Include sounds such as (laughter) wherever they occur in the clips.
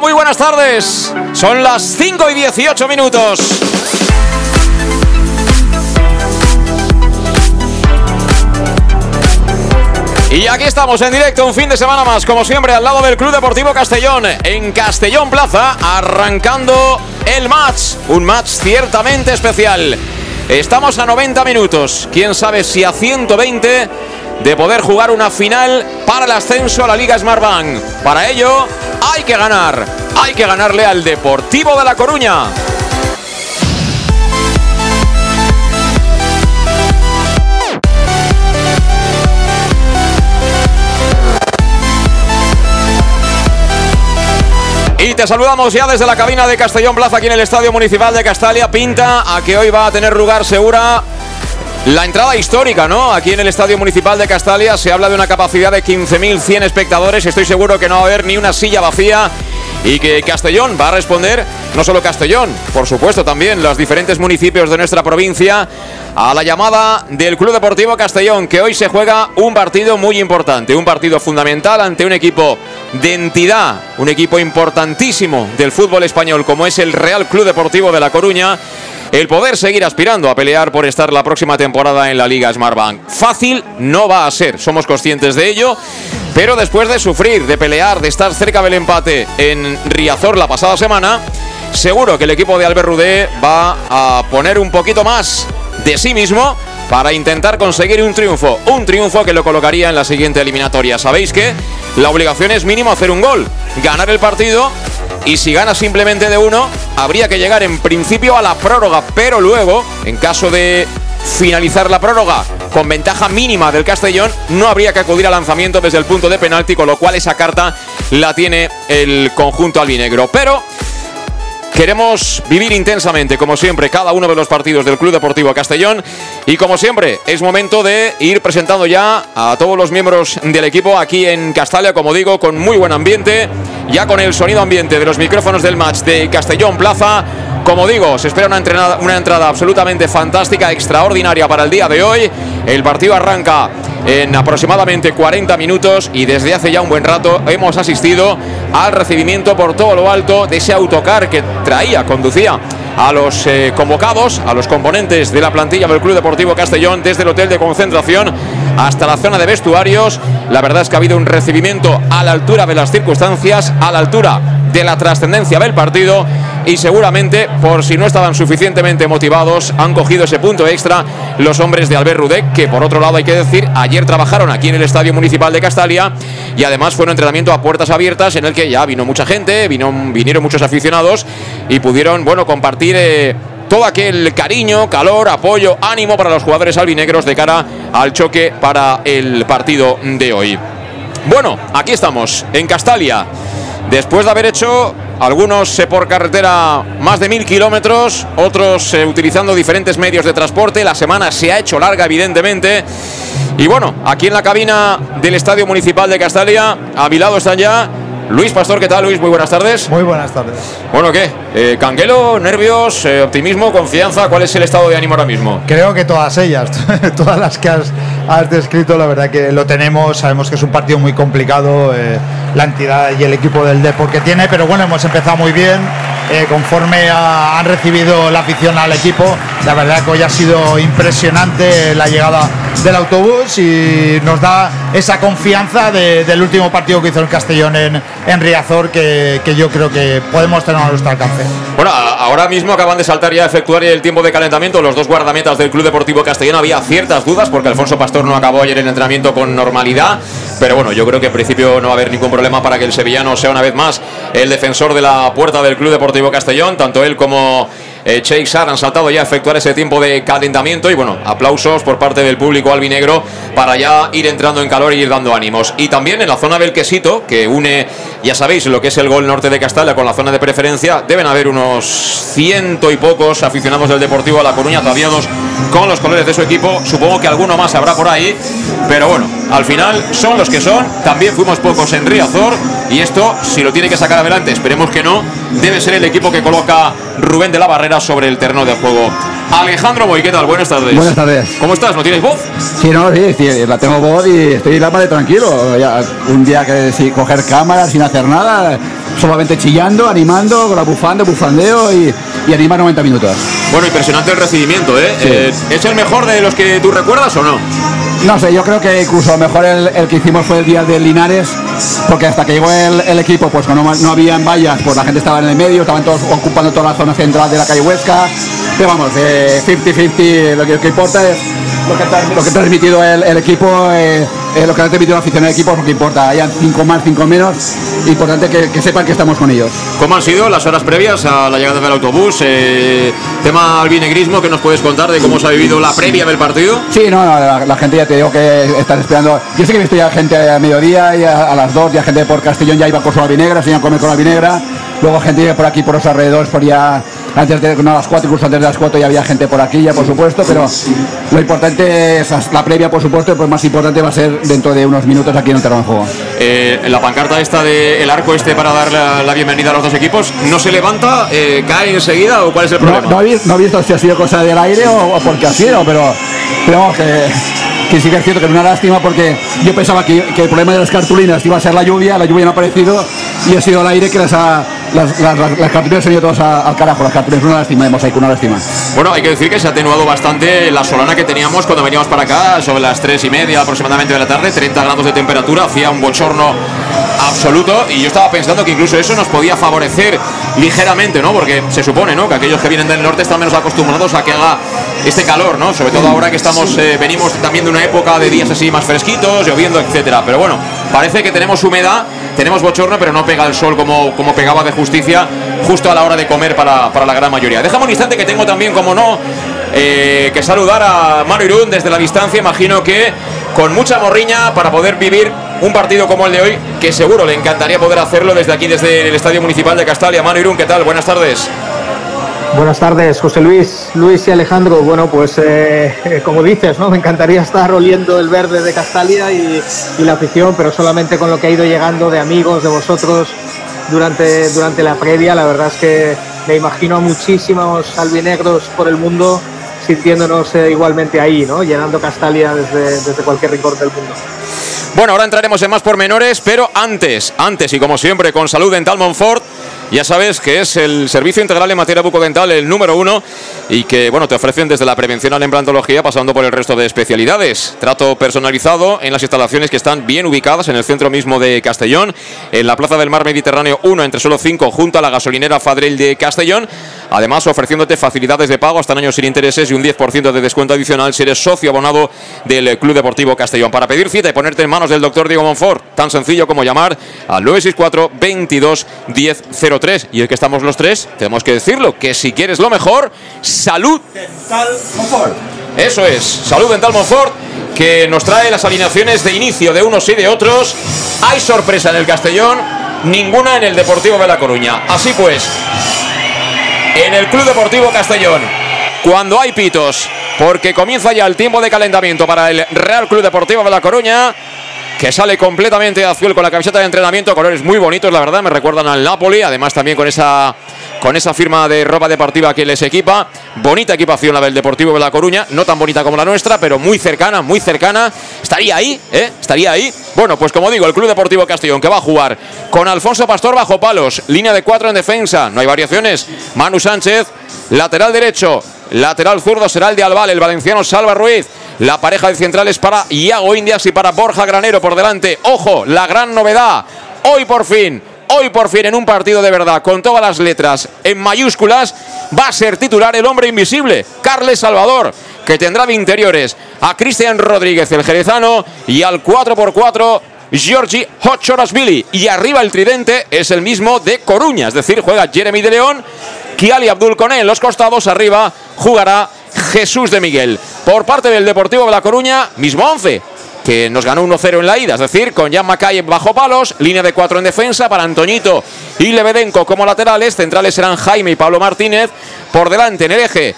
Muy buenas tardes. Son las 5 y 18 minutos. Y aquí estamos en directo, un fin de semana más, como siempre, al lado del Club Deportivo Castellón, en Castellón Plaza, arrancando el match. Un match ciertamente especial. Estamos a 90 minutos, quién sabe si a 120 de poder jugar una final para el ascenso a la Liga Smartbank. Para ello, hay que ganar, hay que ganarle al Deportivo de La Coruña. Y te saludamos ya desde la cabina de Castellón Plaza aquí en el Estadio Municipal de Castalia. Pinta a que hoy va a tener lugar segura la entrada histórica, ¿no? Aquí en el Estadio Municipal de Castalia se habla de una capacidad de 15.100 espectadores. Estoy seguro que no va a haber ni una silla vacía y que Castellón va a responder, no solo Castellón, por supuesto también los diferentes municipios de nuestra provincia, a la llamada del Club Deportivo Castellón, que hoy se juega un partido muy importante, un partido fundamental ante un equipo de entidad, un equipo importantísimo del fútbol español como es el Real Club Deportivo de La Coruña el poder seguir aspirando a pelear por estar la próxima temporada en la Liga Smartbank. Fácil no va a ser, somos conscientes de ello, pero después de sufrir, de pelear, de estar cerca del empate en Riazor la pasada semana, seguro que el equipo de Albert Rudé va a poner un poquito más de sí mismo para intentar conseguir un triunfo. Un triunfo que lo colocaría en la siguiente eliminatoria. Sabéis que la obligación es mínimo hacer un gol, ganar el partido y si gana simplemente de uno, habría que llegar en principio a la prórroga, pero luego, en caso de finalizar la prórroga con ventaja mínima del Castellón, no habría que acudir al lanzamiento desde el punto de penalti, con lo cual esa carta la tiene el conjunto albinegro. Pero Queremos vivir intensamente, como siempre, cada uno de los partidos del Club Deportivo Castellón. Y como siempre, es momento de ir presentando ya a todos los miembros del equipo aquí en Castalia, como digo, con muy buen ambiente, ya con el sonido ambiente de los micrófonos del match de Castellón Plaza. Como digo, se espera una entrada, una entrada absolutamente fantástica, extraordinaria para el día de hoy. El partido arranca en aproximadamente 40 minutos y desde hace ya un buen rato hemos asistido al recibimiento por todo lo alto de ese autocar que traía, conducía a los eh, convocados, a los componentes de la plantilla del Club Deportivo Castellón desde el hotel de concentración hasta la zona de vestuarios. La verdad es que ha habido un recibimiento a la altura de las circunstancias, a la altura de la trascendencia del partido y seguramente por si no estaban suficientemente motivados han cogido ese punto extra los hombres de Albert Rudek que por otro lado hay que decir ayer trabajaron aquí en el Estadio Municipal de Castalia y además fue un entrenamiento a puertas abiertas en el que ya vino mucha gente, vinieron muchos aficionados y pudieron bueno compartir eh, todo aquel cariño, calor, apoyo, ánimo para los jugadores albinegros de cara al choque para el partido de hoy. Bueno, aquí estamos, en Castalia. Después de haber hecho algunos eh, por carretera más de mil kilómetros, otros eh, utilizando diferentes medios de transporte. La semana se ha hecho larga, evidentemente. Y bueno, aquí en la cabina del Estadio Municipal de Castalia, a mi lado están ya Luis Pastor, ¿qué tal Luis? Muy buenas tardes. Muy buenas tardes. Bueno, ¿qué? Eh, ¿Canguelo, nervios, eh, optimismo, confianza? ¿Cuál es el estado de ánimo ahora mismo? Creo que todas ellas, (laughs) todas las que has, has, descrito, la verdad que lo tenemos. Sabemos que es un partido muy complicado, eh, la entidad y el equipo del Depor que tiene, pero bueno, hemos empezado muy bien. Eh, conforme han recibido la afición al equipo, la verdad que hoy ha sido impresionante la llegada del autobús y nos da esa confianza de, del último partido que hizo el Castellón en, en Riazor que, que, yo creo que podemos tener a nuestro alcance. Bueno, ahora mismo acaban de saltar ya a efectuar el tiempo de calentamiento los dos guardametas del Club Deportivo Castellón. Había ciertas dudas porque Alfonso Pastor no acabó ayer el entrenamiento con normalidad, pero bueno, yo creo que en principio no va a haber ningún problema para que el sevillano sea una vez más el defensor de la puerta del Club Deportivo Castellón, tanto él como eh, Sar han saltado ya a efectuar ese tiempo de calentamiento y bueno, aplausos por parte del público albinegro para ya ir entrando en calor y ir dando ánimos. Y también en la zona del quesito, que une, ya sabéis, lo que es el gol norte de Castalia con la zona de preferencia, deben haber unos ciento y pocos aficionados del Deportivo a La Coruña ataviados con los colores de su equipo. Supongo que alguno más habrá por ahí, pero bueno, al final son los que son. También fuimos pocos en Riazor y esto, si lo tiene que sacar adelante, esperemos que no, debe ser el equipo que coloca Rubén de la Barrera sobre el terreno de juego. Alejandro Boy, ¿qué tal? Buenas tardes. Buenas tardes. ¿Cómo estás? ¿No tienes voz? Sí, no, sí, sí la tengo voz y estoy la de tranquilo. Ya, un día que sin coger cámara, sin hacer nada, solamente chillando, animando, con la bufanda, bufandeo y, y animar 90 minutos. Bueno, impresionante el recibimiento, ¿eh? Sí. Eh, ¿Es el mejor de los que tú recuerdas o no? No sé, yo creo que incluso mejor el, el que hicimos fue el día de Linares, porque hasta que llegó el, el equipo, pues no, no había vallas, pues la gente estaba en el medio, estaban todos ocupando toda la zona central de la calle Huesca. Pero vamos, eh, 50-50, lo que, lo que importa es lo que, tra- lo que ha transmitido el, el equipo, eh, eh, lo que ha transmitido la afición del equipo, es lo que importa. Hayan cinco más, cinco menos, importante que, que sepan que estamos con ellos. ¿Cómo han sido las horas previas a la llegada del autobús? Eh, tema albinegrismo, ¿qué nos puedes contar de cómo se ha vivido la previa del partido? Sí, no, no, la, la gente ya te digo que están esperando. Yo sé que he visto ya gente a mediodía y a, a las dos, ya gente por Castellón ya iba con su albinegra, se iban a comer con vinegra. Luego gente por aquí, por los alrededores, por ya antes de no, a las cuatro, incluso antes de las cuatro ya había gente por aquí, ya por supuesto, pero lo importante es la previa, por supuesto, y pues más importante va a ser dentro de unos minutos aquí en el terreno de juego. Eh, la pancarta esta del arco este para dar la, la bienvenida a los dos equipos, ¿no se levanta? Eh, ¿Cae enseguida o cuál es el problema? no, he, no he visto si ha sido cosa del aire o, o porque ha sido, pero, pero vamos, que, que sí que es cierto que es una lástima porque yo pensaba que, que el problema de las cartulinas iba a ser la lluvia, la lluvia no ha aparecido y ha sido el aire que las, ha- las, las, las- las cartulinas se han ido todas a- al carajo, las cartulinas, una lástima de mosaico, una lástima. Bueno, hay que decir que se ha atenuado bastante la solana que teníamos cuando veníamos para acá, sobre las 3 y media aproximadamente de la tarde, 30 grados de temperatura, hacía un bochorno absoluto y yo estaba pensando que incluso eso nos podía favorecer ligeramente, ¿no? Porque se supone, ¿no? Que aquellos que vienen del norte están menos acostumbrados a que haga este calor, ¿no? Sobre todo ahora que estamos, eh, venimos también de una época de días así más fresquitos, lloviendo, etcétera. Pero bueno, parece que tenemos humedad, tenemos bochorno, pero no pega el sol como, como pegaba de justicia justo a la hora de comer para, para la gran mayoría. Déjame un instante que tengo también, como no, eh, que saludar a Manu Irún desde la distancia. Imagino que con mucha morriña para poder vivir un partido como el de hoy, que seguro le encantaría poder hacerlo desde aquí, desde el Estadio Municipal de Castalia. Manu Irún, ¿qué tal? Buenas tardes. Buenas tardes, José Luis, Luis y Alejandro. Bueno, pues eh, eh, como dices, ¿no? Me encantaría estar oliendo el verde de Castalia y, la afición, pero solamente con lo que ha ido llegando de amigos, de vosotros durante, durante la previa. La verdad es que me imagino a muchísimos albinegros por el mundo sintiéndonos eh, igualmente ahí, ¿no? Llenando Castalia desde, desde cualquier rincón del mundo. Bueno, ahora entraremos en más pormenores, pero antes, antes y como siempre, con Salud Dental Monfort. Ya sabes que es el servicio integral en materia bucodental el número uno y que bueno te ofrecen desde la prevención a la implantología pasando por el resto de especialidades. Trato personalizado en las instalaciones que están bien ubicadas en el centro mismo de Castellón, en la Plaza del Mar Mediterráneo 1 entre solo 5 junto a la gasolinera Fadrell de Castellón. Además ofreciéndote facilidades de pago hasta en años sin intereses y un 10% de descuento adicional si eres socio abonado del Club Deportivo Castellón. Para pedir cita y ponerte en manos del doctor Diego Monfort, tan sencillo como llamar al 964 22 10 03. Y el que estamos los tres, tenemos que decirlo, que si quieres lo mejor, salud Dental Confort. eso es, Salud Dental Monfort, que nos trae las alineaciones de inicio de unos y de otros. Hay sorpresa en el Castellón, ninguna en el Deportivo de La Coruña. Así pues, en el Club Deportivo Castellón, cuando hay pitos, porque comienza ya el tiempo de calentamiento para el Real Club Deportivo de La Coruña, que sale completamente azul con la camiseta de entrenamiento, colores muy bonitos, la verdad, me recuerdan al Napoli, además también con esa con esa firma de ropa deportiva que les equipa. Bonita equipación la del Deportivo de La Coruña, no tan bonita como la nuestra, pero muy cercana, muy cercana. Estaría ahí, ¿eh? Estaría ahí. Bueno, pues como digo, el Club Deportivo Castellón que va a jugar con Alfonso Pastor bajo palos, línea de cuatro en defensa, no hay variaciones. Manu Sánchez, lateral derecho, lateral zurdo será el de Albal, el valenciano Salva Ruiz. La pareja de centrales para Iago Indias y para Borja Granero por delante. Ojo, la gran novedad. Hoy por fin, hoy por fin en un partido de verdad, con todas las letras en mayúsculas, va a ser titular el hombre invisible, Carles Salvador, que tendrá de interiores a Cristian Rodríguez, el jerezano, y al 4x4 Giorgi Hochorasvili. Y arriba el tridente es el mismo de Coruña, es decir, juega Jeremy de León, Kiali Abdul Koné en los costados, arriba jugará Jesús de Miguel. Por parte del Deportivo de La Coruña, mismo 11 que nos ganó 1-0 en la ida, es decir, con Jan Macay bajo palos, línea de 4 en defensa para Antoñito y Lebedenko como laterales, centrales serán Jaime y Pablo Martínez, por delante en el eje.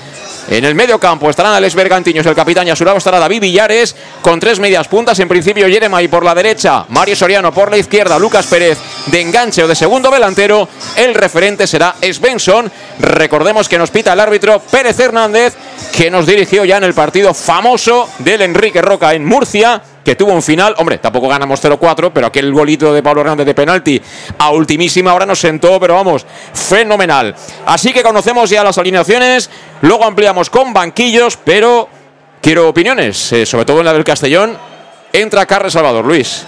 En el medio campo estarán Alex Bergantiños, el capitán y a su lado estará David Villares con tres medias puntas. En principio Jeremai por la derecha, Mario Soriano por la izquierda, Lucas Pérez de enganche o de segundo delantero. El referente será Svensson. Recordemos que nos pita el árbitro Pérez Hernández, que nos dirigió ya en el partido famoso del Enrique Roca en Murcia que tuvo un final, hombre, tampoco ganamos 0-4, pero aquel golito de Pablo Hernández de penalti a ultimísima hora nos sentó, pero vamos, fenomenal. Así que conocemos ya las alineaciones, luego ampliamos con banquillos, pero quiero opiniones, eh, sobre todo en la del Castellón. Entra Carles Salvador, Luis.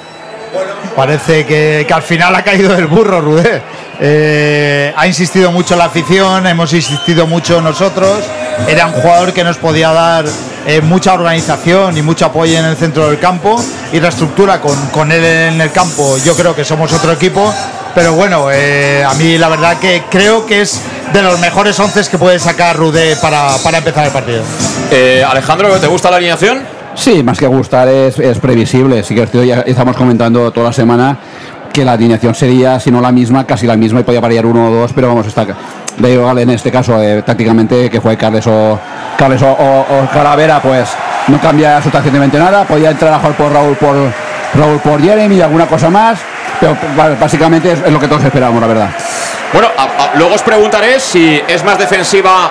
Parece que, que, al final ha caído del burro, Rudé. Eh, ha insistido mucho la afición, hemos insistido mucho nosotros. Era un jugador que nos podía dar eh, mucha organización y mucho apoyo en el centro del campo y la estructura con, con él en el campo. Yo creo que somos otro equipo, pero bueno, eh, a mí la verdad que creo que es de los mejores once que puede sacar Rudé para, para empezar el partido. Eh, Alejandro, ¿te gusta la alineación? Sí, más que gustar es, es previsible. Sí que ya estamos comentando toda la semana que la alineación sería, si no la misma, casi la misma y podía variar uno o dos, pero vamos, está da igual en este caso eh, tácticamente que fue Carles o Carles o, o, o, Calavera, pues no cambia sustancialmente nada. Podía entrar a jugar por Raúl por Raúl por Jeremy y alguna cosa más, pero básicamente es, es lo que todos esperábamos, la verdad. Bueno, a, a, luego os preguntaré si es más defensiva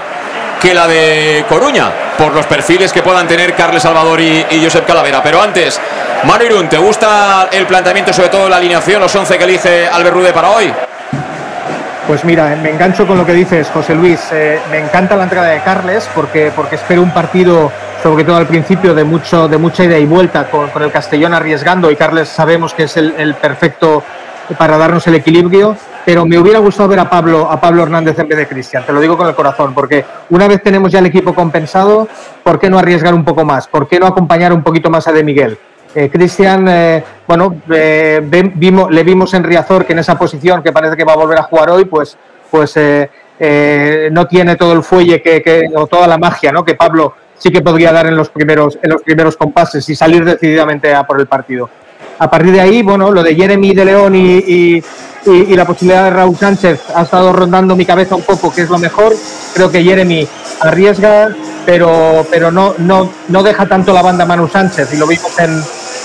que la de Coruña, por los perfiles que puedan tener Carles Salvador y, y Josep Calavera. Pero antes, Manu Irún, ¿te gusta el planteamiento, sobre todo la alineación, los 11 que elige Albert Rude para hoy? Pues mira, me engancho con lo que dices, José Luis. Eh, me encanta la entrada de Carles porque, porque espero un partido, sobre todo al principio, de, mucho, de mucha ida y vuelta con, con el Castellón arriesgando y Carles sabemos que es el, el perfecto para darnos el equilibrio pero me hubiera gustado ver a Pablo, a Pablo Hernández en vez de Cristian, te lo digo con el corazón, porque una vez tenemos ya el equipo compensado, ¿por qué no arriesgar un poco más? ¿Por qué no acompañar un poquito más a De Miguel? Eh, Cristian, eh, bueno, eh, vimos, le vimos en Riazor que en esa posición, que parece que va a volver a jugar hoy, pues, pues no tiene todo el fuelle que, o toda la magia ¿no? que Pablo sí que podría dar en los primeros, en los primeros compases y salir decididamente a por el partido. A partir de ahí, bueno, lo de Jeremy de León y, y, la posibilidad de Raúl Sánchez ha estado rondando mi cabeza un poco, que es lo mejor. Creo que Jeremy arriesga, pero, pero no, no, no deja tanto la banda Manu Sánchez y lo vimos en,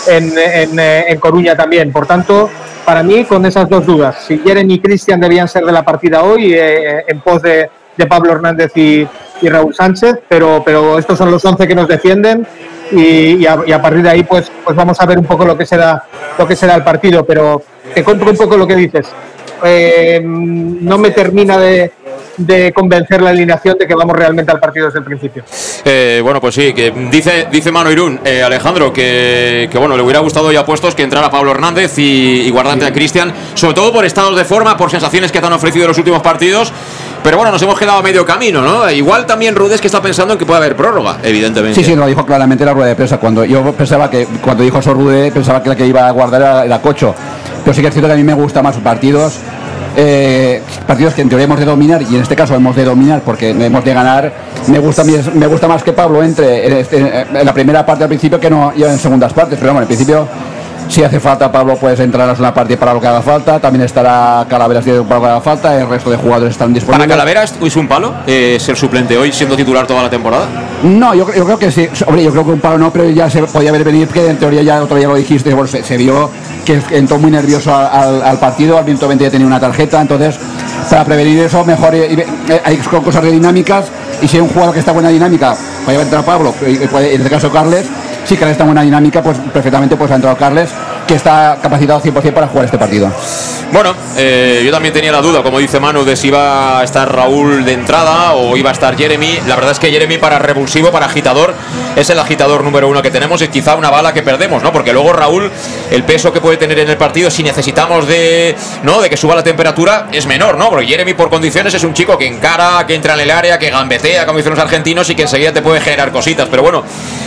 en, en, en Coruña también. Por tanto, para mí, con esas dos dudas, si Jeremy y Cristian debían ser de la partida hoy, eh, en pos de, de Pablo Hernández y, y, Raúl Sánchez, pero, pero estos son los 11 que nos defienden y, y, a, partir de ahí pues, pues vamos a ver un poco lo que será, lo que será el partido, pero te compro un poco lo que dices. Eh, no me termina de, de, convencer la alineación de que vamos realmente al partido desde el principio. Eh, bueno, pues sí, que dice, dice Mano Irún, eh, Alejandro, que, que, bueno, le hubiera gustado ya puestos que entrara Pablo Hernández y, y guardante sí. a Cristian, sobre todo por estados de forma, por sensaciones que te han ofrecido en los últimos partidos. Pero bueno, nos hemos quedado a medio camino, ¿no? Igual también Rudes que está pensando en que puede haber prórroga, evidentemente. Sí, sí, lo dijo claramente la rueda de prensa. Cuando yo pensaba que, cuando dijo eso Rude, pensaba que la que iba a guardar era, era Cocho. Pero sí que es cierto que a mí me gusta más partidos eh, partidos que en teoría hemos de dominar y en este caso hemos de dominar porque hemos de ganar me gusta me gusta más que Pablo entre en, este, en la primera parte al principio que no en segundas partes pero bueno en principio si hace falta Pablo puedes entrar a una parte para lo que haga falta también estará Calaveras para lo que haga falta el resto de jugadores están disponibles ¿Para Calaveras es un palo eh, ser suplente hoy siendo titular toda la temporada? No, yo, yo, creo que sí hombre yo creo que un palo no pero ya se podía haber venido que en teoría ya otro día lo dijiste bueno, se, se vio que entró muy nervioso al, partido al minuto 20 ya tenía una tarjeta entonces para prevenir eso mejor y, hay cosas de dinámicas y si hay un jugador que está en buena dinámica puede entrar Pablo en este caso Carles si Carles está en buena dinámica pues perfectamente pues ha entrado Carles que está capacitado 100% para jugar este partido. Bueno, eh, yo también tenía la duda, como dice Manu, de si iba a estar Raúl de entrada o iba a estar Jeremy. La verdad es que Jeremy para revulsivo, para agitador, es el agitador número uno que tenemos y quizá una bala que perdemos, ¿no? Porque luego Raúl, el peso que puede tener en el partido, si necesitamos de, ¿no? de que suba la temperatura, es menor, ¿no? Porque Jeremy por condiciones es un chico que encara, que entra en el área, que gambetea, como dicen los argentinos, y que enseguida te puede generar cositas. Pero bueno,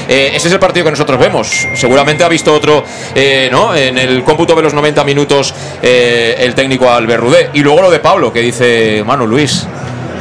eh, ese es el partido que nosotros vemos. Seguramente ha visto otro, eh, ¿no? En el cómputo de los 90 minutos eh, el técnico Albert Rudé. Y luego lo de Pablo, que dice Manu Luis.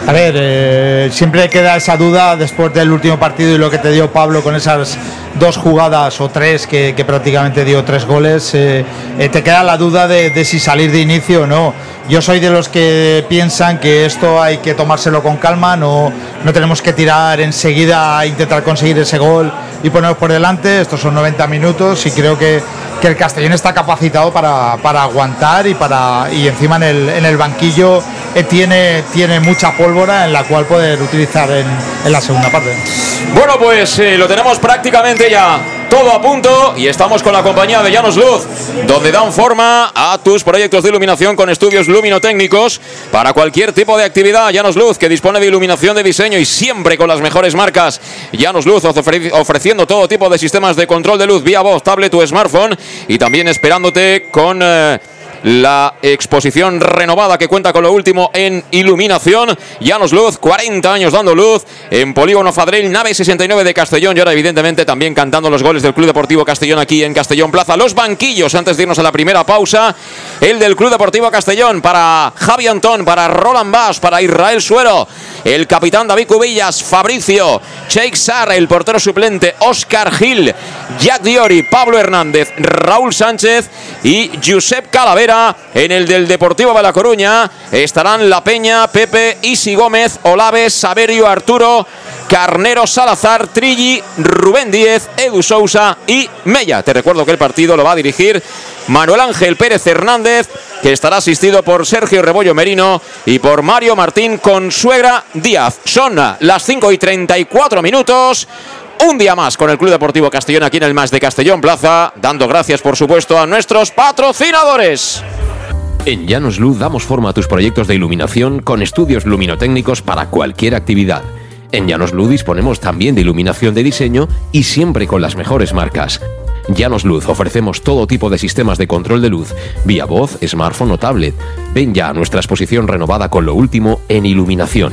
A ver, eh, siempre queda esa duda después del último partido y lo que te dio Pablo con esas dos jugadas o tres que, que prácticamente dio tres goles, eh, te queda la duda de, de, si salir de inicio o no. Yo soy de los que piensan que esto hay que tomárselo con calma, no, no tenemos que tirar enseguida a intentar conseguir ese gol y ponernos por delante. Estos son 90 minutos y creo que, que el Castellón está capacitado para, para aguantar y, para, y encima en el, en el banquillo eh, tiene, tiene mucha pólvora en la cual poder utilizar en, en la segunda parte. Bueno, pues eh, lo tenemos prácticamente ya todo a punto y estamos con la compañía de Llanos Luz, donde dan forma a tus proyectos de iluminación con estudios luminotécnicos para cualquier tipo de actividad. Llanos Luz, que dispone de iluminación de diseño y siempre con las mejores marcas. Llanos Luz ofreciendo todo tipo de sistemas de control de luz vía voz, tablet o smartphone y también esperándote con... Eh, la exposición renovada que cuenta con lo último en iluminación. Llanos Luz, 40 años dando luz en Polígono Fadril, nave 69 de Castellón y ahora evidentemente también cantando los goles del Club Deportivo Castellón aquí en Castellón Plaza. Los banquillos antes de irnos a la primera pausa. El del Club Deportivo Castellón para Javi Antón, para Roland Bass, para Israel Suero, el capitán David Cubillas, Fabricio, Sheikh Sar, el portero suplente, Oscar Gil, Jack Diori, Pablo Hernández, Raúl Sánchez y Josep Calavera en el del Deportivo de La Coruña estarán La Peña, Pepe, Isi Gómez, Olaves, Saberio, Arturo, Carnero, Salazar, Trilli, Rubén Díez, Edu Sousa y Mella. Te recuerdo que el partido lo va a dirigir Manuel Ángel Pérez Hernández, que estará asistido por Sergio Rebollo Merino y por Mario Martín Consuegra Díaz. Son las 5 y 34 minutos un día más con el Club Deportivo Castellón aquí en el Más de Castellón Plaza, dando gracias por supuesto a nuestros patrocinadores. En Llanos Luz damos forma a tus proyectos de iluminación con estudios luminotécnicos para cualquier actividad. En Llanos Luz disponemos también de iluminación de diseño y siempre con las mejores marcas. Llanos Luz ofrecemos todo tipo de sistemas de control de luz, vía voz, smartphone o tablet. Ven ya a nuestra exposición renovada con lo último en iluminación.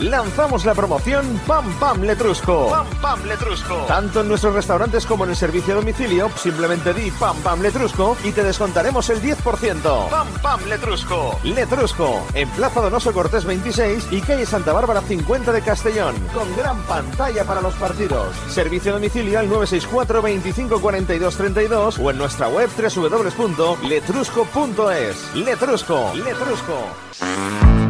Lanzamos la promoción Pam Pam Letrusco. Pam Pam Letrusco. Tanto en nuestros restaurantes como en el servicio a domicilio, simplemente di Pam Pam Letrusco y te descontaremos el 10%. Pam Pam Letrusco. Letrusco, en Plaza Donoso Cortés 26 y calle Santa Bárbara 50 de Castellón, con gran pantalla para los partidos. Servicio a domicilio al 964 25 42 32 o en nuestra web www.letrusco.es. Letrusco. Letrusco.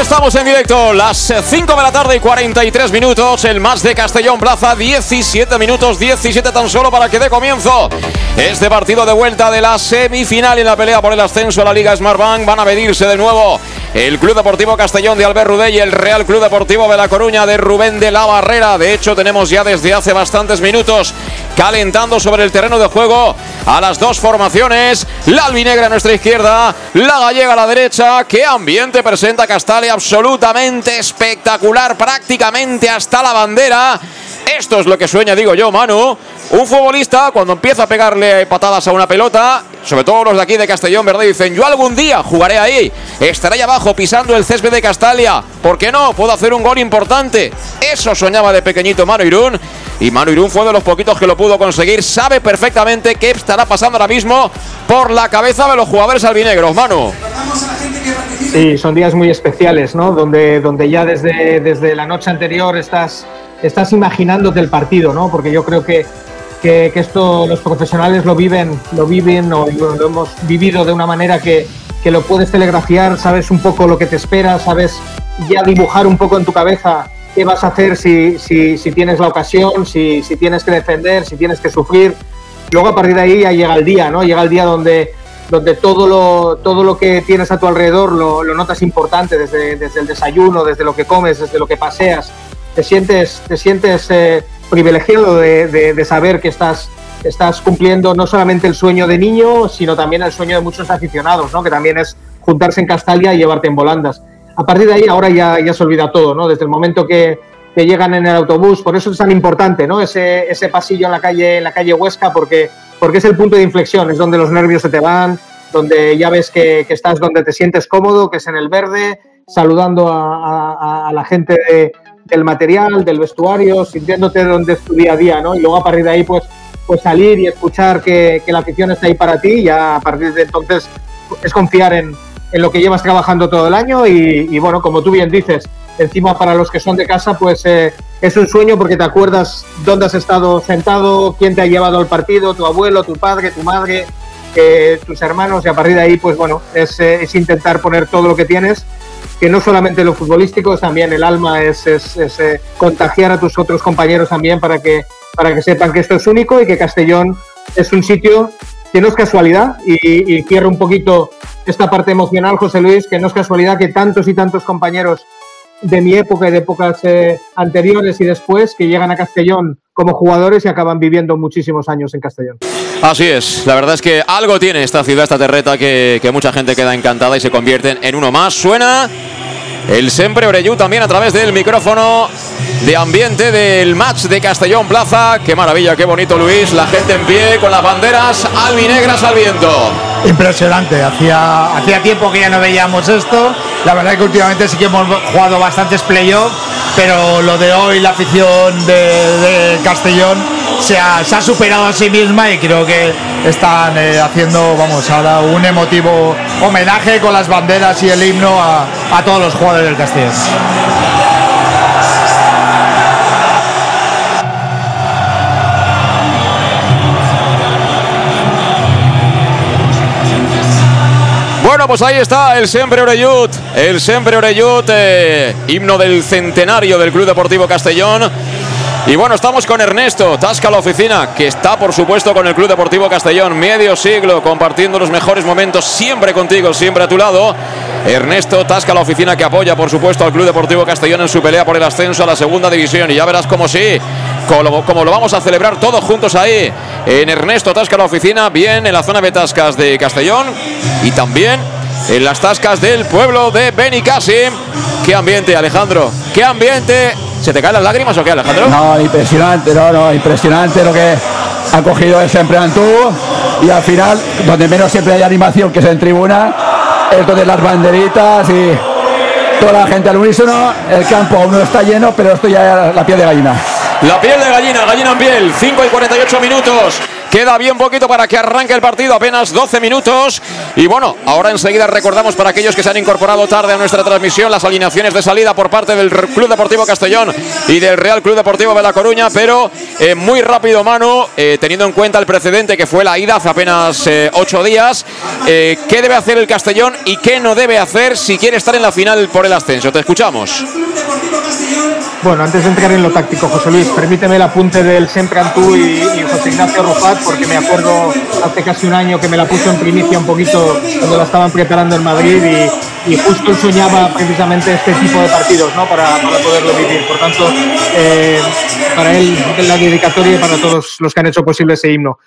Estamos en directo, las 5 de la tarde y 43 minutos, el más de Castellón Plaza, 17 minutos, 17 tan solo para que dé comienzo este partido de vuelta de la semifinal en la pelea por el ascenso a la Liga Smartbank van a medirse de nuevo el Club Deportivo Castellón de Albert Rudé y el Real Club Deportivo de La Coruña de Rubén de la Barrera. De hecho, tenemos ya desde hace bastantes minutos calentando sobre el terreno de juego a las dos formaciones. La albinegra a nuestra izquierda, la gallega a la derecha. ¿Qué ambiente presenta Castalia? Absolutamente espectacular, prácticamente hasta la bandera. Esto es lo que sueña, digo yo, Manu. Un futbolista cuando empieza a pegarle patadas a una pelota, sobre todo los de aquí de Castellón, ¿verdad? Dicen, yo algún día jugaré ahí, estaré ahí abajo pisando el césped de Castalia. ¿Por qué no? Puedo hacer un gol importante. Eso soñaba de pequeñito Manu Irún. Y Manu Irún fue de los poquitos que lo pudo conseguir. Sabe perfectamente qué estará pasando ahora mismo por la cabeza de los jugadores albinegros. Manu. Sí, son días muy especiales, ¿no? Donde, donde ya desde, desde la noche anterior estás, estás imaginándote el partido, ¿no? Porque yo creo que, que, esto los profesionales lo viven, lo viven lo, hemos vivido de una manera que, que, lo puedes telegrafiar, sabes un poco lo que te espera, sabes ya dibujar un poco en tu cabeza qué vas a hacer si, si, si tienes la ocasión, si, si tienes que defender, si tienes que sufrir. Luego a partir de ahí ya llega el día, ¿no? Llega el día donde donde todo lo, todo lo que tienes a tu alrededor lo, notas importante, desde, desde, el desayuno, desde lo que comes, desde lo que paseas. Te sientes, te sientes eh, privilegiado de, de, saber que estás, estás cumpliendo no solamente el sueño de niño, sino también el sueño de muchos aficionados, ¿no? que también es juntarse en Castalia y llevarte en volandas. A partir de ahí ahora ya, ya se olvida todo, ¿no? desde el momento que, que llegan en el autobús, por eso es tan importante ¿no? ese, ese pasillo en la calle, en la calle Huesca, porque porque es el punto de inflexión, es donde los nervios se te van, donde ya ves que, estás donde te sientes cómodo, que es en el verde, saludando a, la gente del material, del vestuario, sintiéndote donde es tu día a día, ¿no? Y luego a partir de ahí, pues, pues salir y escuchar que, la afición está ahí para ti, y ya a partir de entonces es confiar en, lo que llevas trabajando todo el año y, bueno, como tú bien dices, encima para los que son de casa, pues eh, es un sueño porque te acuerdas dónde has estado sentado, quién te ha llevado al partido, tu abuelo, tu padre, tu madre, eh, tus hermanos, y a partir de ahí, pues bueno, es, eh, es, intentar poner todo lo que tienes, que no solamente lo futbolístico, también el alma, es, es, contagiar a tus otros compañeros también para que, para que sepan que esto es único y que Castellón es un sitio que no es casualidad, y, y cierro un poquito esta parte emocional, José Luis, que no es casualidad que tantos y tantos compañeros de mi época y de épocas eh, anteriores y después que llegan a Castellón como jugadores y acaban viviendo muchísimos años en Castellón. Así es, la verdad es que algo tiene esta ciudad, esta terreta, que, que mucha gente queda encantada y se convierten en uno más. Suena el Sempre Oreyú también a través del micrófono de ambiente del match de Castellón Plaza. Qué maravilla, qué bonito Luis, la gente en pie con las banderas albinegras al viento. Impresionante, hacía, hacía tiempo que ya no veíamos esto. La verdad es que últimamente sí que hemos jugado bastantes playoffs, pero lo de hoy, la afición de, Castellón se ha, superado a sí misma y creo que están eh, haciendo, vamos, ahora un emotivo homenaje con las banderas y el himno a, a todos los jugadores del Castellón. Pues ahí está el Siempre Oreyut, el Siempre Oreyut, eh, himno del centenario del Club Deportivo Castellón. Y bueno, estamos con Ernesto, Tasca la oficina, que está por supuesto con el Club Deportivo Castellón, medio siglo, compartiendo los mejores momentos, siempre contigo, siempre a tu lado. Ernesto Tasca la oficina que apoya por supuesto al Club Deportivo Castellón en su pelea por el ascenso a la segunda división. Y ya verás cómo sí, como, lo vamos a celebrar todos juntos ahí en Ernesto Tasca la oficina, bien en la zona de Tascas de Castellón y también en las tascas del pueblo de Benicassim. Qué ambiente, Alejandro, qué ambiente. ¿Se te caen las lágrimas o qué, Alejandro? No, impresionante, no, no, impresionante lo que ha cogido Siempre Antú y al final, donde menos siempre hay animación, que es en tribuna, es donde las banderitas y toda la gente al unísono, el campo aún no está lleno, pero esto ya es la piel de gallina. La piel de gallina, gallina en piel, 5 y 48 minutos. Queda bien poquito para que arranque el partido, apenas 12 minutos. Y bueno, ahora enseguida recordamos para aquellos que se han incorporado tarde a nuestra transmisión las alineaciones de salida por parte del Club Deportivo Castellón y del Real Club Deportivo de La Coruña. Pero eh, muy rápido, Manu, eh, teniendo en cuenta el precedente que fue la ida hace apenas 8 eh, días. ¿Qué debe hacer el Castellón y qué no debe hacer si quiere estar en la final por el ascenso? Te escuchamos. Bueno, antes de entrar en lo táctico, José Luis, permíteme el apunte del Sempre Antú y, José Ignacio Rufat, porque me acuerdo hace casi un año que me la puso en primicia un poquito cuando la estaban preparando en Madrid y, justo soñaba precisamente este tipo de partidos ¿no? para, poderlo vivir. Por tanto, eh, para él la dedicatoria y para todos los que han hecho posible ese himno.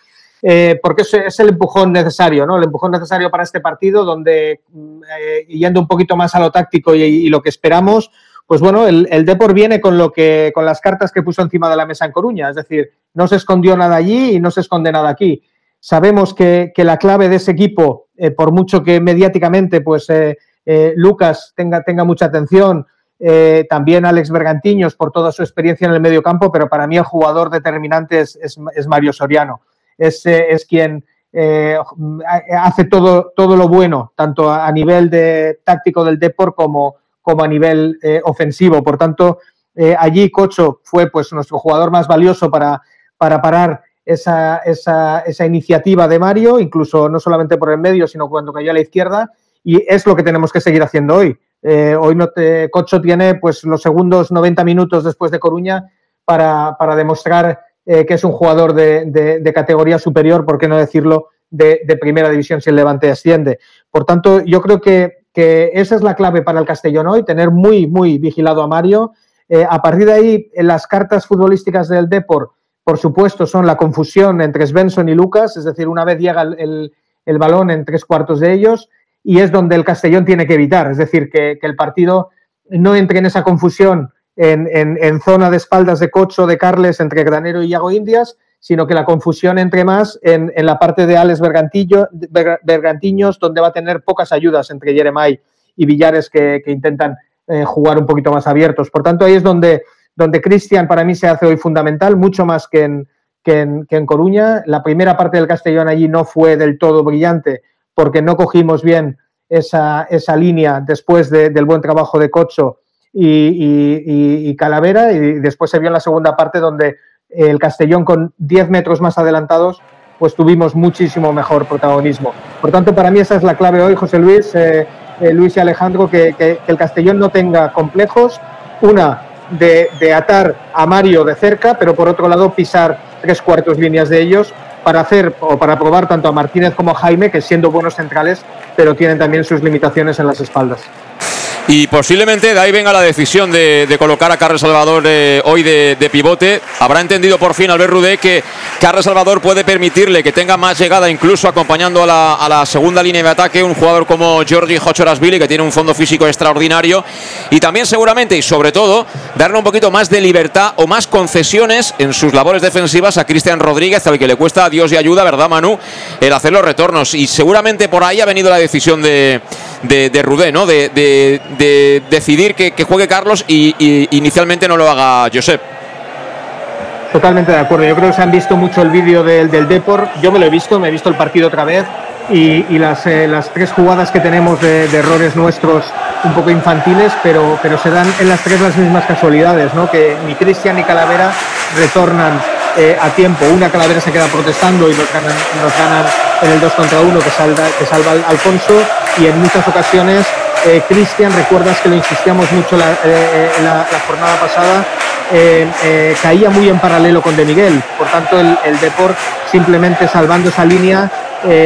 Eh, porque es, el empujón necesario, ¿no? El empujón necesario para este partido, donde, mm, eh, yendo un poquito más a lo táctico y lo que esperamos, pues bueno, el, el viene con lo que, con las cartas que puso encima de la mesa en Coruña, es decir, no se escondió nada allí y no se esconde nada aquí. Sabemos que, la clave de ese equipo, eh, por mucho que mediáticamente, pues eh, eh, Lucas tenga, tenga mucha atención, también Alex Bergantiños por toda su experiencia en el medio campo, pero para mí el jugador determinante es, Mario Soriano. Es, es quien, hace todo, todo lo bueno, tanto a, nivel de táctico del Depor como, como a nivel eh, ofensivo. Por tanto, eh, allí Cocho fue pues nuestro jugador más valioso para, para parar esa, esa, esa, iniciativa de Mario, incluso no solamente por el medio, sino cuando cayó a la izquierda, y es lo que tenemos que seguir haciendo hoy. hoy no Cocho tiene pues los segundos 90 minutos después de Coruña para, para demostrar eh, que es un jugador de, categoría superior, por qué no decirlo, de, primera división si el Levante asciende. Por tanto, yo creo que, esa es la clave para el Castellón hoy, tener muy, muy vigilado a Mario. Eh, a partir de ahí, en las cartas futbolísticas del Depor, por supuesto, son la confusión entre Svensson y Lucas, es decir, una vez llega el, balón en tres cuartos de ellos, y es donde el Castellón tiene que evitar, es decir, que, que el partido no entre en esa confusión en, zona de espaldas de Cocho, de Carles, entre Granero y Iago Indias, sino que la confusión entre más en, la parte de Alex Bergantillo, Bergantiños, donde va a tener pocas ayudas entre Jeremai y Villares que, intentan eh, jugar un poquito más abiertos. Por tanto, ahí es donde, donde Cristian para mí se hace hoy fundamental, mucho más que en, que en, Coruña. La primera parte del Castellón allí no fue del todo brillante porque no cogimos bien esa, esa línea después del buen trabajo de Cocho y, Calavera, y después se vio en la segunda parte donde el Castellón con 10 metros más adelantados, pues tuvimos muchísimo mejor protagonismo. Por tanto, para mí esa es la clave hoy, José Luis, eh, eh, Luis y Alejandro, que, el Castellón no tenga complejos, una de, atar a Mario de cerca, pero por otro lado pisar tres cuartos líneas de ellos para hacer o para probar tanto a Martínez como a Jaime, que siendo buenos centrales, pero tienen también sus limitaciones en las espaldas. Y posiblemente de ahí venga la decisión de, colocar a Carlos Salvador eh, hoy de, pivote. Habrá entendido por fin Albert Rudé que Carlos Salvador puede permitirle que tenga más llegada, incluso acompañando a la, segunda línea de ataque, un jugador como Georgi Hochorasvili, que tiene un fondo físico extraordinario. Y también seguramente y sobre todo darle un poquito más de libertad o más concesiones en sus labores defensivas a Cristian Rodríguez, al que le cuesta a Dios y ayuda, ¿verdad, Manu? El hacer los retornos. Y seguramente por ahí ha venido la decisión de, de, Rudé, ¿no? De, de decidir que, juegue Carlos y, inicialmente no lo haga Josep. Totalmente de acuerdo. Yo creo que se han visto mucho el vídeo del, del Depor. Yo me lo he visto, me he visto el partido otra vez. Y, las, eh, las, tres jugadas que tenemos de, errores nuestros un poco infantiles, pero, pero se dan en las tres las mismas casualidades, ¿no? Que ni Cristian ni Calavera retornan eh, a tiempo. Una Calavera se queda protestando y nos ganan, nos ganan en el 2 contra 1 que, que salva Alfonso y en muchas ocasiones eh, Cristian, recuerdas que lo insistíamos mucho la, eh, la, jornada pasada, caía muy en paralelo con De Miguel. Por tanto, el, el Deport simplemente salvando esa línea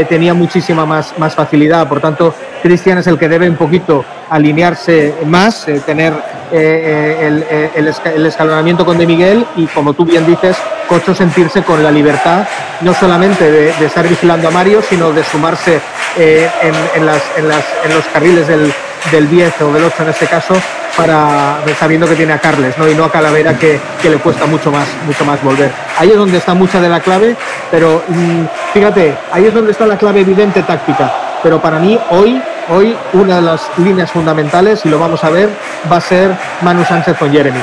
tenía muchísima más, más facilidad. Por tanto, Cristian es el que debe un poquito alinearse más, tener el, el, escalonamiento con De Miguel y, como tú bien dices, Cocho sentirse con la libertad no solamente de, estar vigilando a Mario, sino de sumarse en, los carriles del, del 10 o del 8 en este caso, para sabiendo que tiene a Carles ¿no? y no a Calavera que, que, le cuesta mucho más, mucho más volver. Ahí es donde está mucha de la clave, pero mm, fíjate, ahí es donde está la clave evidente táctica. Pero para mí hoy, hoy una de las líneas fundamentales, y lo vamos a ver, va a ser Manu Sánchez con Jeremy.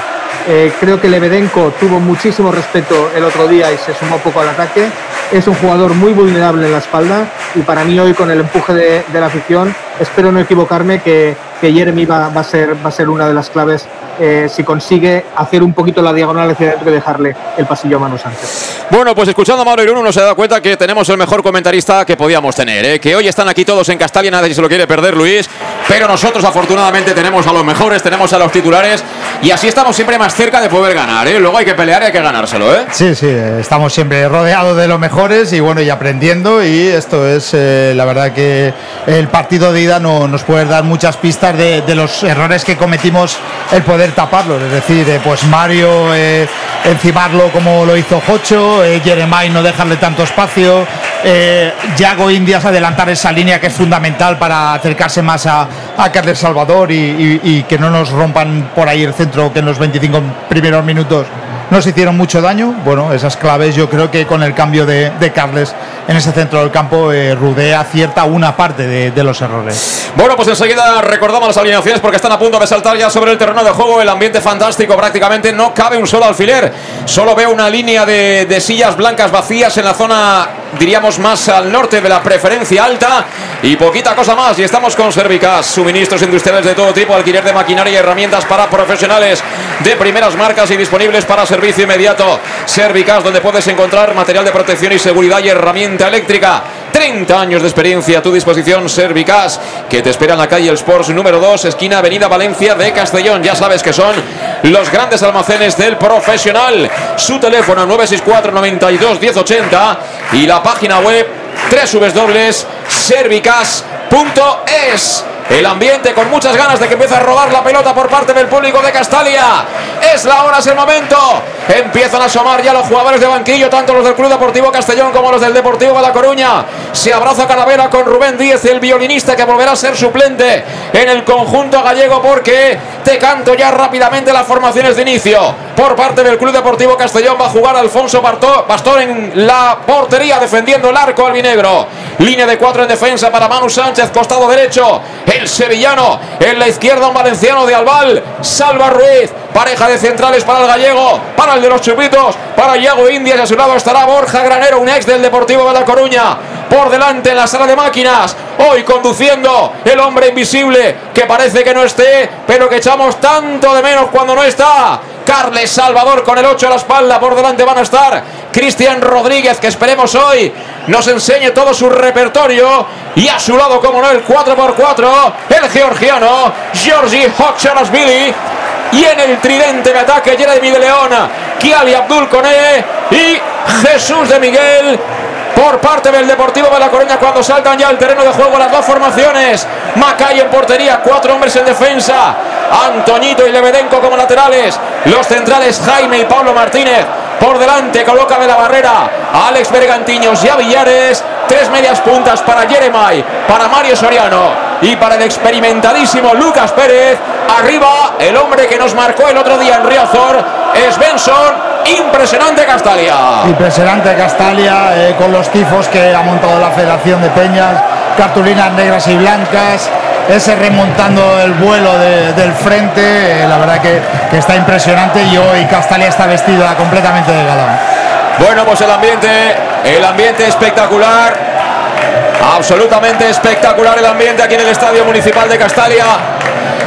Eh, creo que Lebedenko tuvo muchísimo respeto el otro día y se sumó poco al ataque. Es un jugador muy vulnerable en la espalda y para mí hoy con el empuje de, de la afición espero no equivocarme que, que Jeremy va, va, a ser, va a ser una de las claves eh, si consigue hacer un poquito la diagonal hacia adentro y dejarle el pasillo a Manu Sánchez. Bueno, pues escuchando a Mauro Irún uno se da cuenta que tenemos el mejor comentarista que podíamos tener, ¿eh? que hoy están aquí todos en Castalia, nadie se lo quiere perder Luis, pero nosotros afortunadamente tenemos a los mejores, tenemos a los titulares y así estamos siempre más cerca de poder ganar, ¿eh? luego hay que pelear y hay que ganárselo. ¿eh? Sí, sí, estamos siempre rodeados de los mejores y bueno, y aprendiendo y esto es eh, la verdad que el partido de no, nos puede dar muchas pistas de, los errores que cometimos el poder taparlo, es decir, eh, pues Mario eh, encimarlo como lo hizo Jocho, eh, Jeremai no dejarle tanto espacio, eh, Yago Indias adelantar esa línea que es fundamental para acercarse más a, a Carles Salvador y, que no nos rompan por ahí el centro que en los 25 primeros minutos nos hicieron mucho daño. Bueno, esas claves yo creo que con el cambio de, de Carles en ese centro del campo, eh, Rudé acierta una parte de, los errores. Bueno, pues enseguida recordamos las alineaciones porque están a punto de saltar ya sobre el terreno de juego. El ambiente fantástico, prácticamente no cabe un solo alfiler. Solo veo una línea de, sillas blancas vacías en la zona diríamos más al norte de la preferencia alta y poquita cosa más. Y estamos con Servicas, suministros industriales de todo tipo, alquiler de maquinaria y herramientas para profesionales de primeras marcas y disponibles para servicio inmediato. Servicas, donde puedes encontrar material de protección y seguridad y herramienta eléctrica. 30 años de experiencia a tu disposición, Servicas, que te espera en la calle El Sports número 2, esquina Avenida Valencia de Castellón. Ya sabes que son los grandes almacenes del profesional. Su teléfono 964 92 1080 y la página web www.servicas.es. El ambiente con muchas ganas de que empiece a rodar la pelota por parte del público de Castalia. Es la hora, es el momento. Empiezan a asomar ya los jugadores de banquillo, tanto los del Club Deportivo Castellón como los del Deportivo de La Coruña. Se abraza Calavera con Rubén Díez, el violinista que volverá a ser suplente en el conjunto gallego porque te canto ya rápidamente las formaciones de inicio. Por parte del Club Deportivo Castellón va a jugar Alfonso Pastor en la portería defendiendo el arco albinegro. Línea de cuatro en defensa para Manu Sánchez, costado derecho. El sevillano en la izquierda, un valenciano de Albal. Salva Ruiz, pareja de centrales para el gallego, para el de los chupitos, para Iago Indias. A su lado estará Borja Granero, un ex del Deportivo de La Coruña. Por delante en la sala de máquinas, hoy conduciendo el hombre invisible que parece que no esté, pero que echamos tanto de menos cuando no está. Carles Salvador con el 8 a la espalda. Por delante van a estar Cristian Rodríguez, que esperemos hoy nos enseñe todo su repertorio. Y a su lado, como no, el 4x4, el georgiano Georgi Billy Y en el tridente de ataque, Jeremy de León, Kiali Abdul Kone y Jesús de Miguel por parte del Deportivo de La Coruña cuando saltan ya al terreno de juego las dos formaciones. Macay en portería, cuatro hombres en defensa. Antoñito y Lebedenko como laterales. Los centrales Jaime y Pablo Martínez. Por delante coloca de la barrera a Alex Bergantiños y a Villares. Tres medias puntas para Jeremai, para Mario Soriano y para el experimentadísimo Lucas Pérez. Arriba el hombre que nos marcó el otro día en Riazor, Svensson. Impresionante Castalia. Impresionante Castalia eh, con los tifos que ha montado la Federación de Peñas. Cartulinas negras y blancas ese remontando el vuelo del frente, eh, la verdad que, está impresionante y hoy Castalia está vestida completamente de galán. Bueno, pues el ambiente, el ambiente espectacular, absolutamente espectacular el ambiente aquí en el Estadio Municipal de Castalia.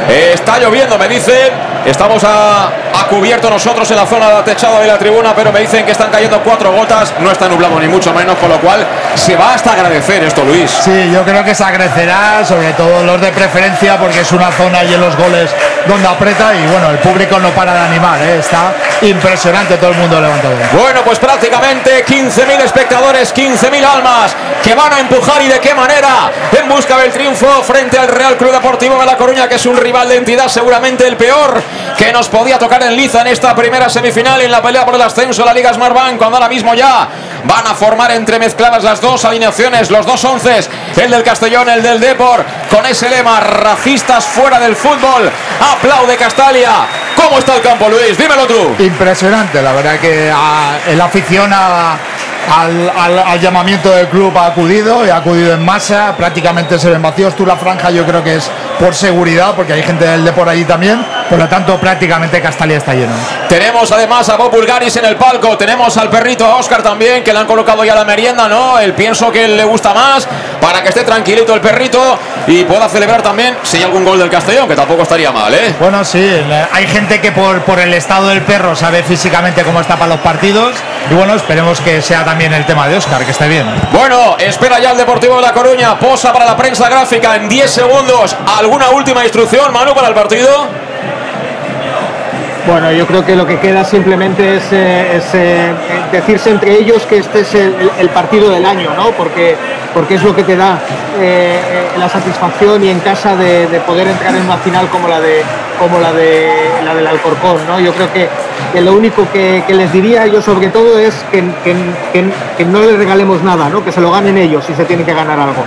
está lloviendo, me dicen. Estamos a, cubierto nosotros en la zona de techado de la tribuna, pero me dicen que están cayendo cuatro gotas. No está nublado ni mucho menos, con lo cual se va hasta agradecer esto, Luis. Sí, yo creo que se agradecerá, sobre todo los de preferencia, porque es una zona y en los goles donde aprieta y bueno, el público no para de animar, ¿eh? está impresionante todo el mundo levantado. Bueno, pues prácticamente 15.000 espectadores, 15.000 almas que van a empujar y de qué manera en busca del triunfo frente al Real Club Deportivo de La Coruña, que es un rival de entidad seguramente el peor que nos podía tocar en liza en esta primera semifinal en la pelea por el ascenso a la Liga Smartbank, cuando ahora mismo ya van a formar entremezcladas las dos alineaciones, los dos once, el del Castellón, el del Depor, con ese lema, racistas fuera del fútbol. Aplaude Castalia. ¿Cómo está el campo, Luis? Dímelo tú. Impresionante, la verdad que ah, el afición al, llamamiento del club ha acudido y ha acudido en masa, prácticamente se ven vacíos. Tú la franja yo creo que es por seguridad, porque hay gente del Depor allí también, por lo tanto prácticamente Castalia está lleno. Tenemos además a Bob Bulgaris en el palco, tenemos al perrito a Oscar también, que le han colocado ya la merienda, ¿no? El pienso que le gusta más, para que esté tranquilito el perrito y pueda celebrar también si hay algún gol del Castellón, que tampoco estaría mal, ¿eh? Bueno, sí, hay gente que por, por el estado del perro sabe físicamente cómo está para los partidos, y bueno, esperemos que sea también el tema de Oscar, que esté bien. Bueno, espera ya el Deportivo de La Coruña, posa para la prensa gráfica en 10 segundos. ¿Alguna última instrucción, Manu, para el partido? Bueno, yo creo que lo que queda simplemente es, eh, eh, decirse entre ellos que este es el, partido del año, ¿no? Porque, porque es lo que te da eh, la satisfacción y en casa de, poder entrar en una final como la de como la de la del Alcorcón, ¿no? Yo creo que, lo único que, les diría yo sobre todo es que, que, no les regalemos nada, ¿no? Que se lo ganen ellos si se tiene que ganar algo.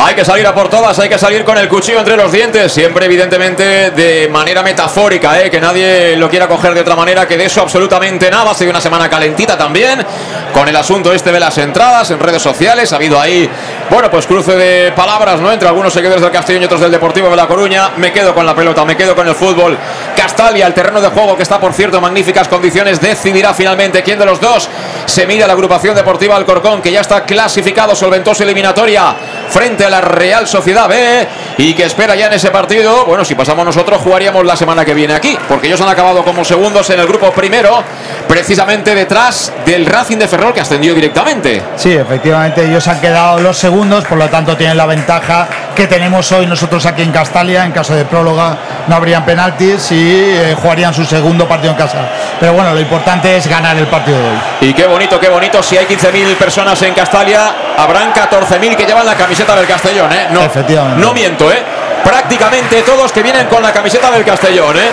Hay que salir a por todas, hay que salir con el cuchillo entre los dientes, siempre evidentemente de manera metafórica, ¿eh? que nadie lo quiera coger de otra manera, que de eso absolutamente nada. Ha sido una semana calentita también, con el asunto este de las entradas en redes sociales. Ha habido ahí, bueno, pues cruce de palabras, ¿no? Entre algunos seguidores del Castellón y otros del Deportivo de La Coruña. Me quedo con la pelota, me quedo con el fútbol. Castalia, el terreno de juego que está, por cierto, en magníficas condiciones, decidirá finalmente quién de los dos se mide a la agrupación deportiva Alcorcón, que ya está clasificado, solventosa eliminatoria frente a la Real Sociedad B y que espera ya en ese partido. Bueno, si pasamos nosotros, jugaríamos la semana que viene aquí, porque ellos han acabado como segundos en el grupo primero, precisamente detrás del Racing de Ferrol que ascendió directamente. Sí, efectivamente, ellos han quedado los segundos, por lo tanto tienen la ventaja que tenemos hoy nosotros aquí en Castalia. En caso de próloga no habrían penaltis y eh, jugarían su segundo partido en casa. Pero bueno, lo importante es ganar el partido de hoy. Y qué bonito, qué bonito. Si hay 15.000 personas en Castalia, habrán 14.000 que llevan la camiseta del Castellón, ¿eh? No, Efectivamente. no miento, ¿eh? Prácticamente todos que vienen con la camiseta del Castellón, ¿eh?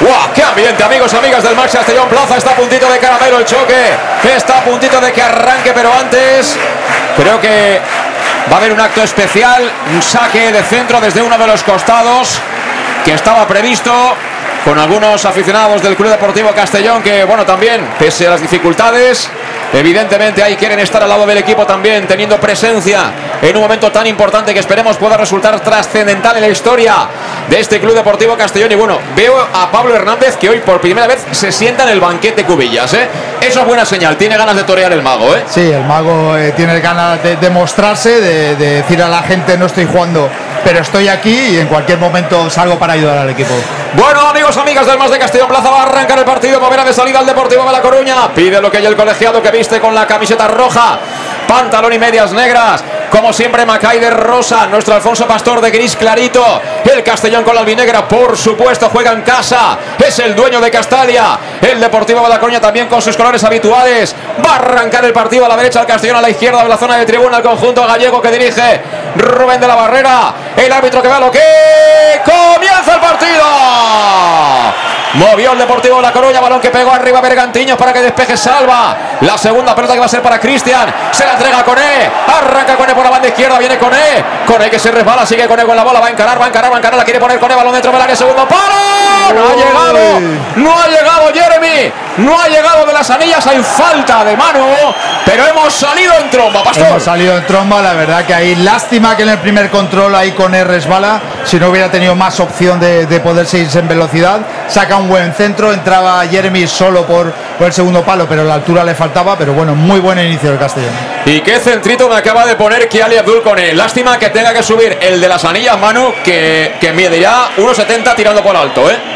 ¡Guau! ¡Qué ambiente, amigos, amigas del Max Castellón Plaza! Está a puntito de caramelo el choque. Está a puntito de que arranque, pero antes creo que va a haber un acto especial. Un saque de centro desde uno de los costados que estaba previsto con algunos aficionados del Club Deportivo Castellón que, bueno, también, pese a las dificultades, evidentemente ahí quieren estar al lado del equipo también, teniendo presencia en un momento tan importante que esperemos pueda resultar trascendental en la historia de este Club Deportivo Castellón. Y bueno, veo a Pablo Hernández que hoy por primera vez se sienta en el banquete Cubillas, ¿eh? Eso es buena señal, tiene ganas de torear el mago, ¿eh? Sí, el mago eh, tiene ganas de, de mostrarse, de, de decir a la gente no estoy jugando, pero estoy aquí y en cualquier momento salgo para ayudar al equipo. Bueno, amigos, amigas del Más de Castellón Plaza, va a arrancar el partido. Moverá de salida al Deportivo de La Coruña. Pide lo que hay el colegiado que viste con la camiseta roja, pantalón y medias negras. Como siempre, Macay de rosa. Nuestro Alfonso Pastor de gris clarito. El Castellón con la albinegra, por supuesto, juega en casa. Es el dueño de Castalia. El Deportivo de La Coruña también con sus colores habituales. Va a arrancar el partido a la derecha, el Castellón a la izquierda de la zona de tribuna. El conjunto gallego que dirige Rubén de la Barrera. El árbitro que va a lo que comienza el partido. Movió el Deportivo de La Coruña, balón que pegó arriba Bergantiños para que despeje Salva. La segunda pelota que va a ser para Cristian. Se la entrega con E. Arranca con E por la banda izquierda, viene con E. Con E que se resbala, sigue con E con la bola, va a encarar, va a encarar, va a encarar, la quiere poner con E, balón dentro del área, segundo palo. No ha llegado, no ha llegado Jeremy. No ha llegado de las anillas, hay falta de mano, pero hemos salido en tromba, Pastor. Hemos salido en tromba, la verdad que hay lástima que en el primer control ahí con E resbala, si no hubiera tenido más opción de, de poder seguirse en velocidad, saca un buen centro, entraba Jeremy solo por, por el segundo palo, pero la altura le faltaba, pero bueno, muy buen inicio del Castellón. Y qué centrito me acaba de poner Kiali Abdul con él. Lástima que tenga que subir el de las anillas, Manu, que, que mide ya 1,70 tirando por alto, ¿eh?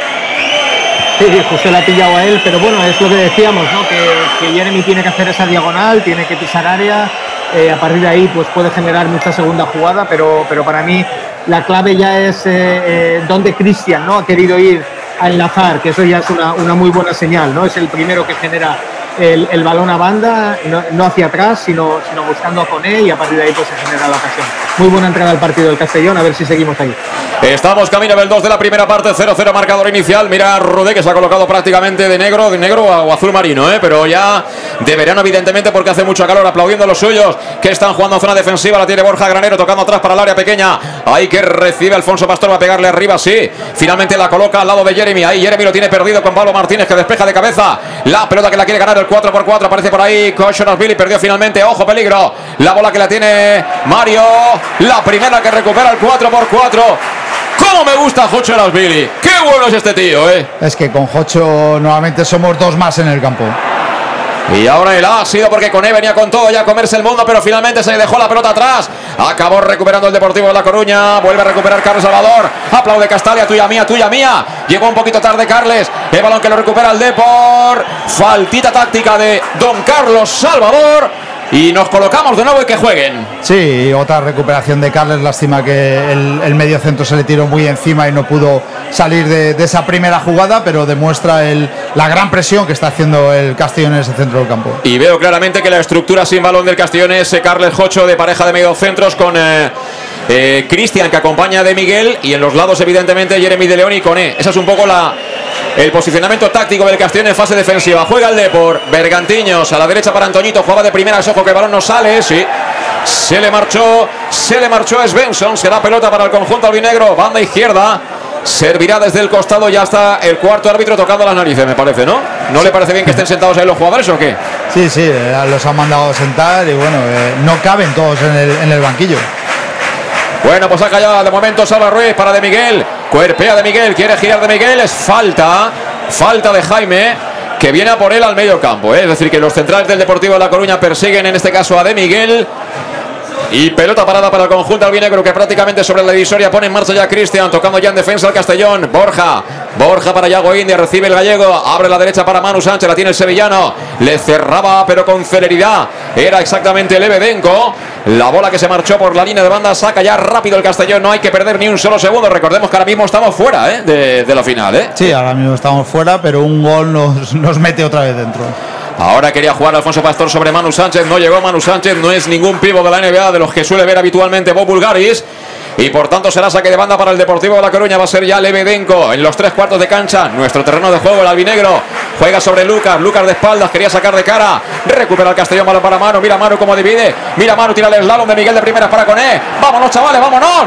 Sí, José la ha pillado a él, pero bueno, es lo que decíamos, ¿no? Que, Jeremy tiene que hacer esa diagonal, tiene que pisar área, eh, a partir de ahí pues puede generar mucha segunda jugada, pero, pero para mí la clave ya es eh, eh, dónde Cristian ¿no? ha querido ir a enlazar, que eso ya es una, una muy buena señal, ¿no? Es el primero que genera el, balón a banda, no, hacia atrás, sino, sino buscando a Coné y a partir de ahí pues se genera la ocasión. Muy buena entrada al partido del Castellón, a ver si seguimos ahí. Estamos camino del 2 de la primera parte, 0-0 marcador inicial. Mira Rodé que se ha colocado prácticamente de negro, de negro o azul marino, ¿eh? pero ya de verano evidentemente porque hace mucho calor, aplaudiendo a los suyos que están jugando en zona defensiva. La tiene Borja Granero tocando atrás para el área pequeña. Ahí que recibe Alfonso Pastor, va a pegarle arriba, sí. Finalmente la coloca al lado de Jeremy. Ahí Jeremy lo tiene perdido con Pablo Martínez que despeja de cabeza. La pelota que la quiere ganar el 4x4 aparece por ahí. Billy perdió finalmente. Ojo, peligro. La bola que la tiene Mario. La primera que recupera el 4x4. ¿Cómo me gusta Jocho Billy? ¡Qué bueno es este tío, eh! Es que con Jocho nuevamente somos dos más en el campo. Y ahora el A ha sido porque Coné venía con todo ya a comerse el mundo, pero finalmente se le dejó la pelota atrás. Acabó recuperando el Deportivo de La Coruña. Vuelve a recuperar Carlos Salvador. Aplaude Castalia, tuya mía, tuya mía. Llegó un poquito tarde Carles. El balón que lo recupera el Depor. Faltita táctica de Don Carlos Salvador. Y nos colocamos de nuevo y que jueguen. Sí, otra recuperación de Carles. Lástima que el, el medio centro se le tiró muy encima y no pudo salir de, de esa primera jugada, pero demuestra el, la gran presión que está haciendo el Castellón en ese centro del campo. Y veo claramente que la estructura sin balón del Castellón es eh, Carles Jocho de pareja de medio centros con eh, eh, Cristian que acompaña de Miguel y en los lados evidentemente Jeremy de León y Coné. Esa es un poco la, el posicionamiento táctico del Castellón en fase defensiva. Juega el Depor, Bergantiños a la derecha para Antoñito, jugaba de primera, ojo que el balón no sale, sí. Se le marchó Se le marchó a Svensson. Será pelota para el conjunto albinegro. Banda izquierda. Servirá desde el costado. Ya está el cuarto árbitro tocando las narices, me parece, ¿no? ¿No le parece bien que estén sentados ahí los jugadores o qué? Sí, sí, eh, los han mandado a sentar y bueno, eh, no caben todos en el, en el banquillo. Bueno, pues ha callado de momento Salva Ruiz para De Miguel. Cuerpea de Miguel, quiere girar de Miguel. Es falta. Falta de Jaime. Que viene a por él al medio campo. ¿eh? Es decir, que los centrales del Deportivo de La Coruña persiguen en este caso a De Miguel. Y pelota parada para el conjunto albinegro que prácticamente sobre la divisoria pone en marcha ya Cristian, tocando ya en defensa el Castellón. Borja, Borja para Yago India, recibe el gallego, abre la derecha para Manu Sánchez, la tiene el sevillano, le cerraba pero con celeridad. Era exactamente el. La bola que se marchó por la línea de banda saca ya rápido el Castellón, no hay que perder ni un solo segundo. Recordemos que ahora mismo estamos fuera ¿eh? de, de la final. ¿eh? Sí, ahora mismo estamos fuera, pero un gol nos mete otra vez dentro. Ahora quería jugar Alfonso Pastor sobre Manu Sánchez. No llegó Manu Sánchez. No es ningún pivo de la NBA de los que suele ver habitualmente Bob Bulgaris. Y por tanto será saque de banda para el Deportivo de La Coruña. Va a ser ya Lebedenko en los tres cuartos de cancha. Nuestro terreno de juego, el albinegro. Juega sobre Lucas. Lucas de espaldas. Quería sacar de cara. Recupera el Castellón. Balón para Manu. Mira Manu cómo divide. Mira Manu. Tira el slalom de Miguel de primeras para Coné. Vámonos, chavales. Vámonos.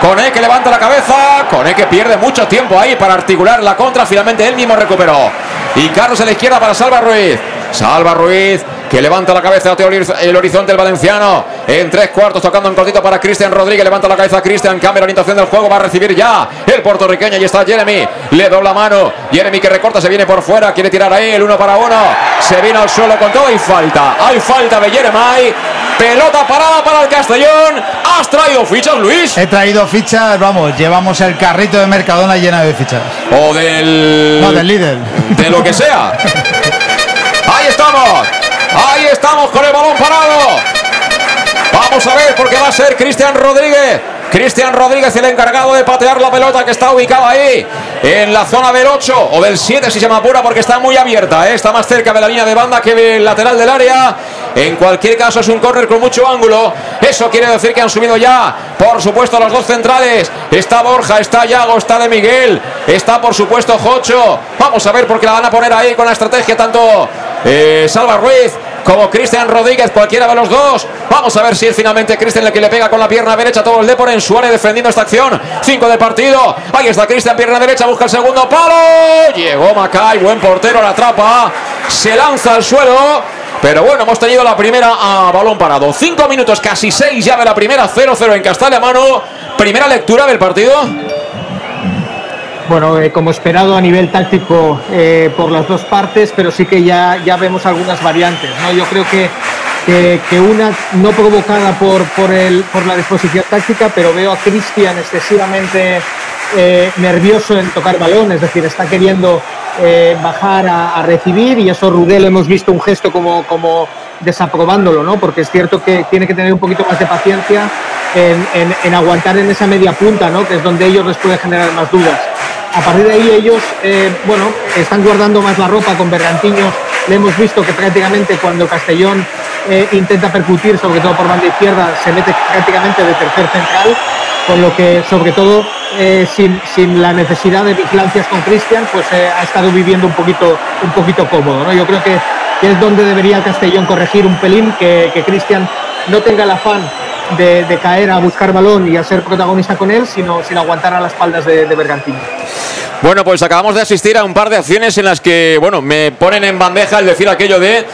Coné que levanta la cabeza. Coné que pierde mucho tiempo ahí para articular la contra. Finalmente él mismo recuperó. Y Carlos a la izquierda para Salva Ruiz. Salva Ruiz que levanta la cabeza hacia el horizonte el valenciano. En tres cuartos tocando un cortito para Cristian Rodríguez. Levanta la cabeza Cristian. Cambia la orientación del juego. Va a recibir ya el puertorriqueño. Y está Jeremy. Le dobla mano. Jeremy que recorta. Se viene por fuera. Quiere tirar ahí el uno para uno. Se viene al suelo con todo y falta. Hay falta de Jeremy. Pelota parada para el Castellón. ¿Has traído fichas, Luis? He traído fichas, vamos, llevamos el carrito de Mercadona lleno de fichas. O del. No, del líder. De lo que sea. (laughs) Ahí estamos. Ahí estamos con el balón parado. Vamos a ver porque va a ser Cristian Rodríguez. Cristian Rodríguez, el encargado de patear la pelota que está ubicada ahí en la zona del 8 o del 7 si se me apura porque está muy abierta. ¿eh? Está más cerca de la línea de banda que el lateral del área. En cualquier caso es un córner con mucho ángulo. Eso quiere decir que han subido ya, por supuesto, los dos centrales. Está Borja, está Yago, está de Miguel, está por supuesto Jocho. Vamos a ver porque la van a poner ahí con la estrategia tanto eh, Salva Ruiz como Cristian Rodríguez, cualquiera de los dos. Vamos a ver si es finalmente Cristian el que le pega con la pierna derecha todo el Depor en Suárez defendiendo esta acción. Cinco de partido. Ahí está Cristian, pierna derecha, busca el segundo palo. Llegó Macay, buen portero, la atrapa. Se lanza al suelo. Pero bueno, hemos tenido la primera a balón parado. Cinco minutos, casi seis de la primera, 0-0 en Castalia Mano. Primera lectura del partido. Bueno, eh, como esperado a nivel táctico eh, por las dos partes, pero sí que ya, ya vemos algunas variantes. ¿no? Yo creo que, que, una no provocada por, por, el, por la disposición táctica, pero veo a Cristian excesivamente eh, nervioso en tocar balón, es decir, está queriendo bajar a, a, recibir y eso Rudel hemos visto un gesto como, como desaprobándolo, ¿no? porque es cierto que tiene que tener un poquito más de paciencia en, en, en aguantar en esa media punta, ¿no? que es donde ellos les puede generar más dudas a partir de ahí ellos, eh, bueno, están guardando más la ropa con Bergantiños. Le hemos visto que prácticamente cuando Castellón eh, intenta percutir, sobre todo por banda izquierda, se mete prácticamente de tercer central, con lo que sobre todo eh, sin, sin, la necesidad de vigilancias con Cristian, pues ha estado viviendo un poquito, un poquito cómodo. ¿no? Yo creo que, que, es donde debería el Castellón corregir un pelín, que, que Cristian no tenga el afán de, caer a buscar balón y a ser protagonista con él, sino sin aguantar a las espaldas de, de. Bueno, pues acabamos de asistir a un par de acciones en las que, bueno, me ponen en bandeja el decir aquello de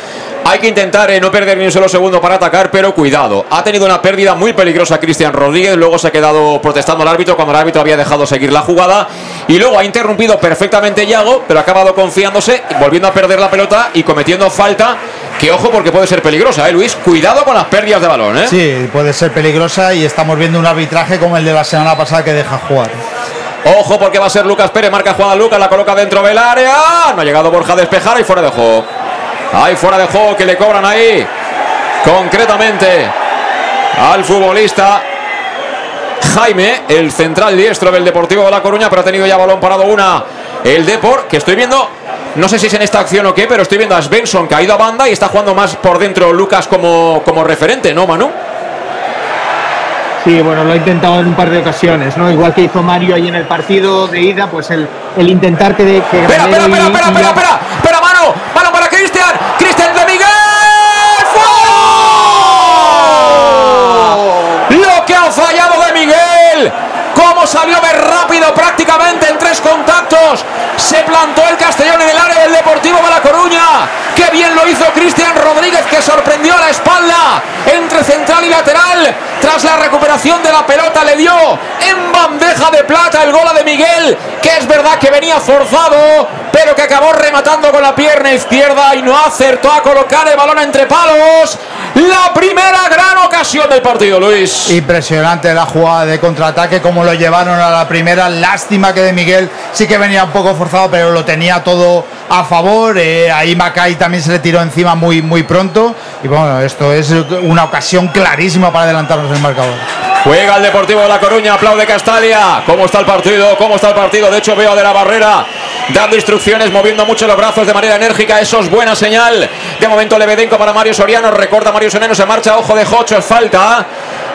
hay que intentar eh, no perder ni un solo segundo para atacar, pero cuidado. Ha tenido una pérdida muy peligrosa Cristian Rodríguez, luego se ha quedado protestando al árbitro cuando el árbitro había dejado seguir la jugada y luego ha interrumpido perfectamente Yago, pero ha acabado confiándose, volviendo a perder la pelota y cometiendo falta. Que ojo porque puede ser peligrosa, ¿eh, Luis? Cuidado con las pérdidas de balón, ¿eh? Sí, puede ser peligrosa y estamos viendo un arbitraje como el de la semana pasada que deja jugar. Ojo porque va a ser Lucas Pérez, marca jugada Lucas, la coloca dentro del área. No ha llegado Borja a despejar y fuera de juego. Hay fuera de juego que le cobran ahí. Concretamente al futbolista Jaime, el central diestro del Deportivo de La Coruña, pero ha tenido ya balón parado una. El Depor, que estoy viendo, no sé si es en esta acción o qué, pero estoy viendo a Svensson que ha ido a banda y está jugando más por dentro Lucas como, como referente, ¿no, Manu? Sí, bueno, lo ha intentado en un par de ocasiones, ¿no? Igual que hizo Mario ahí en el partido de ida, pues el, el intentar que... De, que espera, espera, espera, espera, espera, espera, espera, mano, mano para Cristian, Cristian de Miguel. ¡Fuera! Lo salió ver rápido prácticamente en tres contactos. Se plantó el Castellón en el área del Deportivo de La Coruña. Qué bien lo hizo Cristian Rodríguez que sorprendió a la espalda entre central y lateral. Tras la recuperación de la pelota le dio en bandeja de plata el gol de Miguel, que es verdad que venía forzado, pero que acabó rematando con la pierna izquierda y no acertó a colocar el balón entre palos. La primera gran ocasión del partido, Luis. Impresionante la jugada de contraataque, como lo llevaron a la primera. Lástima que de Miguel sí que venía un poco forzado, pero lo tenía todo a favor. Eh, ahí Macay también se le tiró encima muy, muy pronto. Y bueno, esto es una ocasión clarísima para adelantarnos el marcador. Juega el Deportivo de La Coruña, aplaude Castalia. ¿Cómo está el partido? ¿Cómo está el partido? De hecho, veo a de la barrera dando instrucciones, moviendo mucho los brazos de manera enérgica. Eso es buena señal. De momento, Lebedenco para Mario Soriano. Recorta Mario Soriano, se marcha. Ojo de Jocho, es falta.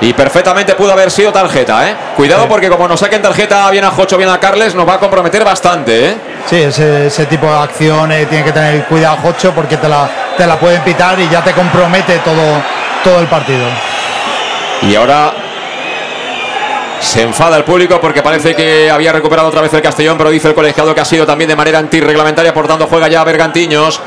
Y perfectamente pudo haber sido tarjeta, ¿eh? Cuidado porque como nos saquen tarjeta bien a Jocho, bien a Carles, nos va a comprometer bastante, ¿eh? Sí, ese, tipo de acción eh, tiene que tener cuidado Jocho porque te la, te la pueden pitar y ya te compromete todo, todo el partido. Y ahora se enfada el público porque parece que había recuperado otra vez el Castellón, pero dice el colegiado que ha sido también de manera antirreglamentaria, por tanto juega ya Bergantiños.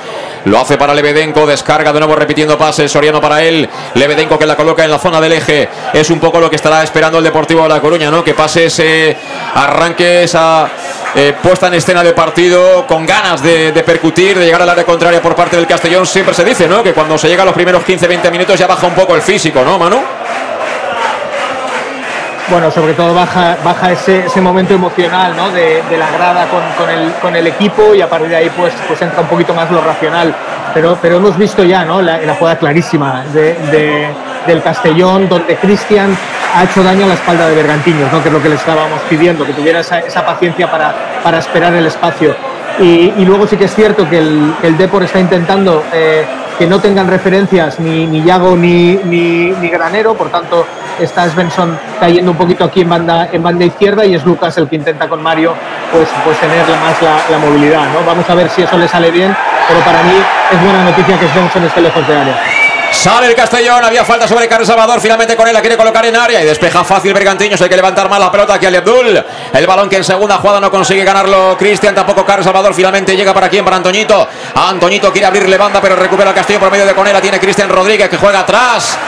Lo hace para Lebedenko, descarga de nuevo repitiendo pases, Soriano para él, Lebedenko que la coloca en la zona del eje, es un poco lo que estará esperando el Deportivo de La Coruña, ¿no? Que pase ese arranque, esa eh, puesta en escena de partido con ganas de, de, percutir, de llegar al área contraria por parte del Castellón, siempre se dice, ¿no? Que cuando se llega a los primeros 15-20 minutos ya baja un poco el físico, ¿no, Manu? Bueno, sobre todo baja, baja ese, ese momento emocional ¿no? de, la grada con, el, con, el, equipo y a partir de ahí pues, pues entra un poquito más lo racional. Pero, pero hemos visto ya ¿no? la, jugada clarísima de, de, del Castellón, donde Cristian ha hecho daño a la espalda de Bergantiños, ¿no? que es lo que le estábamos pidiendo, que tuviera esa, esa paciencia para, para esperar el espacio. Y, y, luego sí que es cierto que el, el Depor está intentando eh, que no tengan referencias ni, ni Yago ni, ni, Granero, por tanto está Svensson cayendo un poquito aquí en banda, en banda izquierda y es Lucas el que intenta con Mario pues, pues tener más la, la movilidad. ¿no? Vamos a ver si eso le sale bien, pero para mí es buena noticia que Svensson esté lejos de área. Sale el Castellón, había falta sobre Carlos Salvador, finalmente con él la quiere colocar en área y despeja fácil Bergantiños, hay que levantar más la pelota aquí Ali Abdul. El balón que en segunda jugada no consigue ganarlo Cristian, tampoco Carlos Salvador, finalmente llega para quién, para Antoñito. Antoñito quiere abrirle banda, pero recupera el Castellón por medio de Conera, tiene Cristian Rodríguez que juega atrás.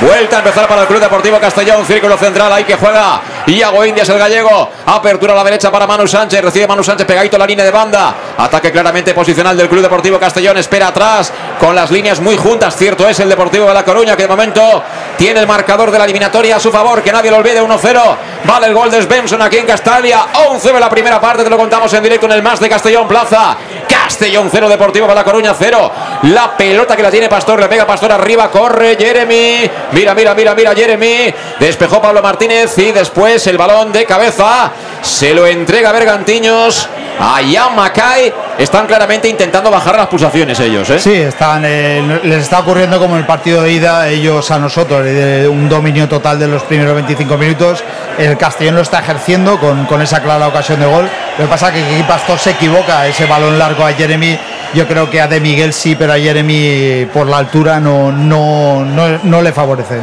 Vuelta a empezar para el Club Deportivo Castellón, círculo central ahí que juega Iago Indias el gallego. Apertura a la derecha para Manu Sánchez, recibe Manu Sánchez pegadito a la línea de banda. Ataque claramente posicional del Club Deportivo Castellón, espera atrás con las líneas muy juntas. Cierto es el Deportivo de La Coruña que de momento tiene el marcador de la eliminatoria a su favor, que nadie lo olvide 1-0. Vale el gol de Svensson aquí en Castalia. 11 de la primera parte, te lo contamos en directo en el más de Castellón Plaza. Castellón 0, Deportivo de La Coruña 0. La pelota que la tiene Pastor, le pega Pastor arriba, corre Jeremy. Mira, mira, mira, mira Jeremy. Despejó Pablo Martínez y después el balón de cabeza se lo entrega Bergantiños a Jan Macay. Están claramente intentando bajar las pulsaciones ellos. ¿eh? Sí, están, eh, les está ocurriendo como el partido de ida, ellos a nosotros, de un dominio total de los primeros 25 minutos. El Castellón lo está ejerciendo con, con esa clara ocasión de gol. Lo que pasa es que Pastor se equivoca, ese balón largo a Jeremy. Yo creo que a De Miguel sí, pero a Jeremy por la altura no, no, no, no le favorece.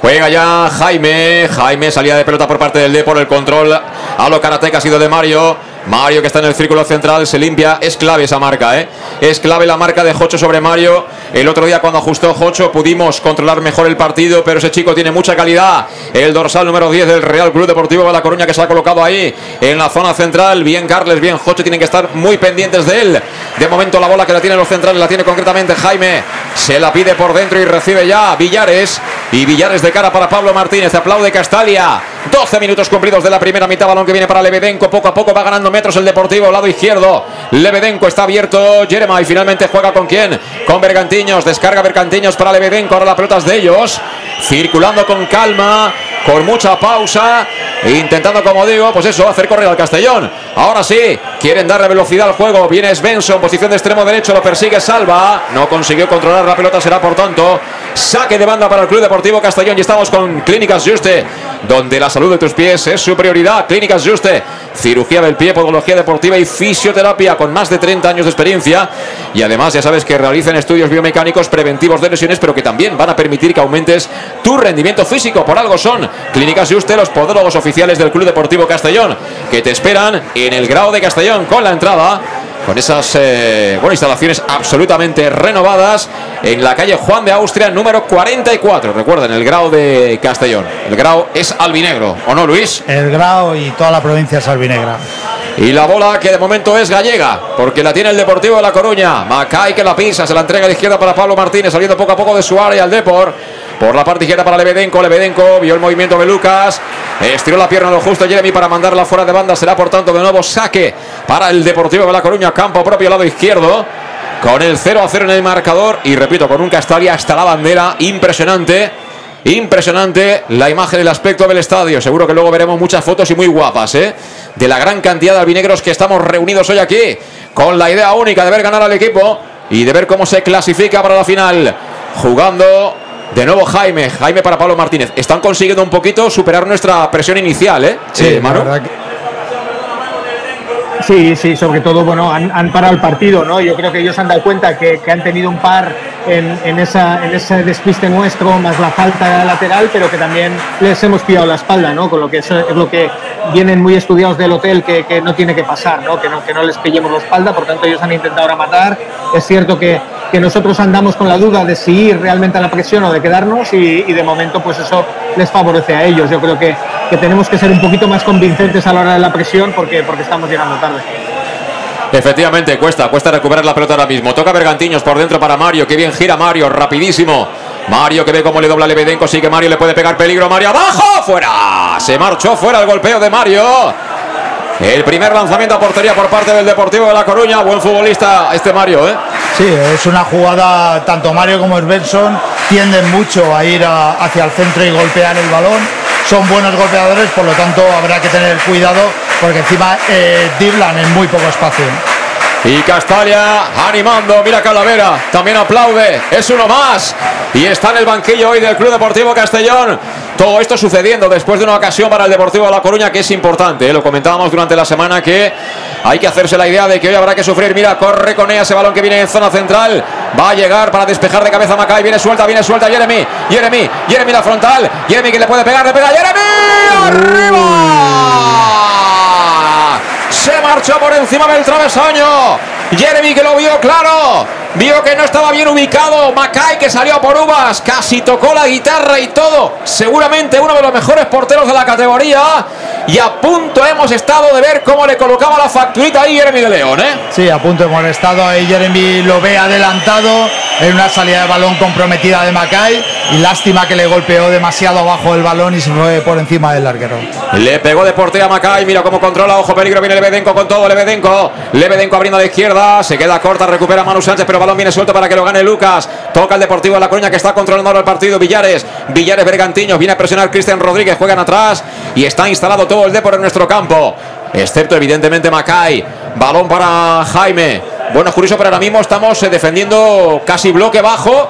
Juega ya Jaime. Jaime salía de pelota por parte del D por el control. A lo karate que ha sido de Mario. Mario que está en el círculo central se limpia. Es clave esa marca, ¿eh? Es clave la marca de Jocho sobre Mario. El otro día cuando ajustó Jocho pudimos controlar mejor el partido, pero ese chico tiene mucha calidad. El dorsal número 10 del Real Club Deportivo de La Coruña que se ha colocado ahí en la zona central. Bien Carles, bien Jocho, tienen que estar muy pendientes de él. De momento la bola que la tienen los centrales la tiene concretamente Jaime. Se la pide por dentro y recibe ya Villares. Y Villares de cara para Pablo Martínez. Aplaude Castalia. 12 minutos cumplidos de la primera mitad. Balón que viene para Lebedenko. Poco a poco va ganando el Deportivo. Lado izquierdo. Lebedenko está abierto. Jerema y finalmente juega con quién? Con Bergantiños. Descarga Bergantiños para Lebedenko. Ahora la pelota es de ellos. Circulando con calma. Con mucha pausa. Intentando, como digo, pues eso, hacer correr al Castellón. Ahora sí, quieren darle velocidad al juego. Viene Svensson, posición de extremo derecho, lo persigue Salva. No consiguió controlar la pelota, será por tanto saque de banda para el Club Deportivo Castellón. Y estamos con Clínicas Juste donde la salud de tus pies es su prioridad. Clínicas Juste, cirugía del pie, podología deportiva y fisioterapia con más de 30 años de experiencia. Y además ya sabes que realizan estudios biomecánicos preventivos de lesiones, pero que también van a permitir que aumentes tu rendimiento físico. Por algo son Clínicas Juste, los podólogos oficiales del Club Deportivo Castellón, que te esperan en el grado de Castellón con la entrada con esas eh, instalaciones absolutamente renovadas en la calle Juan de Austria número 44. Recuerden, el grado de Castellón. El grado es albinegro, ¿o no, Luis? El grado y toda la provincia es albinegra. Y la bola que de momento es gallega, porque la tiene el Deportivo de La Coruña. Macay que la pisa, se la entrega a la izquierda para Pablo Martínez, saliendo poco a poco de su área al Depor. Por la parte izquierda para Lebedenko. Lebedenko vio el movimiento de Lucas. Estiró la pierna lo justo Jeremy para mandarla fuera de banda. Será por tanto de nuevo saque para el Deportivo de La Coruña. Campo propio lado izquierdo. Con el 0 a 0 en el marcador. Y repito, con un Castalia hasta la bandera. Impresionante. Impresionante la imagen del aspecto del estadio. Seguro que luego veremos muchas fotos y muy guapas, ¿eh? De la gran cantidad de albinegros que estamos reunidos hoy aquí. Con la idea única de ver ganar al equipo y de ver cómo se clasifica para la final. Jugando de nuevo Jaime, Jaime para Pablo Martínez. Están consiguiendo un poquito superar nuestra presión inicial, ¿eh? Sí, Eh, la Manu? verdad que- Sí, sí, sobre todo, bueno, han, han parado el partido, ¿no? Yo creo que ellos han dado cuenta que, que han tenido un par en, en, esa, en ese despiste nuestro, más la falta lateral, pero que también les hemos pillado la espalda, ¿no? Con lo que eso es lo que vienen muy estudiados del hotel, que, que no tiene que pasar, ¿no? Que, ¿no? que no les pillemos la espalda, por tanto ellos han intentado ahora matar. Es cierto que, que nosotros andamos con la duda de si ir realmente a la presión o de quedarnos y, de momento pues eso les favorece a ellos. Yo creo que, que tenemos que ser un poquito más convincentes a la hora de la presión porque, porque estamos llegando tarde. Efectivamente, cuesta, cuesta recuperar la pelota ahora mismo. Toca Bergantiños por dentro para Mario. Que bien gira Mario, rapidísimo. Mario que ve cómo le dobla Lebedenko. Sí que Mario le puede pegar peligro. Mario abajo, fuera. Se marchó fuera el golpeo de Mario. El primer lanzamiento a portería por parte del Deportivo de La Coruña. Buen futbolista este Mario, ¿eh? Sí, es una jugada, tanto Mario como Svensson tienden mucho a ir hacia el centro y golpear el balón. Son buenos golpeadores, por lo tanto habrá que tener cuidado porque encima eh, driblan en muy poco espacio. Y Castalia animando, mira Calavera, también aplaude, es uno más. Y está en el banquillo hoy del Club Deportivo Castellón. Todo esto sucediendo después de una ocasión para el Deportivo de La Coruña que es importante. ¿eh? Lo comentábamos durante la semana que hay que hacerse la idea de que hoy habrá que sufrir. Mira, corre con ella ese balón que viene en zona central. Va a llegar para despejar de cabeza Macay. Viene suelta, viene suelta Jeremy. Jeremy, Jeremy la frontal. Jeremy que le puede pegar, le pega Jeremy. ¡Arriba! Se marchó por encima del travesaño. Jeremy que lo vio claro. Vio que no estaba bien ubicado. Macay que salió por uvas. Casi tocó la guitarra y todo. Seguramente uno de los mejores porteros de la categoría. Y a punto hemos estado de ver cómo le colocaba la facturita ahí Jeremy de León, ¿eh? Sí, a punto de molestado. Ahí Jeremy lo ve adelantado en una salida de balón comprometida de Macay. Y lástima que le golpeó demasiado abajo el balón y se fue por encima del larguero. Le pegó de portero a Macay. Mira cómo controla. Ojo, peligro. Viene Lebedenko con todo. Lebedenko. Lebedenko abriendo a la izquierda. Se queda corta. Recupera Manu Sánchez. Pero balón viene suelto para que lo gane Lucas. Toca el Deportivo de La Coruña que está controlando el partido. Villares. Villares Bergantiños. Viene a presionar Cristian Rodríguez. Juegan atrás. Y está instalado todo el Depor en nuestro campo. Excepto evidentemente Macay. Balón para Jaime. Bueno, es curioso, pero ahora mismo estamos eh, defendiendo casi bloque bajo.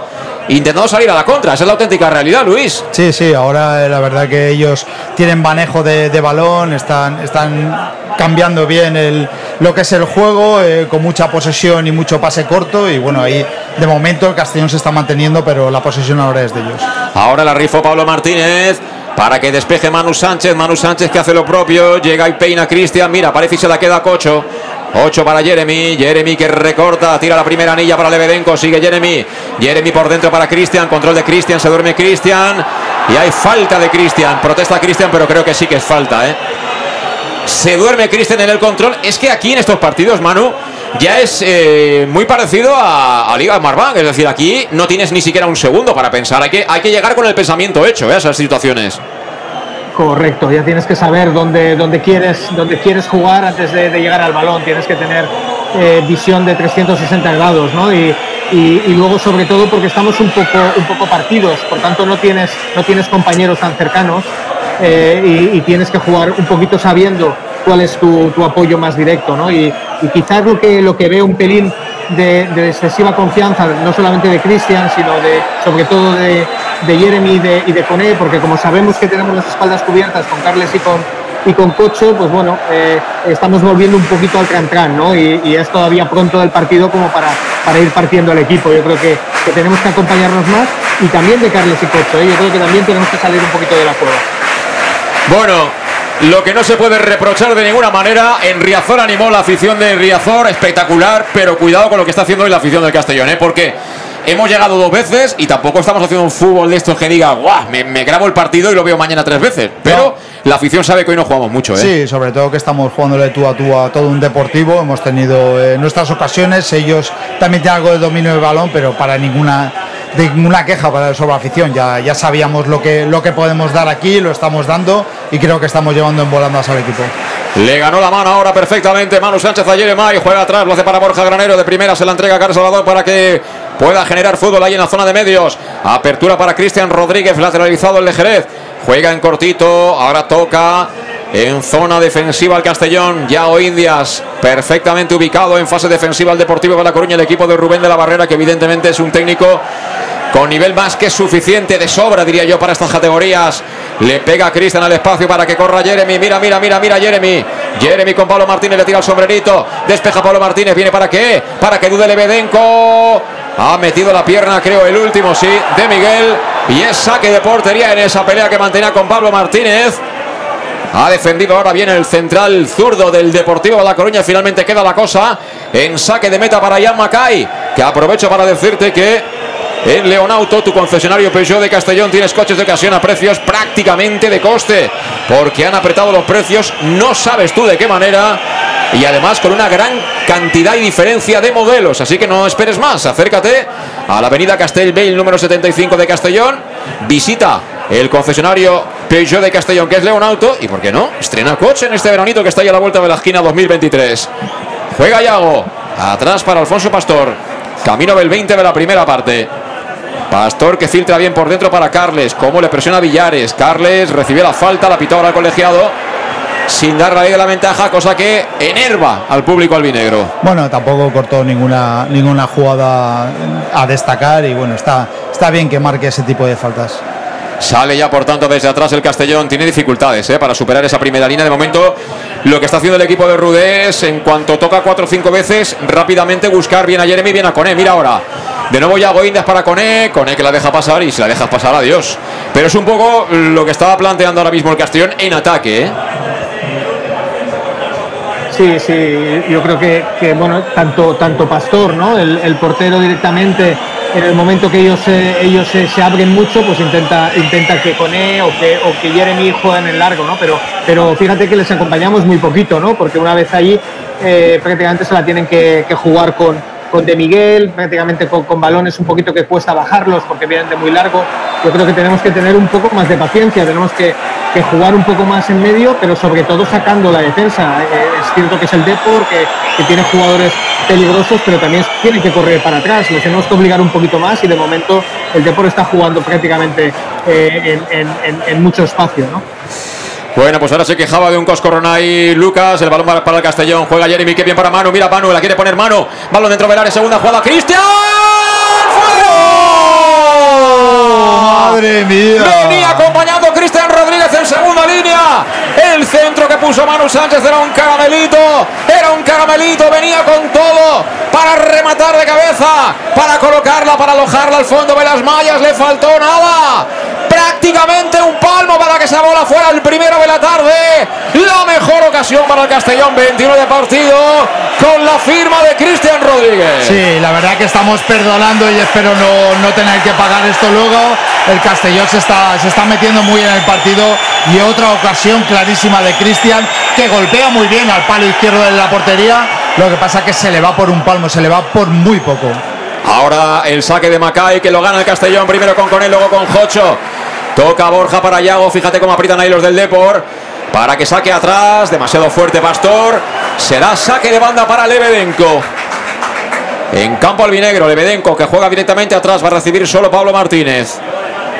Intentando salir a la contra. Esa es la auténtica realidad, Luis. Sí, sí, ahora eh, la verdad que ellos tienen manejo de, de balón, están, están cambiando bien el, lo que es el juego, eh, con mucha posesión y mucho pase corto. Y bueno, ahí de momento el Castellón se está manteniendo, pero la posesión ahora es de ellos. Ahora la rifó Pablo Martínez para que despeje Manu Sánchez. Manu Sánchez que hace lo propio. Llega y peina Cristian. Mira, parece y se la queda Cocho. 8 para Jeremy. Jeremy que recorta. Tira la primera anilla para Lebedenko. Sigue Jeremy. Jeremy por dentro para Cristian. Control de Cristian. Se duerme Cristian. Y hay falta de Cristian. Protesta Cristian, pero creo que sí que es falta, ¿eh? Se duerme Cristian en el control. Es que aquí en estos partidos, Manu, ya es eh, muy parecido a, Liga Marbank. Es decir, aquí no tienes ni siquiera un segundo para pensar. Hay que, hay que llegar con el pensamiento hecho ¿eh? a esas situaciones. Correcto, ya tienes que saber dónde, dónde, quieres, dónde quieres jugar antes de, llegar al balón, tienes que tener eh, visión de 360 grados, ¿no? Y, y- luego sobre todo porque estamos un poco, un poco partidos, por tanto no tienes, no tienes compañeros tan cercanos eh, y, y tienes que jugar un poquito sabiendo cuál es tu, tu apoyo más directo, ¿no? Y, y quizás lo que, lo que veo un pelín de, excesiva confianza, no solamente de Cristian, sino de, sobre todo de, Jeremy y de, y porque como sabemos que tenemos las espaldas cubiertas con Carles y con, y con Cocho, pues bueno, eh, estamos volviendo un poquito al tran ¿no? Y, y, es todavía pronto del partido como para, para ir partiendo el equipo. Yo creo que, que tenemos que acompañarnos más y también de Carles y Cocho, ¿eh? yo creo que también tenemos que salir un poquito de la cueva. Bueno, lo que no se puede reprochar de ninguna manera, en Riazor animó la afición de Riazor, espectacular, pero cuidado con lo que está haciendo hoy la afición del Castellón, ¿eh? porque hemos llegado dos veces y tampoco estamos haciendo un fútbol de estos que diga, guau, me, me grabo el partido y lo veo mañana tres veces, pero la afición sabe que hoy no jugamos mucho. ¿eh? Sí, sobre todo que estamos jugándole tú a tú a todo un deportivo, hemos tenido eh, nuestras ocasiones, ellos también tienen algo de dominio del balón, pero para ninguna ninguna queja para sobre afición. Ya, ya sabíamos lo que, lo que podemos dar aquí, lo estamos dando y creo que estamos llevando en volandas al equipo. Le ganó la mano ahora perfectamente Manu Sánchez a Jeremai, juega atrás, lo hace para Borja Granero, de primera se la entrega a Carlos Salvador para que pueda generar fútbol ahí en la zona de medios. Apertura para Cristian Rodríguez, lateralizado el de Jerez. Juega en cortito, ahora toca en zona defensiva el Castellón, Yao Indias, perfectamente ubicado en fase defensiva el Deportivo de La Coruña, el equipo de Rubén de la Barrera, que evidentemente es un técnico con nivel más que suficiente, de sobra diría yo para estas categorías. Le pega a Cristian al espacio para que corra Jeremy. Mira, mira, mira, mira Jeremy. Jeremy con Pablo Martínez le tira el sombrerito. Despeja Pablo Martínez. Viene para qué? Para que dude Lebedenko. Ha metido la pierna, creo, el último, sí, de Miguel. Y es saque de portería en esa pelea que mantenía con Pablo Martínez. Ha defendido ahora bien el central zurdo del Deportivo de La Coruña. Finalmente queda la cosa en saque de meta para Jan Macay. Que aprovecho para decirte que en Leonauto, tu concesionario Peugeot de Castellón, tienes coches de ocasión a precios prácticamente de coste. Porque han apretado los precios, no sabes tú de qué manera. Y además con una gran cantidad y diferencia de modelos. Así que no esperes más. Acércate a la avenida Castellbell número 75 de Castellón. Visita el concesionario Peugeot de Castellón, que es Leonauto. Y por qué no, estrena coche en este veranito que está ahí a la vuelta de la esquina 2023. Juega Yago. Atrás para Alfonso Pastor. Camino del 20 de la primera parte. Pastor que filtra bien por dentro para Carles. Cómo le presiona Villares. Carles recibió la falta, la pitó ahora colegiado. Sin dar la ley de la ventaja, cosa que enerva al público albinegro. Bueno, tampoco cortó ninguna, ninguna jugada a destacar y bueno, está, está bien que marque ese tipo de faltas. Sale ya, por tanto, desde atrás el Castellón. Tiene dificultades ¿eh? para superar esa primera línea. De momento, lo que está haciendo el equipo de Rudé es, en cuanto toca cuatro o cinco veces, rápidamente buscar bien a Jeremy, bien a Coné. Mira ahora. De nuevo ya Goindas para Coné. Coné que la deja pasar y si la dejas pasar, adiós. Pero es un poco lo que estaba planteando ahora mismo el Castellón en ataque. ¿eh? Sí, sí, yo creo que, que, bueno, tanto, tanto Pastor, ¿no? El, portero directamente, en el momento que ellos, ellos se, abren mucho, pues intenta, intenta que Coné o que, o que Jeremy jueguen en largo, ¿no? Pero, pero fíjate que les acompañamos muy poquito, ¿no? Porque una vez allí eh, prácticamente se la tienen que jugar con, con De Miguel, prácticamente con, balones un poquito que cuesta bajarlos porque vienen de muy largo. Yo creo que tenemos que tener un poco más de paciencia, tenemos que, jugar un poco más en medio, pero sobre todo sacando la defensa. Eh, es cierto que es el Depor, que, tiene jugadores peligrosos, pero también tiene que correr para atrás. Les tenemos que obligar un poquito más y de momento el Depor está jugando prácticamente eh, en, en, en, mucho espacio. ¿no? Bueno, pues ahora se quejaba de un Coscoronay Lucas. El balón para el Castellón. Juega Jeremy. Qué bien para Manu. Mira Manu. La quiere poner Manu. Balón dentro del área. Segunda jugada. Cristian. ¡Madre mía! Venía acompañando Cristian Rodríguez en segunda línea. El centro que puso Manu Sánchez era un caramelito. Era un caramelito. Venía con todo para rematar de cabeza. Para colocarla, para alojarla al fondo de las mallas. Le faltó nada prácticamente un palmo para que esa bola fuera el primero de la tarde. La mejor ocasión para el Castellón, 21 de partido, con la firma de Cristian Rodríguez. Sí, la verdad que estamos perdonando y espero no, no tener que pagar esto luego. El Castellón se está, se está metiendo muy en el partido y otra ocasión clarísima de Cristian que golpea muy bien al palo izquierdo de la portería. Lo que pasa que se le va por un palmo, se le va por muy poco. Ahora el saque de Macay que lo gana el Castellón primero con Conel, luego con Jocho. Toca Borja para Yago. Fíjate cómo aprietan ahí los del Depor. Para que saque atrás. Demasiado fuerte Pastor. Será saque de banda para Lebedenko. En campo albinegro. Lebedenko que juega directamente atrás. Va a recibir solo Pablo Martínez.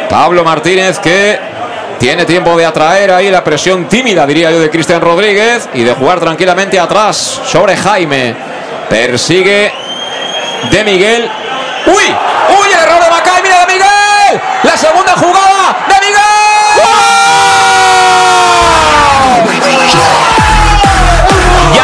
Pablo Martínez que tiene tiempo de atraer ahí la presión tímida, diría yo, de Cristian Rodríguez. Y de jugar tranquilamente atrás sobre Jaime. Persigue de Miguel. ¡Uy! ¡Uy! Error de Macay. ¡Mira de! Miguel. La segunda jugada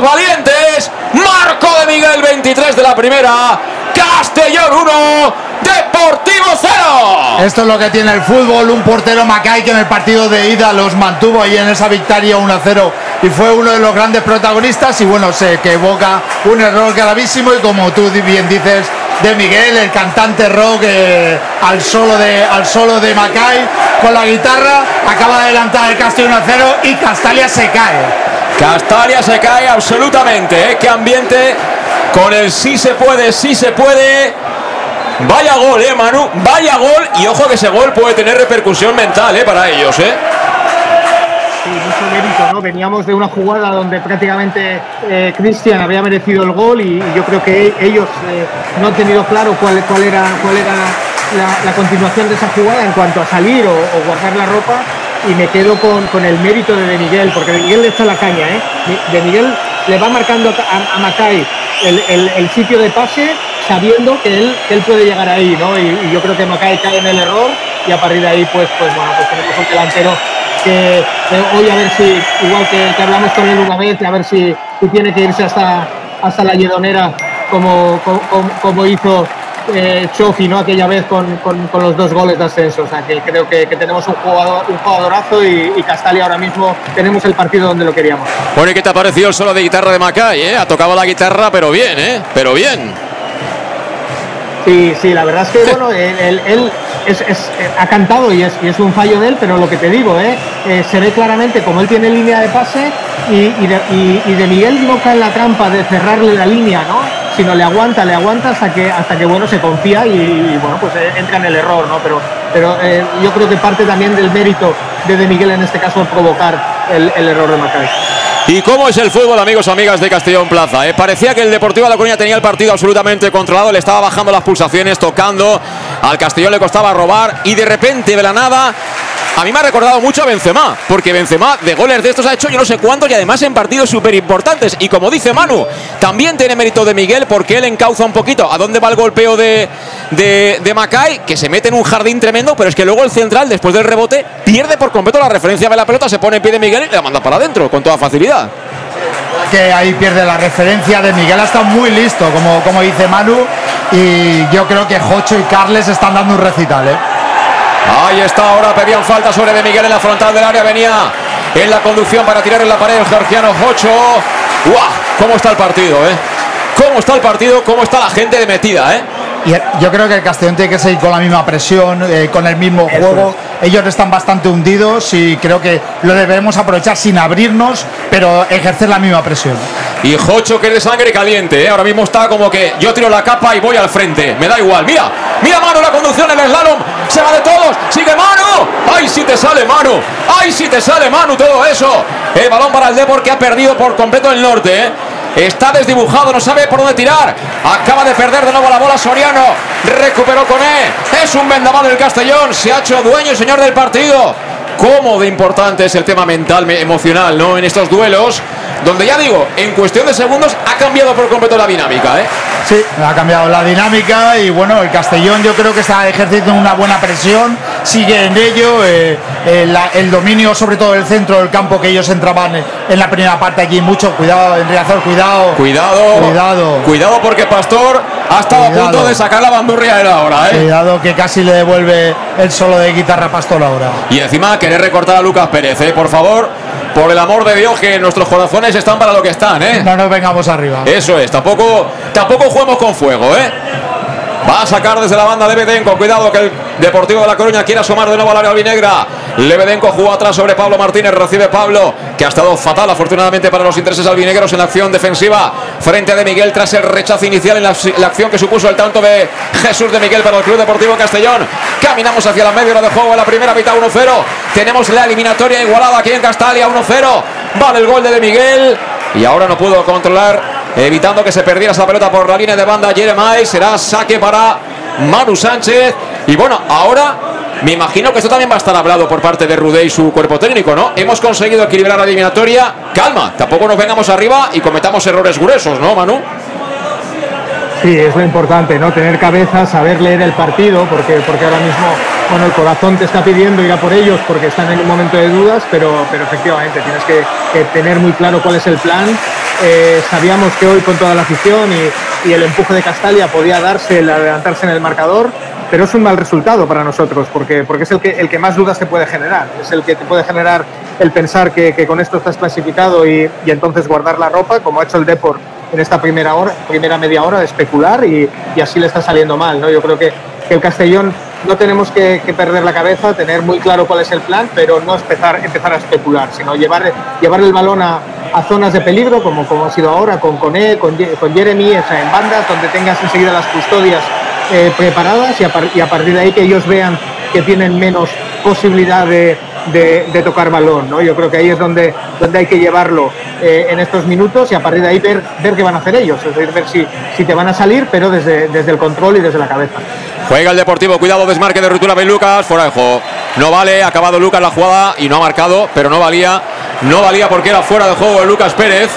Valientes. Marco de Miguel 23 de la primera. Castellón 1, Deportivo 0. Esto es lo que tiene el fútbol, un portero Macay que en el partido de ida los mantuvo ahí en esa victoria 1-0 y fue uno de los grandes protagonistas y bueno, se equivoca un error gravísimo y como tú bien dices, de Miguel, el cantante rock eh, al, solo de, al solo de Macay con la guitarra, acaba de adelantar el Castellón 1-0 y Castalia se cae. Castalia se cae absolutamente, ¿eh? Qué ambiente con el sí se puede, sí se puede. Vaya gol, eh, Manu. Vaya gol. Y ojo que ese gol puede tener repercusión mental, eh, para ellos, eh. Sí, mucho mérito, ¿no? Veníamos de una jugada donde prácticamente eh, Cristian había merecido el gol y, y yo creo que ellos eh, no han tenido claro cuál, cuál era, cuál era la, la continuación de esa jugada en cuanto a salir o, o guardar la ropa y me quedo con, con el mérito de De Miguel, porque De Miguel le echa la caña, ¿eh? De Miguel le va marcando a, a Macay el, el- sitio de pase sabiendo que él, que él puede llegar ahí, ¿no? Y, yo creo que Macay cae en el error y a partir de ahí, pues, pues bueno, pues tenemos un delantero que que hoy a ver si, igual que, que hablamos con él una vez, a ver si, si tiene que irse hasta, hasta la Lledonera como, como, como hizo eh, Chofi, ¿no? Aquella vez con, con- con los dos goles de ascenso. O sea, que creo que, que tenemos un jugador, un jugadorazo y, y Castalia ahora mismo tenemos el partido donde lo queríamos. Bueno, ¿y qué te ha parecido el solo de guitarra de Macay, eh? Ha tocado la guitarra, pero bien, eh. Pero bien. Sí, sí, la verdad es que bueno, él, él- él es- es- ha cantado y es, y es un fallo de él, pero lo que te digo, ¿eh? Eh, se ve claramente como él tiene línea de pase y, y de, y de Miguel no cae en la trampa de cerrarle la línea, ¿no? Sino le aguanta, le aguanta hasta que hasta que bueno se confía y, bueno pues eh, entra en el error, ¿no? Pero pero eh, yo creo que parte también del mérito de De Miguel en este caso provocar el, el error de Macay. ¿Y cómo es el fútbol, amigos, amigas de Castellón Plaza? eh? Parecía que el Deportivo de La Coruña tenía el partido absolutamente controlado, le estaba bajando las pulsaciones, tocando, al Castellón le costaba robar y de repente, de la nada, a mí me ha recordado mucho a Benzema, porque Benzema de goles de estos ha hecho yo no sé cuántos y además en partidos súper importantes. Y como dice Manu, también tiene mérito de Miguel porque él encauza un poquito a dónde va el golpeo de, de, de Macay, que se mete en un jardín tremendo, pero es que luego el central, después del rebote, pierde por completo la referencia de la pelota, se pone en pie de Miguel y la manda para adentro con toda facilidad. que ahí pierde la referencia de Miguel, ha estado muy listo, como, como dice Manu, y yo creo que Jocho y Carles están dando un recital. ¿eh? Ahí está, ahora pedían falta sobre de Miguel en la frontal del área, venía en la conducción para tirar en la pared el georgiano Jocho. ¡Guau! ¿Cómo está el partido, eh? ¿Cómo está el partido? ¿Cómo está la gente de metida, eh? Y yo creo que el Castellón tiene que seguir con la misma presión, eh, con el mismo juego. Ellos están bastante hundidos y creo que lo debemos aprovechar sin abrirnos, pero ejercer la misma presión. Y Jocho que es de sangre caliente, ¿eh? ahora mismo está como que yo tiro la capa y voy al frente, me da igual. Mira, mira Manu la conducción en el slalom, se va de todos, sigue Manu. ¡Ay, si te sale Manu! ¡Ay, si te sale Manu todo eso! El balón para el Depor que ha perdido por completo el norte, ¿eh? Está desdibujado, no sabe por dónde tirar. Acaba de perder de nuevo la bola Soriano. Recuperó con él. Es un vendaval del Castellón. Se ha hecho dueño y señor del partido. Cómo de importante es el tema mental, me- emocional, ¿no? En estos duelos, donde ya digo, en cuestión de segundos ha cambiado por completo la dinámica, ¿eh? Sí, ha cambiado la dinámica y bueno, el Castellón yo creo que está ejerciendo una buena presión, sigue en ello, eh, eh, la- el dominio sobre todo del centro del campo que ellos entraban en la primera parte aquí, mucho cuidado, en Riazor, cuidado. Cuidado. Cuidado. Cuidado porque Pastor ha estado a Cuidado. punto de sacar la bandurria él ahora, ¿eh? Cuidado que casi le devuelve el solo de guitarra a Pastor ahora. Y encima querer recortar a Lucas Pérez, ¿eh? Por favor. Por el amor de Dios, que nuestros corazones están para lo que están, ¿eh? No nos vengamos arriba. Eso es, tampoco, tampoco juguemos con fuego, ¿eh? Va a sacar desde la banda Lebedenko. Cuidado que el Deportivo de La Coruña quiere asomar de nuevo al área albinegra. Lebedenko jugó atrás sobre Pablo Martínez. Recibe Pablo, que ha estado fatal, afortunadamente, para los intereses albinegros en la acción defensiva. Frente de Miguel tras el rechazo inicial en la, la acción que supuso el tanto de Jesús de Miguel para el Club Deportivo Castellón. Caminamos hacia la media hora de juego en la primera mitad 1-0. Tenemos la eliminatoria igualada aquí en Castalia 1-0. Vale el gol de, de Miguel. Y ahora no pudo controlar evitando que se perdiera esa pelota por la línea de banda Jeremiah. Será saque para Manu Sánchez. Y bueno, ahora me imagino que esto también va a estar hablado por parte de Rudé y su cuerpo técnico, ¿no? Hemos conseguido equilibrar la eliminatoria. Calma, tampoco nos vengamos arriba y cometamos errores gruesos, ¿no, Manu? Sí, es lo importante, ¿no? Tener cabeza, saber leer el partido, porque, porque ahora mismo, bueno, el corazón te está pidiendo ir a por ellos porque están en un momento de dudas, pero, pero efectivamente tienes que, tener muy claro cuál es el plan. Eh, sabíamos que hoy con toda la afición y, y, el empuje de Castalia podía darse el adelantarse en el marcador, pero es un mal resultado para nosotros, porque, porque es el que, el que más dudas te puede generar, es el que te puede generar el pensar que, que con esto estás clasificado y, y entonces guardar la ropa, como ha hecho el Deport en esta primera hora, primera media hora de especular y, y así le está saliendo mal. ¿no? Yo creo que, que el Castellón no tenemos que, perder la cabeza, tener muy claro cuál es el plan, pero no empezar, empezar a especular, sino llevar, llevar el balón a, a zonas de peligro, como, como ha sido ahora con Coné, con, con Jeremy, en bandas donde tengas enseguida las custodias eh, preparadas y a, y a partir de ahí que ellos vean que tienen menos posibilidad de, de, tocar balón. ¿no? Yo creo que ahí es donde, donde hay que llevarlo eh, en estos minutos y a partir de ahí ver, ver qué van a hacer ellos, es decir, ver si, si te van a salir, pero desde, desde el control y desde la cabeza. Juega el Deportivo, cuidado, desmarque de ruptura de Lucas, fuera de juego. No vale, ha acabado Lucas la jugada y no ha marcado, pero no valía. No valía porque era fuera de juego de Lucas Pérez.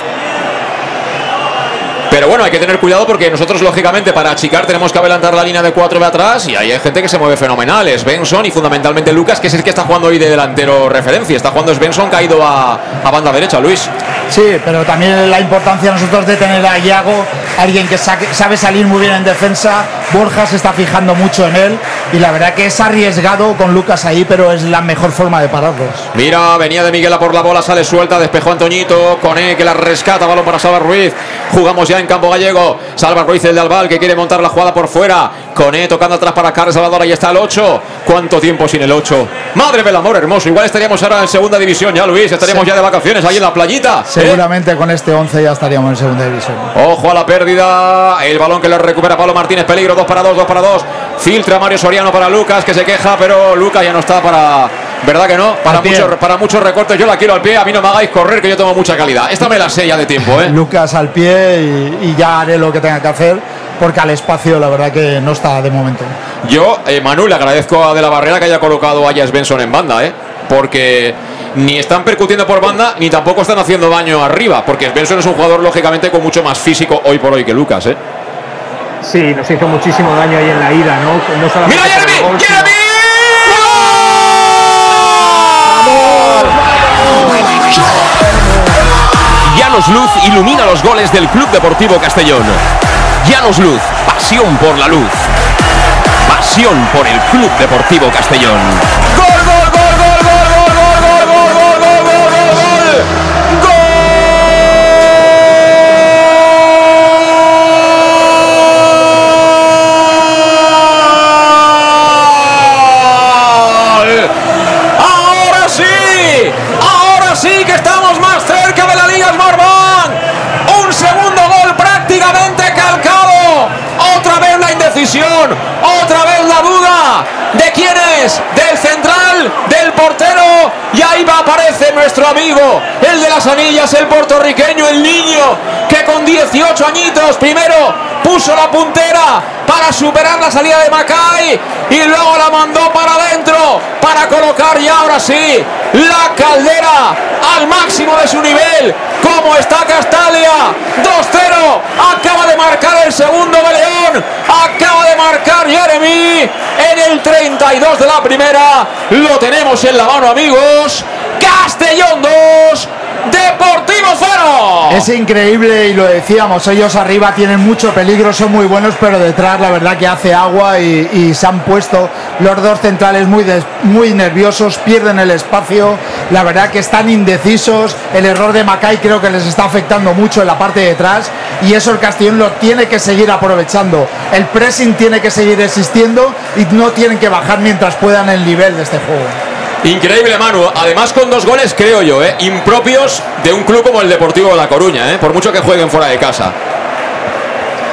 Pero bueno, hay que tener cuidado porque nosotros, lógicamente, para achicar tenemos que adelantar la línea de cuatro de atrás y ahí hay gente que se mueve fenomenal. Es Benson y fundamentalmente Lucas, que es el que está jugando hoy de delantero referencia. Está jugando es Benson, caído a, a banda derecha, Luis. Sí, pero también la importancia nosotros de tener a Iago, alguien que sabe salir muy bien en defensa. Borja se está fijando mucho en él y la verdad que es arriesgado con Lucas ahí, pero es la mejor forma de pararlos. Mira, venía de Miguel a por la bola, sale suelta, despejó Antoñito, Coné que la rescata, balón para Salva Ruiz. Jugamos ya en campo gallego. Salva Ruiz el de Albal que quiere montar la jugada por fuera. Coné tocando atrás para Carles Salvador. Ahí está el 8. ¿Cuánto tiempo sin el 8? Madre del amor hermoso. Igual estaríamos ahora en segunda división ya, Luis. Estaríamos sí. ya de vacaciones ahí en la playita. Seguramente ¿eh? con este 11 ya estaríamos en segunda división. Ojo a la pérdida. El balón que lo recupera Pablo Martínez. Peligro. 2 para 2, 2 para 2. Filtra Mario Soriano para Lucas que se queja, pero Lucas ya no está para. ¿Verdad que no? Para, muchos, para muchos recortes yo la quiero al pie, a mí no me hagáis correr que yo tengo mucha calidad. Esta me la sé ya de tiempo, ¿eh? Lucas al pie y, y ya haré lo que tenga que hacer porque al espacio la verdad que no está de momento. Yo, eh, Manu, le agradezco a De La Barrera que haya colocado a Jazz Benson en banda, ¿eh? Porque ni están percutiendo por banda ni tampoco están haciendo daño arriba, porque Benson es un jugador lógicamente con mucho más físico hoy por hoy que Lucas, ¿eh? Sí, nos hizo muchísimo daño ahí en la ida, ¿no? no ¡Mira, Jeremy! Gol, ¡Jeremy! Llanos Luz ilumina los goles del Club Deportivo Castellón. Llanos Luz, pasión por la luz. Pasión por el Club Deportivo Castellón. Nuestro amigo, el de las anillas, el puertorriqueño, el niño, que con 18 añitos primero puso la puntera para superar la salida de Macay y luego la mandó para adentro para colocar ya ahora sí la caldera al máximo de su nivel. ¿Cómo está Castalia? 2-0. Acaba de marcar el segundo de León. Acaba de marcar Jeremy en el 32 de la primera. Lo tenemos en la mano, amigos. Castellón 2, Deportivo 0. Es increíble y lo decíamos, ellos arriba tienen mucho peligro, son muy buenos, pero detrás la verdad que hace agua y, se han puesto los dos centrales muy, muy nerviosos, pierden el espacio, la verdad que están indecisos, el error de Macay creo que les está afectando mucho en la parte de atrás y eso el Castellón lo tiene que seguir aprovechando. El pressing tiene que seguir existiendo y no tienen que bajar mientras puedan el nivel de este juego. Increíble, Manu. Además, con dos goles, creo yo, ¿eh? impropios de un club como el Deportivo de La Coruña, ¿eh? por mucho que jueguen fuera de casa.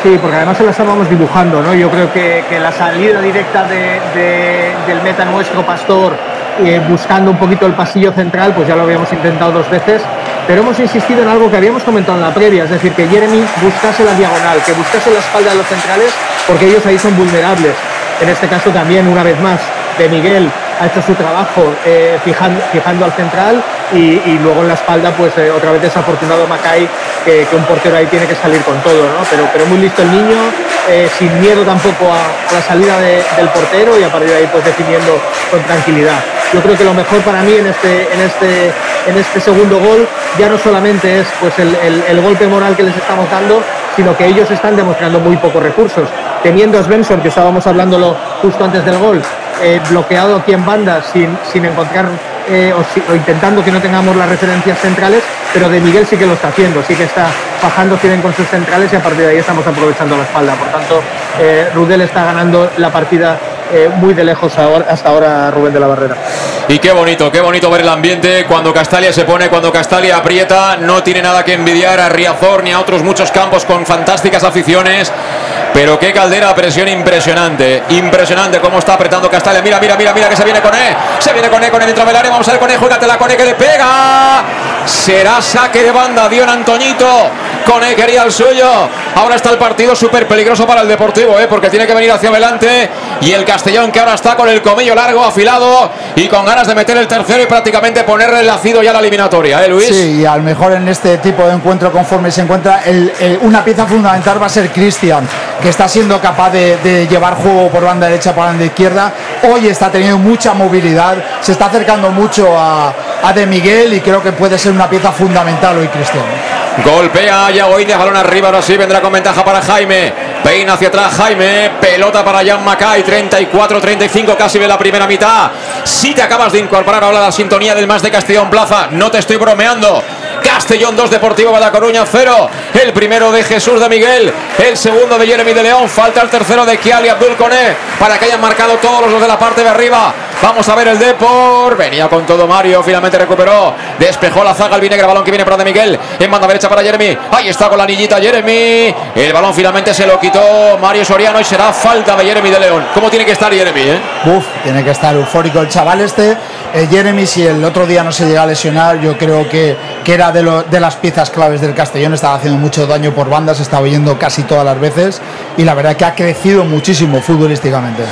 Sí, porque además se la estábamos dibujando, ¿no? Yo creo que, que la salida directa de- de- del meta nuestro Pastor, eh, buscando un poquito el pasillo central, pues ya lo habíamos intentado dos veces, pero hemos insistido en algo que habíamos comentado en la previa, es decir, que Jeremy buscase la diagonal, que buscase la espalda de los centrales, porque ellos ahí son vulnerables. En este caso también, una vez más, de Miguel ha hecho su trabajo eh, fijando, fijando al central y, luego en la espalda, pues eh, otra vez desafortunado Macay, que, que un portero ahí tiene que salir con todo, ¿no? Pero, pero muy listo el niño, eh, sin miedo tampoco a, la salida de- del portero y a partir de ahí pues definiendo con tranquilidad. Yo creo que lo mejor para mí en este, en este, en este segundo gol ya no solamente es pues el, el- el golpe moral que les estamos dando, sino que ellos están demostrando muy pocos recursos. Teniendo a Svensson, que estábamos hablándolo justo antes del gol, eh, bloqueado aquí en banda sin, sin encontrar eh, o, intentando que no tengamos las referencias centrales, pero de Miguel sí que lo está haciendo, sí que está bajando bien con sus centrales y a partir de ahí estamos aprovechando la espalda. Por tanto, eh, Rudel está ganando la partida eh, muy de lejos hasta ahora Rubén de la Barrera. Y qué bonito, qué bonito ver el ambiente cuando Castalia se pone, cuando Castalia aprieta. No tiene nada que envidiar a Riazor ni a otros muchos campos con fantásticas aficiones. Pero qué caldera, presión impresionante. Impresionante cómo está apretando Castalia. Mira, mira, mira, mira que se viene con E. Se viene con E, con E dentro del área. Vamos a ver con E, juégatela con E que le pega. Será saque de banda, Dion Antoñito. Con E quería el suyo. Ahora está el partido súper peligroso para el Deportivo, ¿eh? porque tiene que venir hacia adelante. Y el Castellón que ahora está con el comillo largo, afilado y con ganas de meter el tercero y prácticamente ponerle el lacido ya a la eliminatoria, ¿eh, Luis? Sí, y a lo mejor en este tipo de encuentro, conforme se encuentra, el- el- una pieza fundamental va a ser Cristian, que está siendo capaz de, llevar juego por banda derecha, por banda izquierda. Hoy está teniendo mucha movilidad, se está acercando mucho a, a De Miguel y creo que puede ser una pieza fundamental hoy Cristian. Golpea Yago Indias, balón arriba, ahora sí vendrá con ventaja para Jaime. Peina hacia atrás Jaime, pelota para Jan Macay, 34-35 casi de la primera mitad. Si te acabas de incorporar ahora la sintonía del más de Castellón Plaza, no te estoy bromeando. Castellón 2, Deportivo Coruña 0. El primero de Jesús de Miguel, el segundo de Jeremy de León. Falta el tercero de Kiali Abdul Koné para que hayan marcado todos los de la parte de arriba. Vamos a ver el Depor. Venía con todo Mario, finalmente recuperó. Despejó la zaga el Vinegra, balón que viene para de Miguel. En banda derecha para Jeremy. Ahí está con la anillita Jeremy. El balón finalmente se lo quitó Mario Soriano y será falta de Jeremy de León. ¿Cómo tiene que estar Jeremy? eh? Tiene que estar eufórico el chaval este. Eh, Jeremy, si el otro día no se llega a lesionar, yo creo que, que era de, lo- de las piezas claves del Castellón. Estaba haciendo mucho daño por bandas, estaba yendo casi todas las veces. Y la verdad que ha crecido muchísimo futbolísticamente.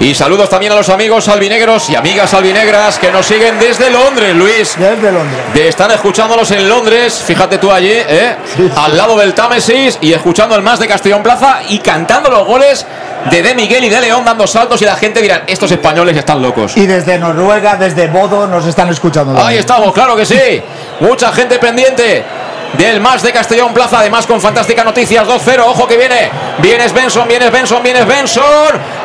Y saludos también a los amigos albinegros y amigas albinegras que nos siguen desde Londres, Luis. Desde Londres. De están escuchándolos en Londres, fíjate tú allí, ¿eh? al lado del Támesis y escuchando el más de Castellón Plaza y cantando los goles de De Miguel y de León dando saltos y la gente dirá, estos españoles están locos. Y desde Noruega, desde Bodo, nos están escuchando. Ahí estamos, claro que sí. Mucha gente pendiente del más de Castellón Plaza, además con fantásticas noticias. 2-0, ojo que viene. Vienes Benson, vienes Benson, vienes Benson.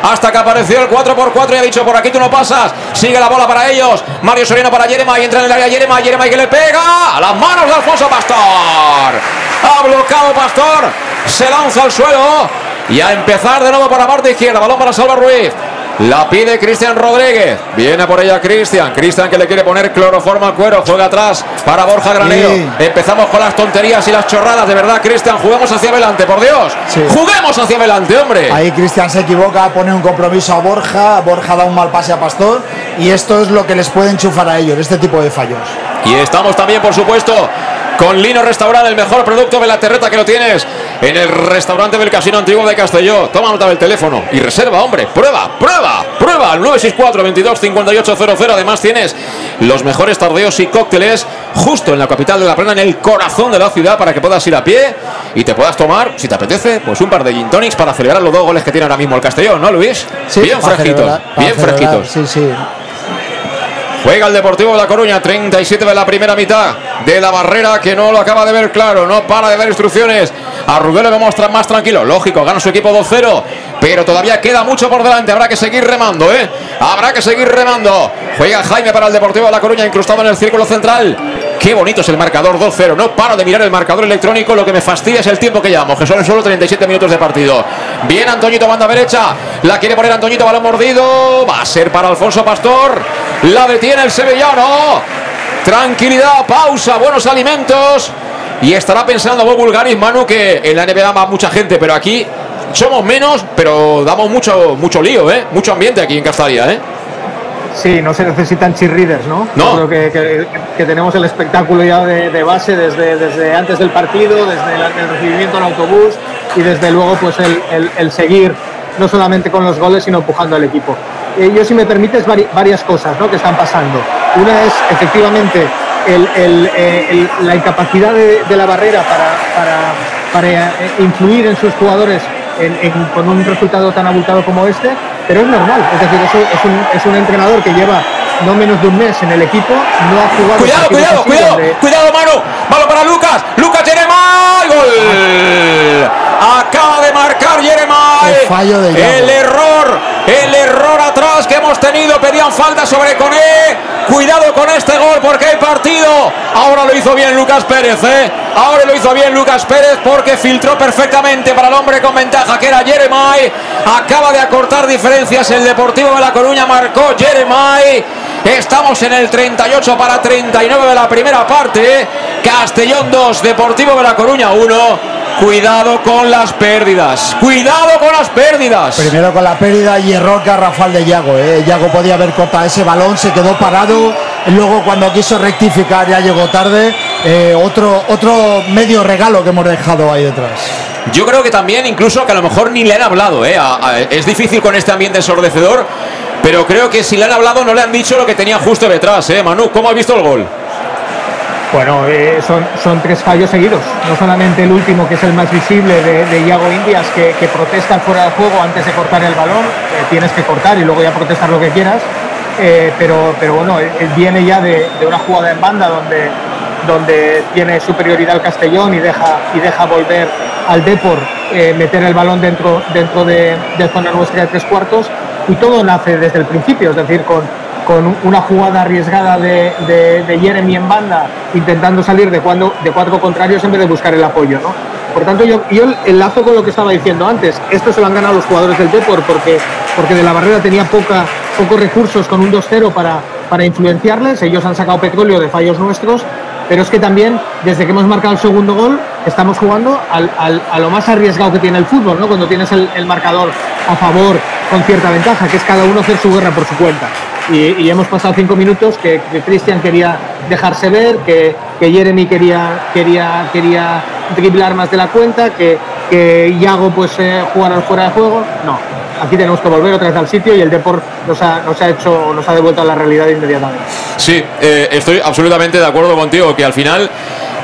Hasta que apareció el 4x4 y ha dicho, por aquí tú no pasas. Sigue la bola para ellos. Mario Soriano para Yerema y entra en el área Yerema. Yerema que le pega a las manos de Alfonso Pastor. Ha bloqueado Pastor. Se lanza al suelo. Y a empezar de nuevo para la parte izquierda. Balón para Salva Ruiz. La pide Cristian Rodríguez. Viene por ella Cristian. Cristian que le quiere poner cloroformo al cuero. Juega atrás para Borja Granero. Sí. Empezamos con las tonterías y las chorradas. De verdad, Cristian, juguemos hacia adelante, por Dios. Juguemos hacia adelante, hombre. Ahí Cristian se equivoca, pone un compromiso a Borja, Borja da un mal pase a Pastor y esto es lo que les puede enchufar a ellos, este tipo de fallos. Y estamos también, por supuesto, con Lino Restaurant, el mejor producto de la terreta que lo tienes en el restaurante del Casino Antiguo de Castelló. Toma nota del teléfono y reserva, hombre. Prueba, prueba, prueba al 964 22 5800. Además, tienes los mejores tardeos y cócteles justo en la capital de la plena, en el corazón de la ciudad, para que puedas ir a pie y te puedas tomar, si te apetece, pues un par de gin tonics para celebrar los dos goles que tiene ahora mismo el Castellón, ¿no, Luis? bien para fresquitos, bien fresquitos. Sí, sí. Juega el Deportivo de La Coruña, 37 de la primera mitad de la barrera que no lo acaba de ver claro, no para de dar instrucciones. A Rubén lo vemos tra- más tranquilo, lógico, gana su equipo 2-0, pero todavía queda mucho por delante, habrá que seguir remando, ¿eh? Habrá que seguir remando. Juega Jaime para el Deportivo de La Coruña, incrustado en el círculo central. Qué bonito es el marcador 2-0. No paro de mirar el marcador electrónico. Lo que me fastidia es el tiempo que llevamos, que son solo 37 minutos de partido. Bien, Antoñito, banda derecha. La quiere poner Antoñito, balón mordido. Va a ser para Alfonso Pastor. La detiene el sevillano. Tranquilidad, pausa, buenos alimentos. Y estará pensando Bob Bulgaris, Manu, que en la NBA va mucha gente, pero aquí somos menos, pero damos mucho, mucho lío, ¿eh? Mucho ambiente aquí en Castalia, ¿eh? Sí, no se necesitan cheerleaders, ¿no? No. Yo creo que, que- que tenemos el espectáculo ya de, de base desde, desde antes del partido, desde el, el recibimiento en autobús y desde luego pues el, el- el seguir no solamente con los goles, sino empujando al equipo. Eh, yo, si me permites, vari- varias cosas ¿no? que están pasando. Una es efectivamente el- el, eh, el- la incapacidad de, de la barrera para, para, para, eh, influir en sus jugadores en- en- con un resultado tan abultado como este, pero es normal. Es decir, es un, es un entrenador que lleva no menos de un mes en el equipo, no ha jugado. Cuidado, cuidado, cuidado, cuidado, mano. Para Lucas. Lucas Jeremai. Gol. Acaba de marcar Jeremai. El fallo de. El error, el error atrás que hemos tenido. Pedían falta sobre Coné. Cuidado con este gol porque hay partido. Ahora lo hizo bien Lucas Pérez, ¿eh? Ahora lo hizo bien Lucas Pérez porque filtró perfectamente para el hombre con ventaja que era Jeremai. Acaba de acortar diferencias el Deportivo de La Coruña. Marcó Jeremai. Estamos en el 38 para 39 de la primera parte. Castellón 2, Deportivo de La Coruña 1. Cuidado con las pérdidas. Cuidado con las pérdidas. Primero con la pérdida y error garrafal de Yago. ¿eh? Yago podía haber cortado ese balón, se quedó parado. Luego cuando quiso rectificar ya llegó tarde. Eh, otro, otro medio regalo que hemos dejado ahí detrás. Yo creo que también, incluso que a lo mejor ni le han hablado. ¿eh? A- a- es difícil con este ambiente ensordecedor. Pero creo que si le han hablado no le han dicho lo que tenía justo detrás. ¿eh? Manu, ¿cómo has visto el gol? Bueno, eh, son, son tres fallos seguidos. No solamente el último, que es el más visible de, de Iago Indias, que, protesta fuera de juego antes de cortar el balón. eh, tienes que cortar y luego ya protestar lo que quieras. Eh, pero, pero bueno, viene ya de, una jugada en banda donde, donde tiene superioridad el Castellón y deja, y deja volver al Depor meter el balón dentro, dentro de, de zona nuestra de tres cuartos. Y todo nace desde el principio, es decir, con, con una jugada arriesgada de, Jeremy en banda, intentando salir de, cuatro contrarios en vez de buscar el apoyo. ¿no? Por tanto, yo, yo enlazo con lo que estaba diciendo antes. Esto se lo han ganado los jugadores del Depor porque, porque de la barrera tenía poca, pocos recursos con un 2-0 para, para influenciarles. Ellos han sacado petróleo de fallos nuestros. Pero es que también, desde que hemos marcado el segundo gol, estamos jugando al- a lo más arriesgado que tiene el fútbol, ¿no? Cuando tienes el marcador a favor con cierta ventaja, que es cada uno hacer su guerra por su cuenta. Y, hemos pasado cinco minutos que, Cristian quería dejarse ver, que, Jeremy quería, quería, quería driblar más de la cuenta, que, que Iago pues eh, jugar al fuera de juego. No, aquí tenemos que volver otra vez al sitio y el Deport nos ha, ha hecho, nos ha devuelto a la realidad inmediatamente. Sí, eh, estoy absolutamente de acuerdo contigo que al final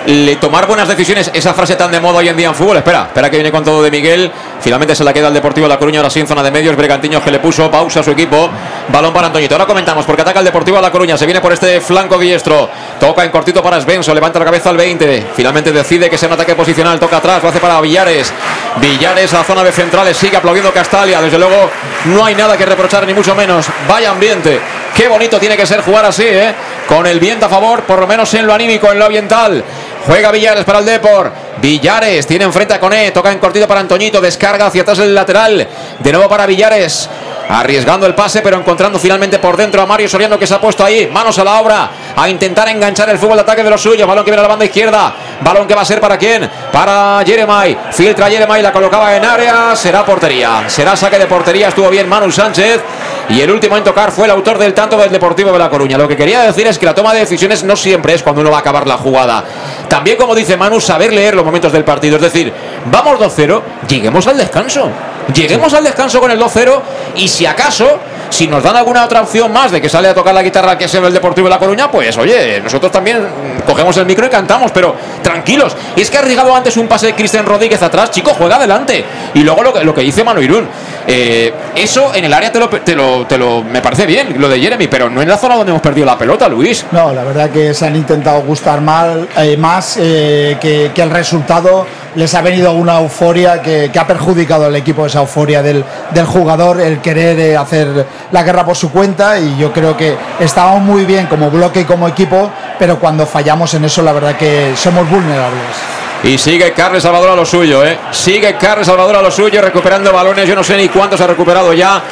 le tomar buenas decisiones, esa frase tan de moda hoy en día en fútbol, espera, espera que viene con todo de Miguel, finalmente se la queda el Deportivo de La Coruña, ahora sí en zona de medios, Bregantiños que le puso pausa a su equipo, balón para Antoñito, ahora comentamos porque ataca el Deportivo de La Coruña, se viene por este flanco diestro, toca en cortito para Svensson, levanta la cabeza al 20, finalmente decide que sea un ataque posicional, toca atrás, lo hace para Villares, Villares a zona de centrales, sigue aplaudiendo Castalia, desde luego no hay nada que reprochar ni mucho menos, vaya ambiente, qué bonito tiene que ser jugar así, ¿eh? con el viento a favor, por lo menos en lo anímico, en lo ambiental. Juega Villares para el Depor. Villares tiene enfrente a Coné. Toca en cortito para Antoñito. Descarga hacia atrás el lateral. De nuevo para Villares. Arriesgando el pase, pero encontrando finalmente por dentro a Mario Soriano que se ha puesto ahí. Manos a la obra. A intentar enganchar el fútbol de ataque de los suyos. Balón que viene a la banda izquierda. Balón que va a ser para quién? Para Jeremai. Filtra Jeremai. La colocaba en área. Será portería. Será saque de portería. Estuvo bien Manu Sánchez. Y el último en tocar fue el autor del tanto del Deportivo de La Coruña. Lo que quería decir es que la toma de decisiones no siempre es cuando uno va a acabar la jugada. También, como dice Manu, saber leer los momentos del partido. Es decir, vamos 2-0, lleguemos al descanso. Lleguemos al descanso con el 2-0 y si acaso Si nos dan alguna otra opción más de que sale a tocar la guitarra que sea el Deportivo de La Coruña, pues oye, nosotros también cogemos el micro y cantamos, pero tranquilos. Y es que ha arriesgado antes un pase de Cristian Rodríguez atrás, chico, juega adelante. Y luego lo que, lo que dice Manu Irún. Eh, eso en el área te lo, te, lo, te lo me parece bien, lo de Jeremy, pero no en la zona donde hemos perdido la pelota, Luis. No, la verdad que se han intentado gustar mal, eh, más eh, que, que el resultado les ha venido una euforia que, ha perjudicado al equipo esa euforia del, del jugador, el querer eh, hacer la guerra por su cuenta y yo creo que estábamos muy bien como bloque y como equipo, pero cuando fallamos en eso la verdad que somos vulnerables. Y sigue Carles Salvador a lo suyo, ¿eh? Sigue Carles Salvador a lo suyo, recuperando balones. Yo no sé ni cuántos ha recuperado ya.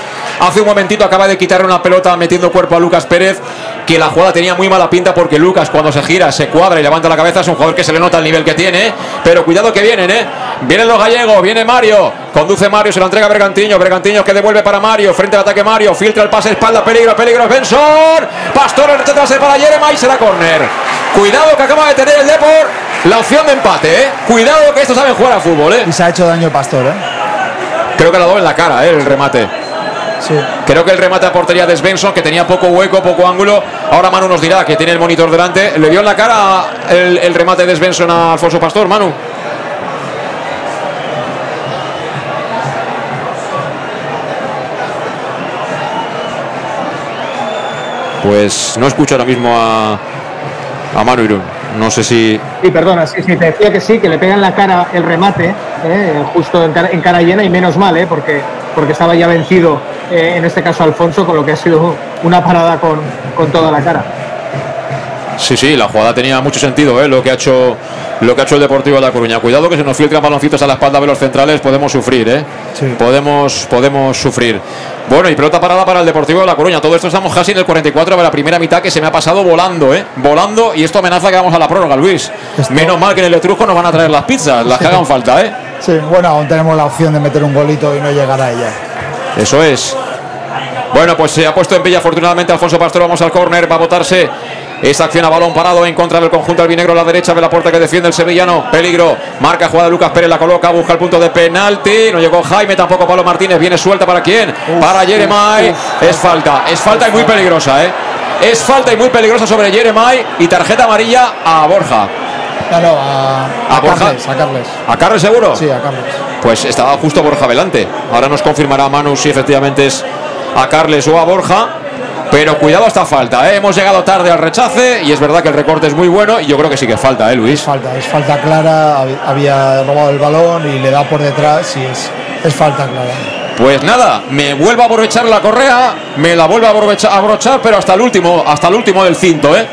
Hace un momentito acaba de quitar una pelota metiendo cuerpo a Lucas Pérez, que la jugada tenía muy mala pinta porque Lucas cuando se gira, se cuadra y levanta la cabeza. Es un jugador que se le nota el nivel que tiene, pero cuidado que vienen, ¿eh? Vienen los gallegos, viene Mario. Conduce Mario, se lo entrega a Bergantiño. Bergantiño que devuelve para Mario. Frente al ataque Mario. Filtra el pase, espalda, peligro, peligro. Benson. Pastor detrás para Jeremy y será córner. Cuidado que acaba de tener el Depor la opción de empate, ¿eh? Cuidado que estos saben jugar a fútbol, ¿eh? Y se ha hecho daño Pastor, ¿eh? Creo que la dado en la cara, ¿eh? El remate. Sí. Creo que el remate a portería de Svensson, que tenía poco hueco, poco ángulo. Ahora Manu nos dirá que tiene el monitor delante. ¿Le dio en la cara el, el remate de Svensson a Alfonso Pastor, Manu? Pues no escucho ahora mismo a, a Manu Irún. No sé si. Sí, perdona, sí, sí, te decía que sí, que le pega en la cara el remate, eh, justo en cara, en cara, llena, y menos mal, eh, porque, porque estaba ya vencido, eh, en este caso Alfonso, con lo que ha sido una parada con, con toda la cara. Sí, sí, la jugada tenía mucho sentido, ¿eh? lo que ha hecho lo que ha hecho el Deportivo de La Coruña. Cuidado que se nos filtran baloncitos a la espalda de los centrales, podemos sufrir, ¿eh? Sí. Podemos, podemos sufrir. Bueno, y pelota parada para el Deportivo de La Coruña. Todo esto estamos casi en el 44 de la primera mitad que se me ha pasado volando, ¿eh? Volando y esto amenaza que vamos a la prórroga, Luis. Menos mal que en el Etrusco nos van a traer las pizzas, las que hagan falta, ¿eh? Sí, bueno, aún tenemos la opción de meter un golito y no llegar a ella. Eso es. Bueno, pues se ha puesto en pilla afortunadamente Alfonso Pastor. Vamos al córner, va a votarse esa acción a balón parado en contra del conjunto albinegro a la derecha de la puerta que defiende el sevillano. Peligro. Marca jugada de Lucas Pérez, la coloca, busca el punto de penalti. No llegó Jaime, tampoco Pablo Martínez. Viene suelta para quién? para Jeremai. Es falta, es falta y muy peligrosa, ¿eh? Es falta y muy peligrosa sobre Jeremai y tarjeta amarilla a Borja. No, no, a, ¿A a Borja? Carles, a Carles. ¿A Carles seguro? Sí, a Carles. Pues estaba justo Borja delante. Ahora nos confirmará Manu si efectivamente es a Carles o a Borja. Pero cuidado a esta falta, ¿eh? hemos llegado tarde al rechace y es verdad que el recorte es muy bueno y yo creo que sí que falta, ¿eh, Luis? Falta, es falta clara, hab- había robado el balón y le da por detrás y es, es falta clara. Pues nada, me vuelvo a aprovechar la correa, me la vuelvo a abrocha- a abrochar, pero hasta el último, hasta el último del cinto, ¿eh?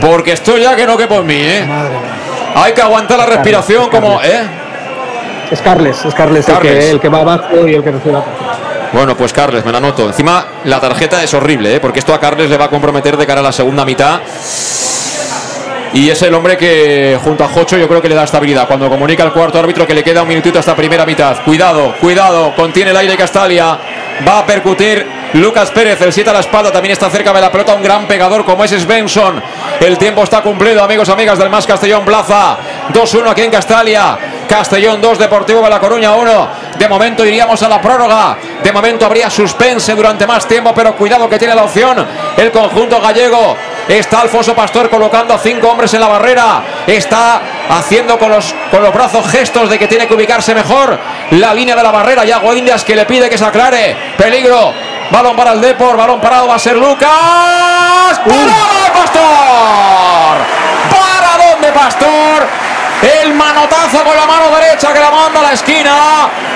Porque estoy ya que no que por mí, ¿eh? Hay que aguantar la respiración como, ¿eh? Es Carles, es Carles, El, Carles. que, el que va abajo y el que recibe la Bueno, pues Carles, me la noto. Encima, la tarjeta es horrible, ¿eh? porque esto a Carles le va a comprometer de cara a la segunda mitad. Y es el hombre que, junto a Jocho, yo creo que le da estabilidad. Cuando comunica al cuarto árbitro que le queda un minutito a esta primera mitad. Cuidado, cuidado, contiene el aire Castalia. Va a percutir Lucas Pérez, el 7 a la espalda, también está cerca de la pelota un gran pegador como es Svensson. El tiempo está cumplido, amigos, amigas del Más Castellón Plaza. 2-1 aquí en Castalia. Castellón 2, Deportivo de La Coruña 1. De momento iríamos a la prórroga. De momento habría suspense durante más tiempo, pero cuidado que tiene la opción el conjunto gallego. Está Alfonso Pastor colocando a cinco hombres en la barrera. Está haciendo con los, con los brazos gestos de que tiene que ubicarse mejor la línea de la barrera. Yago Indias que le pide que se aclare. Peligro. Balón para el Depor. Balón parado va a ser Lucas. ¡Parado de Pastor! ¡Paradón de Pastor! El manotazo con la mano derecha que la manda a la esquina.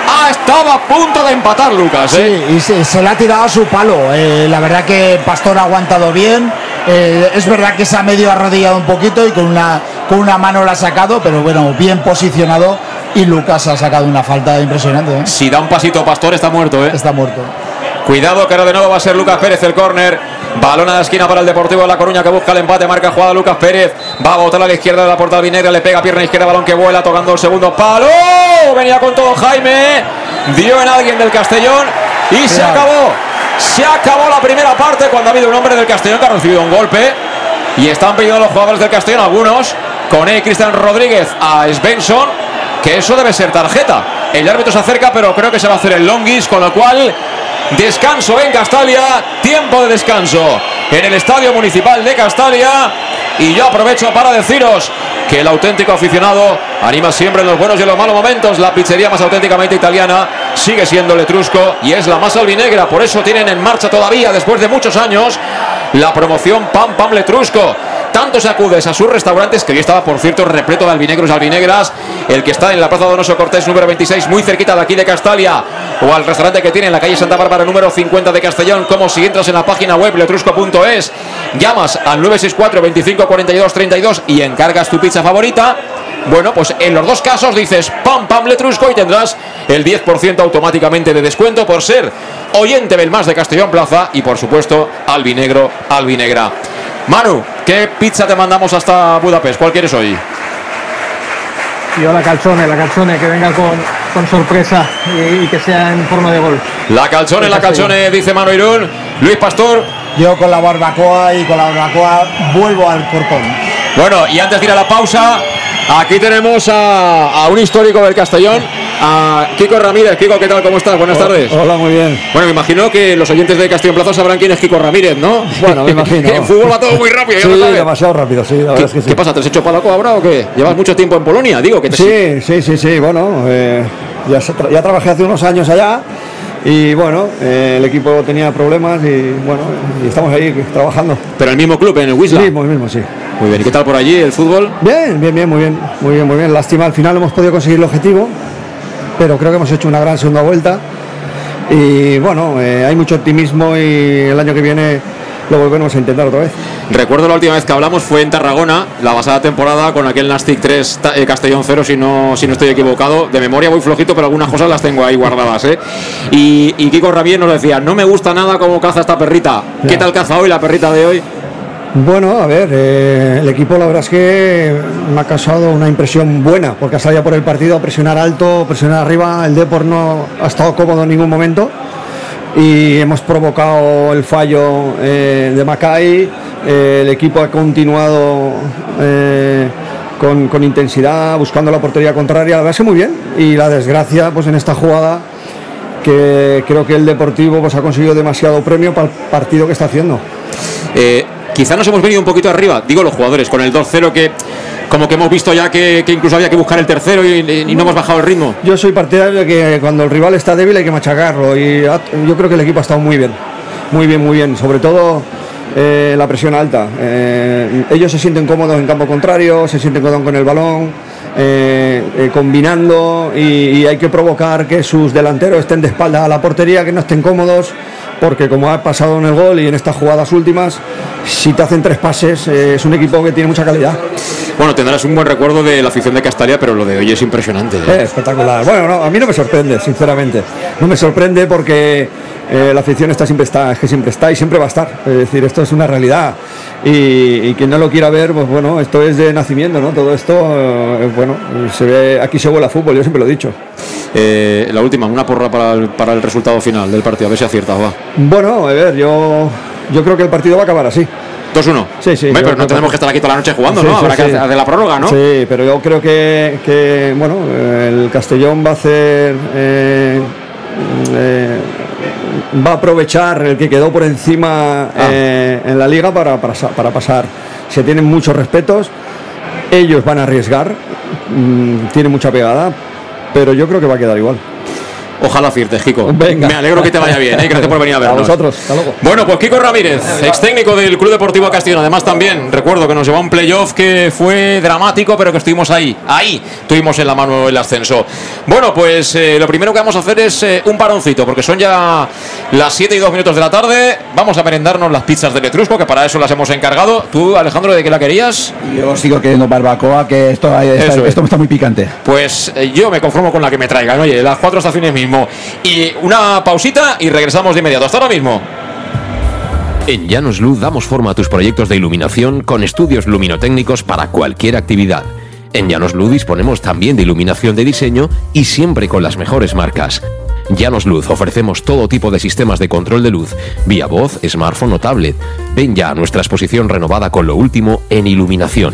Ha estado a punto de empatar Lucas. ¿eh? Sí, y se, se le ha tirado a su palo. Eh, la verdad que Pastor ha aguantado bien. Eh, es verdad que se ha medio arrodillado un poquito y con una, con una mano la ha sacado, pero bueno, bien posicionado. Y Lucas ha sacado una falta impresionante. Si da un pasito Pastor está muerto. ¿eh? Está muerto. Cuidado que ahora de nuevo va a ser Lucas Pérez el córner. Balón a la esquina para el Deportivo de La Coruña que busca el empate. Marca jugada Lucas Pérez. Va a botar a la izquierda de la portada vinegra. Le pega pierna izquierda. Balón que vuela tocando el segundo palo. Venía con todo Jaime. Dio en alguien del Castellón. Y se acabó. Se acabó la primera parte cuando ha habido un hombre del Castellón que ha recibido un golpe. Y están pidiendo los jugadores del Castellón, algunos, con él Cristian Rodríguez a Svensson, que eso debe ser tarjeta. El árbitro se acerca, pero creo que se va a hacer el longis, con lo cual Descanso en Castalia, tiempo de descanso en el Estadio Municipal de Castalia. Y yo aprovecho para deciros que el auténtico aficionado anima siempre en los buenos y en los malos momentos. La pizzería más auténticamente italiana sigue siendo Letrusco y es la más albinegra. Por eso tienen en marcha todavía, después de muchos años, la promoción Pam Pam Letrusco. Tanto se acudes a sus restaurantes que hoy estaba, por cierto, repleto de albinegros y albinegras. El que está en la Plaza Donoso Cortés número 26, muy cerquita de aquí de Castalia. O al restaurante que tiene en la calle Santa Bárbara número 50 de Castellón. Como si entras en la página web letrusco.es, llamas al 964 25 42 32 y encargas tu pizza favorita. Bueno, pues en los dos casos dices pam pam letrusco y tendrás el 10% automáticamente de descuento por ser oyente del más de Castellón Plaza y por supuesto albinegro, albinegra. Manu, ¿qué pizza te mandamos hasta Budapest? ¿Cuál quieres hoy? Yo la calzone, la calzone, que venga con, con sorpresa y, y que sea en forma de gol. La calzone, la calzone, dice Manu Irún. Luis Pastor. Yo con la barbacoa y con la barbacoa vuelvo al corcón. Bueno, y antes de ir a la pausa, aquí tenemos a, a un histórico del Castellón, a Kiko Ramírez. Kiko, ¿qué tal? ¿Cómo estás? Buenas tardes. Hola, muy bien. Bueno, me imagino que los oyentes de Castellón Plaza sabrán quién es Kiko Ramírez, ¿no? Bueno, me imagino. (laughs) en fútbol va todo muy rápido. Sí, demasiado rápido, sí, la verdad es que sí. ¿Qué pasa? ¿Te has hecho palaco ahora o qué? ¿Llevas mucho tiempo en Polonia? Digo, que te Sí, sí, sí, sí, bueno, eh, ya, se tra- ya trabajé hace unos años allá y bueno, eh, el equipo tenía problemas y bueno, y estamos ahí trabajando. Pero el mismo club, en el Wisla. Sí, el mismo, sí. Muy bien, ¿y qué tal por allí el fútbol? Bien, bien, bien, muy bien, muy bien, muy bien. Lástima, al final hemos podido conseguir el objetivo, pero creo que hemos hecho una gran segunda vuelta y bueno, eh, hay mucho optimismo y el año que viene lo volveremos a intentar otra vez. Recuerdo la última vez que hablamos fue en Tarragona, la pasada temporada, con aquel Nastic 3 ta- eh, Castellón 0, si no, si no estoy equivocado. De memoria muy flojito, pero algunas cosas las tengo ahí guardadas. ¿eh? Y, y Kiko Ramírez nos decía, no me gusta nada cómo caza esta perrita. ¿Qué Ya. tal caza hoy la perrita de hoy? Bueno, a ver, eh, el equipo la verdad es que me ha causado una impresión buena, porque ha salido por el partido a presionar alto, presionar arriba, el Depor no ha estado cómodo en ningún momento y hemos provocado el fallo eh, de Macay, eh, el equipo ha continuado con, intensidad, buscando la portería contraria, la verdad es muy bien, y la desgracia pues en esta jugada que creo que el Deportivo pues, ha conseguido demasiado premio para el partido que está haciendo. Quizá nos hemos venido un poquito arriba, digo los jugadores, con el 2-0 que como que hemos visto ya que, incluso había que buscar el tercero y, no hemos bajado el ritmo. Yo soy partidario de que cuando el rival está débil hay que machacarlo y yo creo que el equipo ha estado muy bien, muy bien, muy bien, sobre todo eh, la presión alta. Eh, ellos se sienten cómodos en campo contrario, se sienten cómodos con el balón, eh, combinando y, y hay que provocar que sus delanteros estén de espalda a la portería, que no estén cómodos. Porque como ha pasado en el gol y en estas jugadas últimas, si te hacen tres pases, eh, es un equipo que tiene mucha calidad. Bueno, tendrás un buen recuerdo de la afición de Castalia, pero lo de hoy es impresionante. ¿eh? Eh, espectacular. Bueno, no, a mí no me sorprende, sinceramente. No me sorprende porque eh, la afición está siempre está, es que siempre está y siempre va a estar. Es decir, esto es una realidad. Y, y quien no lo quiera ver, pues bueno, esto es de nacimiento, ¿no? Todo esto, bueno, se ve, aquí se vuela fútbol, yo siempre lo he dicho. Eh, la última, una porra para el, para el resultado final del partido, a ver si aciertas, va. Bueno, a ver, yo, yo creo que el partido va a acabar así. 2-1. Sí, sí. Hombre, pero no tenemos que estar aquí toda la noche jugando, Sí, ¿no? sí, Habrá sí. que hacer la prórroga, ¿no? Sí, pero yo creo que, que, bueno, el Castellón va a hacer. eh, eh, va a aprovechar el que quedó por encima Ah. eh, en la liga para, para, para pasar. Se tienen muchos respetos, ellos van a arriesgar, mm, tienen mucha pegada, pero yo creo que va a quedar igual. Ojalá aciertes, Kiko. Venga. Me alegro que te vaya bien, ¿eh? (laughs) Gracias por venir a vernos. vosotros, hasta luego. Bueno, pues Kiko Ramírez, ex técnico del Club Deportivo Castellón. Además, también recuerdo que nos llevó a un playoff que fue dramático, pero que estuvimos ahí. Ahí tuvimos en la mano el ascenso. Bueno, pues eh, lo primero que vamos a hacer es eh, un paroncito, porque son ya las 7 y 2 minutos de la tarde. Vamos a merendarnos las pizzas de Letrusco, que para eso las hemos encargado. ¿Tú, Alejandro, de qué la querías? Yo sigo queriendo barbacoa, que esto, está, Eso es. esto está muy picante. Pues eh, yo me conformo con la que me traigan. Oye, las cuatro estaciones Y una pausita y regresamos de inmediato. Hasta ahora mismo. En Llanos Luz damos forma a tus proyectos de iluminación con estudios luminotécnicos para cualquier actividad. En Llanos Luz disponemos también de iluminación de diseño y siempre con las mejores marcas. Llanos Luz ofrecemos todo tipo de sistemas de control de luz, vía voz, smartphone o tablet. Ven ya a nuestra exposición renovada con lo último en iluminación.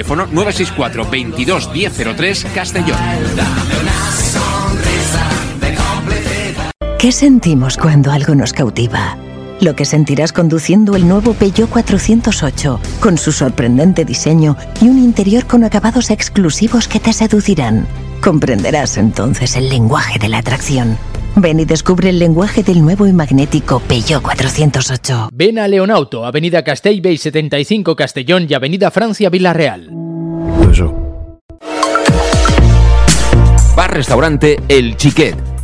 Teléfono 964 22 1003 Castellón. ¿Qué sentimos cuando algo nos cautiva? Lo que sentirás conduciendo el nuevo Peugeot 408, con su sorprendente diseño y un interior con acabados exclusivos que te seducirán. Comprenderás entonces el lenguaje de la atracción. Ven y descubre el lenguaje del nuevo y magnético Peugeot 408. Ven a Leonauto, Avenida Castellbey 75 Castellón y Avenida Francia Villarreal. Bar Restaurante El Chiquet.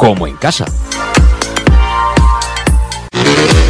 como en casa.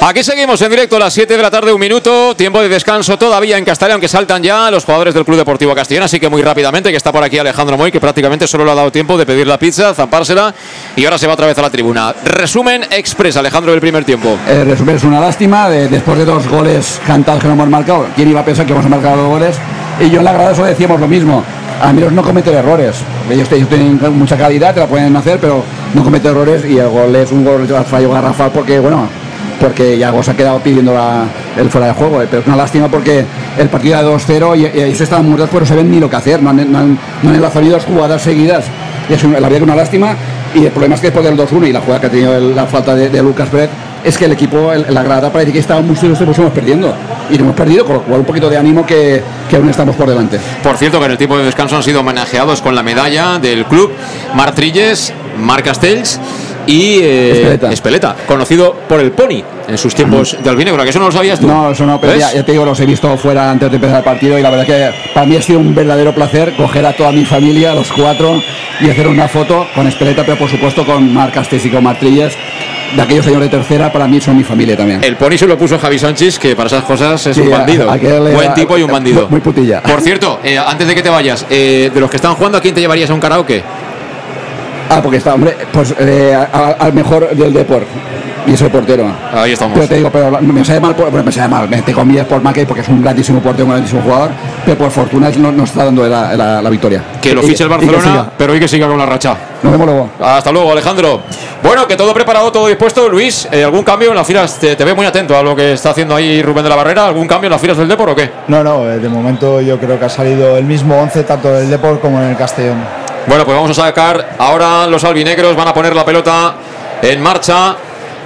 Aquí seguimos en directo a las 7 de la tarde, un minuto, tiempo de descanso todavía en Castellón, aunque saltan ya los jugadores del Club Deportivo Castellón, así que muy rápidamente, que está por aquí Alejandro Moy, que prácticamente solo le ha dado tiempo de pedir la pizza, zampársela y ahora se va otra vez a la tribuna. Resumen express, Alejandro, del primer tiempo. El resumen es una lástima, de- después de dos goles cantados que no hemos marcado, ¿quién iba a pensar que hemos marcado dos goles? Y yo en la grada eso decíamos lo mismo, Almiros no comete errores, ellos, ellos tienen mucha calidad, te la pueden hacer, pero no comete errores y el gol es un gol fallo garrafal porque, bueno, porque Yago se ha quedado pidiendo el fuera de juego, eh, pero es una lástima porque el partido era 2-0 y, ellos estaban muertos, pero no saben ni lo que hacer, no han, no han, no han enlazado ni dos jugadas seguidas. Y es una- la verdad que una lástima. Y el problema es que después del 2-1 y la jugada que ha tenido la falta de, Lucas Pérez, es que el equipo, el- la grada parece que estaba muy serios, pues hemos perdiendo. Y hemos perdido, con lo cual un poquito de ánimo que, aún estamos por delante. Por cierto, que en el tiempo de descanso han sido homenajeados con la medalla del club Mar Trilles, Mar Castells y eh, Espeleta. Espeleta, conocido por el Pony en sus tiempos de albinegro, que eso no lo sabías tú. No, eso no, pero ya, ya te digo, los he visto fuera antes de empezar el partido y la verdad que para mí ha sido un verdadero placer coger a toda mi familia, los cuatro, y hacer una foto con Espeleta, pero por supuesto con Marc Castells y con Martrilles, de aquellos señores de tercera, para mí son mi familia también. El Pony se lo puso Javi Sánchez, que para esas cosas es Sí, un bandido. Buen tipo y un bandido. Muy putilla. Por cierto, eh, antes de que te vayas, eh, de los que están jugando, ¿a quién te llevarías a un karaoke? Ah, porque está, hombre, pues eh, a- al mejor del deporte. Y es el portero. Ahí estamos. Pero te digo, pero me sabe mal, por- bueno, me sabe mal, me te comillas por Mackey porque es un grandísimo portero, un grandísimo jugador, pero por fortuna no nos está dando la, la- la victoria. Que lo fiche el Barcelona, pero hoy que siga con la racha. Nos vemos luego. Hasta luego, Alejandro. Bueno, que todo preparado, todo dispuesto. Luis, eh, ¿algún cambio en las filas? Te, te veo muy atento a lo que está haciendo ahí Rubén de la Barrera. ¿Algún cambio en las filas del Depor o qué? No, no, eh, de momento yo creo que ha salido el mismo 11 tanto en el Deport como en el Castellón. Bueno, pues vamos a sacar ahora los albinegros, van a poner la pelota en marcha.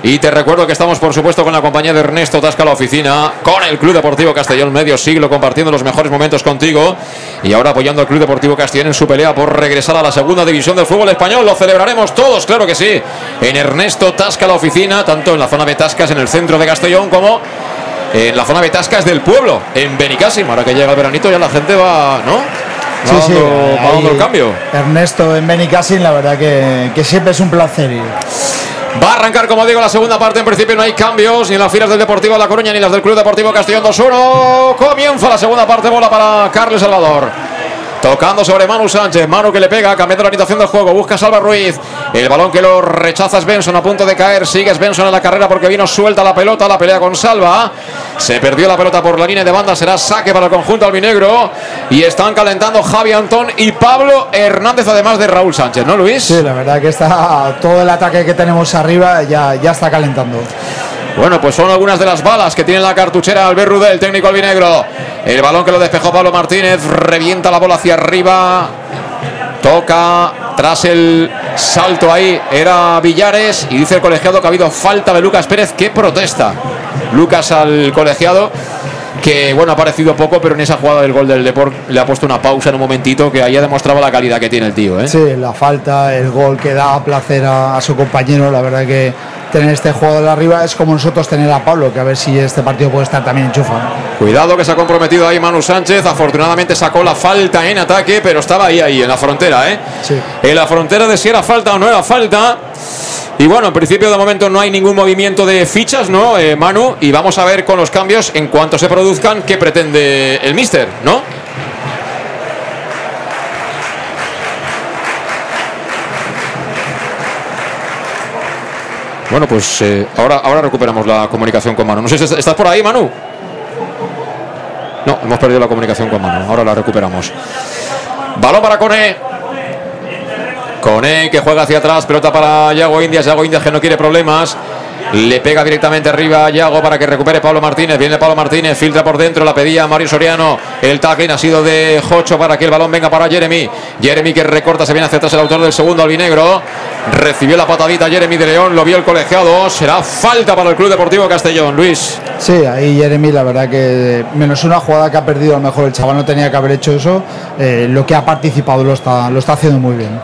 Y te recuerdo que estamos, por supuesto, con la compañía de Ernesto Tasca la oficina, con el Club Deportivo Castellón medio siglo, compartiendo los mejores momentos contigo y ahora apoyando al Club Deportivo Castellón en su pelea por regresar a la segunda división del fútbol español. Lo celebraremos todos, claro que sí, en Ernesto Tasca la oficina, tanto en la zona de Tascas, en el centro de Castellón, como en la zona de Tascas del pueblo, en Benicassim. Ahora que llega el veranito ya la gente va, ¿no? Sí, sí, cambio. Ernesto en Benicassim, la verdad que, que siempre es un placer ir. Va a arrancar, como digo, la segunda parte. En principio no hay cambios ni en las filas del Deportivo La Coruña ni las del Club Deportivo Castellón 2-1. Comienza la segunda parte. Bola para Carles Salvador. Tocando sobre Manu Sánchez. Manu que le pega, cambiando la orientación del juego. Busca a Salva Ruiz. El balón que lo rechaza es Benson a punto de caer. Sigue Benson en la carrera porque vino suelta la pelota. La pelea con Salva. Se perdió la pelota por la línea de banda. Será saque para el conjunto albinegro. Y están calentando Javi Antón y Pablo Hernández, además de Raúl Sánchez, ¿no, Luis? Sí, la verdad que está todo el ataque que tenemos arriba ya, ya está calentando. Bueno, pues son algunas de las balas que tiene la cartuchera Albert Rudel, técnico albinegro. El balón que lo despejó Pablo Martínez, revienta la bola hacia arriba. Toca tras el salto ahí, era Villares y dice el colegiado que ha habido falta de Lucas Pérez que protesta. Lucas al colegiado que bueno ha parecido poco, pero en esa jugada del gol del Deport le ha puesto una pausa en un momentito que ahí ha demostrado la calidad que tiene el tío. ¿eh? Sí, la falta, el gol que da placer a, a su compañero, la verdad que tener este jugador arriba es como nosotros tener a Pablo, que a ver si este partido puede estar también enchufado. Cuidado que se ha comprometido ahí Manu Sánchez. Afortunadamente sacó la falta en ataque, pero estaba ahí, ahí, en la frontera, ¿eh? En la frontera de si era falta o no era falta. Y bueno, en principio de momento no hay ningún movimiento de fichas, ¿no, eh, Manu? Y vamos a ver con los cambios, en cuanto se produzcan, qué pretende el Mister, ¿no? Bueno, pues eh, ahora, ahora recuperamos la comunicación con Manu. No sé si estás por ahí, Manu. No, hemos perdido la comunicación con Manu. Ahora la recuperamos. Balón para Cone. Cone que juega hacia atrás. Pelota para Yago Indias. Yago Indias que no quiere problemas. Le pega directamente arriba a Yago para que recupere Pablo Martínez. Viene Pablo Martínez, filtra por dentro, la pedía Mario Soriano. El tackling ha sido de Jocho para que el balón venga para Jeremy. Jeremy que recorta, se viene hacia atrás el autor del segundo albinegro. Recibió la patadita Jeremy de León, lo vio el colegiado. Será falta para el Club Deportivo Castellón, Luis. Sí, ahí Jeremy, la verdad que menos una jugada que ha perdido, a lo mejor el chaval no tenía que haber hecho eso. eh, lo que ha participado lo está, lo está haciendo muy bien.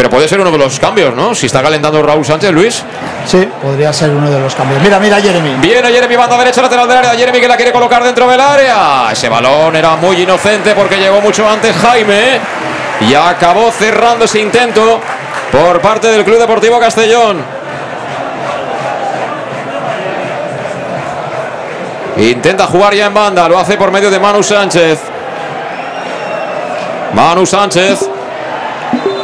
Pero puede ser uno de los cambios, ¿no? Si está calentando Raúl Sánchez, Luis. Sí, podría ser uno de los cambios. Mira, mira, Jeremy. Viene Jeremy, banda derecha, lateral del área. Jeremy que la quiere colocar dentro del área. Ese balón era muy inocente porque llegó mucho antes Jaime. Y acabó cerrando ese intento por parte del Club Deportivo Castellón. Intenta jugar ya en banda, lo hace por medio de Manu Sánchez. Manu Sánchez,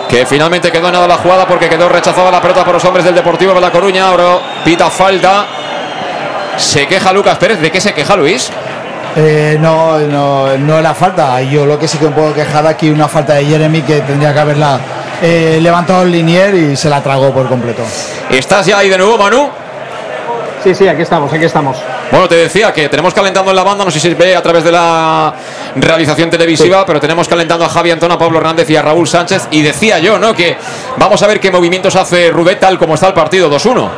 que finalmente quedó nada la jugada porque quedó rechazada la pelota por los hombres del Deportivo de La Coruña. Ahora pita falta. Se queja Lucas Pérez. ¿De qué se queja Luis? Eh, no, no, no la falta. Yo lo que sí que me puedo quejar aquí una falta de Jeremy que tendría que haberla eh, levantado el linier y se la tragó por completo. ¿Estás ya ahí de nuevo, Manu? Sí, sí, aquí estamos, aquí estamos. Bueno, te decía que tenemos calentando en la banda, no sé si se ve a través de la realización televisiva, pero tenemos calentando a Javi Antón, a Pablo Hernández y a Raúl Sánchez. Y decía yo, ¿no? Que vamos a ver qué movimientos hace Rubet tal como está el partido 2-1.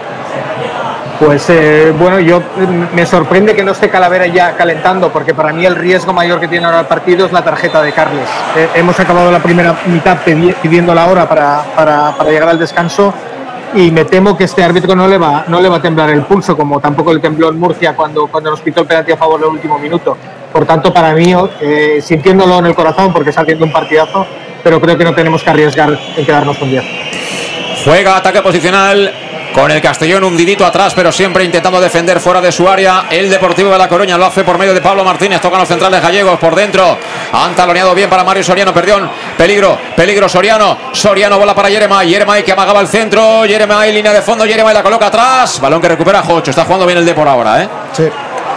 Pues eh, bueno, yo mm, me sorprende que no esté Calavera ya calentando, porque para mí el riesgo mayor que tiene ahora el partido es la tarjeta de Carles. Eh, hemos acabado la primera mitad pidiendo la hora para, para- para llegar al descanso y me temo que este árbitro no le va, no le va a temblar el pulso, como tampoco le tembló en Murcia cuando, cuando nos pitó el penalti a favor del último minuto. Por tanto, para mí, eh, sintiéndolo en el corazón, porque está haciendo un partidazo, pero creo que no tenemos que arriesgar en quedarnos con 10. Juega ataque posicional con el Castellón hundidito atrás, pero siempre intentando defender fuera de su área. El Deportivo de La Coruña lo hace por medio de Pablo Martínez. Tocan los centrales gallegos por dentro. Han taloneado bien para Mario Soriano. Perdón. Peligro. Peligro Soriano. Soriano bola para Jeremai. Jeremai que amagaba el centro. Jeremai línea de fondo. Jeremai la coloca atrás. Balón que recupera Jocho. Está jugando bien el Depor ahora, ¿eh? Sí.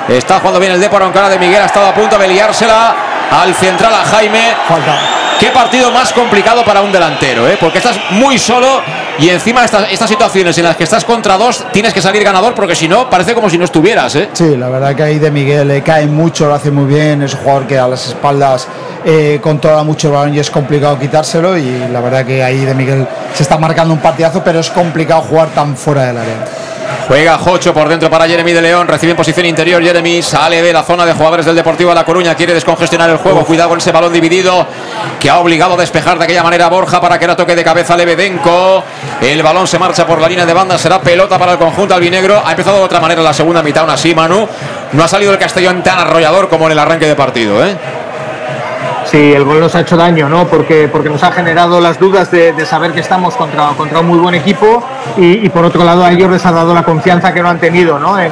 Está jugando bien el Depor. En cara de Miguel. Ha estado a punto de liársela al central a Jaime. Falta. Qué partido más complicado para un delantero, ¿eh? porque estás muy solo y encima estas, estas situaciones en las que estás contra dos tienes que salir ganador porque si no parece como si no estuvieras. ¿eh? Sí, la verdad que ahí de Miguel le cae mucho, lo hace muy bien, es un jugador que a las espaldas eh, controla mucho balón y es complicado quitárselo y la verdad que ahí de Miguel se está marcando un partidazo, pero es complicado jugar tan fuera del área. Juega Jocho por dentro para Jeremy de León. Recibe en posición interior Jeremy. Sale de la zona de jugadores del Deportivo de La Coruña. Quiere descongestionar el juego. Cuidado con ese balón dividido que ha obligado a despejar de aquella manera a Borja para que era toque de cabeza Lebedenko. El balón se marcha por la línea de banda. Será pelota para el conjunto albinegro. Ha empezado de otra manera la segunda mitad. Aún así, Manu. No ha salido el Castellón tan arrollador como en el arranque de partido, ¿eh? Sí, el gol nos ha hecho daño, ¿no? Porque, porque nos ha generado las dudas de, saber que estamos contra, contra un muy buen equipo y, y, por otro lado a ellos les ha dado la confianza que no han tenido, ¿no? Eh,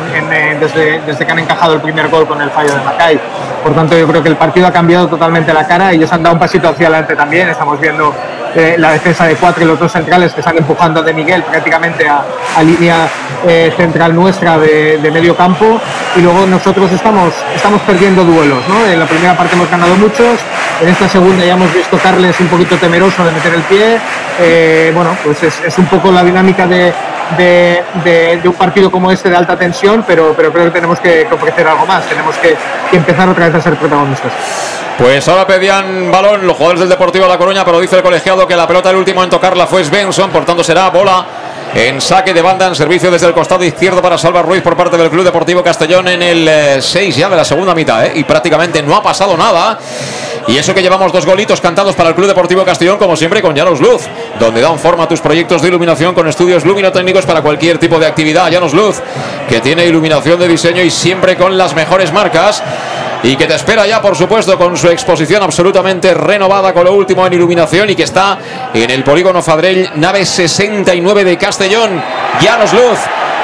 desde, desde, que han encajado el primer gol con el fallo de Macay. Por tanto, yo creo que el partido ha cambiado totalmente la cara. Ellos han dado un pasito hacia adelante también. Estamos viendo eh, la defensa de cuatro y los dos centrales que están empujando a De Miguel prácticamente a, a línea eh, central nuestra de, de, medio campo. Y luego nosotros estamos, estamos perdiendo duelos, ¿no? En la primera parte hemos ganado muchos. En esta segunda ya hemos visto Carles un poquito temeroso de meter el pie. Eh, bueno, pues es, es, un poco la dinámica de, de, de, de, un partido como este de alta tensión, pero, pero creo que tenemos que, ofrecer algo más. Tenemos que, que, empezar otra vez a ser protagonistas. Pues ahora pedían balón los jugadores del Deportivo de La Coruña, pero dice el colegiado que la pelota el último en tocarla fue Svensson, por tanto será bola en saque de banda en servicio desde el costado izquierdo para Salva Ruiz por parte del Club Deportivo Castellón en el 6 eh, ya de la segunda mitad ¿eh? y prácticamente no ha pasado nada y eso que llevamos dos golitos cantados para el Club Deportivo Castellón como siempre con Llanos Luz donde dan forma a tus proyectos de iluminación con estudios luminotécnicos para cualquier tipo de actividad Llanos Luz que tiene iluminación de diseño y siempre con las mejores marcas y que te espera ya, por supuesto, con su exposición absolutamente renovada con lo último en iluminación y que está en el polígono Fadrell, nave 69 de Castellón. Llanos Luz,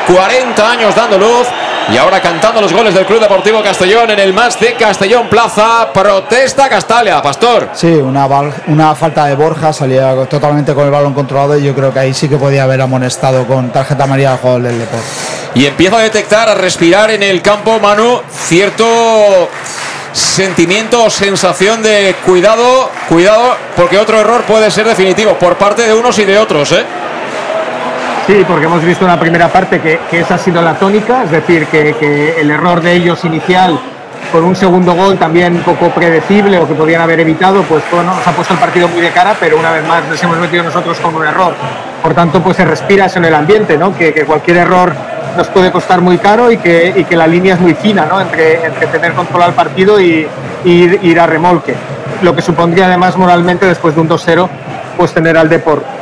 40 años dando luz. Y ahora cantando los goles del Club Deportivo Castellón en el más de Castellón Plaza. Protesta Castalia, Pastor. Sí, una, una falta de Borja, salía totalmente con el balón controlado y yo creo que ahí sí que podía haber amonestado con tarjeta amarilla al jugador del deporte. Y empieza a detectar, a respirar en el campo, Manu, cierto sentimiento o sensación de cuidado, cuidado, porque otro error puede ser definitivo por parte de unos y de otros, ¿eh? Sí, porque hemos visto una primera parte que, que esa ha sido la tónica, es decir, que, que, el error de ellos inicial con un segundo gol también poco predecible o que podían haber evitado, pues bueno, nos ha puesto el partido muy de cara, pero una vez más nos hemos metido nosotros con un error. Por tanto, pues se respira eso en el ambiente, ¿no? Que, que cualquier error nos puede costar muy caro y que, y que la línea es muy fina, ¿no? Entre, entre tener controlado el partido y, y, ir a remolque. Lo que supondría además moralmente después de un 2-0, pues tener al Deport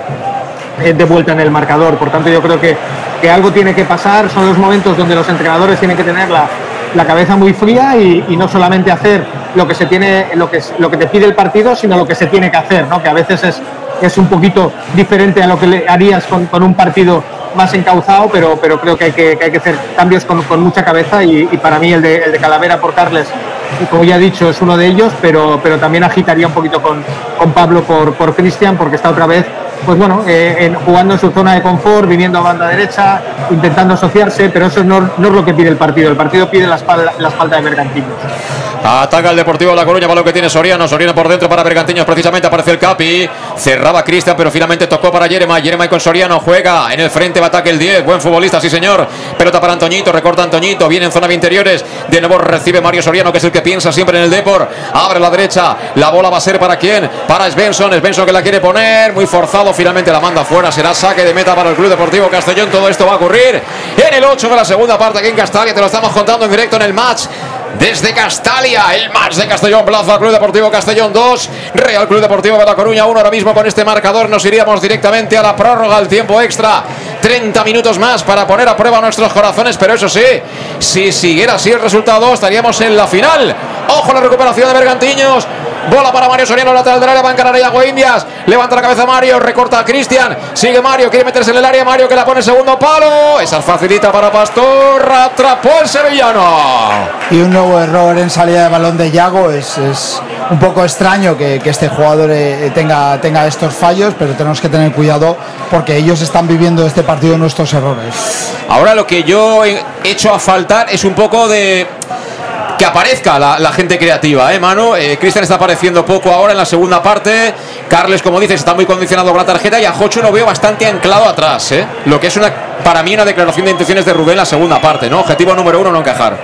de vuelta en el marcador. Por tanto, yo creo que, que, algo tiene que pasar. Son los momentos donde los entrenadores tienen que tener la, la cabeza muy fría y, y, no solamente hacer lo que se tiene, lo que, lo que te pide el partido, sino lo que se tiene que hacer, ¿no? que a veces es, es un poquito diferente a lo que harías con, con un partido más encauzado, pero, pero creo que hay que, hay que hacer cambios con, con mucha cabeza y, y, para mí el de, el de Calavera por Carles, como ya he dicho, es uno de ellos, pero, pero también agitaría un poquito con, con Pablo por, por Cristian, porque está otra vez pues bueno, eh, jugando en su zona de confort, viniendo a banda derecha, intentando asociarse, pero eso no, es lo que pide el partido. El partido pide la espalda de Bergantiños. Ataca el Deportivo de La Coruña, para lo que tiene Soriano. Soriano por dentro para Bergantiños, precisamente aparece el Capi. Cerraba Cristian, pero finalmente tocó para Yerema. Yerema con Soriano juega en el frente, va ataque el 10. Buen futbolista, sí señor. Pelota para Antoñito, recorta Antoñito. Viene en zona de interiores. De nuevo recibe Mario Soriano, que es el que piensa siempre en el Depor. Abre la derecha. La bola va a ser para quién? Para Svensson. Svensson que la quiere poner. Muy forzado. Finalmente la manda fuera. Será saque de meta para el Club Deportivo Castellón. Todo esto va a ocurrir en el 8 de la segunda parte aquí en Castalia. Te lo estamos contando en directo en el match. Desde Castalia, el match de Castellón Plaza, Club Deportivo Castellón 2, Real Club Deportivo de La Coruña 1. Ahora mismo con este marcador nos iríamos directamente a la prórroga, al tiempo extra. 30 minutos más para poner a prueba nuestros corazones, pero eso sí, si siguiera así el resultado, estaríamos en la final. Ojo la recuperación de Bergantiños. Bola para Mario Soriano, lateral del área, va a encarar Iago Indias. Levanta la cabeza Mario, recorta a Cristian. Sigue Mario, quiere meterse en el área. Mario que la pone segundo palo. Esa facilita para Pastor. Atrapó el sevillano. Y un nuevo error en salida de balón de Iago. Es, es un poco extraño que, que este jugador eh, tenga, tenga estos fallos, pero tenemos que tener cuidado porque ellos están viviendo este partido nuestros errores. Ahora lo que yo he hecho a faltar es un poco de que aparezca la, gente creativa, ¿eh, mano? Eh, Cristian está apareciendo poco ahora en la segunda parte. Carles, como dices, está muy condicionado con la tarjeta y a Jocho lo veo bastante anclado atrás, ¿eh? Lo que es una, para mí una declaración de intenciones de Rubén en la segunda parte, ¿no? Objetivo número uno, no encajar.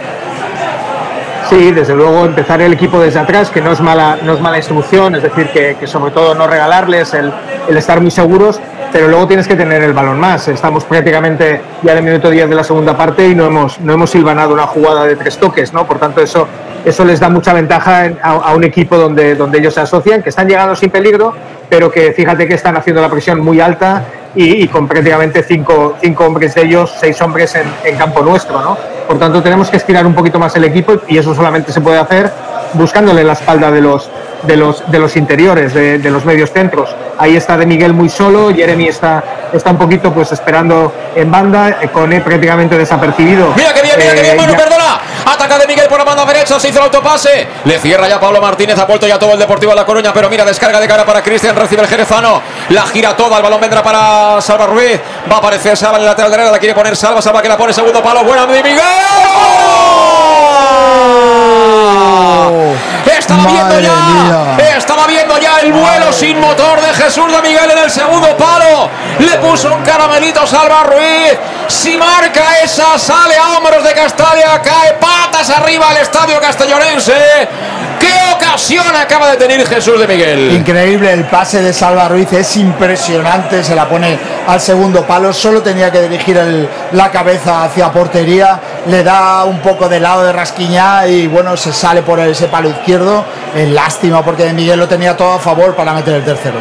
Sí, desde luego empezar el equipo desde atrás, que no es mala, no es mala instrucción, es decir, que, sobre todo no regalarles el estar muy seguros, pero luego tienes que tener el balón más. Estamos prácticamente ya en el minuto 10 de la segunda parte y no hemos, no hemos silvanado una jugada de tres toques, ¿no? Por tanto, eso, eso les da mucha ventaja en- a, un equipo donde, donde ellos se asocian, que están llegando sin peligro, pero que fíjate que están haciendo la presión muy alta y, y con prácticamente cinco, cinco hombres de ellos, seis hombres en, en campo nuestro, ¿no? Por tanto, tenemos que estirar un poquito más el equipo y eso solamente se puede hacer buscándole la espalda de los, de los, de los interiores, de, de los medios centros. Ahí está De Miguel muy solo, Jeremy está, está un poquito pues esperando en banda, eh, con él prácticamente desapercibido. Mira que bien, mira que Eh, bien, Manu, ya- perdona. Ataca de Miguel por la banda derecha, se hizo el autopase. Le cierra ya Pablo Martínez, ha vuelto ya todo el Deportivo de La Coruña, pero mira, descarga de cara para Cristian, recibe el Jerezano. La gira toda, el balón vendrá para Salva Ruiz. Va a aparecer Salva en el lateral derecho, la quiere poner Salva, Salva que la pone segundo palo. Buena de Miguel. Estaba viendo ya, estaba viendo ya el vuelo sin motor de Jesús de Miguel en el segundo palo. Le puso un caramelito Salva Ruiz. Si marca esa, sale a hombros de Castalia, cae patas arriba al estadio castellonense. ¿Qué ocasión acaba de tener Jesús de Miguel? Increíble el pase de Salva Ruiz, es impresionante, se la pone al segundo palo, solo tenía que dirigir el- la cabeza hacia portería, le da un poco de lado de rasquiñá y bueno, se sale por ese palo izquierdo, Eh, lástima porque de Miguel lo tenía todo a favor para meter el tercero.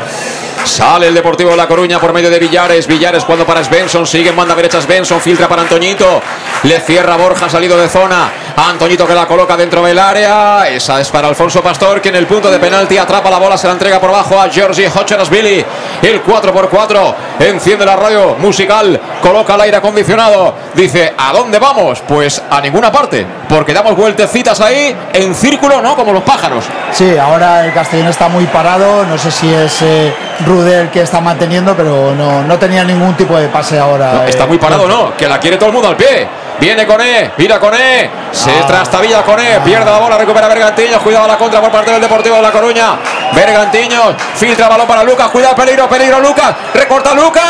Sale el Deportivo de La Coruña por medio de Villares. Villares cuando para Svensson. Sigue en banda derecha Svensson. Filtra para Antoñito. Le cierra Borja salido de zona. Antoñito que la coloca dentro del área. Esa es para Alfonso Pastor que en el punto de penalti atrapa la bola. Se la entrega por abajo a Georgie Billy El 4x4. Enciende la radio musical. Coloca el aire acondicionado. Dice, ¿a dónde vamos? Pues a ninguna parte. Porque damos vueltecitas ahí en círculo, ¿no? Como los pájaros. Sí, ahora el Castellón está muy parado, no sé si es eh, Rudel que está manteniendo, pero no, no tenía ningún tipo de pase ahora. No, está eh, muy parado, ¿no? Que la quiere todo el mundo al pie. Viene con E, mira con E, se Ah. trastabilla con E, pierde la bola, recupera Bergantiño, cuidado a la contra por parte del Deportivo de La Coruña. Bergantiño, filtra balón para Lucas, cuidado, peligro, peligro, Lucas, recorta Lucas,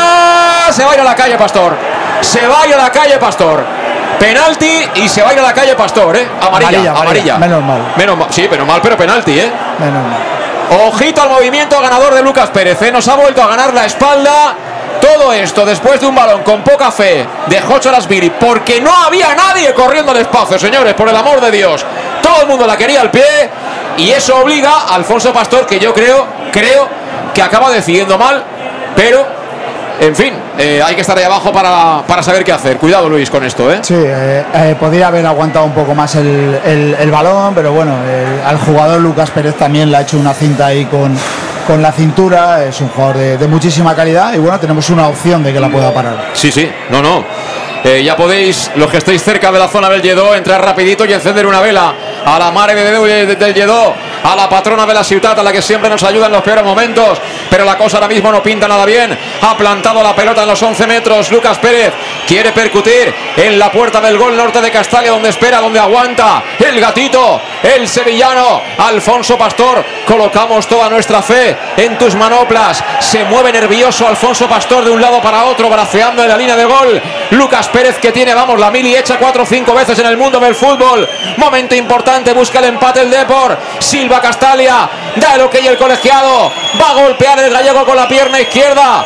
se va a ir a la calle Pastor, se va a ir a la calle Pastor. Penalti y se va a ir a la calle Pastor, ¿eh? Amarilla, Amarilla, amarilla. amarilla, menos mal. Menos mal, sí, pero mal, pero penalti, ¿eh? Menos mal. Ojito al movimiento ganador de Lucas Pérez. ¿eh? Nos ha vuelto a ganar la espalda. Todo esto después de un balón con poca fe de Jocho Lasbiri, porque no había nadie corriendo al espacio, señores, por el amor de Dios. Todo el mundo la quería al pie y eso obliga a Alfonso Pastor, que yo creo, creo que acaba decidiendo mal, pero, en fin, eh, hay que estar ahí abajo para, para saber qué hacer. Cuidado, Luis, con esto, ¿eh? Sí, eh, eh, podría haber aguantado un poco más el, el- balón, pero bueno, al jugador Lucas Pérez también le ha hecho una cinta ahí con, con la cintura, es un jugador de, muchísima calidad y bueno, tenemos una opción de que la pueda parar. Sí, sí, no, no. Eh, ya podéis, los que estéis cerca de la zona del Lledó, entrar rapidito y encender una vela a la madre de de- del Lledó, a la patrona de la ciudad, a la que siempre nos ayuda en los peores momentos. Pero la cosa ahora mismo no pinta nada bien. Ha plantado la pelota en los 11 metros. Lucas Pérez quiere percutir en la puerta del gol norte de Castalia, donde espera, donde aguanta el gatito, el sevillano, Alfonso Pastor. Colocamos toda nuestra fe en tus manoplas. Se mueve nervioso Alfonso Pastor de un lado para otro, braceando en la línea de gol. Lucas Pérez que tiene, vamos, la mili hecha cuatro o cinco veces en el mundo del fútbol. Momento importante, busca el empate el Depor. Silva Castalia, da el ok el colegiado. Va a golpear el gallego con la pierna izquierda.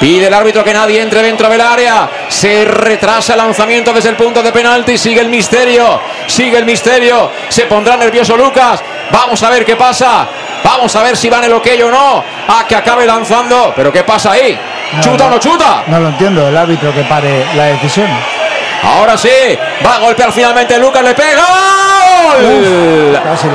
Pide el árbitro que nadie entre dentro del área. Se retrasa el lanzamiento desde el punto de penalti. Sigue el misterio. Sigue el misterio. Se pondrá nervioso Lucas. Vamos a ver qué pasa. Vamos a ver si van el ok o no. A que acabe lanzando. Pero ¿qué pasa ahí? ¿Chuta o no chuta? No lo entiendo, el árbitro que pare la decisión. Ahora sí, va a golpear finalmente Lucas, le pega.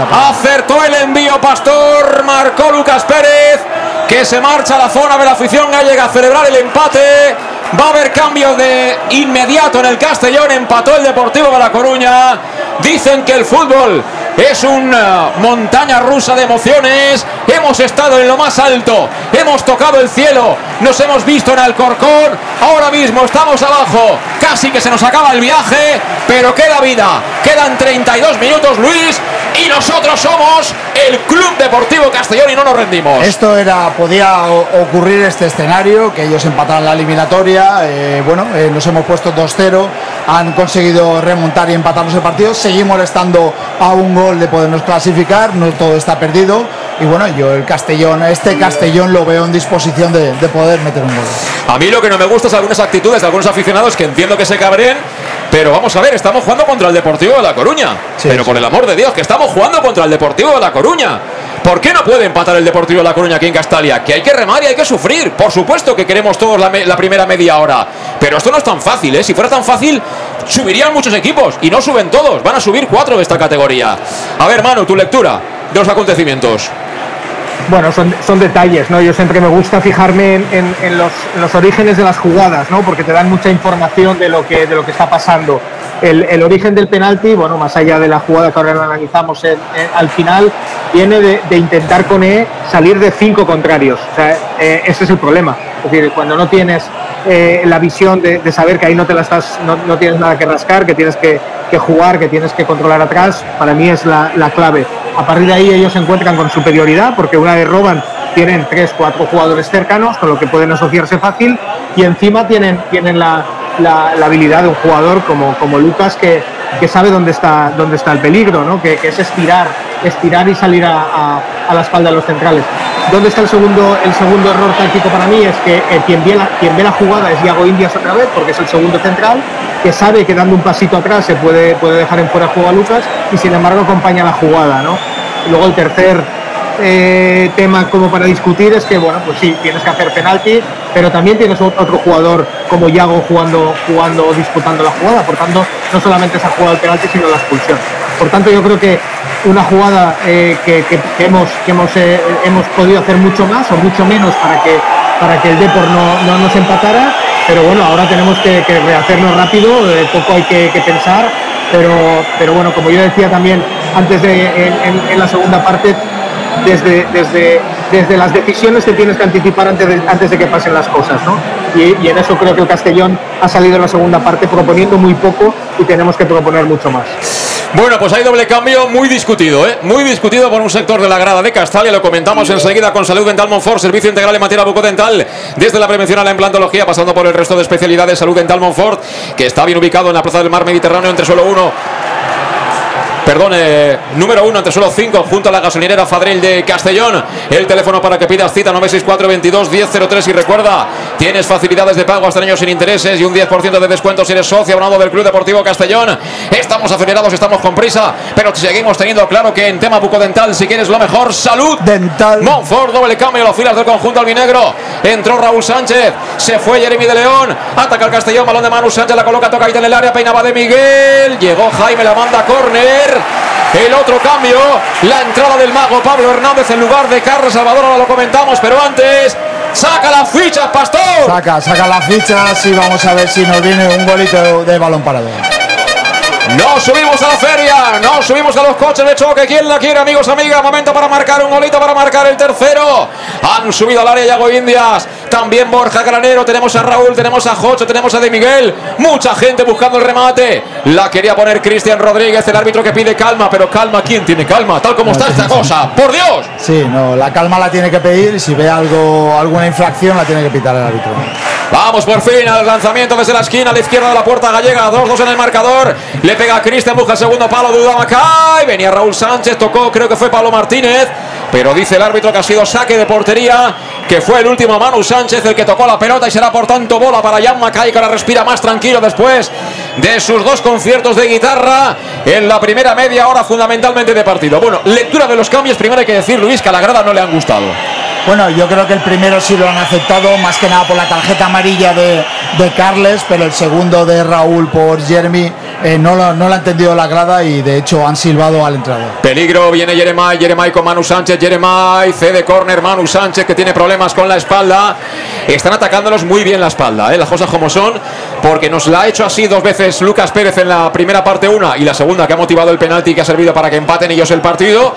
Para. Acertó el envío Pastor, marcó Lucas Pérez, que se marcha a la zona de la afición gallega a celebrar el empate. Va a haber cambio de inmediato en el Castellón, empató el Deportivo de La Coruña. Dicen que el fútbol es una montaña rusa de emociones. Hemos estado en lo más alto, hemos tocado el cielo, nos hemos visto en Alcorcón. Ahora mismo estamos abajo, casi que se nos acaba el viaje, pero queda vida. Quedan 32 minutos, Luis, y nosotros somos el Club Deportivo Castellón y no nos rendimos. Esto era, podía ocurrir este escenario, que ellos empataran la eliminatoria. eh, bueno, eh, nos hemos puesto 2-0, han conseguido remontar y empatarnos el partido. Seguimos estando a un gol de podernos clasificar, no todo está perdido. y bueno, yo el Castellón, este Castellón lo veo en disposición de, de poder meter un gol. A mí lo que no me gusta es algunas actitudes de algunos aficionados que entiendo que se cabren, pero vamos a ver, estamos jugando contra el Deportivo de La Coruña. pero por el amor de Dios, que estamos jugando contra el Deportivo de La Coruña. ¿Por qué no puede empatar el Deportivo de La Coruña aquí en Castalia? Que hay que remar y hay que sufrir. Por supuesto que queremos todos la, la primera media hora. Pero esto no es tan fácil, ¿eh? Si fuera tan fácil, subirían muchos equipos. Y no suben todos. Van a subir cuatro de esta categoría. A ver, Manu, tu lectura de los acontecimientos. Bueno, son, son detalles, ¿no? Yo siempre me gusta fijarme en, en- los, los orígenes de las jugadas, ¿no? Porque te dan mucha información de lo que, de lo que está pasando. El, el origen del penalti, bueno, más allá de la jugada que ahora analizamos al final, viene de, de intentar con E salir de cinco contrarios. O sea, eh, ese es el problema. Es decir, cuando no tienes eh, la visión de, saber que ahí no te la estás, no, no tienes nada que rascar, que tienes que, que jugar, que tienes que controlar atrás, para mí es la, la clave. A partir de ahí ellos se encuentran con superioridad, porque una vez roban tienen tres, cuatro jugadores cercanos, con lo que pueden asociarse fácil, y encima tienen, tienen la, la- la habilidad de un jugador como, como Lucas que, que sabe dónde está, dónde está el peligro, ¿no? que, es estirar, estirar y salir a, a- la espalda de los centrales. ¿Dónde está el segundo, el segundo error táctico para mí? Es que eh, quien, ve la, quien ve la jugada es Iago Indias otra vez, porque es el segundo central, que sabe que dando un pasito atrás se puede, puede dejar en fuera juego a Lucas y sin embargo acompaña la jugada. ¿no? Luego el tercer eh, tema como para discutir es que, bueno, pues sí, tienes que hacer penalti, pero también tienes ot- otro jugador como Iago jugando, jugando, disputando la jugada. Por tanto, no solamente se ha jugado el penalti, sino la expulsión. Por tanto, yo creo que una jugada eh, que, hemos, que hemos, eh, hemos podido hacer mucho más o mucho menos para que, para que el Depor no, no nos empatara, pero bueno, ahora tenemos que, que rehacernos rápido, poco hay que, pensar, pero, pero bueno, como yo decía también antes de en la segunda parte, desde, desde, desde las decisiones que tienes que anticipar antes de, antes de que pasen las cosas, ¿no? Y, en eso creo que el Castellón ha salido en la segunda parte proponiendo muy poco y tenemos que proponer mucho más. Bueno, pues hay doble cambio muy discutido, ¿eh? Muy discutido por un sector de la grada de Castalia. Lo comentamos enseguida con Salud Dental Monfort, servicio integral en materia bucodental, desde la prevención a la implantología, pasando por el resto de especialidades. Salud Dental Monfort, que está bien ubicado en la Plaza del Mar Mediterráneo entre suelo 1 Perdón, eh, número uno entre solo cinco junto a la gasolinera Fadril de Castellón. El teléfono para que pidas cita 964 22 1003 y recuerda, tienes facilidades de pago hasta años sin intereses y un 10% de descuento si eres socio abonado del Club Deportivo Castellón. Estamos acelerados, estamos con prisa, pero seguimos teniendo claro que en tema bucodental, si quieres lo mejor, salud dental. Monfort, doble cambio, las filas del conjunto albinegro. Entró Raúl Sánchez, se fue Jeremy de León, ataca el Castellón, balón de Manu Sánchez, la coloca, toca ahí en el área, peinaba de Miguel, llegó Jaime, la manda a córner. El otro cambio, la entrada del mago Pablo Hernández en lugar de Carlos Salvador, ahora lo comentamos, pero antes, saca las fichas, Pastor. Saca, saca las fichas y vamos a ver si nos viene un golito de balón parado. Nos subimos a la feria, nos subimos a los coches de choque. ¿Quién la quiere, amigos, amigas? Momento para marcar un golito, para marcar el tercero. Han subido al área Yago Indias. También Borja Granero. Tenemos a Raúl, tenemos a Jocho, tenemos a De Miguel. Mucha gente buscando el remate. La quería poner Cristian Rodríguez, el árbitro que pide calma. Pero calma, ¿quién tiene calma? Tal como está esta cosa. ¡Por Dios! Sí, no, la calma la tiene que pedir si ve algo, alguna infracción la tiene que pitar el árbitro. Vamos por fin al lanzamiento desde la esquina a la izquierda de la puerta gallega. 2-2 en el marcador. Le pega a Cristian, busca el segundo palo, duda Macay. Venía Raúl Sánchez, tocó, creo que fue Pablo Martínez. Pero dice el árbitro que ha sido saque de portería, que fue el último Manu Sánchez el que tocó la pelota y será por tanto bola para Jan Macay, que ahora respira más tranquilo después de sus dos conciertos de guitarra en la primera media hora fundamentalmente de partido. Bueno, lectura de los cambios, primero hay que decir, Luis, que a la grada no le han gustado. Bueno, yo creo que el primero sí lo han aceptado, más que nada por la tarjeta amarilla de, de Carles, pero el segundo de Raúl por Jeremy eh, no, lo, no lo ha entendido la grada y de hecho han silbado al entrador. Peligro, viene Jeremai, Jeremai con Manu Sánchez, Jeremai, cede córner, Manu Sánchez que tiene problemas con la espalda. Están atacándolos muy bien la espalda, ¿eh? las cosas como son, porque nos la ha hecho así dos veces Lucas Pérez en la primera parte una y la segunda que ha motivado el penalti que ha servido para que empaten ellos el partido.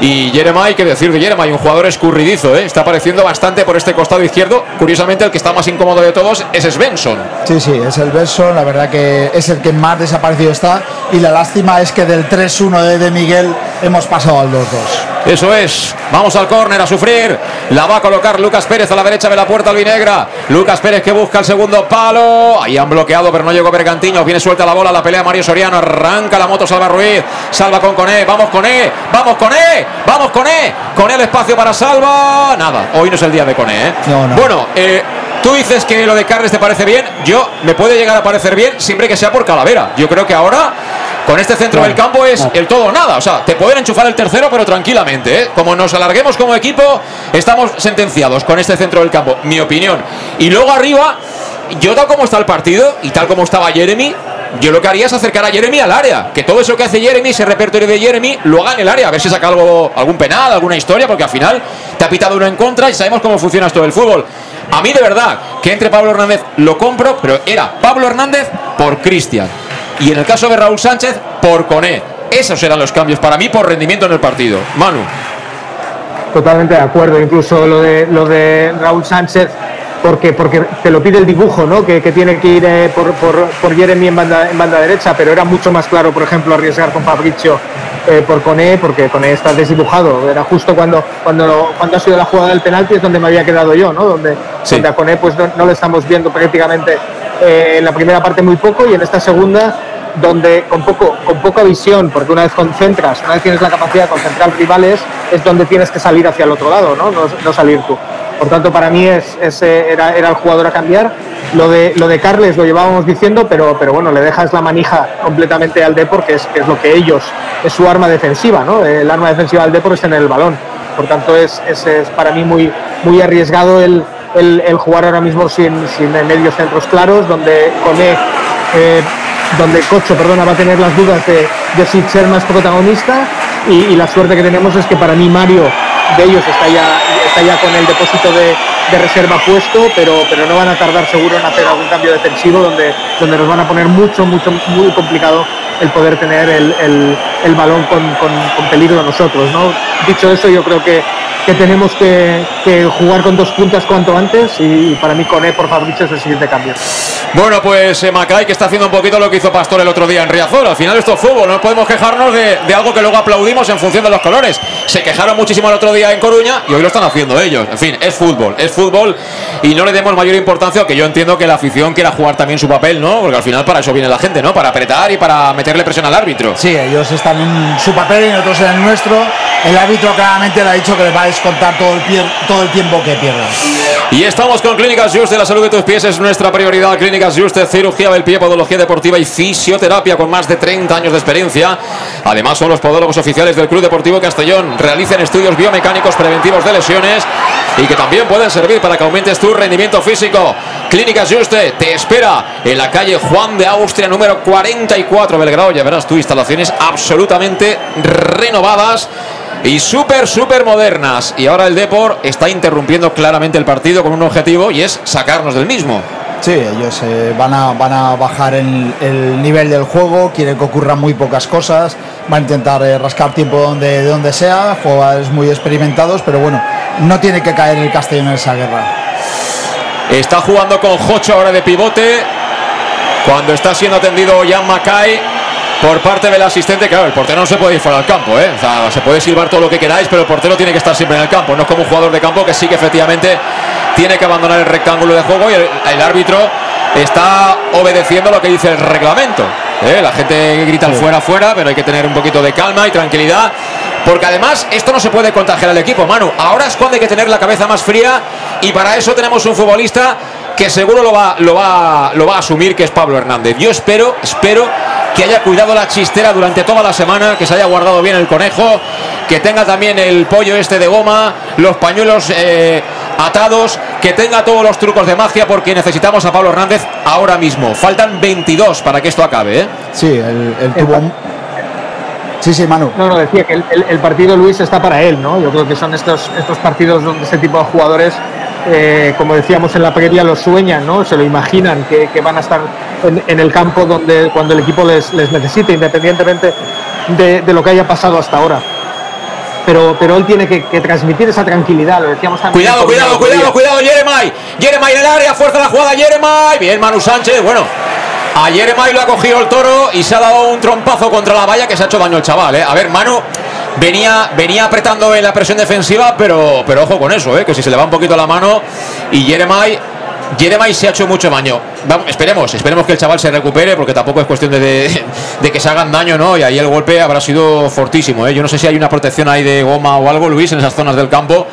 Y Jeremai, qué decir de Jeremai, un jugador escurridizo, ¿eh? está apareciendo bastante por este costado izquierdo. Curiosamente el que está más incómodo de todos es Svensson. Sí, sí, es el verso, la verdad que es el que más desaparecido está y la lástima es que del 3-1 de, de Miguel hemos pasado al 2-2. Eso es. Vamos al córner a sufrir. La va a colocar Lucas Pérez a la derecha de la puerta albinegra. Lucas Pérez que busca el segundo palo. Ahí han bloqueado, pero no llegó Bergantiño. Viene suelta la bola. La pelea Mario Soriano. Arranca la moto Salva Ruiz. Salva con Coné. Vamos con E. Vamos con E. Vamos con E. Con el espacio para Salva. Nada. Hoy no es el día de Coné. ¿eh? Bueno, eh, Tú dices que lo de Carles te parece bien. Yo me puede llegar a parecer bien siempre que sea por Calavera. Yo creo que ahora con este centro del campo es el todo o nada. O sea, te pueden enchufar el tercero, pero tranquilamente. ¿eh? Como nos alarguemos como equipo, estamos sentenciados con este centro del campo. Mi opinión. Y luego arriba, yo tal como está el partido y tal como estaba Jeremy, yo lo que haría es acercar a Jeremy al área. Que todo eso que hace Jeremy, ese repertorio de Jeremy, lo haga en el área. A ver si saca algo, algún penal, alguna historia, porque al final te ha pitado uno en contra y sabemos cómo funciona esto del fútbol. A mí de verdad, que entre Pablo Hernández lo compro, pero era Pablo Hernández por Cristian. Y en el caso de Raúl Sánchez, por Coné. Esos eran los cambios para mí por rendimiento en el partido. Manu. Totalmente de acuerdo. Incluso lo de, lo de Raúl Sánchez, porque, porque te lo pide el dibujo, ¿no? Que, que tiene que ir eh, por, por, por, Jeremy en banda, en banda derecha, pero era mucho más claro, por ejemplo, arriesgar con Fabricio eh, por Coné, porque Coné está desdibujado. Era justo cuando, cuando, cuando ha sido la jugada del penalti, es donde me había quedado yo, ¿no? Donde, donde a Coné pues, no, no, lo estamos viendo prácticamente eh, en la primera parte muy poco y en esta segunda donde con poco con poca visión, porque una vez concentras, una vez tienes la capacidad de concentrar rivales, es donde tienes que salir hacia el otro lado, no, no, salir tú. Por tanto, para mí es, ese era, era, el jugador a cambiar. Lo de, lo de Carles lo llevábamos diciendo, pero, pero bueno, le dejas la manija completamente al Depor, que es, que es lo que ellos, es su arma defensiva, ¿no? El arma defensiva del Depor es tener el balón. Por tanto, es, es, es para mí muy, muy arriesgado el, el, jugar ahora mismo sin, sin medios centros claros, donde Cone, eh, donde Cocho perdona, va a tener las dudas de, de si ser más protagonista. Y, y, la suerte que tenemos es que para mí Mario de ellos está ya, está ya con el depósito de, de, reserva puesto, pero, pero no van a tardar seguro en hacer algún cambio defensivo donde, donde nos van a poner mucho, mucho, muy complicado el poder tener el, el, balón con, con, peligro a nosotros. ¿no? Dicho eso, yo creo que, que tenemos que, que, jugar con dos puntas cuanto antes y para mí Coné por Fabricio es el siguiente cambio. Bueno, pues eh, Macay que está haciendo un poquito lo que hizo Pastor el otro día en Riazor. Al final esto es fútbol, no podemos quejarnos de, de, algo que luego aplaudimos en función de los colores. Se quejaron muchísimo el otro día en Coruña y hoy lo están haciendo ellos. En fin, es fútbol, es fútbol y no le demos mayor importancia, aunque yo entiendo que la afición quiera jugar también su papel, ¿no? Porque al final para eso viene la gente, ¿no? Para apretar y para meterle presión al árbitro. Sí, ellos están en su papel y nosotros en el nuestro. El árbitro claramente le ha dicho que les va a descontar todo el, todo el tiempo que pierdan. Y estamos con Clínicas Juste, la salud de tus pies es nuestra prioridad. Clínicas Juste, cirugía del pie, podología deportiva y fisioterapia con más de 30 años de experiencia. Además son los podólogos oficiales del Club Deportivo Castellón. Realizan estudios biomecánicos preventivos de lesiones y que también pueden servir para que aumentes tu rendimiento físico. Clínicas Juste te espera en la calle Juan de Austria número 44 Belgrado. Ya verás tus instalaciones absolutamente renovadas y súper, súper modernas. Y ahora el Depor está interrumpiendo claramente el partido con un objetivo y es sacarnos del mismo. Sí, ellos eh, van, a, van a bajar el, el, nivel del juego, quieren que ocurran muy pocas cosas, van a intentar eh, rascar tiempo donde, de donde sea, jugadores muy experimentados, pero bueno, no tiene que caer el Castellón en esa guerra. Está jugando con Jocho ahora de pivote, cuando está siendo atendido Jan Mackay por parte del asistente, claro, el portero no se puede ir fuera del campo, ¿eh? o sea, se puede silbar todo lo que queráis, pero el portero tiene que estar siempre en el campo, no es como un jugador de campo que sí que efectivamente tiene que abandonar el rectángulo de juego y el, el árbitro está obedeciendo lo que dice el reglamento. ¿eh? La gente grita sí. fuera, fuera, pero hay que tener un poquito de calma y tranquilidad. Porque además esto no se puede contagiar al equipo, Manu. Ahora es cuando hay que tener la cabeza más fría y para eso tenemos un futbolista que seguro lo va, lo va, lo va a asumir, que es Pablo Hernández. Yo espero, espero que haya cuidado la chistera durante toda la semana, que se haya guardado bien el conejo, que tenga también el pollo este de goma, los pañuelos eh, atados, que tenga todos los trucos de magia, porque necesitamos a Pablo Hernández ahora mismo. Faltan 22 para que esto acabe. ¿eh? Sí, el, el tubo... Sí, sí, Manu. No, no, decía que el, el, el, partido Luis está para él, ¿no? Yo creo que son estos, estos partidos donde este tipo de jugadores, eh, como decíamos en la previa, lo sueñan, ¿no? Se lo imaginan que, que van a estar en, en, el campo donde cuando el equipo les, les necesite, independientemente de, de, lo que haya pasado hasta ahora. Pero, pero él tiene que, que transmitir esa tranquilidad, lo decíamos también. Cuidado, cuidado, cuidado, cuidado, Jeremai. Jeremai en el área, fuerza la jugada, Jeremai. Bien, Manu Sánchez, bueno. A Jeremai lo ha cogido el toro y se ha dado un trompazo contra la valla que se ha hecho daño el chaval. ¿eh? A ver, Manu, venía, venía apretando en la presión defensiva, pero, pero ojo con eso, ¿eh? que si se le va un poquito la mano y Jeremai Jeremai se ha hecho mucho daño. Esperemos, esperemos que el chaval se recupere, porque tampoco es cuestión de, de, de, que se hagan daño, ¿no? Y ahí el golpe habrá sido fortísimo, ¿eh? Yo no sé si hay una protección ahí de goma o algo, Luis, en esas zonas del campo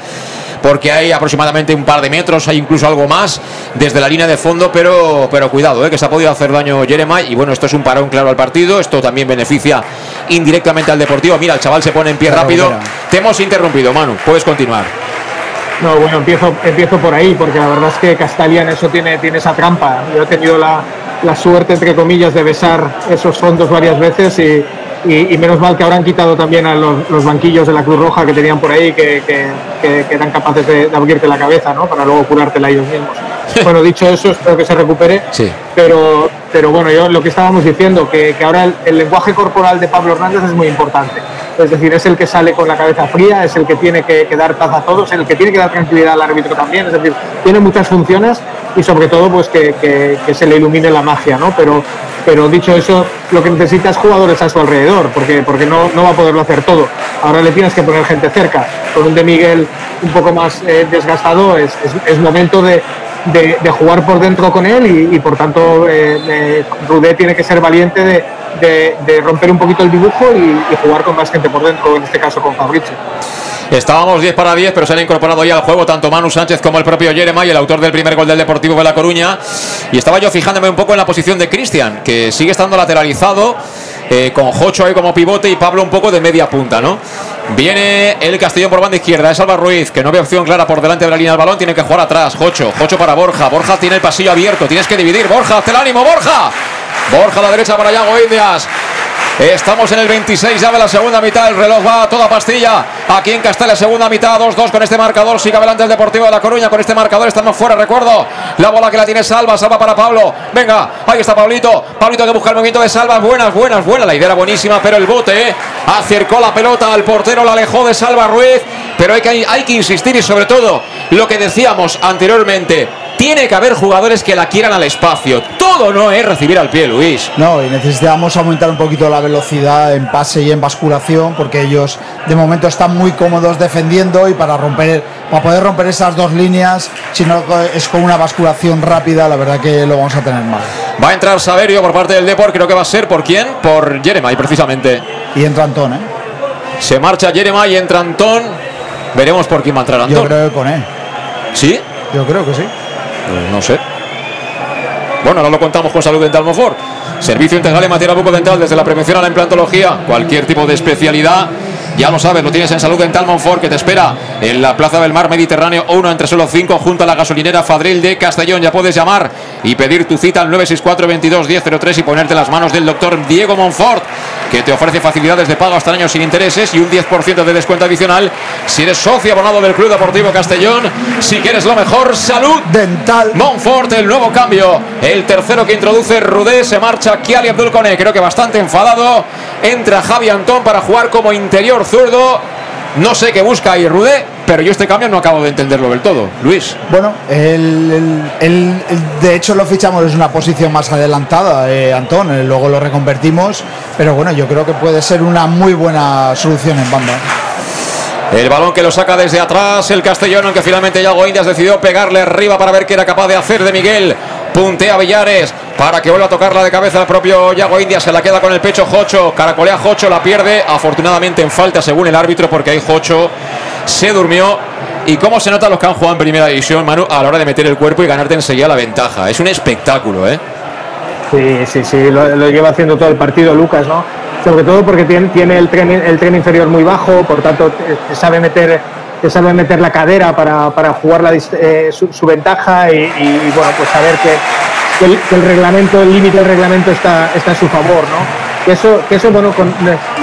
porque hay aproximadamente un par de metros, hay incluso algo más desde la línea de fondo, pero, pero cuidado, ¿eh? que se ha podido hacer daño Jeremai y bueno, esto es un parón claro al partido, esto también beneficia indirectamente al Deportivo. Mira, el chaval se pone en pie claro, rápido. Mira. Te hemos interrumpido, Manu, puedes continuar. No, bueno, empiezo, empiezo por ahí, porque la verdad es que Castalia en eso tiene, tiene esa trampa. Yo he tenido la, la suerte, entre comillas, de besar esos fondos varias veces y, y, y, menos mal que habrán quitado también a los, los, banquillos de la Cruz Roja que tenían por ahí que, que, que, que eran capaces de, de, abrirte la cabeza, ¿no? Para luego curártela ellos mismos. bueno, dicho eso, espero que se recupere. Sí. Pero, pero bueno, yo lo que estábamos diciendo, que, ahora el, el, lenguaje corporal de Pablo Hernández es muy importante. Es decir, es el que sale con la cabeza fría, es el que tiene que, dar paz a todos, el que tiene que dar tranquilidad al árbitro también. Es decir, tiene muchas funciones y sobre todo pues que, se le ilumine la magia, ¿no? Pero, pero dicho eso, lo que necesita es jugadores a su alrededor, porque, porque no, no va a poderlo hacer todo. Ahora le tienes que poner gente cerca. Con un de Miguel un poco más eh, desgastado, es, es, momento de, de, jugar por dentro con él y, por tanto eh, eh, Rudé tiene que ser valiente de, de, de, romper un poquito el dibujo y, y, jugar con más gente por dentro, en este caso con Fabricio. Estábamos 10 para 10, pero se han incorporado ya al juego tanto Manu Sánchez como el propio Jeremai, el autor del primer gol del Deportivo de La Coruña. Y estaba yo fijándome un poco en la posición de Cristian, que sigue estando lateralizado, eh, con Jocho ahí como pivote y Pablo un poco de media punta, ¿no? Viene el Castellón por banda izquierda, es Alba Ruiz, que no ve opción clara por delante de la línea del balón, tiene que jugar atrás. Jocho, Jocho para Borja, Borja tiene el pasillo abierto, tienes que dividir. Borja, hazte el ánimo, Borja. Borja a la derecha para Yago Indias. Estamos en el 26 ya de la segunda mitad. El reloj va a toda pastilla. Aquí en Castella, segunda mitad, 2-2 con este marcador. Sigue adelante el Deportivo de La Coruña. Con este marcador estamos fuera, recuerdo. La bola que la tiene Salva. Salva para Pablo. Venga, ahí está Pablito. Pablito que busca el movimiento de Salva. Buenas, buenas, buenas. La idea era buenísima, pero el bote ¿eh? acercó la pelota al portero. La alejó de Salva Ruiz. Pero hay que, hay que insistir y sobre todo lo que decíamos anteriormente. Tiene que haber jugadores que la quieran al espacio. Todo no es recibir al pie, Luis. No, y necesitamos aumentar un poquito la velocidad en pase y en basculación, porque ellos de momento están muy cómodos defendiendo y para romper, para poder romper esas dos líneas, si no es con una basculación rápida, la verdad que lo vamos a tener mal. Va a entrar Saverio por parte del Deport, creo que va a ser por quién? Por Jeremai, precisamente. Y entra Antón, ¿eh? Se marcha Jeremai y entra Antón. Veremos por quién va a entrar Antón. Yo creo que con él. ¿Sí? Yo creo que sí. Pues no sé. Bueno, ahora lo contamos con Salud Dental Monfort. Servicio integral en materia bucodental, desde la prevención a la implantología, cualquier tipo de especialidad. Ya lo sabes, lo tienes en Salud Dental Monfort, que te espera en la Plaza del Mar Mediterráneo 1 entre solo 5, junto a la gasolinera Fadril de Castellón. Ya puedes llamar y pedir tu cita al 964 22 1003 y ponerte las manos del doctor Diego Monfort, que te ofrece facilidades de pago hasta años sin intereses y un 10% de descuento adicional si eres socio abonado del Club Deportivo Castellón. Si quieres lo mejor, Salud Dental Monfort, el nuevo cambio. El tercero que introduce Rudé, se marcha Kiali Abdul Kone, creo que bastante enfadado. Entra Javi Antón para jugar como interior zurdo. No sé qué busca ahí Rudé, pero yo este cambio no acabo de entenderlo del todo. Luis. Bueno, el, el, el, de hecho lo fichamos es una posición más adelantada, eh, Antón, eh, luego lo reconvertimos, pero bueno, yo creo que puede ser una muy buena solución en banda. El balón que lo saca desde atrás el Castellón, aunque finalmente Yago Indias decidió pegarle arriba para ver qué era capaz de hacer de Miguel. Puntea Villares para que vuelva a tocarla de cabeza el propio Yago Indias. Se la queda con el pecho Jocho. Caracolea Jocho, la pierde. Afortunadamente en falta según el árbitro, porque ahí Jocho se durmió. Y cómo se nota los que han jugado en primera división, Manu, a la hora de meter el cuerpo y ganarte enseguida la ventaja. Es un espectáculo, ¿eh? Sí, sí, sí, lo, lo lleva haciendo todo el partido Lucas, ¿no? sobre todo porque tiene, tiene el, tren, el tren inferior muy bajo, por tanto sabe meter, sabe meter la cadera para, para jugar la, eh, su, su, ventaja y, y, bueno, pues saber que, que, el, que el, reglamento, el límite del reglamento está, está a su favor, ¿no? Que eso, que eso bueno, con,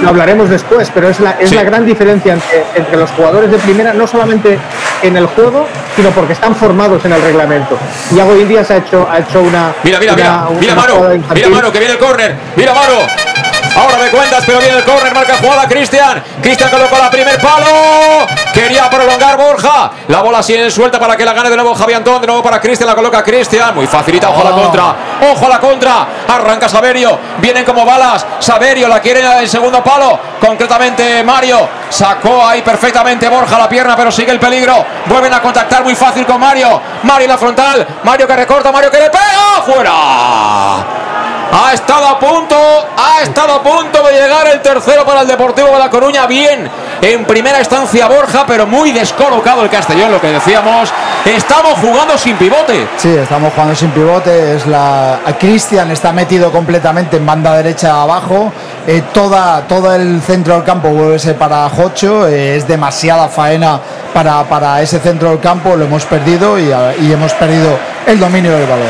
lo hablaremos después, pero es la, es sí. la gran diferencia entre, entre, los jugadores de primera, no solamente en el juego, sino porque están formados en el reglamento. Iago Indias ha hecho, ha hecho una. Mira, mira, una, mira, mira, Maro, mira, Maro, que viene el córner, mira, Maro. Ahora me cuentas, pero viene el córner, marca jugada Cristian. Cristian colocó la primer palo. Quería prolongar Borja. La bola sigue suelta para que la gane de nuevo Javi Antón. De nuevo para Cristian, la coloca Cristian. Muy facilita, ojo a la Oh. contra. Ojo a la contra. Arranca Saverio. Vienen como balas. Saverio la quiere en el segundo palo. Concretamente Mario. Sacó ahí perfectamente Borja la pierna, pero sigue el peligro. Vuelven a contactar muy fácil con Mario. Mario en la frontal. Mario que recorta. Mario que le pega. ¡Fuera! Ha estado a punto, ha estado a punto de llegar el tercero para el Deportivo de La Coruña. Bien, en primera instancia Borja, pero muy descolocado el Castellón, lo que decíamos. Estamos jugando sin pivote. Sí, estamos jugando sin pivote. Es la Cristian está metido completamente en banda derecha abajo. Eh, toda, todo el centro del campo vuelve a ser para Jocho. eh, es demasiada faena para, para ese centro del campo. Lo hemos perdido y hemos perdido el dominio del balón.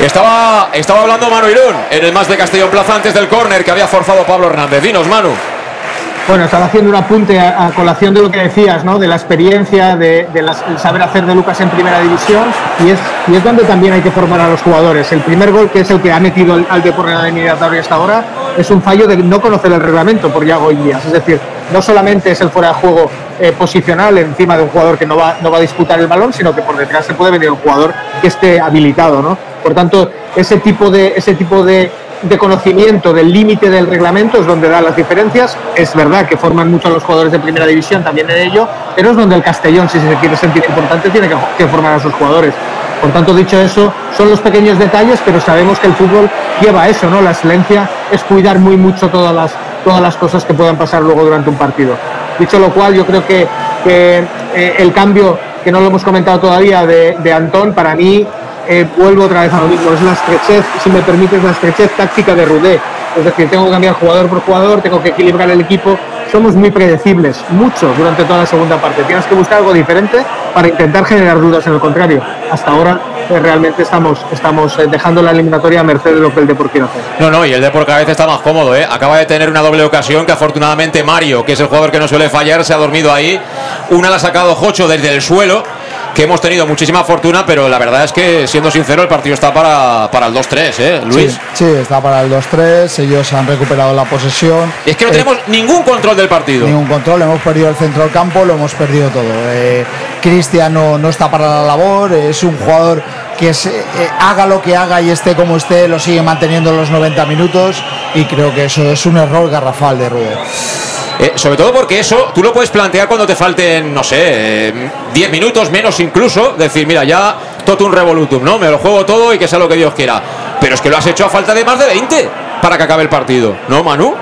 Estaba, estaba hablando Manu Irún en el más de Castellón Plaza antes del córner que había forzado Pablo Hernández. Dinos, Manu. Bueno, estaba haciendo un apunte a, colación de lo que decías, ¿no? De la experiencia, de, de saber hacer de Lucas en primera división y es, y es donde también hay que formar a los jugadores. El primer gol, que es el que ha metido al, al Depor en la eliminatoria hasta ahora, es un fallo de no conocer el reglamento por Yago Indias. Es decir, no solamente es el fuera de juego eh, posicional encima de un jugador que no va, no va a disputar el balón, sino que por detrás se puede venir un jugador que esté habilitado, ¿no? Por tanto, ese tipo de, ese tipo de, conocimiento del límite del reglamento es donde da las diferencias. Es verdad que forman mucho a los jugadores de primera división también en ello, pero es donde el Castellón, si se quiere sentir importante, tiene que, formar a sus jugadores. Por tanto, dicho eso, son los pequeños detalles, pero sabemos que el fútbol lleva eso, ¿no? La excelencia es cuidar muy mucho todas las, todas las cosas que puedan pasar luego durante un partido. Dicho lo cual, yo creo que, que, eh, el cambio, que no lo hemos comentado todavía, de, de Antón, para mí eh, vuelvo otra vez a lo mismo, es la estrechez, si me permites, la estrechez táctica de Rudé. Es decir, tengo que cambiar jugador por jugador, tengo que equilibrar el equipo. Somos muy predecibles, mucho durante toda la segunda parte. Tienes que buscar algo diferente para intentar generar dudas en el contrario. Hasta ahora eh, realmente estamos, estamos eh, dejando la eliminatoria a merced de lo que el Depor quiere hacer. No, no, y el Depor cada vez está más cómodo, ¿eh? Acaba de tener una doble ocasión que afortunadamente Mario, que es el jugador que no suele fallar, se ha dormido ahí. Una la ha sacado Jocho desde el suelo, que hemos tenido muchísima fortuna, pero la verdad es que, siendo sincero, el partido está para, para el 2-3, ¿eh, Luis? Sí, sí, está para el 2-3. Ellos han recuperado la posesión. Es que no Eh, tenemos ningún control del partido. Ningún control, hemos perdido el centro del campo, lo hemos perdido todo. Eh, Cristian no, está para la labor, es un jugador que se- eh, haga lo que haga y esté como esté, lo sigue manteniendo en los 90 minutos y creo que eso es un error garrafal de Rubén. Eh, sobre todo porque eso tú lo puedes plantear cuando te falten, no sé, eh, 10 minutos menos incluso. Decir, mira, ya totum revolutum, ¿no? Me lo juego todo y que sea lo que Dios quiera. Pero es que lo has hecho a falta de más de 20 para que acabe el partido, ¿no, Manu?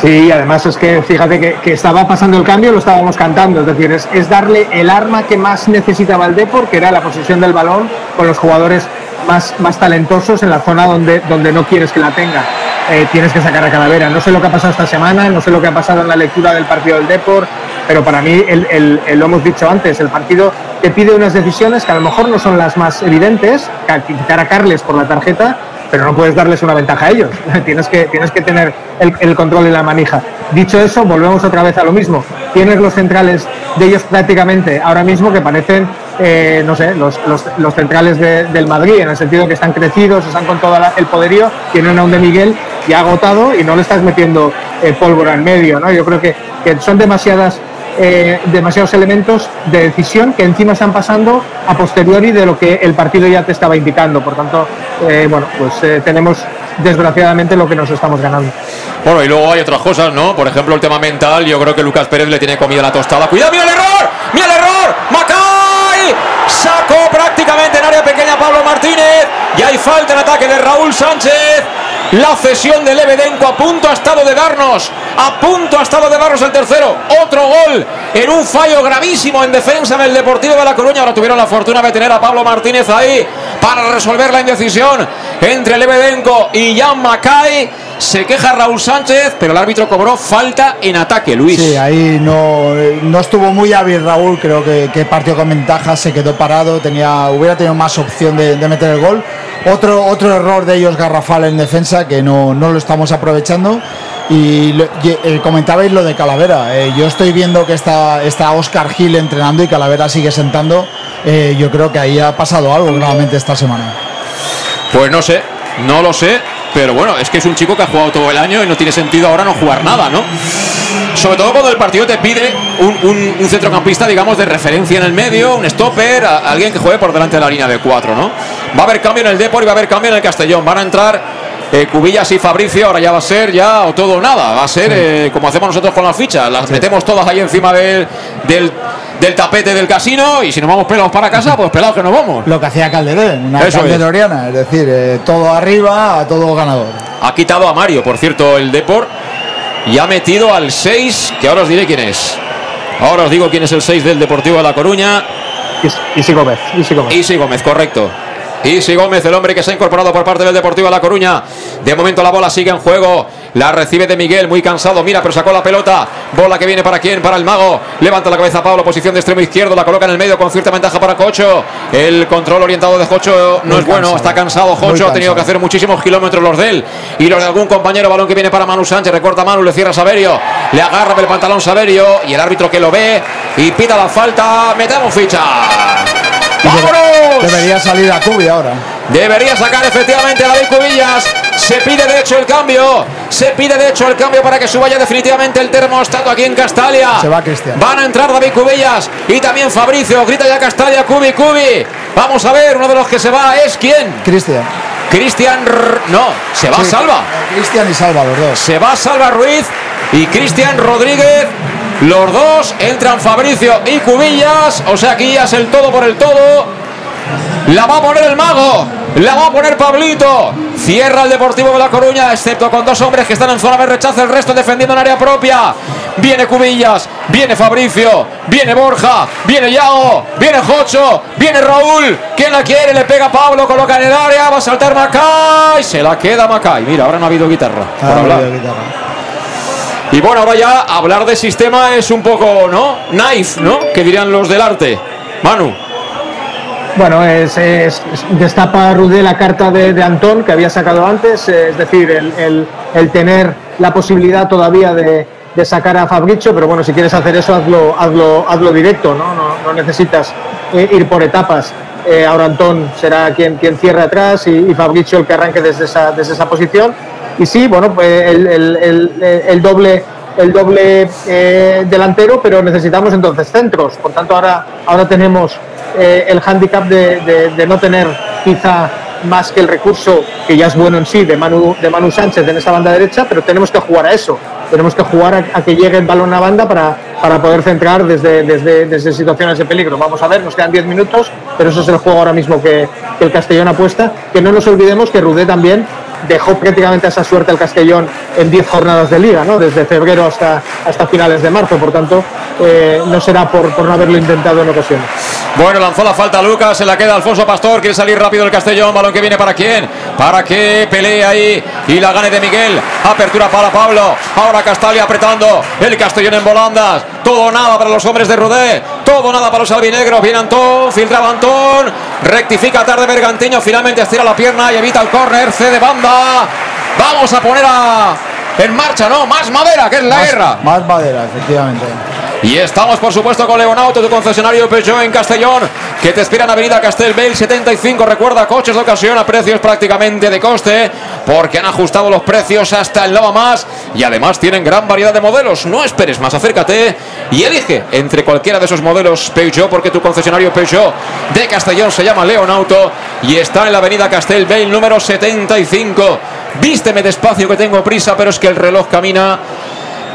Sí, además es que fíjate que, que estaba pasando el cambio, lo estábamos cantando, es decir, es, es darle el arma que más necesitaba el Depor, que era la posesión del balón con los jugadores más, más talentosos en la zona donde, donde no quieres que la tenga. Eh, tienes que sacar a Calavera. No sé lo que ha pasado esta semana, no sé lo que ha pasado en la lectura del partido del Depor, pero para mí, lo hemos dicho antes, el partido te pide unas decisiones que a lo mejor no son las más evidentes, quitar a Carles por la tarjeta, pero no puedes darles una ventaja a ellos. (laughs) tienes, que, tienes que tener el, el control y la manija. Dicho eso, volvemos otra vez a lo mismo. Tienes los centrales de ellos prácticamente ahora mismo que parecen, eh, no sé, los, los- centrales de- del Madrid, en el sentido que están crecidos, están con todo el poderío, tienen a un de Miguel ya agotado y no le estás metiendo eh, pólvora en medio. ¿no? Yo creo que, que son demasiadas eh, demasiados elementos de decisión que encima están pasando a posteriori de lo que el partido ya te estaba indicando. Por tanto, bueno, pues tenemos desgraciadamente lo que nos estamos ganando. Bueno, y luego hay otras cosas, ¿no? Por ejemplo, el tema mental. Yo creo que Lucas Pérez le tiene comida la tostada. ¡Cuidado! ¡Mira el error! ¡Mira el error! ¡Macay! Sacó prácticamente en área pequeña Pablo Martínez. Y hay falta en ataque de Raúl Sánchez. La cesión de Lebedenco a punto ha estado de darnos. A punto ha estado de darnos el tercero. Otro gol en un fallo gravísimo en defensa del Deportivo de La Coruña. Ahora tuvieron la fortuna de tener a Pablo Martínez ahí para resolver la indecisión entre Lebedenco y Jan Macay. Se queja Raúl Sánchez, pero el árbitro cobró falta en ataque, Luis. Sí, ahí no, no estuvo muy hábil Raúl, creo que, partió con ventaja, se quedó parado, tenía, hubiera tenido más opción de, meter el gol. Otro, otro error de ellos garrafal en defensa que no, no lo estamos aprovechando. Y, eh, comentabais lo de Calavera. eh, yo estoy viendo que está, está Oscar Gil entrenando y Calavera sigue sentando. Eh, yo creo que ahí ha pasado algo claramente esta semana. Pues no sé, no lo sé. pero bueno, es que es un chico que ha jugado todo el año y no tiene sentido ahora no jugar nada, ¿no? Sobre todo cuando el partido te pide un, un- centrocampista, digamos, de referencia en el medio, un stopper, alguien que juegue por delante de la línea de cuatro, ¿no? Va a haber cambio en el Depor y va a haber cambio en el Castellón. Van a entrar eh, Cubillas y Fabricio, ahora ya va a ser ya o todo o nada. Va a ser eh, como hacemos nosotros con las fichas, las metemos todas ahí encima del, del, del tapete del casino y si nos vamos pelados para casa, pues pelados que nos vamos. Lo que hacía Calderón, una Eso es. calderoriana, es decir, eh, todo arriba, a todo ganador. Ha quitado a Mario, por cierto, el Depor. Y ha metido al 6, que ahora os diré quién es. Ahora os digo quién es el 6 del Deportivo de La Coruña. Isi Gómez. Isi Gómez. Isi Gómez, correcto. Isi Gómez, el hombre que se ha incorporado por parte del Deportivo de La Coruña. De momento la bola sigue en juego. La recibe de Miguel, muy cansado. Mira, pero sacó la pelota. Bola que viene para quién? Para el mago. Levanta la cabeza Pablo, posición de extremo izquierdo. La coloca en el medio con cierta ventaja para Cocho. El control orientado de Cocho no Muy es bueno. Está cansado Cocho. Ha tenido que hacer muchísimos kilómetros los de él. Y los de algún compañero. Balón que viene para Manu Sánchez. Recorta Manu, le cierra Saverio. Le agarra del pantalón Saverio. Y el árbitro que lo ve. Y pita la falta. Metemos ficha. ¡Vámonos! Debería salir a Cubi ahora. Debería sacar efectivamente a David Cubillas. Se pide de hecho el cambio. Se pide de hecho el cambio para que suba ya definitivamente el termostato aquí en Castalia. Se va Cristian. Van a entrar David Cubillas y también Fabricio. Grita ya Castalia, Cubi, Cubi. Vamos a ver, uno de los que se va es quién. Cristian. Cristian. No, se va Sí, Salva. Cristian y Salva, los dos. Se va Salva Ruiz y Cristian Rodríguez. Los dos entran Fabricio y Cubillas. O sea, aquí ya es el todo por el todo. La va a poner el mago. La va a poner Pablito. Cierra el Deportivo de La Coruña, excepto con dos hombres que están en zona de rechazo. El resto defendiendo en área propia. Viene Cubillas, viene Fabricio, viene Borja, viene Yago, viene Jocho, viene Raúl. ¿Quién la quiere? Le pega Pablo, coloca en el área. Va a saltar Macay. Se la queda Macay. Mira, ahora no ha habido guitarra. por Ah, hablar. medio guitarra. Y bueno, ahora ya hablar de sistema es un poco, ¿no? Knife, ¿no? Que dirían los del arte. Manu. Bueno, es, es- es- destapa Rudé la carta de, Antón que había sacado antes, es decir, el, el- tener la posibilidad todavía de, de sacar a Fabricio, pero bueno, si quieres hacer eso, hazlo, hazlo, hazlo directo, ¿no? No, no necesitas eh, ir por etapas. Eh, ahora Antón será quien, quien cierre atrás y, y Fabricio el que arranque desde esa, desde esa posición. Y sí, bueno, pues el, doble el doble eh, delantero, pero necesitamos entonces centros. Por tanto, ahora, ahora tenemos eh, el hándicap de, no tener quizá más que el recurso, que ya es bueno en sí, de Manu, de Manu Sánchez en esa banda derecha, pero tenemos que jugar a eso. Tenemos que jugar a, a que llegue el balón a banda para, para poder centrar desde, desde, desde situaciones de peligro. Vamos a ver, nos quedan 10 minutos, pero eso es el juego ahora mismo que, que el Castellón apuesta. Que no nos olvidemos que Rudé también dejó prácticamente esa suerte al Castellón en 10 jornadas de liga, ¿no? desde febrero hasta, hasta finales de marzo. Por tanto, eh, no será por, por no haberlo intentado en ocasiones. Bueno, lanzó la falta Lucas, se la queda Alfonso Pastor, quiere salir rápido el Castellón, balón que viene para quién, para que pelee ahí y la gane de Miguel, apertura para Pablo, ahora Castalia apretando, el Castellón en volandas, todo nada para los hombres de Rudé, todo nada para los albinegros, viene Antón, filtraba Antón, rectifica tarde Bergantiño, finalmente estira la pierna y evita el córner, cede banda, vamos a poner a... En marcha, ¿no? Más madera, que es la Más- guerra. Más madera, efectivamente. Y estamos, por supuesto, con Leonauto, tu concesionario Peugeot en Castellón, que te espera en Avenida Castelbel 75. Recuerda, coches de ocasión a precios prácticamente de coste, porque han ajustado los precios hasta el Nova Más y además tienen gran variedad de modelos. No esperes más, acércate y elige entre cualquiera de esos modelos Peugeot, porque tu concesionario Peugeot de Castellón se llama Leonauto y está en la Avenida Castelbel número 75. Vísteme despacio que tengo prisa, pero es que el reloj camina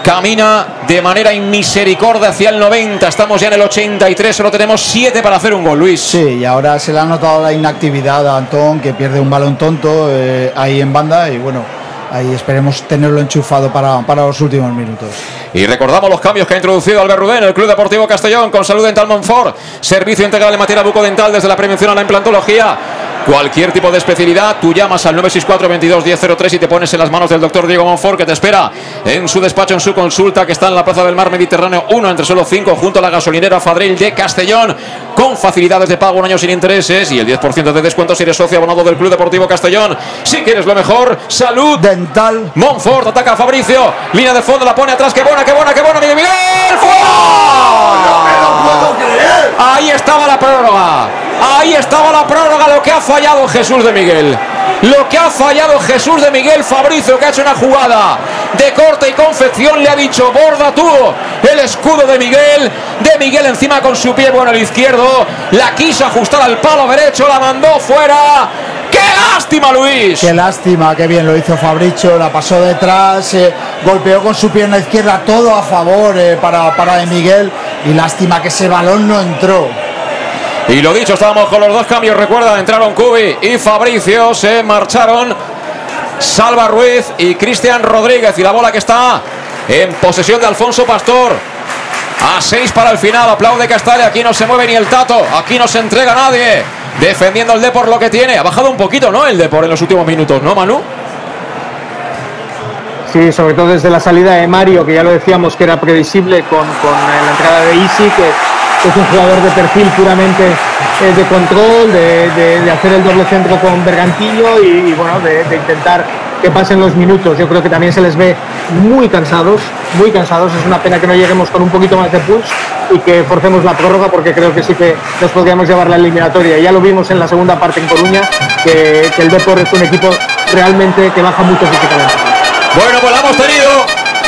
camina de manera inmisericordia hacia el 90. Estamos ya en el 83, solo tenemos 7 para hacer un gol, Luis. Sí, y ahora se le ha notado la inactividad a Antón, que pierde un balón tonto eh, ahí en banda y bueno, ahí esperemos tenerlo enchufado para, para los últimos minutos. Y recordamos los cambios que ha introducido Albert Rudén, el Club Deportivo Castellón, con Salud Dental Monfort, servicio integral en materia bucodental desde la prevención a la implantología. Cualquier tipo de especialidad, tú llamas al 964 22 1003 y te pones en las manos del doctor Diego Monfort, que te espera en su despacho, en su consulta, que está en la Plaza del Mar Mediterráneo 1, entre solo 5, junto a la gasolinera Fadril de Castellón, con facilidades de pago un año sin intereses y el 10% de descuento si eres socio abonado del Club Deportivo Castellón. Si quieres lo mejor, salud. Dental. Monfort ataca a Fabricio, línea de fondo, la pone atrás, qué buena, qué buena, qué buena, Miguel Miguel. Ahí estaba la prórroga. Ahí estaba la prórroga, lo que ha fallado Jesús de Miguel. Lo que ha fallado Jesús de Miguel Fabricio, que ha hecho una jugada de corte y confección, le ha dicho, borda tú el escudo de Miguel, de Miguel encima con su pie bueno el izquierdo, la quiso ajustar al palo derecho, la mandó fuera. ¡Qué lástima, Luis! Qué lástima, qué bien lo hizo Fabricio, la pasó detrás, eh, golpeó con su pierna izquierda, todo a favor eh, para, para de Miguel y lástima que ese balón no entró. Y lo dicho, estábamos con los dos cambios. Recuerda, entraron Cubi y Fabricio. Se marcharon Salva Ruiz y Cristian Rodríguez. Y la bola que está en posesión de Alfonso Pastor. A seis para el final. Aplaude Castalia. Aquí no se mueve ni el tato. Aquí no se entrega nadie. Defendiendo el Depor lo que tiene. Ha bajado un poquito, ¿no? El Depor en los últimos minutos, ¿no, Manu? Sí, sobre todo desde la salida de Mario, que ya lo decíamos que era previsible con, con la entrada de Isi, que es un jugador de perfil puramente eh, de control, de, hacer el doble centro con Bergantillo y, bueno, de, intentar que pasen los minutos. Yo creo que también se les ve muy cansados, muy cansados. Es una pena que no lleguemos con un poquito más de pulse y que forcemos la prórroga porque creo que sí que nos podríamos llevar la eliminatoria. Ya lo vimos en la segunda parte en Coruña, que, el Depor es un equipo realmente que baja mucho físicamente. Bueno, pues la hemos tenido,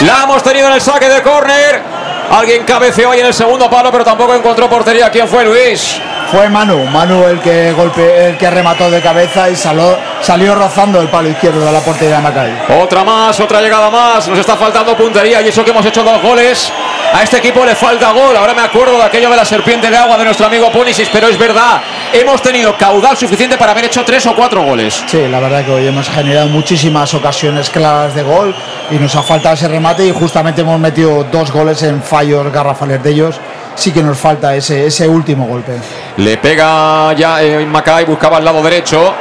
la hemos tenido en el saque de córner. Alguien cabeceó ahí en el segundo palo, pero tampoco encontró portería. ¿Quién fue Luis? Fue Manu, Manu el que golpe, el que remató de cabeza y salió, salió rozando el palo izquierdo de la portería de Macay. Otra más, otra llegada más. Nos está faltando puntería y eso que hemos hecho dos goles. A este equipo le falta gol. Ahora me acuerdo de aquello de la serpiente de agua de nuestro amigo Punisis, pero es verdad. Hemos tenido caudal suficiente para haber hecho tres o cuatro goles. Sí, la verdad que hoy hemos generado muchísimas ocasiones claras de gol y nos ha faltado ese remate y justamente hemos metido dos goles en fallos garrafales de ellos sí que nos falta ese, ese último golpe. Le pega ya eh, Macay, buscaba el lado derecho.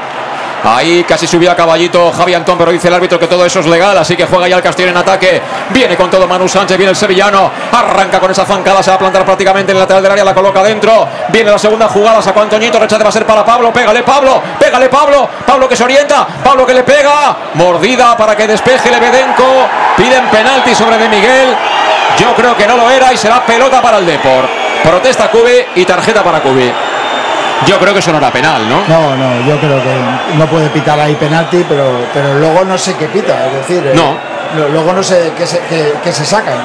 Ahí casi subía a caballito Javi Antón, pero dice el árbitro que todo eso es legal, así que juega ya el Castillo en ataque. Viene con todo Manu Sánchez, viene el sevillano, arranca con esa zancada, se va a plantar prácticamente en el lateral del área, la coloca dentro. Viene la segunda jugada, sacó Antoñito, rechace va a ser para Pablo, pégale Pablo, pégale Pablo, Pablo que se orienta, Pablo que le pega, mordida para que despeje Lebedenco, piden penalti sobre De Miguel. Yo creo que no lo era y será pelota para el Depor. Protesta Cube y tarjeta para Cube. Yo creo que eso no era penal, ¿no? No, no, yo creo que no puede pitar ahí penalti, pero, pero luego no sé qué pita, es decir, eh, no. luego no sé qué se, qué se sacan.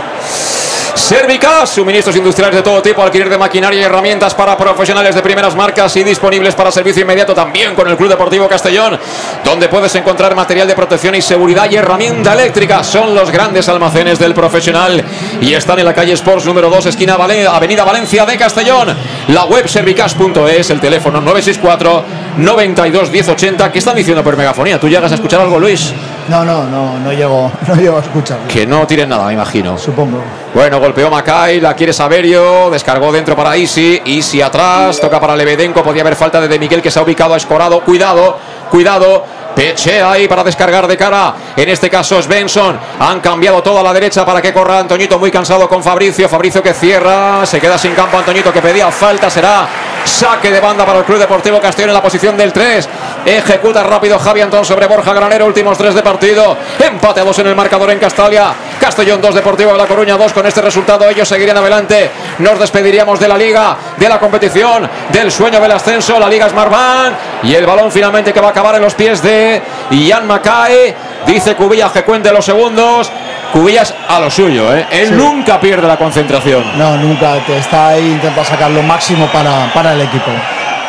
Servicas, suministros industriales de todo tipo, alquiler de maquinaria y herramientas para profesionales de primeras marcas y disponibles para servicio inmediato también con el Club Deportivo Castellón, donde puedes encontrar material de protección y seguridad y herramienta eléctrica. Son los grandes almacenes del profesional y están en la calle Sports número 2, esquina Avenida Valencia de Castellón. La web servicas.es, el teléfono 964 92 1080. ¿Qué están diciendo por megafonía? ¿Tú llegas a escuchar algo, Luis? No, no, no, no llego, (laughs) no llego a escuchar. Que no tiren nada, me imagino. Supongo. Bueno, golpeó Macay, la quiere Saberio, descargó dentro para Isi, Isi atrás, toca para Lebedenco, podía haber falta de, de Miguel que se ha ubicado a Escorado, cuidado, cuidado, Peche ahí para descargar de cara. En este caso es Benson. Han cambiado toda la derecha para que corra Antoñito muy cansado con Fabricio. Fabricio que cierra. Se queda sin campo Antoñito que pedía falta. Será saque de banda para el Club Deportivo Castellón en la posición del 3. Ejecuta rápido Javi Antón sobre Borja Granero. Últimos tres de partido. Empate a en el marcador en Castalia. Castellón 2, Deportivo de La Coruña 2. Con este resultado ellos seguirían adelante. Nos despediríamos de la liga, de la competición, del sueño del ascenso. La liga Smartbank. Y el balón finalmente que va a acabar en los pies de Ian Macae. Dice Cubillas que cuente los segundos. Cubillas a lo suyo, ¿eh? Él nunca pierde la concentración. No, nunca. Está ahí, intenta sacar lo máximo para, para el equipo.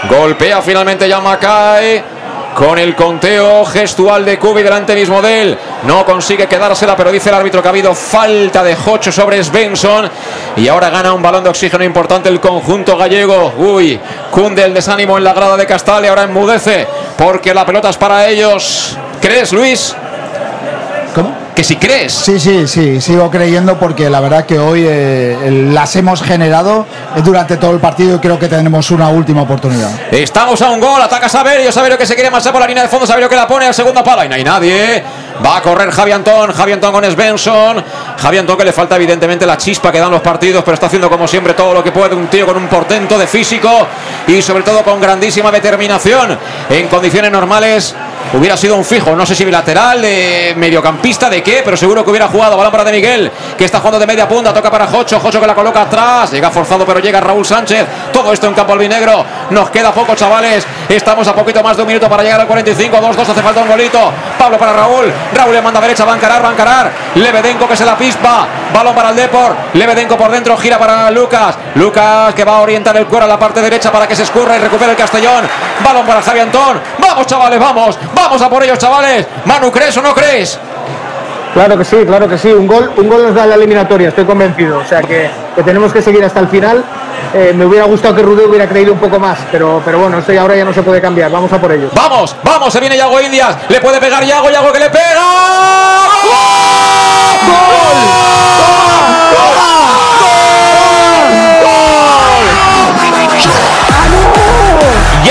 Golpea finalmente Ian Macae con el conteo gestual de Kubi delante mismo de él. No consigue quedársela, pero dice el árbitro que ha habido falta de Jocho sobre Svensson. Y ahora gana un balón de oxígeno importante el conjunto gallego. Uy, cunde el desánimo en la grada de Castal y ahora enmudece porque la pelota es para ellos. ¿Crees, Luis? ¿Cómo? Que si crees. Sí, sí, sí, sigo creyendo porque la verdad que hoy eh, las hemos generado durante todo el partido y creo que tenemos una última oportunidad. Estamos a un gol, ataca Saberio, Saberio que se quiere marchar por la línea de fondo, Saberio que la pone al segundo palo y no hay nadie. Va a correr Javi Antón, Javi Antón con Svensson. Javi Antón que le falta evidentemente la chispa que dan los partidos, pero está haciendo como siempre todo lo que puede. Un tío con un portento de físico y sobre todo con grandísima determinación. En condiciones normales hubiera sido un fijo, no sé si bilateral, de mediocampista, de qué, pero seguro que hubiera jugado. Balón para de Miguel, que está jugando de media punta, toca para Jocho, Jocho que la coloca atrás, llega forzado, pero llega Raúl Sánchez. Todo esto en campo albinegro. Nos queda poco, chavales. Estamos a poquito más de un minuto para llegar al 45. 2-2, hace falta un golito. Pablo para Raúl. Raúl le manda a derecha, va a encarar, va a encarar. Lebedenko que se la pispa. Balón para el Depor. Lebedenko por dentro, gira para Lucas. Lucas que va a orientar el cuero a la parte derecha para que se escurra y recupere el Castellón. Balón para Javi Antón. Vamos, chavales, vamos. Vamos a por ellos, chavales. Manu, ¿crees o no crees? Claro que sí, claro que sí. Un gol, un gol nos da la eliminatoria, estoy convencido. O sea que, que tenemos que seguir hasta el final. Eh, me hubiera gustado que Rudé hubiera creído un poco más, pero, pero bueno, esto ya ahora ya no se puede cambiar. Vamos a por ellos. Vamos, vamos, se viene Yago Indias. Le puede pegar Yago, Yago que le pega.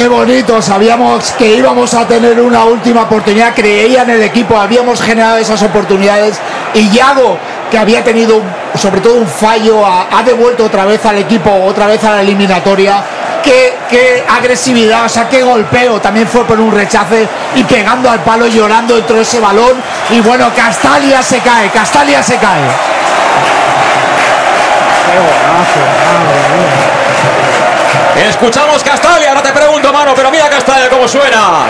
Qué bonito, sabíamos que íbamos a tener una última oportunidad, creía en el equipo, habíamos generado esas oportunidades y Yago, que había tenido sobre todo un fallo, ha, ha devuelto otra vez al equipo, otra vez a la eliminatoria. Qué, qué agresividad, o sea, qué golpeo, también fue por un rechace y pegando al palo, llorando dentro de ese balón. Y bueno, Castalia se cae, Castalia se cae. Escuchamos Castalia, te pregunto, mano, pero mira Castalia cómo suena.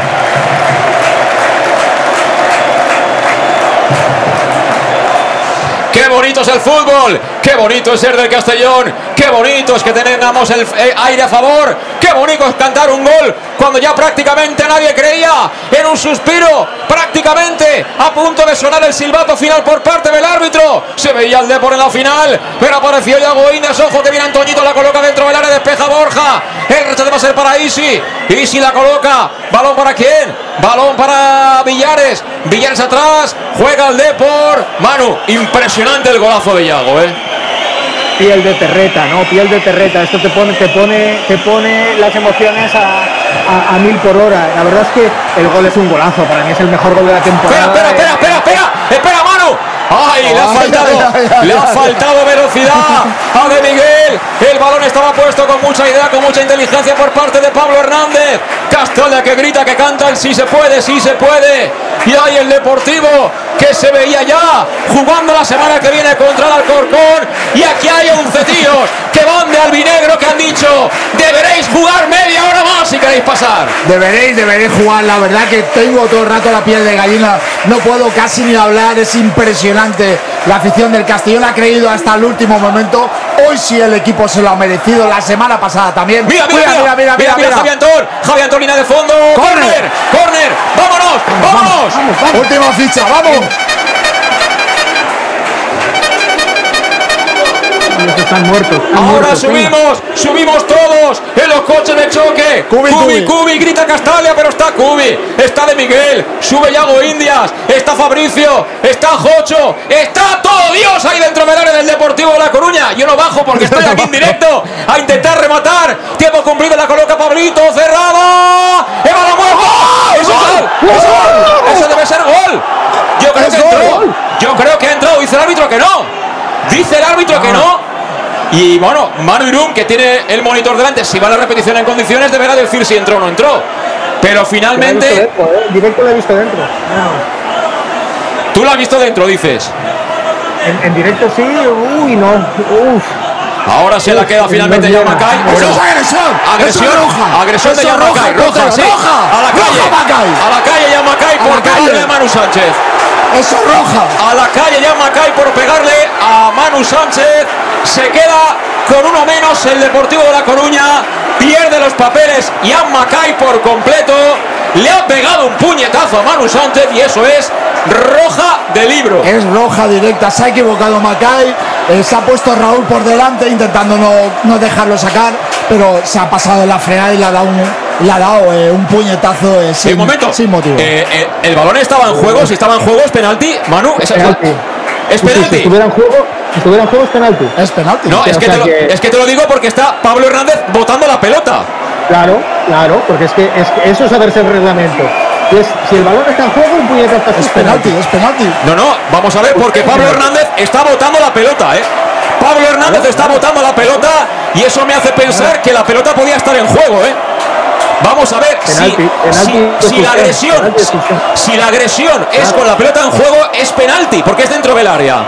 Qué bonito es el fútbol, qué bonito es ser del Castellón, qué bonito es que tengamos el aire a favor, qué bonito es cantar un gol cuando ya prácticamente nadie creía en un suspiro, prácticamente a punto de sonar el silbato final por parte del árbitro. Se veía el Depor en la final, pero apareció Yago Indias, ojo que viene Antoñito, la coloca dentro del área, despeja Borja, el rechazo va a ser para Isi, Isi la coloca, balón para quién, balón para Villares, Villares atrás, juega el Depor, Manu, impresionante el golazo de Yago, eh. Piel de terreta, ¿no? Piel de terreta. Esto te pone, te pone, te pone las emociones a, a- a mil por hora. La verdad es que el gol es un golazo. Para mí es el mejor gol de la temporada. Espera, espera, espera, espera, espera, espera. Ay, le ha faltado, le ha faltado velocidad a De Miguel. El balón estaba puesto con mucha idea, con mucha inteligencia por parte de Pablo Hernández. Castalia que grita, que canta el sí se puede, sí se puede. Y hay el Deportivo que se veía ya jugando la semana que viene contra el Alcorcón. Y aquí hay 11 tíos que van de albinegro que han dicho deberéis jugar media hora más si queréis pasar. Deberéis, deberéis jugar, la verdad que tengo todo el rato la piel de gallina, no puedo casi ni hablar, es impresionante. La afición del Castellón ha creído hasta el último momento. Hoy sí el equipo se lo ha merecido, la semana pasada también. Mira, mira, mira, mira, mira, mira, Javi Antón, Javi Antón, línea de fondo, corner, corner, vámonos, vámonos. Última ficha, vamos. Están muertos. están Ahora muertos, venga. subimos, subimos todos en los coches de choque. Cubi, Cubi, Cubi. Cubi, grita Castalia, pero está Cubi, está de Miguel, sube Yago Indias, está Fabricio, está Jocho, está todo Dios ahí dentro del área del Deportivo de La Coruña. Yo no bajo porque estoy aquí en directo a intentar rematar. Tiempo cumplido, la coloca Pablito, cerrada. Eva la mueve. ¡Eso es gol! ¡Eso es gol! Eso debe ser gol. Yo creo que entró. gol. Yo creo que ha entrado. Dice el árbitro que no. Dice el árbitro que no. Y bueno, Manu Irún, que tiene el monitor delante, si va a la repetición en condiciones, deberá decir si entró o no entró. Pero Lo finalmente, dentro, ¿eh? Directo lo he visto dentro. No. tú lo has visto dentro, dices. En, en directo sí, uy, no. Uf. Ahora se la queda finalmente Yamacay. Eso es agresión. Agresión. Eso es roja. Agresión de Eso Yamacay. roja, Roja, sí. roja. A la calle. A la calle Yamacay A por la pegarle calle. a Manu Sánchez. Eso es roja. A la calle Yamacay por pegarle a Manu Sánchez. Se queda con uno menos el Deportivo de La Coruña. Pierde los papeles Yamacay por completo. Le ha pegado un puñetazo a Manu Sánchez y eso es roja de libro. Es roja directa, se ha equivocado Macay, eh, se ha puesto Raúl por delante intentando no, no dejarlo sacar, pero se ha pasado la frenada y le ha dado un, le ha dado, eh, un puñetazo eh, sin, momento. sin motivo. Eh, eh, el balón estaba en juego. Si estaba en juego, es penalti. Manu, es Penalti. Es sí, Si penalti. estuviera en juego, si estuviera en juego es penalti. Es penalti. No, es O que, sea te lo, que- es que te lo digo porque está Pablo Hernández botando la pelota. Claro, claro, porque es que, es que eso es saberse el reglamento. Y es, si el balón está en juego, un puñetazo Es penalti, es penalti. No, no, vamos a ver porque Pablo Hernández está botando la pelota, ¿eh? Pablo Hernández está botando la pelota y eso me hace pensar que la pelota podía estar en juego, ¿eh? Vamos a ver si- Penalti, si, penalti, si la agresión, si la agresión es con la pelota en juego, es penalti, porque es dentro del área.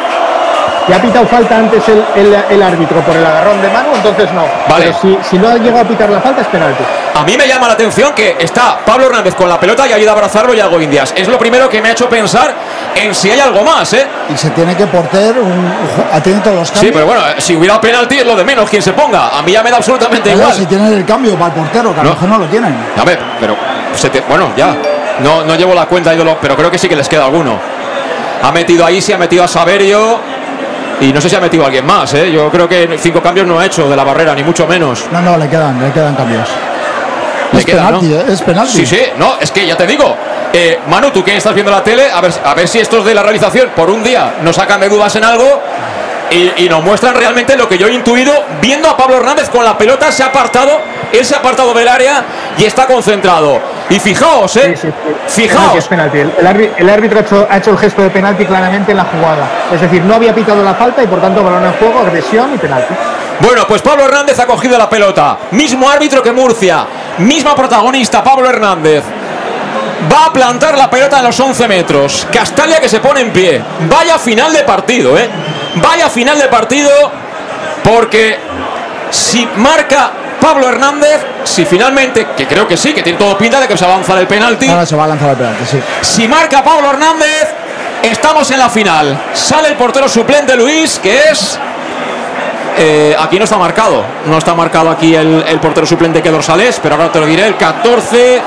Ya ha pitado falta antes el, el- el árbitro por el agarrón de mano, entonces no. Vale. Pero si, si no ha llegado a pitar la falta, es penalti. A mí me llama la atención que está Pablo Hernández con la pelota y ha ido a abrazarlo y hago indias. Es lo primero que me ha hecho pensar en si hay algo más, ¿eh? Y se tiene que porter, un, tiene todos los Sí, cambios. pero bueno, si hubiera penalti es lo de menos quien se ponga. A mí ya me da absolutamente Pero igual. si tienen el cambio para el portero, que a lo No. mejor no lo tienen. A ver, pero se te- bueno, ya. No, no llevo la cuenta, ídolo, pero creo que sí que les queda alguno. Ha metido ahí, sí ha metido a Saverio. Y no sé si ha metido a alguien más, ¿eh? Yo creo que cinco cambios no ha hecho de la barrera, ni mucho menos. No, no, le quedan, le quedan cambios. Le es queda, penalti, ¿no? ¿eh? Es penalti. Sí, sí, no, es que ya te digo. Eh, Manu, tú que estás viendo la tele, a ver, a ver si estos de la realización por un día nos sacan de dudas en algo y, y nos muestran realmente lo que yo he intuido viendo a Pablo Hernández con la pelota, se ha apartado, él se ha apartado del área y está concentrado. Y fijaos, eh, fijaos, es penalti. El, el árbi- el árbitro ha hecho, ha hecho el gesto de penalti claramente en la jugada. Es decir, no había pitado la falta y por tanto balón en juego, agresión y penalti. Bueno, pues Pablo Hernández ha cogido la pelota. Mismo árbitro que Murcia. Misma protagonista, Pablo Hernández. Va a plantar la pelota en los 11 metros. Castalia que se pone en pie. Vaya final de partido, ¿eh? Vaya final de partido. Porque si marca Pablo Hernández, si finalmente, que creo que sí, que tiene todo pinta de que se va a lanzar el penalti. Ahora se va a lanzar el penalti, sí. Si marca Pablo Hernández, estamos en la final. Sale el portero suplente Luis, que es. eh, aquí no está marcado. No está marcado aquí el, el portero suplente que dorsales, pero ahora te lo diré. El 14.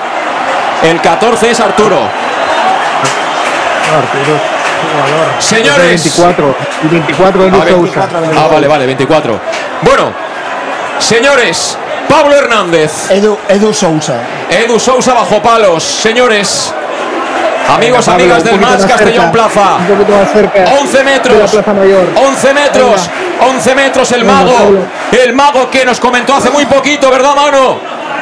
El 14 es Arturo. Señores. 24. Y 24 de Ah, Luis 24, Sousa. Ah, vale, vale, 24. Bueno, señores, Pablo Hernández. Edu, Edu Sousa. Edu Sousa bajo palos. Señores, amigos, Venga, Pablo, amigas del más Castellón cerca, Plaza. Un poquito más cerca. 11 de la metros. Plaza Mayor. 11 metros. 11 metros el Venga, mago. Pablo. El mago que nos comentó hace muy poquito, ¿verdad, mano?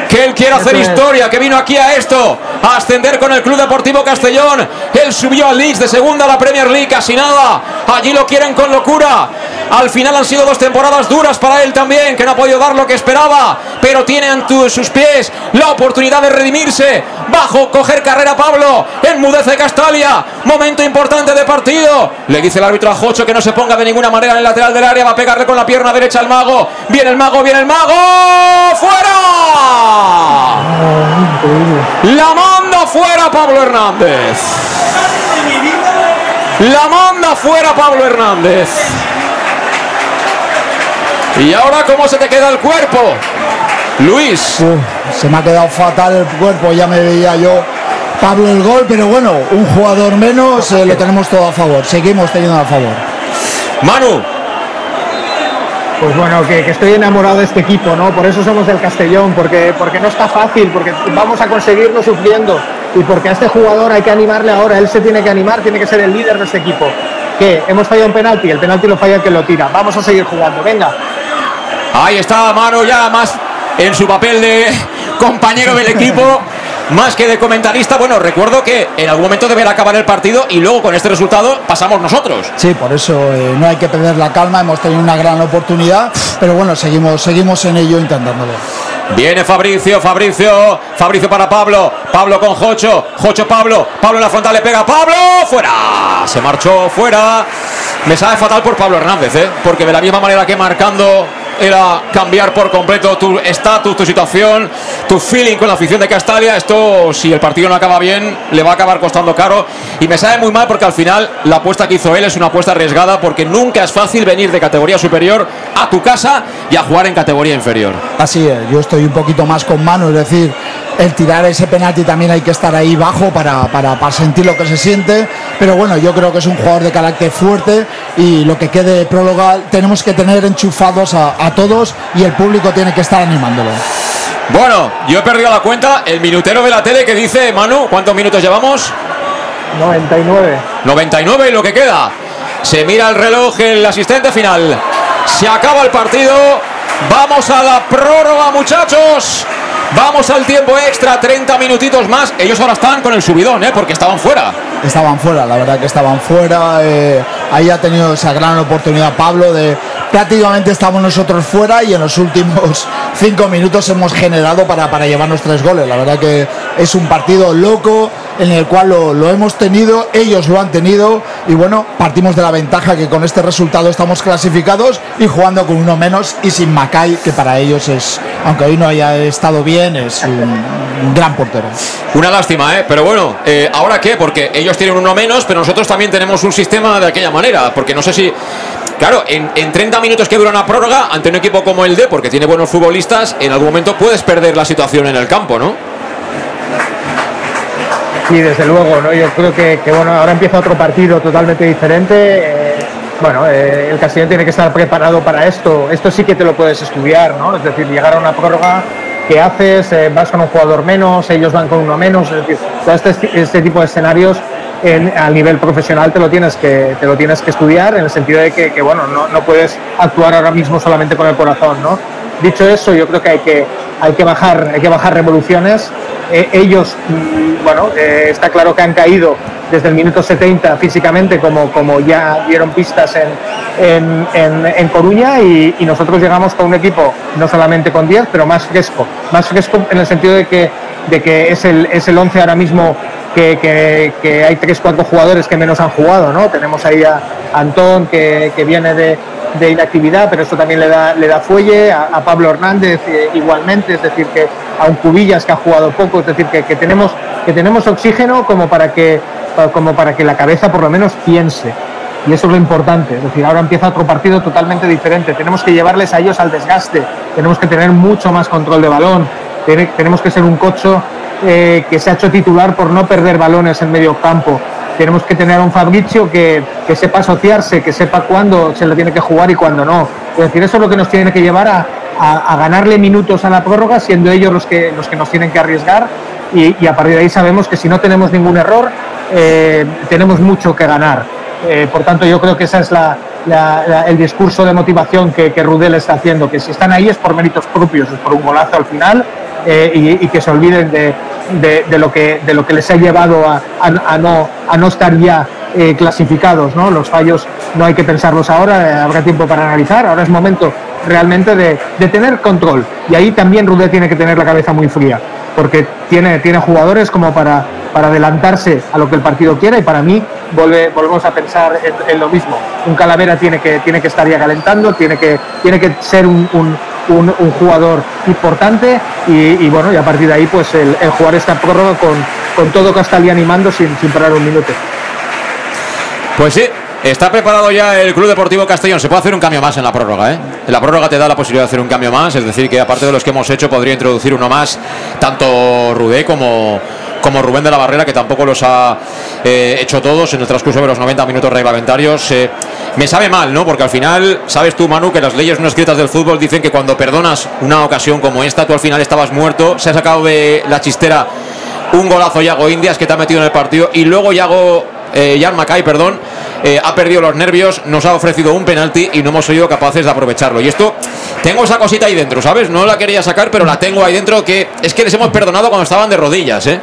Que él quiere hacer historia, que vino aquí a esto, a ascender con el Club Deportivo Castellón. Él subió al Leeds de segunda a la Premier League, casi nada. Allí lo quieren con locura. Al final han sido dos temporadas duras para él también, que no ha podido dar lo que esperaba, pero tiene ante sus pies la oportunidad de redimirse. Bajo, coger carrera Pablo, enmudece Castalia. Momento importante de partido. Le dice el árbitro a Jocho que no se ponga de ninguna manera en el lateral del área, va a pegarle con la pierna derecha al mago. Viene el mago, viene el mago. ¡Fuera! La manda fuera Pablo Hernández. La manda fuera Pablo Hernández. Y ahora, ¿cómo se te queda el cuerpo? Luis. Uf, se me ha quedado fatal el cuerpo, ya me veía yo. Pablo el gol, pero bueno, un jugador menos, eh, lo tenemos todo a favor. Seguimos teniendo a favor. Manu. Pues bueno, que, que estoy enamorado de este equipo, ¿no? Por eso somos del Castellón, porque, porque no está fácil, porque vamos a conseguirlo sufriendo y porque a este jugador hay que animarle ahora, él se tiene que animar, tiene que ser el líder de este equipo. Que hemos fallado un penalti, el penalti lo falla el que lo tira. Vamos a seguir jugando, venga. Ahí está Manu ya más en su papel de compañero del equipo. Más que de comentarista, bueno, recuerdo que en algún momento deberá acabar el partido y luego con este resultado pasamos nosotros. Sí, por eso eh, no hay que perder la calma, hemos tenido una gran oportunidad, pero bueno, seguimos, seguimos en ello intentándolo. Viene Fabricio, Fabricio, Fabricio para Pablo, Pablo con Jocho, Jocho Pablo, Pablo en la frontal le pega, Pablo, fuera, se marchó fuera. Me sabe fatal por Pablo Hernández, ¿eh? porque de la misma manera que marcando era cambiar por completo tu estatus, tu situación, tu feeling con la afición de Castalia. Esto, si el partido no acaba bien, le va a acabar costando caro. Y me sabe muy mal porque al final la apuesta que hizo él es una apuesta arriesgada porque nunca es fácil venir de categoría superior a tu casa y a jugar en categoría inferior. Así es, yo estoy un poquito más con mano, es decir, el tirar ese penalti también hay que estar ahí bajo para, para, para, sentir lo que se siente. Pero bueno, yo creo que es un jugador de carácter fuerte y lo que quede próloga tenemos que tener enchufados a, a todos y el público tiene que estar animándolo. Bueno, yo he perdido la cuenta. El minutero de la tele que dice, Manu, ¿cuántos minutos llevamos? 99. 99 y lo que queda. Se mira el reloj el asistente final. Se acaba el partido. Vamos a la prórroga, muchachos. Vamos al tiempo extra, 30 minutitos más. Ellos ahora están con el subidón, ¿eh? porque estaban fuera. Estaban fuera, la verdad que estaban fuera. Eh, ahí ha tenido esa gran oportunidad Pablo de prácticamente estamos nosotros fuera y en los últimos (laughs) cinco minutos hemos generado para, para llevarnos tres goles. La verdad que es un partido loco en el cual lo, lo, hemos tenido, ellos lo han tenido y bueno, partimos de la ventaja que con este resultado estamos clasificados y jugando con uno menos y sin Macay, que para ellos es, aunque hoy no haya estado bien, es un, gran portero. Una lástima, ¿eh? Pero bueno, eh, ¿ahora qué? Porque ellos tienen uno menos, pero nosotros también tenemos un sistema de aquella manera, porque no sé si... Claro, en, en 30 minutos que dura una prórroga, ante un equipo como el D, porque tiene buenos futbolistas, en algún momento puedes perder la situación en el campo, ¿no? Sí, desde luego, ¿no? Yo creo que, que bueno, ahora empieza otro partido totalmente diferente. Eh, bueno, eh, el Castellón tiene que estar preparado para esto. Esto sí que te lo puedes estudiar, ¿no? Es decir, llegar a una prórroga, ¿qué haces? Eh, vas con un jugador menos, ellos van con uno menos. Es decir, todo este, este tipo de escenarios en, a nivel profesional te lo tienes que, te lo tienes que estudiar en el sentido de que, que bueno, no, no puedes actuar ahora mismo solamente con el corazón, ¿no? Dicho eso, yo creo que hay que, hay que, bajar, hay que bajar revoluciones. Eh, ellos, mm, bueno, eh, está claro que han caído desde el minuto 70 físicamente, como, como ya dieron pistas en, en, en, en Coruña, y, y, nosotros llegamos con un equipo no solamente con 10, pero más fresco. Más fresco en el sentido de que, de que es, el, es el 11 ahora mismo que, hay 3-4 jugadores que menos han jugado, ¿no? Tenemos ahí a Antón, que, que viene de, de inactividad, pero eso también le da, le da fuelle, a, a Pablo Hernández eh, igualmente, es decir, que a un Cubillas que ha jugado poco, es decir, que, que, tenemos, que tenemos oxígeno como para, que, como para que la cabeza por lo menos piense. Y eso es lo importante, es decir, ahora empieza otro partido totalmente diferente, tenemos que llevarles a ellos al desgaste, tenemos que tener mucho más control de balón, tenemos que ser un cocho eh, que se ha hecho titular por no perder balones en medio campo, tenemos que tener a un Fabricio que, que, sepa asociarse, que sepa cuándo se le tiene que jugar y cuándo no. Es decir, eso es lo que nos tiene que llevar a, a, ganarle minutos a la prórroga, siendo ellos los que, los que nos tienen que arriesgar. Y, a partir de ahí sabemos que si no tenemos ningún error, eh, tenemos mucho que ganar. Eh, por tanto, yo creo que ese es la, el discurso de motivación que, que Rudel está haciendo, que si están ahí es por méritos propios, es por un golazo al final eh, y, que se olviden de, de, lo que, de lo que les ha llevado a, a, no, a no estar ya eh, clasificados. ¿no? Los fallos no hay que pensarlos ahora, eh, habrá tiempo para analizar, ahora es momento realmente de, de tener control. Y ahí también Rudé tiene que tener la cabeza muy fría, porque tiene, tiene jugadores como para, para adelantarse a lo que el partido quiera y para mí vuelve, volvemos a pensar en, lo mismo. Un Calavera tiene que, tiene que estar ya calentando, tiene que, tiene que ser un, un, jugador importante y, bueno, y a partir de ahí pues el, jugar esta prórroga con, con todo Castellí animando sin, sin parar un minuto. Pues sí, Está preparado ya el Club Deportivo Castellón. Se puede hacer un cambio más en la prórroga, ¿eh? En la prórroga te da la posibilidad de hacer un cambio más, es decir, que aparte de los que hemos hecho, podría introducir uno más, tanto Rudé como, como Rubén de la Barrera, que tampoco los ha eh, hecho todos en el transcurso de los 90 minutos reglamentarios. Eh, me sabe mal, ¿no? Porque al final, sabes tú, Manu, que las leyes no escritas del fútbol dicen que cuando perdonas una ocasión como esta, tú al final estabas muerto, se ha sacado de la chistera un golazo Yago Indias que te ha metido en el partido y luego Yago, eh, Jan perdón, eh, ha perdido los nervios, nos ha ofrecido un penalti y no hemos sido capaces de aprovecharlo. Y esto, tengo esa cosita ahí dentro, ¿sabes? No la quería sacar, pero la tengo ahí dentro que es que les hemos perdonado cuando estaban de rodillas, ¿eh?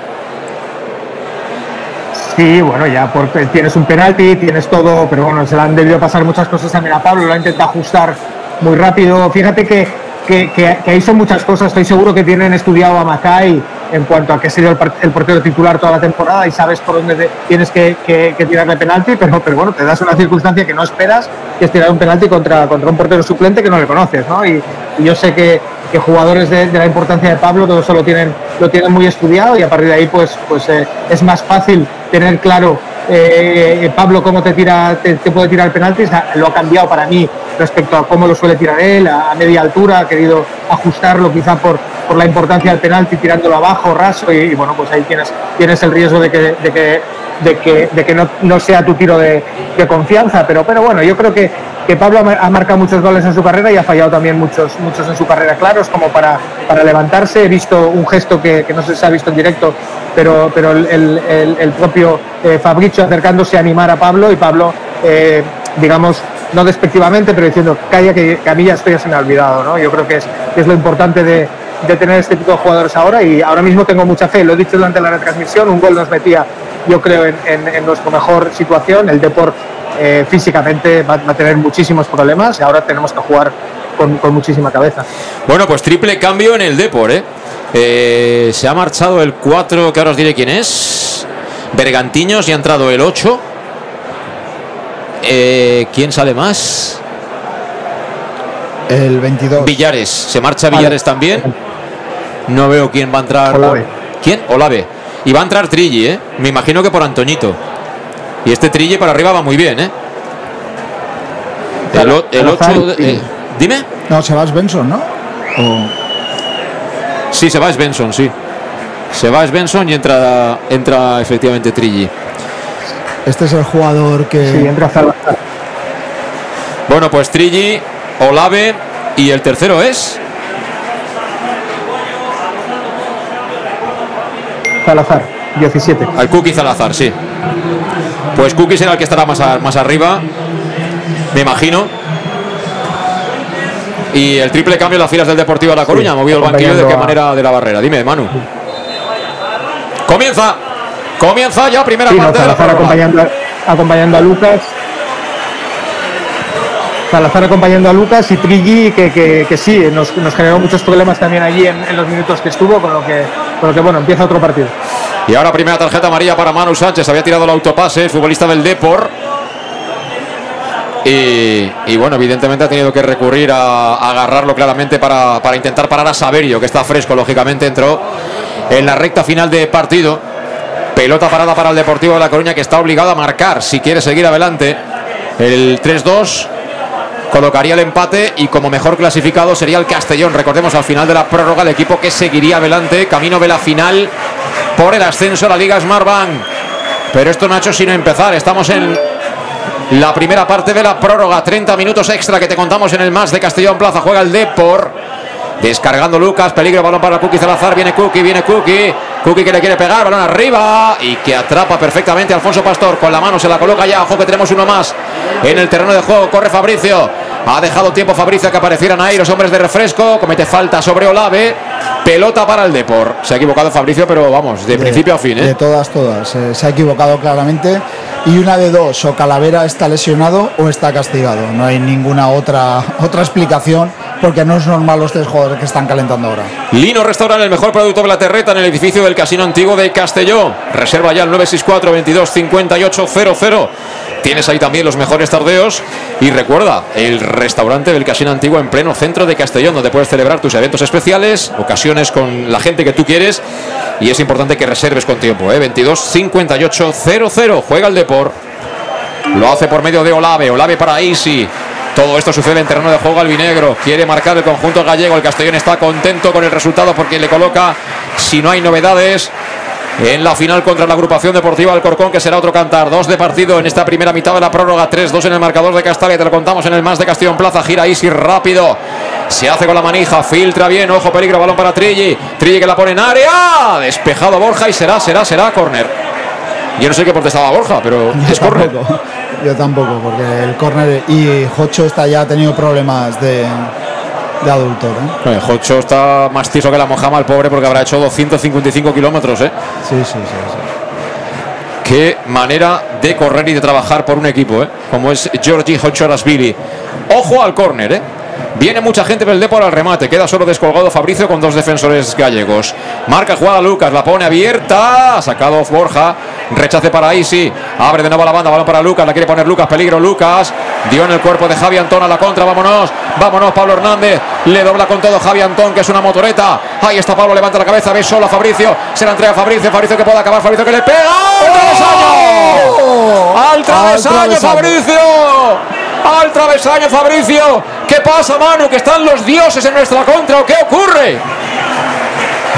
Sí, bueno, ya porque tienes un penalti, tienes todo, pero bueno, se le han debido pasar muchas cosas también a Pablo, lo ha intentado ajustar muy rápido. Fíjate que, que, que, ahí son muchas cosas, estoy seguro que tienen estudiado a Macay en cuanto a que ha sido el, portero titular toda la temporada y sabes por dónde tienes que, que, que tirarle penalti, pero, pero bueno, te das una circunstancia que no esperas, que es tirar un penalti contra, contra un portero suplente que no le conoces, ¿no? Y yo sé que, que jugadores de, la importancia de Pablo todo eso lo tienen, lo tienen muy estudiado y a partir de ahí pues, pues eh, es más fácil tener claro eh, Pablo cómo te tira te, puede tirar penaltis. Ha- lo ha cambiado para mí respecto a cómo lo suele tirar él a, media altura ha querido ajustarlo quizá por, por la importancia del penalti tirándolo abajo raso y, bueno pues ahí tienes tienes el riesgo de que, de que de que, de que no, no sea tu tiro de, de confianza. Pero pero bueno yo creo que, que Pablo ha mar- ha marcado muchos goles en su carrera y ha fallado también muchos muchos en su carrera claros como para, para levantarse. He visto un gesto que, que no sé si se ha visto en directo pero, pero el- el propio eh, Fabricio acercándose a animar a Pablo y Pablo, eh, digamos, no despectivamente, pero diciendo, calla que, a mí ya estoy se me ha olvidado, ¿no? Yo creo que es, es lo importante de, de tener este tipo de jugadores ahora y ahora mismo tengo mucha fe, lo he dicho durante la retransmisión, un gol nos metía, yo creo, en, en, nuestra mejor situación, el Deport eh, físicamente va, a tener muchísimos problemas y ahora tenemos que jugar con, con muchísima cabeza. Bueno, pues triple cambio en el Depor, ¿eh? Eh, se ha marchado el 4, que ahora os diré quién es. Bergantiños y ha entrado el 8. Eh, ¿Quién sale más? El 22. Villares. Se marcha Villares también. No veo quién va a entrar. Olave. ¿Quién? Olave. Y va a entrar Trilli, ¿eh? Me imagino que por Antoñito. Y este Trilli para arriba va muy bien, ¿eh? El, el 8. dime. No, se va Benson, ¿no? O- Sí, se va Svensson, sí. Se va Svensson y entra, entra efectivamente Trilli. Este es el jugador que. Sí, entra Salazar. Bueno, pues Trilli, Olave y el tercero es. Salazar, 17. Al Cookie Salazar, sí. Pues Cookie será el que estará más, a- más arriba, me imagino. Y el triple cambio en las filas del Deportivo de La Coruña. ha movido el banquillo de qué manera de la barrera. Dime, Manu. Comienza. Comienza ya primera Sí, no, parte de la Salazar acompañando, a- acompañando a Lucas. Salazar acompañando a Lucas y Triggi, que, que, que sí, nos, nos generó muchos problemas también allí en, en los minutos que estuvo, con lo que, con lo que bueno, empieza otro partido. Y ahora primera tarjeta amarilla para Manu Sánchez. Había tirado el autopase, el futbolista del Depor. Y, y bueno, evidentemente ha tenido que recurrir a, a agarrarlo claramente para, para intentar parar a Saverio, que está fresco, lógicamente entró en la recta final de partido. Pelota parada para el Deportivo de La Coruña, que está obligado a marcar si quiere seguir adelante. El 3-2 colocaría el empate y como mejor clasificado sería el Castellón. Recordemos al final de la prórroga el equipo que seguiría adelante, camino de la final por el ascenso a la Liga Smartbank. Pero esto hecho sino empezar. Estamos en la primera parte de la prórroga. 30 minutos extra que te contamos en el más de Castellón Plaza. Juega el Depor. Descargando Lucas, peligro, balón para Cookie Salazar, viene Cookie, viene Cookie, Cookie que le quiere pegar, balón arriba y que atrapa perfectamente Alfonso Pastor, con la mano se la coloca ya, ojo que tenemos uno más en el terreno de juego, corre Fabricio, ha dejado tiempo Fabricio que aparecieran ahí los hombres de refresco, comete falta sobre Olave, pelota para el Depor, se ha equivocado Fabricio pero vamos, de, principio a fin, De ¿eh? todas, todas. Eh, se ha equivocado claramente. Y una de dos, o Calavera está lesionado o está castigado. No hay ninguna otra, otra explicación porque no es normal los tres jugadores que están calentando ahora. Lino Restaurant, el mejor producto de la terreta en el edificio del Casino Antiguo de Castelló. Reserva ya el 964 22 58 00. Tienes ahí también los mejores tardeos. Y recuerda, el restaurante del Casino Antiguo en pleno centro de Castellón, donde puedes celebrar tus eventos especiales, ocasiones con la gente que tú quieres. Y es importante que reserves con tiempo, ¿eh? 22 58 00. Juega el Depor. Lo hace por medio de Olave. Olave para Easy. Todo esto sucede en terreno de juego albinegro. Quiere marcar el conjunto gallego. El Castellón está contento con el resultado porque le coloca, si no hay novedades, en la final contra la agrupación deportiva Alcorcón, que será otro cantar. Dos de partido en esta primera mitad de la prórroga. 3-2 en el marcador de Castalia. Te lo contamos en el más de Castellón Plaza. Gira Easy rápido. Se hace con la manija. Filtra bien. Ojo, peligro. Balón para Trilli. Trilli que la pone en área. Despejado Borja y será, será, será córner. Yo no sé qué protestaba Borja, pero (laughs) es córner. Yo tampoco, porque el córner y Jocho está ya ha tenido problemas de, de adulto. ¿eh? Eh, Jocho está más tieso que la mojama, el pobre, porque habrá hecho 255 kilómetros. ¿eh? Sí, sí, sí. sí. Qué manera de correr y de trabajar por un equipo, ¿eh? como es Georgi Hochorasvili. Ojo al córner, ¿eh? Viene mucha gente del Depor al remate. Queda solo descolgado Fabricio con dos defensores gallegos. Marca jugada Lucas, la pone abierta. Ha sacado Borja. Rechace para Isi. Abre de nuevo la banda. Balón para Lucas. La quiere poner Lucas. Peligro Lucas. Dio en el cuerpo de Javi Antón a la contra. Vámonos. Vámonos. Pablo Hernández. Le dobla con todo Javi Antón, que es una motoreta. Ahí está Pablo. Levanta la cabeza. Ve solo a Fabricio. Se la entrega a Fabricio. Fabricio que puede acabar. Fabricio que le pega. ¡Al travesaño! ¡Al travesaño, Fabricio! ¡Al travesaño, Fabricio! ¿Qué pasa, Manu? ¿Que están los dioses en nuestra contra o qué ocurre?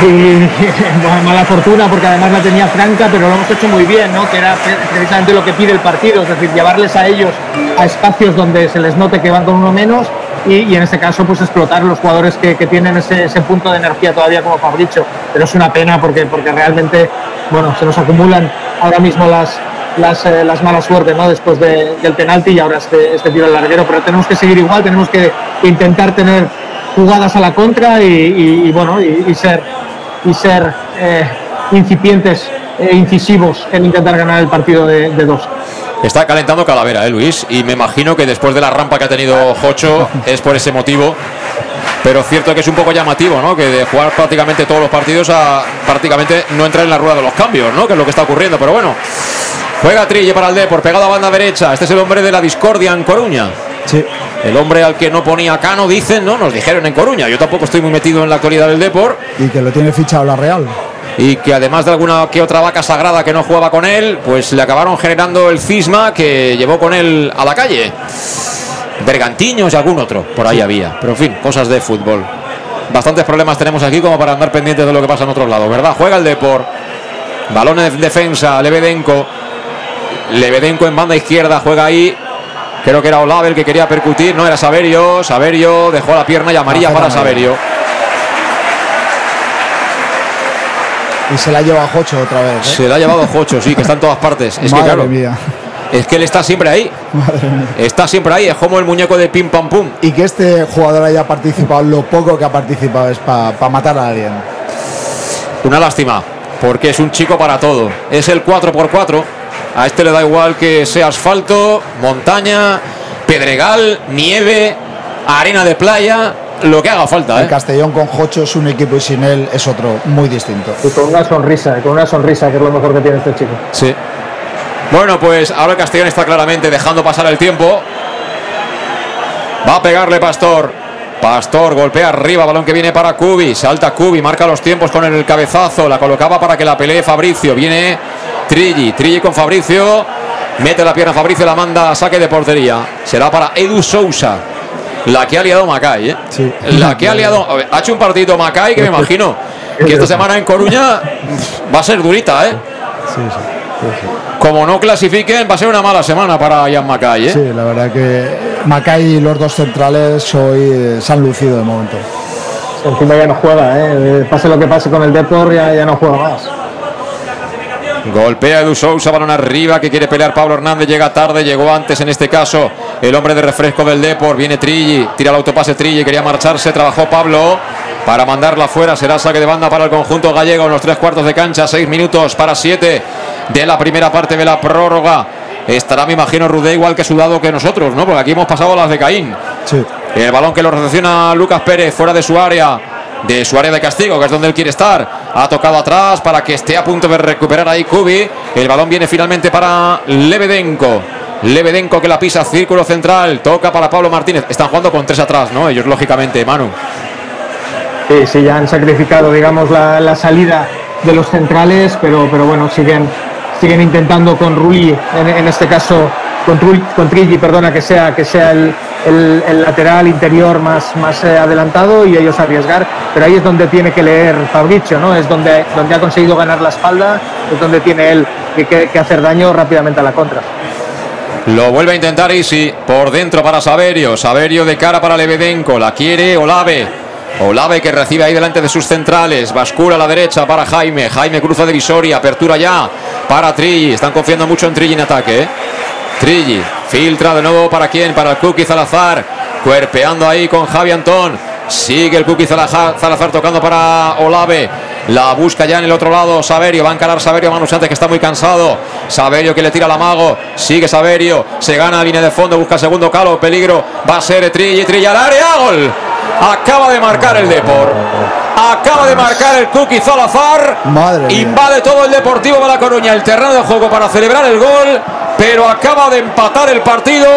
Y (laughs) mala fortuna porque además la tenía franca, pero lo hemos hecho muy bien, ¿no? Que era pre- precisamente lo que pide el partido, es decir, llevarles a ellos a espacios donde se les note que van con uno menos y, en este caso pues explotar los jugadores que, que tienen ese, ese punto de energía todavía como Fabricio. Pero es una pena porque, porque realmente, bueno, se nos acumulan ahora mismo las, las, eh, las malas suertes, ¿no? Después de- del penalti y ahora este, este tiro al larguero, pero tenemos que seguir igual, tenemos que intentar tener jugadas a la contra y, y- y, bueno, y, y ser, y ser eh, incipientes e incisivos en intentar ganar el partido de, de dos. Está calentando Calavera, ¿eh, Luis? Y me imagino que después de la rampa que ha tenido Jocho (laughs) es por ese motivo. Pero cierto que es un poco llamativo, ¿no? Que de jugar prácticamente todos los partidos a prácticamente no entrar en la rueda de los cambios, ¿no? Que es lo que está ocurriendo. Pero bueno, juega Trille para el Depor, pegado a banda derecha. Este es el hombre de la discordia en Coruña. Sí. El hombre al que no ponía Cano, dicen, ¿no? Nos dijeron en Coruña. Yo tampoco estoy muy metido en la actualidad del Depor. Y que lo tiene fichado la Real. y que además de alguna que otra vaca sagrada que no jugaba con él, pues le acabaron generando el cisma que llevó con él a la calle. Bergantiños y algún otro, por ahí había. Pero en fin, cosas de fútbol. Bastantes problemas tenemos aquí como para andar pendientes de lo que pasa en otros lados, ¿verdad? Juega el Depor. Balón en defensa, Lebedenko. Lebedenko en banda izquierda, juega ahí. Creo que era Olave el que quería percutir, no era Saverio. Saverio dejó la pierna y amarilla para Saverio. Y se la lleva a Jocho otra vez. ¿eh? Se la ha llevado Jocho, sí, que está en todas partes. Es Madre que claro, mía. es que él está siempre ahí. Madre mía. Está siempre ahí, es como el muñeco de pim pam pum. Y que este jugador haya participado, lo poco que ha participado es para matar a alguien. Una lástima, porque es un chico para todo. Es el 4x4. A este le da igual que sea asfalto, montaña, pedregal, nieve, arena de playa, lo que haga falta. El ¿eh? Castellón con Jocho es un equipo y sin él es otro muy distinto. Y con una sonrisa, con una sonrisa, que es lo mejor que tiene este chico. Sí. Bueno, pues ahora el Castellón está claramente dejando pasar el tiempo. Va a pegarle Pastor. Pastor golpea arriba, balón que viene para Cubi. Salta Cubi, marca los tiempos con el cabezazo. La colocaba para que la pelee Fabricio. Viene Trilli. Trilli con Fabricio. Mete la pierna Fabricio, la manda a saque de portería. Será para Edu Sousa. La que ha liado Macay, ¿eh? Sí. La que ha liado. Ha hecho un partido Macay que me (laughs) imagino que esta semana en Coruña va a ser durita, ¿eh? Como no clasifiquen, va a ser una mala semana para Ian Macay, ¿eh? Sí, la verdad que Macay y los dos centrales hoy eh, se han lucido de momento. Encima ya no juega, ¿eh? pase lo que pase con el Depor, ya, ya no juega más. Golpea Edu Sousa, balón arriba que quiere pelear Pablo Hernández. Llega tarde, llegó antes en este caso. El hombre de refresco del Depor. Viene Trilli, tira el autopase Trilli, quería marcharse. Trabajó Pablo para mandarla fuera. Será saque de banda para el conjunto gallego en los tres cuartos de cancha. Seis minutos para siete de la primera parte de la prórroga. Estará, me imagino, Rudé igual que sudado que nosotros, ¿no? Porque aquí hemos pasado las de Caín. Sí. El balón que lo recepciona Lucas Pérez fuera de su área, de su área de castigo, que es donde él quiere estar. Ha tocado atrás para que esté a punto de recuperar ahí Kubi. El balón viene finalmente para Lebedenko. Lebedenko que la pisa, círculo central, toca para Pablo Martínez. Están jugando con tres atrás, ¿no? Ellos, lógicamente, Manu. Sí, sí, ya han sacrificado, digamos, la, la salida de los centrales, pero, pero bueno, siguen, siguen intentando con Rulli, en, este caso con, Trilli, perdona, que sea, que sea el, lateral interior más, más eh, adelantado y ellos arriesgar, pero ahí es donde tiene que leer Fabricio, ¿no? Es donde, donde ha conseguido ganar la espalda, es donde tiene él que hacer daño rápidamente a la contra. Lo vuelve a intentar Isi. Por dentro para Saverio. Saverio de cara para Lebedenko. La quiere Olave. Olave que recibe ahí delante de sus centrales. Bascula a la derecha para Jaime. Jaime cruza de Visoria. Apertura ya para Trilli. Están confiando mucho en Trilli en ataque. ¿eh? Trilli filtra de nuevo para quién? Para el Cookie Salazar. Cuerpeando ahí con Javi Antón. Sigue el Cookie Salazar, tocando para Olave. La busca ya en el otro lado Saverio. Va a encarar Saverio Manu Sánchez que está muy cansado. Saverio que le tira al amago. Sigue Saverio. Se gana, viene de fondo. Busca segundo calo. Peligro. Va a ser Trilli. Trilli al área. Gol. Acaba de marcar el Depor. Acaba de marcar el Cookie Zalazar. Madre mía. Invade todo el Deportivo de La Coruña el terreno de juego para celebrar el gol. Pero acaba de empatar el partido.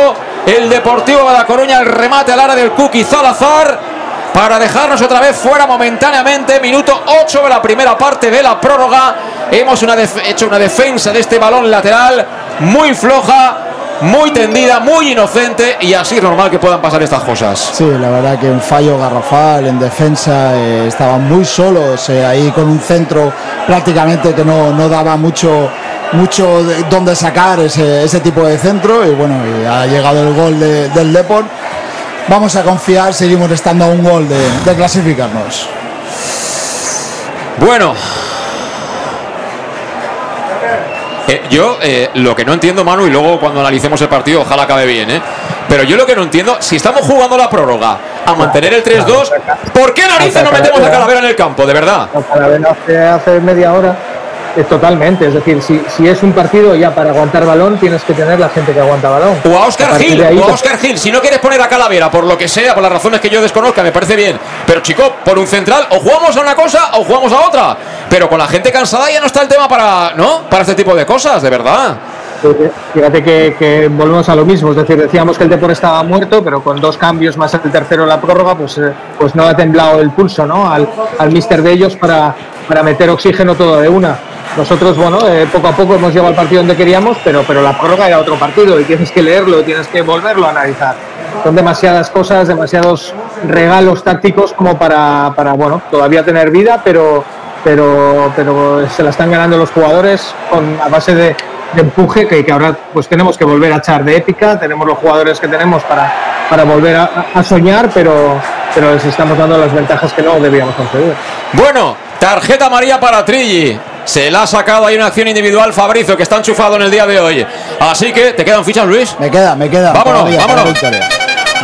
El Deportivo de La Coruña. El remate al área del Cookie Zalazar para dejarnos otra vez fuera momentáneamente. Minuto 8 de la primera parte de la prórroga. Hemos una hecho una defensa de este balón lateral muy floja, muy tendida, muy inocente y así es normal que puedan pasar estas cosas. Sí, la verdad que un fallo garrafal en defensa, eh, estaban muy solos eh, ahí con un centro prácticamente que no, no daba mucho mucho de donde sacar ese, ese tipo de centro y bueno, y ha llegado el gol de- del Depor. Vamos a confiar, seguimos estando a un gol de, de clasificarnos. Bueno. Eh, yo eh, lo que no entiendo, Manu, y luego cuando analicemos el partido, ojalá acabe bien, ¿eh? Pero yo lo que no entiendo, si estamos jugando la prórroga a mantener el 3-2, ¿por qué narices no metemos a Calavera en el campo, de verdad? Calavera hace media hora. Eh, totalmente, es decir, si, si es un partido ya para aguantar balón, tienes que tener la gente que aguanta balón. O a Oscar Gil, ahí o a Oscar Gil. Si no quieres poner a Calavera, por lo que sea, por las razones que yo desconozca, me parece bien. Pero chico, por un central, o jugamos a una cosa o jugamos a otra. Pero con la gente cansada ya no está el tema para, ¿no? Para este tipo de cosas, de verdad. Fíjate- Fíjate que, que volvemos a lo mismo, es decir, decíamos que el Depor estaba muerto, pero con dos cambios más el tercero la prórroga, pues, eh, pues no ha temblado el pulso ¿no? al, al mister de ellos para, para meter oxígeno todo de una. Nosotros, bueno, eh, poco a poco hemos llegado al partido donde queríamos, pero, pero la prórroga era otro partido y tienes que leerlo, tienes que volverlo a analizar. Son demasiadas cosas, demasiados regalos tácticos como para, para bueno, todavía tener vida, pero, pero, pero se la están ganando los jugadores con, a base de, empuje que, que ahora pues tenemos que volver a echar de épica, tenemos los jugadores que tenemos para, para volver a, a soñar, pero, pero les estamos dando las ventajas que no debíamos conseguir. Bueno, tarjeta María para Trilli. Se la ha sacado ahí una acción individual Fabricio, que está enchufado en el día de hoy. Así que, ¿te quedan fichas, Luis? Me queda, me queda. Vámonos, todavía vámonos.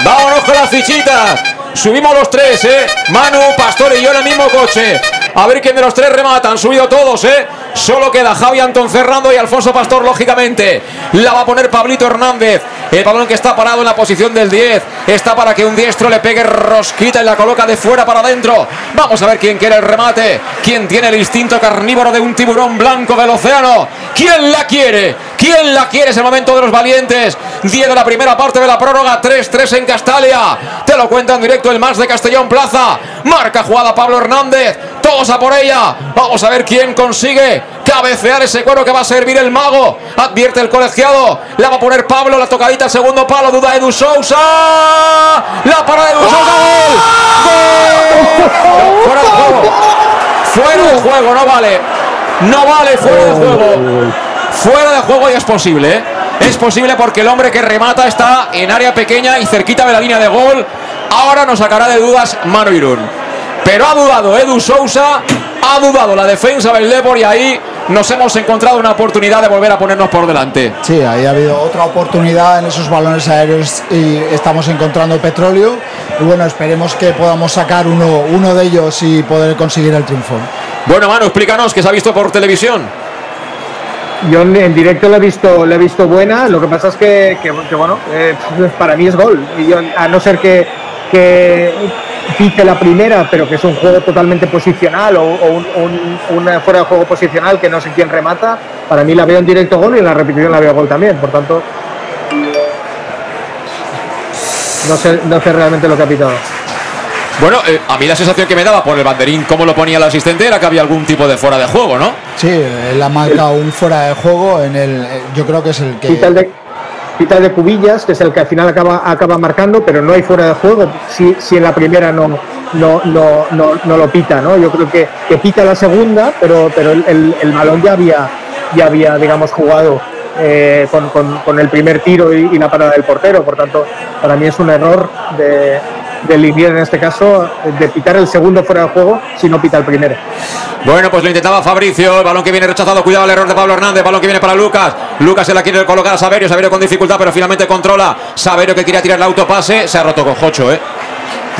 Vámonos con las fichitas. Subimos los tres, ¿eh? Manu, Pastor y yo en el mismo coche. A ver quién de los tres remata. Han subido todos, ¿eh? Solo queda Javi Antón Ferrando y Alfonso Pastor, lógicamente. La va a poner Pablito Hernández. El balón que está parado en la posición del 10. Está para que un diestro le pegue rosquita y la coloca de fuera para adentro. Vamos a ver quién quiere el remate. ¿Quién tiene el instinto carnívoro de un tiburón blanco del océano? ¿Quién la quiere? ¿Quién la quiere? Es el momento de los valientes. 10 de la primera parte de la prórroga. 3-3 en Castalia. Te lo cuenta en directo el más de Castellón Plaza. Marca jugada Pablo Hernández. Todos a por ella. Vamos a ver quién consigue cabecear ese cuero que va a servir el mago. Advierte el colegiado. La va a poner Pablo. La tocadita al segundo palo. Duda Edu Sousa. La parada de Edu Sousa. ¡Gol! ¡Gol! Fuera de juego. Fuera de juego. No vale. No vale. Fuera de juego. Fuera de juego y es posible. ¿eh? Es posible porque el hombre que remata está en área pequeña y cerquita de la línea de gol. Ahora nos sacará de dudas Manu Irún. Pero ha dudado Edu Sousa, ha dudado la defensa del Depor y ahí nos hemos encontrado una oportunidad de volver a ponernos por delante. Sí, ahí ha habido otra oportunidad en esos balones aéreos y estamos encontrando petróleo. Y bueno, esperemos que podamos sacar uno, uno de ellos y poder conseguir el triunfo. Bueno, Manu, explícanos que se ha visto por televisión. Yo en, en directo la he visto, la he visto buena. Lo que pasa es que, que- que, bueno, eh, para mí es gol. Y yo, a no ser que, que pite la primera, pero que es un juego totalmente posicional o, o un, un- una fuera de juego posicional que no sé quién remata, para mí la veo en directo gol y en la repetición la veo gol también. Por tanto, no sé, no sé realmente lo que ha pitado. Bueno, eh, a mí la sensación que me daba por el banderín, cómo lo ponía el asistente, era que había algún tipo de fuera de juego, ¿no? Sí, él ha marcado un fuera de juego en el. eh, Yo creo que es el que. Pita el de, pita de Cubillas, que es el que al final acaba, acaba marcando, pero no hay fuera de juego si, en la primera no, no, no, no, lo pita, ¿no? Yo creo que, que pita la segunda, pero, pero el, el- balón ya había, ya había digamos, jugado eh, con, con- el primer tiro y la parada del portero. Por tanto, para mí es un error de, del en este caso de pitar el segundo fuera de juego si no pita el primero. Bueno, pues lo intentaba Fabricio, el balón que viene rechazado, cuidado el error de Pablo Hernández, balón que viene para Lucas, Lucas se la quiere colocar a Saverio, Saverio con dificultad, pero finalmente controla, Saverio que quería tirar el autopase, se ha roto con Jocho, ¿eh?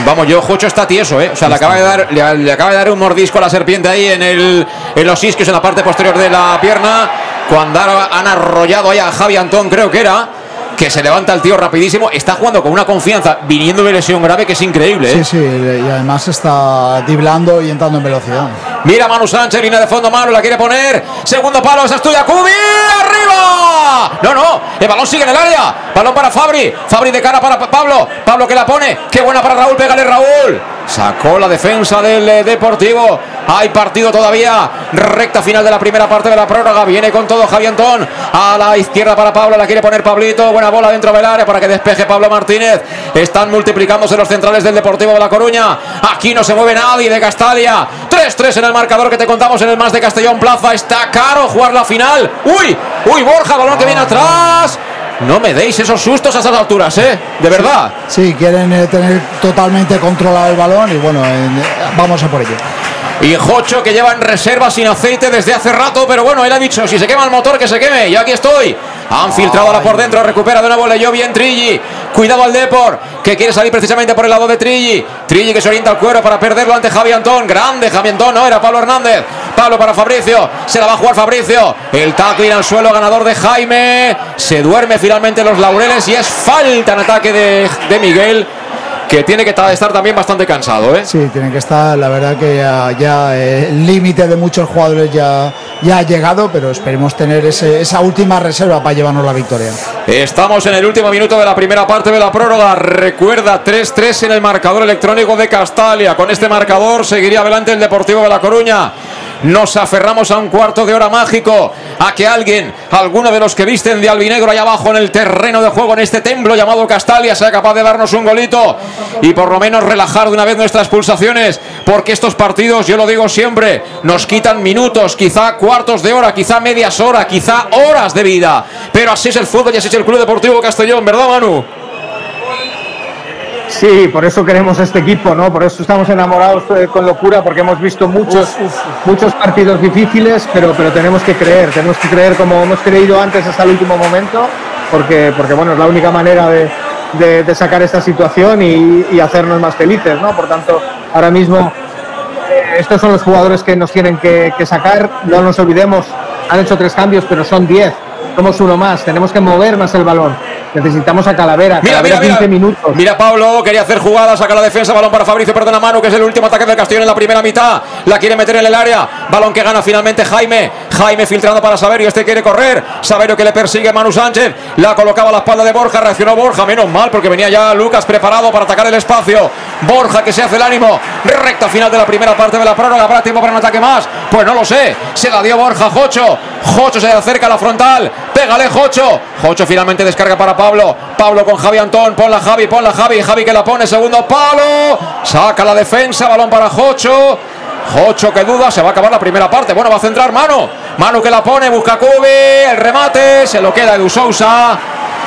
Vamos, yo, Jocho está tieso, ¿eh? O sea, le acaba, de dar, le, le acaba de dar un mordisco a la serpiente ahí en, el, en los isquios, en la parte posterior de la pierna. Cuando han arrollado ahí a Javi Antón, creo que era. Que se levanta el tío rapidísimo. Está jugando con una confianza, viniendo de lesión grave, que es increíble, ¿eh? Sí, sí, y además está driblando y entrando en velocidad. Mira Manu Sánchez, línea de fondo, Manu la quiere poner. Segundo palo, esa es tuya, Cubi, arriba. No, no, el balón sigue en el área. Balón para Fabri, Fabri de cara para Pablo. Pablo que la pone, qué buena para Raúl, pégale Raúl. Sacó la defensa del eh, Deportivo. Hay partido todavía. Recta final de la primera parte de la prórroga. Viene con todo Javi Antón. A la izquierda para Pablo. La quiere poner Pablito. Buena bola dentro del área para que despeje Pablo Martínez. Están multiplicándose los centrales del Deportivo de La Coruña. Aquí no se mueve nadie de Castalia. 3-3 en el marcador que te contamos en el más de Castellón Plaza. Está caro jugar la final. Uy, uy, Borja, balón que viene atrás. No me deis esos sustos a esas alturas, ¿eh? De verdad. Sí, quieren eh, tener totalmente controlado el balón y bueno, eh, vamos a por ello. Y Jocho que lleva en reserva sin aceite desde hace rato, pero bueno, él ha dicho, si se quema el motor, que se queme. Y aquí estoy. Han filtrado ahora por dentro, recupera de nuevo Leyó bien Trilli. Cuidado al Depor, que quiere salir precisamente por el lado de Trilli. Trilli que se orienta al cuero para perderlo ante Javi Antón. Grande Javi Antón, no, era Pablo Hernández. Pablo para Fabricio, se la va a jugar Fabricio. El tackling al suelo, ganador de Jaime. Se duerme finalmente los laureles y es falta en ataque de, de Miguel que tiene que estar también bastante cansado, ¿eh? Sí, tiene que estar, la verdad que ya, ya, eh, el límite de muchos jugadores ya, ya ha llegado, pero esperemos tener ese- esa última reserva para llevarnos la victoria. Estamos en el último minuto de la primera parte de la prórroga. Recuerda 3-3 en el marcador electrónico de Castalia. Con este marcador seguiría adelante el Deportivo de La Coruña. Nos aferramos a un cuarto de hora mágico. A que alguien, alguno de los que visten de albinegro allá abajo en el terreno de juego, en este templo llamado Castalia, sea capaz de darnos un golito y por lo menos relajar de una vez nuestras pulsaciones. Porque estos partidos, yo lo digo siempre, nos quitan minutos, quizá cuartos de hora, quizá medias horas, quizá horas de vida. Pero así es el fútbol y así es el Club Deportivo Castellón, ¿verdad, Manu? Sí, por eso queremos este equipo, ¿no? Por eso estamos enamorados eh, con locura, porque hemos visto muchos, muchos partidos difíciles, pero, pero tenemos que creer, tenemos que creer como hemos creído antes hasta el último momento, porque, porque bueno, es la única manera de, de- de sacar esta situación y, y hacernos más felices, ¿no? Por tanto, ahora mismo eh, estos son los jugadores que nos tienen que, que sacar, no nos olvidemos, han hecho tres cambios, pero son diez. Somos uno más, tenemos que mover más el balón. Necesitamos a Calavera, Mira, Calavera mira, 15 mira. minutos. Mira Pablo, quería hacer jugada, saca la defensa, balón para Fabricio, perdona mano, que es el último ataque del Castellón en la primera mitad. La quiere meter en el área, balón que gana finalmente Jaime. Jaime filtrando para Saverio, este quiere correr. Saverio que le persigue Manu Sánchez, la colocaba a la espalda de Borja, reaccionó Borja, menos mal porque venía ya Lucas preparado para atacar el espacio. Borja que se hace el ánimo, recta final de la primera parte de la prórroga, ¿habrá tiempo para un ataque más? Pues no lo sé, se la dio Borja, Jocho. Jocho se acerca a la frontal, pégale Jocho. Jocho finalmente descarga para Pablo. Pablo con Javi Antón, ponla Javi, ponla Javi, Javi que la pone, segundo palo. Saca la defensa, balón para Jocho. Jocho que duda, se va a acabar la primera parte. Bueno, va a centrar Mano. Mano que la pone, busca Cubi, el remate, se lo queda Edu Sousa.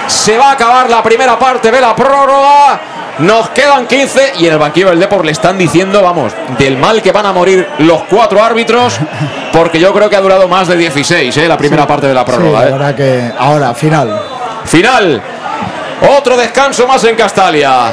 Se va a acabar la primera parte de la prórroga. Nos quedan 15 y en el banquillo del Depor le están diciendo, vamos, del mal que van a morir los cuatro árbitros, porque yo creo que ha durado más de 16, ¿eh? la primera Sí, parte de la sí, prórroga. la ¿eh? que ahora, final. Final. Otro descanso más en Castalia.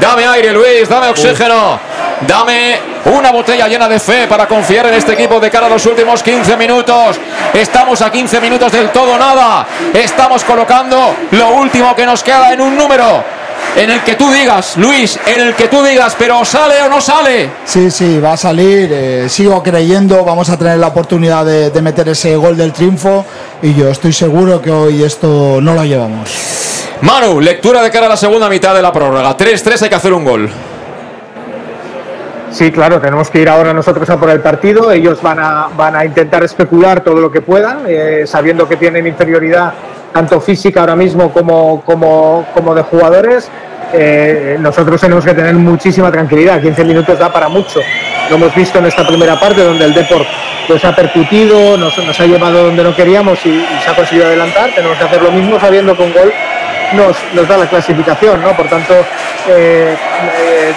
Dame aire, Luis, dame oxígeno. Dame una botella llena de fe para confiar en este equipo de cara a los últimos 15 minutos. Estamos a 15 minutos del todo nada. Estamos colocando lo último que nos queda en un número. En el que tú digas, Luis, en el que tú digas, pero sale o no sale. Sí, sí, va a salir. eh, sigo creyendo, vamos a tener la oportunidad de, de meter ese gol del triunfo y yo estoy seguro que hoy esto no lo llevamos. Manu, lectura de cara a la segunda mitad de la prórroga. 3-3 hay que hacer un gol. Sí, claro, tenemos que ir ahora nosotros a por el partido. Ellos van a, van a intentar especular todo lo que puedan, eh, sabiendo que tienen inferioridad tanto física ahora mismo como, como, como de jugadores. Eh, nosotros tenemos que tener muchísima tranquilidad. 15 minutos da para mucho. Lo hemos visto en esta primera parte donde el Deport pues, ha percutido, nos, nos ha llevado donde no queríamos y, se ha conseguido adelantar. Tenemos que hacer lo mismo sabiendo que un gol nos, nos da la clasificación, ¿no? Por tanto, eh, eh,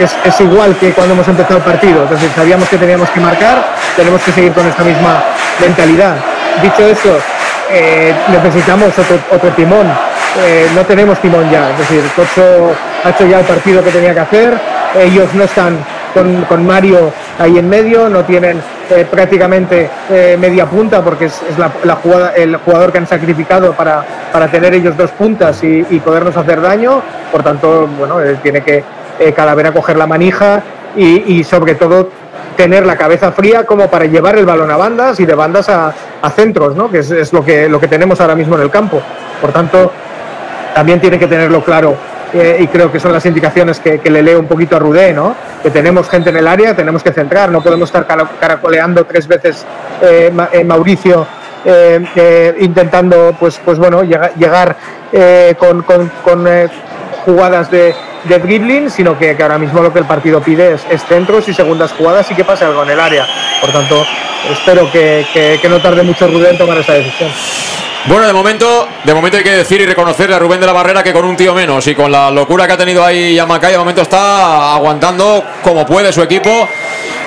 es, es igual que cuando hemos empezado el partido. Es decir, sabíamos que teníamos que marcar, tenemos que seguir con esta misma mentalidad. Dicho eso, eh, necesitamos otro, otro timón. eh, no tenemos timón ya. Es decir, Cocho ha hecho ya el partido que tenía que hacer, ellos no están con, Mario ahí en medio, no tienen eh, prácticamente media punta porque es, la, jugada, el jugador que han sacrificado para, para tener ellos dos puntas y, podernos hacer daño. Por tanto, bueno, tiene que Calavera coger la manija y, sobre todo tener la cabeza fría como para llevar el balón a bandas y de bandas a, centros, ¿no? que es, lo, que, lo que tenemos ahora mismo en el campo. Por tanto, también tiene que tenerlo claro eh, y creo que son las indicaciones que, le leo un poquito a Rudé, ¿no? que tenemos gente en el área, tenemos que centrar, no podemos estar caracoleando tres veces eh, eh, Mauricio intentando pues, pues bueno, llegar, con, jugadas de, de dribbling, sino que, ahora mismo lo que el partido pide es, centros y segundas jugadas y que pase algo en el área. Por tanto, espero que, que no tarde mucho Rudé en tomar esa decisión. Bueno, de momento, de momento hay que decir y reconocerle a Rubén de la Barrera que con un tío menos y con la locura que ha tenido ahí Yamacay, de momento está aguantando como puede su equipo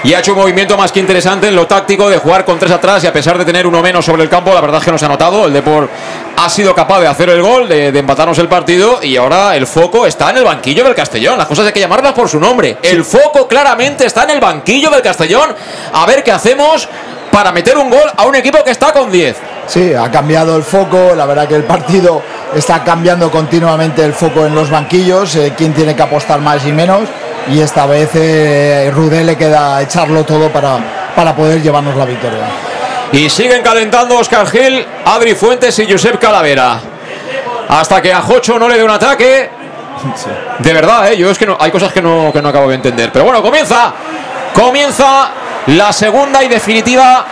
y ha hecho un movimiento más que interesante en lo táctico de jugar con tres atrás y a pesar de tener uno menos sobre el campo, la verdad es que no se ha notado. El Deport ha sido capaz de hacer el gol, de, empatarnos el partido y ahora el foco está en el banquillo del Castellón. Las cosas hay que llamarlas por su nombre. El foco claramente está en el banquillo del Castellón. A ver qué hacemos para meter un gol a un equipo que está con 10. Sí, ha cambiado el foco, la verdad que el partido está cambiando continuamente el foco en los banquillos, eh, quién tiene que apostar más y menos, y esta vez eh, Rudé le queda echarlo todo para, para poder llevarnos la victoria. Y siguen calentando Oscar Gil, Adri Fuentes y Josep Calavera. Hasta que a Jocho no le dé un ataque. (laughs) De verdad, ¿eh? yo es que no, hay cosas que no, que no acabo de entender. Pero bueno, comienza, comienza la segunda y definitiva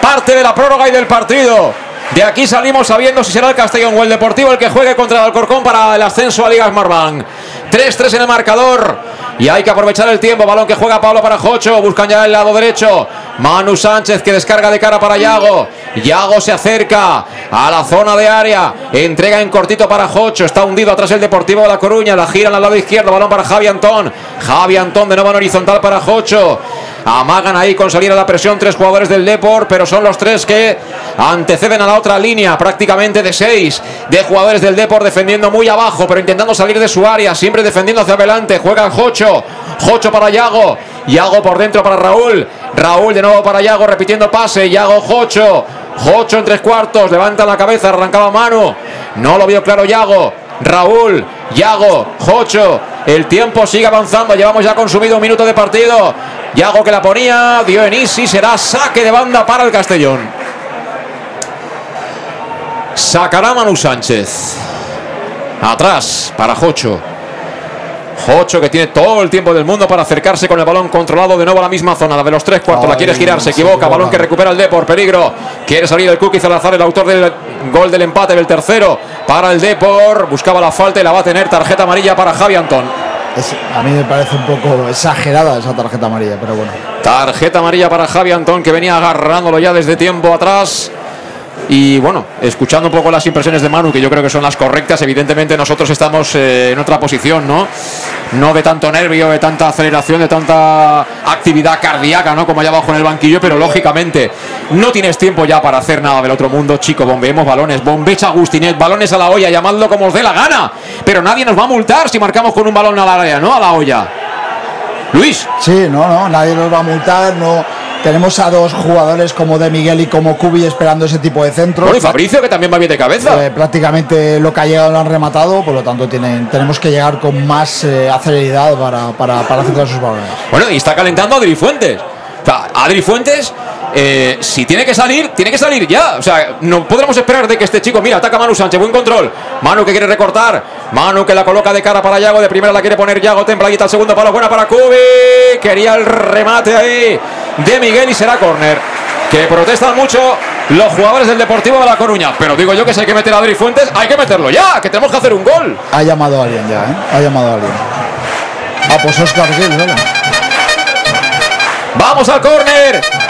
parte de la prórroga y del partido. De aquí salimos sabiendo si será el Castellón o el Deportivo el que juegue contra el Alcorcón para el ascenso a Ligas Marván. 3-3 en el marcador. Y hay que aprovechar el tiempo. Balón que juega Pablo para Jocho. Buscan ya el lado derecho. Manu Sánchez que descarga de cara para Yago. Yago se acerca a la zona de área. Entrega en cortito para Jocho. Está hundido atrás el Deportivo de La Coruña. La gira al lado izquierdo. Balón para Javi Antón. Javi Antón de nuevo en horizontal para Jocho. Amagan ahí con salir a la presión tres jugadores del Deport, pero son los tres que anteceden a la otra línea, prácticamente de seis de jugadores del Deport defendiendo muy abajo, pero intentando salir de su área, siempre defendiendo hacia adelante. Juega Jocho, Jocho para Yago, Yago por dentro para Raúl, Raúl de nuevo para Yago repitiendo pase, Yago Jocho, Jocho en tres cuartos, levanta la cabeza, arrancaba mano, no lo vio claro Yago, Raúl, Yago, Jocho, el tiempo sigue avanzando, llevamos ya consumido un minuto de partido. Yago que la ponía, dio en Isi, será saque de banda para el Castellón. Sacará Manu Sánchez. Atrás para Jocho. Jocho que tiene todo el tiempo del mundo para acercarse con el balón controlado de nuevo a la misma zona, la de los tres cuartos. la quiere girar, se equivoca. Balón que recupera el D por peligro. Quiere salir el Cookie Salazar, el autor del gol del empate del tercero para el Depor. Buscaba la falta y la va a tener tarjeta amarilla para Javi Antón. A mí me parece un poco exagerada esa tarjeta amarilla, pero bueno. Tarjeta amarilla para Javi Antón que venía agarrándolo ya desde tiempo atrás. Y bueno, escuchando un poco las impresiones de Manu, que yo creo que son las correctas, evidentemente nosotros estamos eh, en otra posición, ¿no? No de tanto nervio, de tanta aceleración, de tanta actividad cardíaca, ¿no? Como allá abajo en el banquillo, pero lógicamente no tienes tiempo ya para hacer nada del otro mundo, chico. Bombeemos balones, bombecha Agustinet, balones a la olla, llamadlo como os dé la gana. Pero nadie nos va a multar si marcamos con un balón a la área, ¿no? A la olla. Luis. Sí, no, no, nadie nos va a multar, no tenemos a dos jugadores como De Miguel y como Cubi esperando ese tipo de centros. Bueno, y Fabricio que también va bien de cabeza. Eh, prácticamente lo que ha llegado lo han rematado, por lo tanto tienen, tenemos que llegar con más eh, aceleridad para, para, para centrar sus balones. Bueno, y está calentando Adri Fuentes. O sea, Adri Fuentes eh, si tiene que salir, tiene que salir ya. O sea, no podremos esperar de que este chico, mira, ataca Manu Sánchez, buen control. Manu que quiere recortar. Manu que la coloca de cara para Yago, de primera la quiere poner Yago, templadita al segundo palo, buena para Cubi. Quería el remate ahí de Miguel y será córner. Que protestan mucho los jugadores del Deportivo de La Coruña. Pero digo yo que si hay que meter a Adri Fuentes, hay que meterlo ya, que tenemos que hacer un gol. Ha llamado a alguien ya, ¿eh? Ha llamado a alguien. Ah, pues Oscar Gil, ¿no? Vamos al córner.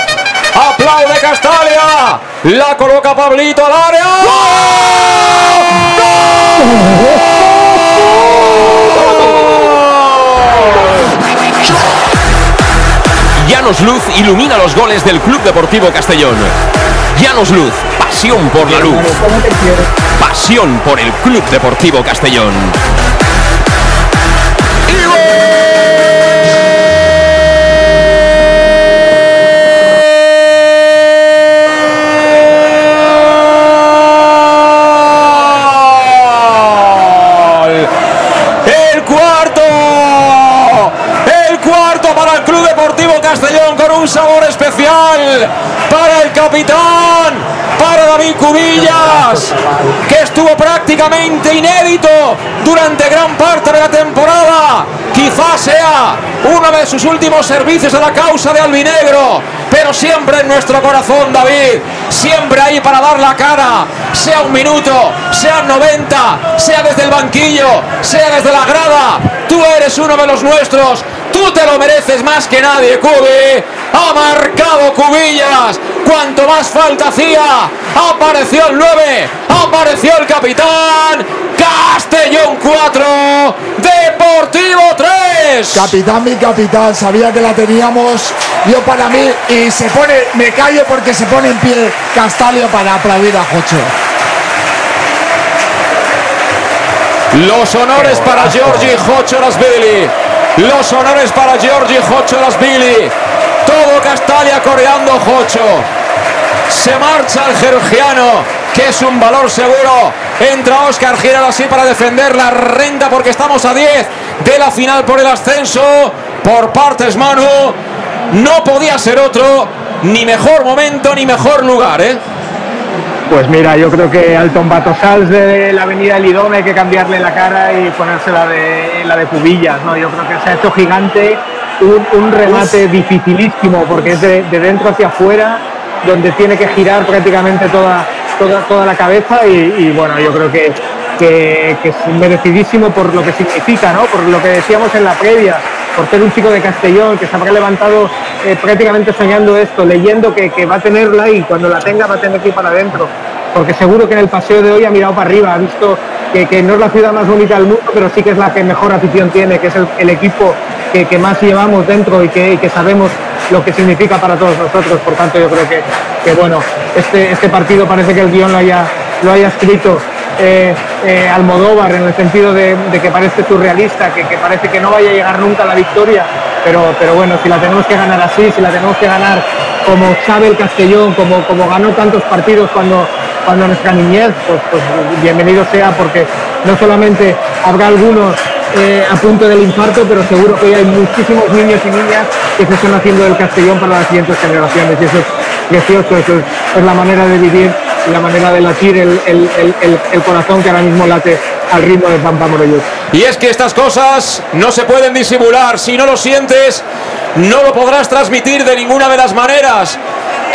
Aplaude Castalia. La coloca Pablito al área. Llanos Luz ilumina los goles del Club Deportivo Castellón. Llanos Luz, pasión por la luz. Pasión por el Club Deportivo Castellón. El cuarto. El cuarto para el Club Deportivo Castellón con un sabor especial para el capitán, para David Cubillas, que estuvo prácticamente inédito durante gran parte de la temporada. Quizás sea uno de sus últimos servicios a la causa de Albinegro, pero siempre en nuestro corazón, David, siempre ahí para dar la cara, sea un minuto, sea 90, sea desde el banquillo, sea desde la grada, tú eres uno de los nuestros, tú te lo mereces más que nadie, Cubi, ha marcado Cubillas, cuanto más falta hacía, apareció el 9, apareció el capitán, Castellón 4, Deportivo 3. Capitán, mi capitán, sabía que la teníamos yo para mí y se pone, me callo porque se pone en pie Castalio para aplaudir a Jocho. Los honores para Giorgi Hocholasvili. Los honores para Giorgi Hocholasvili. Todo Castalia coreando Jocho. Se marcha el georgiano, que es un valor seguro. Entra Oscar Giral así para defender la renta porque estamos a 10 de la final por el ascenso. Por partes Manu. No podía ser otro. Ni mejor momento ni mejor lugar, ¿eh? Pues mira, yo creo que al Tombatosals de la avenida Lidón hay que cambiarle la cara y ponerse la de, la de Cubillas, ¿no? Yo creo que se ha hecho gigante, un, un remate dificilísimo porque es de, de dentro hacia afuera, donde tiene que girar prácticamente toda, toda, toda la cabeza y, bueno, yo creo que, que, es merecidísimo por lo que significa, ¿no? Por lo que decíamos en la previa, por ser un chico de Castellón que se habrá levantado eh, prácticamente soñando esto, leyendo que, que va a tenerla y cuando la tenga va a tener que ir para adentro. Porque seguro que en el paseo de hoy ha mirado para arriba, ha visto que, que no es la ciudad más bonita del mundo, pero sí que es la que mejor afición tiene, que es el equipo que, más llevamos dentro y que, sabemos lo que significa para todos nosotros. Por tanto, yo creo que, que bueno, este, este partido parece que el guion lo haya, lo haya escrito eh, eh, Almodóvar en el sentido de, que parece surrealista, que, que parece que no vaya a llegar nunca a la victoria, pero, pero bueno, si la tenemos que ganar así, si la tenemos que ganar como sabe el Castellón, como, como ganó tantos partidos cuando, cuando nuestra niñez, pues, pues bienvenido sea, porque no solamente habrá algunos eh, a punto del infarto, pero seguro que hoy hay muchísimos niños y niñas que se están haciendo del Castellón para las siguientes generaciones, y eso es precioso, eso es, es la manera de vivir y la manera de latir el, el- el- el- corazón que ahora mismo late al ritmo de Pampa Morellos. Y es que estas cosas no se pueden disimular. Si no lo sientes, no lo podrás transmitir de ninguna de las maneras.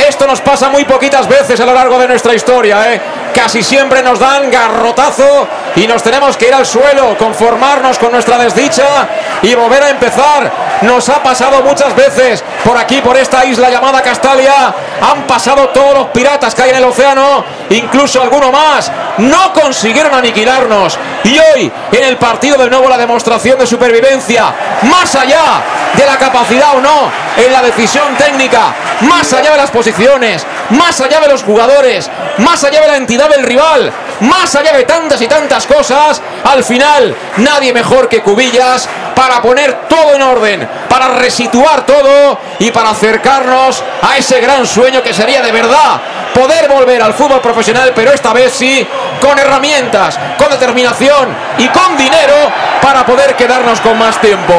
Esto nos pasa muy poquitas veces a lo largo de nuestra historia, ¿eh? Casi siempre nos dan garrotazo y nos tenemos que ir al suelo, conformarnos con nuestra desdicha y volver a empezar. Nos ha pasado muchas veces por aquí, por esta isla llamada Castalia. Han pasado todos los piratas que hay en el océano, incluso alguno más. No consiguieron aniquilarnos. Y hoy, en el partido de nuevo, la demostración de supervivencia, más allá de la capacidad o no en la decisión técnica, más allá de las posiciones, más allá de los jugadores, más allá de la entidad del rival, más allá de tantas y tantas cosas, al final nadie mejor que Cubillas para poner todo en orden, para resituar todo y para acercarnos a ese gran sueño que sería de verdad poder volver al fútbol profesional, pero esta vez sí con herramientas, con determinación y con dinero para poder quedarnos con más tiempo.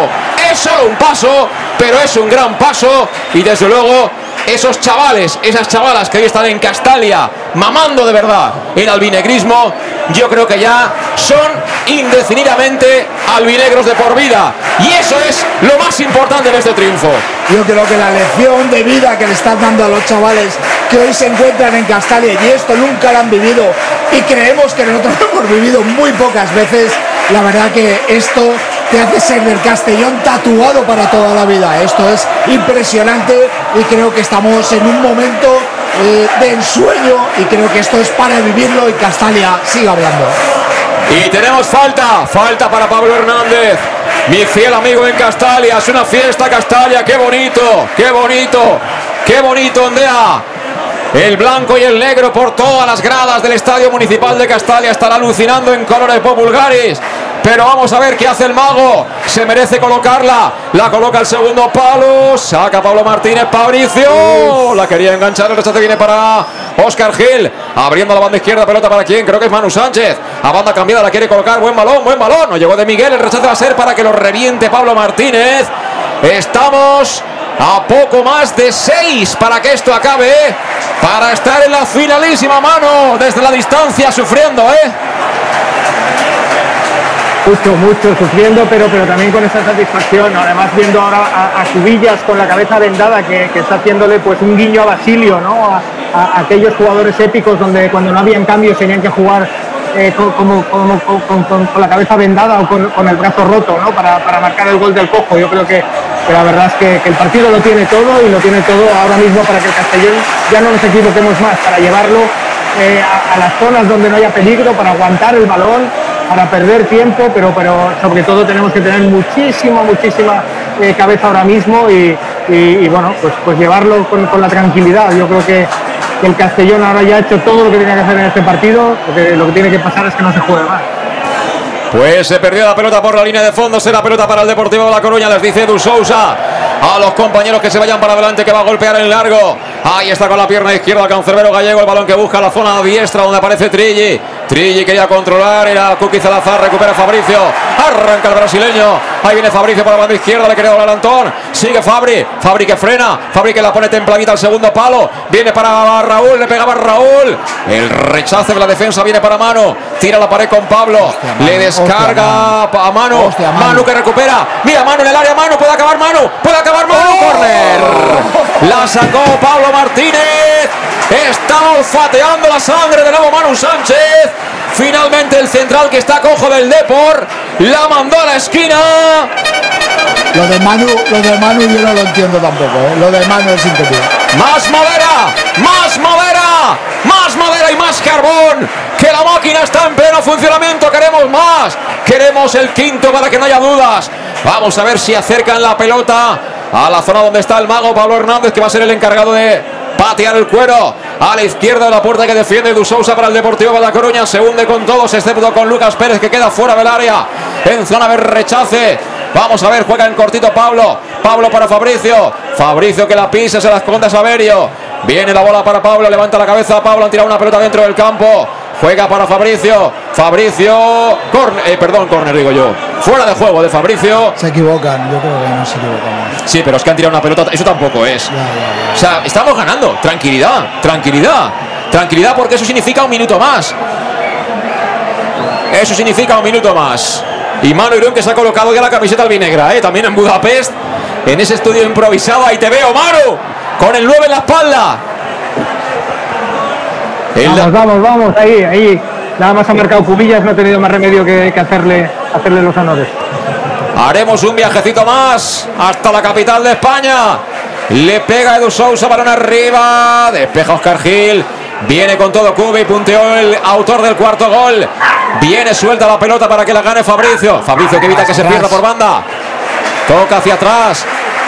Es solo un paso, pero es un gran paso y desde luego esos chavales, esas chavalas que hoy están en Castalia, mamando de verdad el albinegrismo, yo creo que ya son indefinidamente albinegros de por vida. Y eso es lo más importante de este triunfo. Yo creo que la lección de vida que le están dando a los chavales que hoy se encuentran en Castalia y esto nunca lo han vivido y creemos que nosotros (laughs) lo hemos vivido muy pocas veces, la verdad que esto te hace ser del Castellón tatuado para toda la vida. Esto es impresionante y creo que estamos en un momento eh, de ensueño y creo que esto es para vivirlo y Castalia sigue hablando. Y tenemos falta, falta para Pablo Hernández, mi fiel amigo en Castalia. Es una fiesta Castalia, qué bonito, qué bonito, qué bonito, Ondea. El blanco y el negro por todas las gradas del Estadio Municipal de Castalia están alucinando en colores populares. Pero vamos a ver qué hace el mago. Se merece colocarla. La coloca el segundo palo. Saca Pablo Martínez. Fabricio. La quería enganchar. El rechace viene para Oscar Gil. Abriendo la banda izquierda. Pelota para quién. Creo que es Manu Sánchez. A banda cambiada la quiere colocar. Buen balón. Buen balón. No llegó de Miguel. El rechace va a ser para que lo reviente Pablo Martínez. Estamos a poco más de seis para que esto acabe. Para estar en la finalísima mano. Desde la distancia sufriendo, ¿eh? Mucho, mucho sufriendo, pero, pero también con esa satisfacción. Además, viendo ahora a, a Cubillas con la cabeza vendada, que, que está haciéndole pues un guiño a Basilio, ¿no? A, a aquellos jugadores épicos donde cuando no habían cambios tenían que jugar eh, con, como, con- la cabeza vendada o con, el brazo roto, ¿no? Para, para marcar el gol del cojo. Yo creo que, la verdad es que, el partido lo tiene todo y lo tiene todo ahora mismo para que el Castellón ya no nos equivoquemos más, para llevarlo eh, a, las zonas donde no haya peligro, para aguantar el balón, para perder tiempo, pero, pero sobre todo tenemos que tener muchísima, muchísima eh, cabeza ahora mismo y, y- y, bueno, pues, pues llevarlo con, con la tranquilidad. Yo creo que, que el Castellón ahora ya ha hecho todo lo que tenía que hacer en este partido, porque lo que tiene que pasar es que no se juegue más. Pues se perdió la pelota por la línea de fondo. Será pelota para el Deportivo de La Coruña. Les dice Edu Sousa a los compañeros que se vayan para adelante, que va a golpear en largo. Ahí está con la pierna izquierda Cancerbero Gallego. El balón que busca la zona diestra donde aparece Trilli. Trilli quería controlar. Era Kuki Salazar. Recupera Fabricio. Arranca el brasileño. Ahí viene Fabricio por la banda izquierda. Le quería doblar Antón. Sigue Fabri. Fabri que frena. Fabri que la pone templadita al segundo palo. Viene para Raúl. Le pegaba Raúl. El rechazo de la defensa viene para Mano. Tira la pared con Pablo. Le descarga a Mano. Hostia, Manu. Manu. que recupera. Mira Manu en el área. Manu puede acabar Manu. Puede acabar Manu. Corner. La sacó Pablo Martínez. Está olfateando la sangre de nuevo Manu Sánchez. Finalmente el central que está cojo del Depor. La mandó a la esquina. Lo de Manu, lo de Manu yo no lo entiendo tampoco, ¿eh? Lo de Manu es entendido. Más madera, más madera, más madera y más carbón. Que la máquina está en pleno funcionamiento. Queremos más. Queremos el quinto para que no haya dudas. Vamos a ver si acercan la pelota a la zona donde está el mago Pablo Hernández, que va a ser el encargado de patear el cuero. A la izquierda de la puerta que defiende Dusousa para el Deportivo de La Coruña. Se hunde con todos, excepto con Lucas Pérez, que queda fuera del área. En zona de rechace. Vamos a ver, juega en cortito Pablo. Pablo para Fabricio. Fabricio que la pisa, se la esconde a Saverio. Viene la bola para Pablo, levanta la cabeza. Pablo han tirado una pelota dentro del campo. Juega para Fabricio. Fabricio. Corner, eh, perdón, corner digo yo. Fuera de juego de Fabricio. Se equivocan, yo creo que no se equivocan. Sí, pero es que han tirado una pelota. Eso tampoco es. O sea, estamos ganando. Tranquilidad, tranquilidad. Tranquilidad porque eso significa un minuto más. Eso significa un minuto más. Y Manu Irún que se ha colocado ya la camiseta albinegra, ¿eh? también en Budapest, en ese estudio improvisado. Ahí te veo, Manu, con el 9 en la espalda. Vamos, vamos, vamos, ahí, ahí. Nada más ha marcado Cubillas, no he tenido más remedio que, que hacerle, hacerle los honores. Haremos un viajecito más hasta la capital de España. Le pega Edu Sousa, balón arriba. Despeja Oscar Gil. Viene con todo Cubi, punteó el autor del cuarto gol. Viene suelta la pelota para que la gane Fabricio. Fabricio que evita que se pierda por banda. Toca hacia atrás.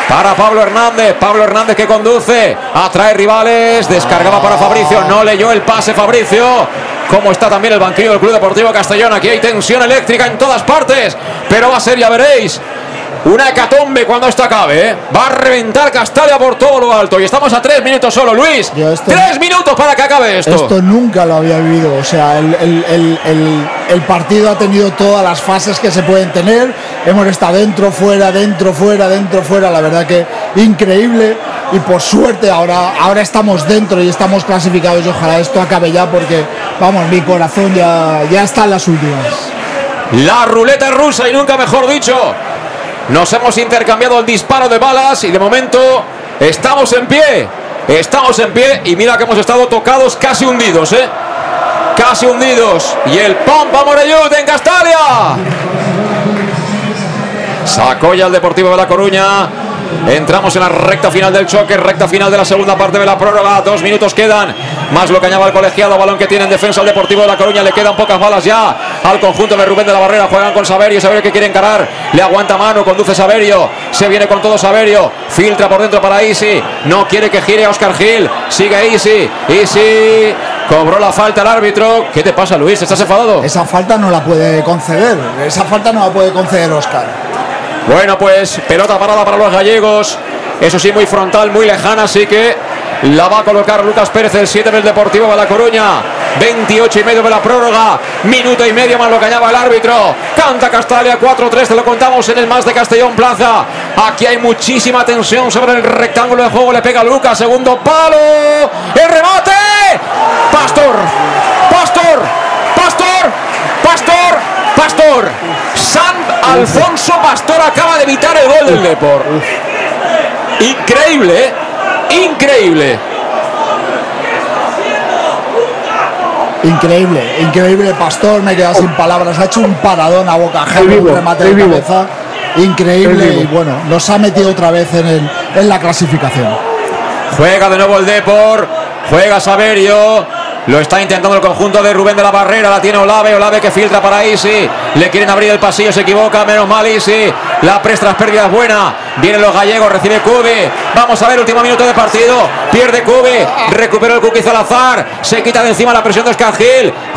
Para Pablo Hernández. Pablo Hernández que conduce. Atrae rivales. Descargaba para Fabricio. No leyó el pase Fabricio. Como está también el banquillo del Club Deportivo Castellón. Aquí hay tensión eléctrica en todas partes. Pero va a ser, ya veréis. Una hecatombe cuando esto acabe. ¿eh? Va a reventar Castalia por todo lo alto. Y estamos a tres minutos solo, Luis. Tres minutos para que acabe esto. Esto nunca lo había vivido. O sea, el, el- el- el- el partido ha tenido todas las fases que se pueden tener. Hemos estado dentro, fuera, dentro, fuera, dentro, fuera. La verdad que increíble. Y por suerte ahora, ahora estamos dentro y estamos clasificados. Y ojalá esto acabe ya porque, vamos, mi corazón ya, ya está en las últimas. La ruleta rusa y nunca mejor dicho. Nos hemos intercambiado el disparo de balas y de momento estamos en pie. Estamos en pie y mira que hemos estado tocados casi hundidos, ¿eh? Casi hundidos. Y el Pompa Morellut en Castalia. Sacó ya el Deportivo de La Coruña. Entramos en la recta final del choque, recta final de la segunda parte de la prórroga. Dos minutos quedan. Más lo que añaba el colegiado. Balón que tiene en defensa el Deportivo de La Coruña. Le quedan pocas balas ya. al conjunto de Rubén de la Barrera. Juegan con Saberio. Saberio que quiere encarar. Le aguanta mano. Conduce Saberio. Se viene con todo Saberio. Filtra por dentro para Easy. No quiere que gire Oscar Gil. Sigue Easy. Easy. Cobró la falta el árbitro. ¿Qué te pasa, Luis? ¿Estás enfadado? Esa falta no la puede conceder. Esa falta no la puede conceder Oscar. Bueno, pues pelota parada para los gallegos. Eso sí, muy frontal, muy lejana, así que la va a colocar Lucas Pérez, el 7 del Deportivo de La Coruña. 28 y medio de la prórroga. Minuto y medio más lo que añaba el árbitro. Canta Castalia 4-3, te lo contamos en el más de Castellón Plaza. Aquí hay muchísima tensión sobre el rectángulo de juego. Le pega Lucas, segundo palo. El remate. Pastor, Pastor, Pastor, Pastor, Pastor. San Alfonso Pastor acaba de evitar el gol del Depor. Increíble, ¿eh? Increíble. Increíble, increíble Pastor, me he quedado sin palabras, ha hecho un paradón a boca ajena, un remate de cabeza. Increíble y bueno, nos ha metido otra vez en, el, en la clasificación. Juega de nuevo el Depor, juega Saberio, lo está intentando el conjunto de Rubén de la Barrera. La tiene Olave. Olave que filtra para Isi. Le quieren abrir el pasillo. Se equivoca. Menos mal Isi. La presta las pérdidas buena. Vienen los gallegos. Recibe Cube. Vamos a ver. Último minuto de partido. Pierde Cube. Recupera el Cookie Salazar. Se quita de encima la presión de Oscar.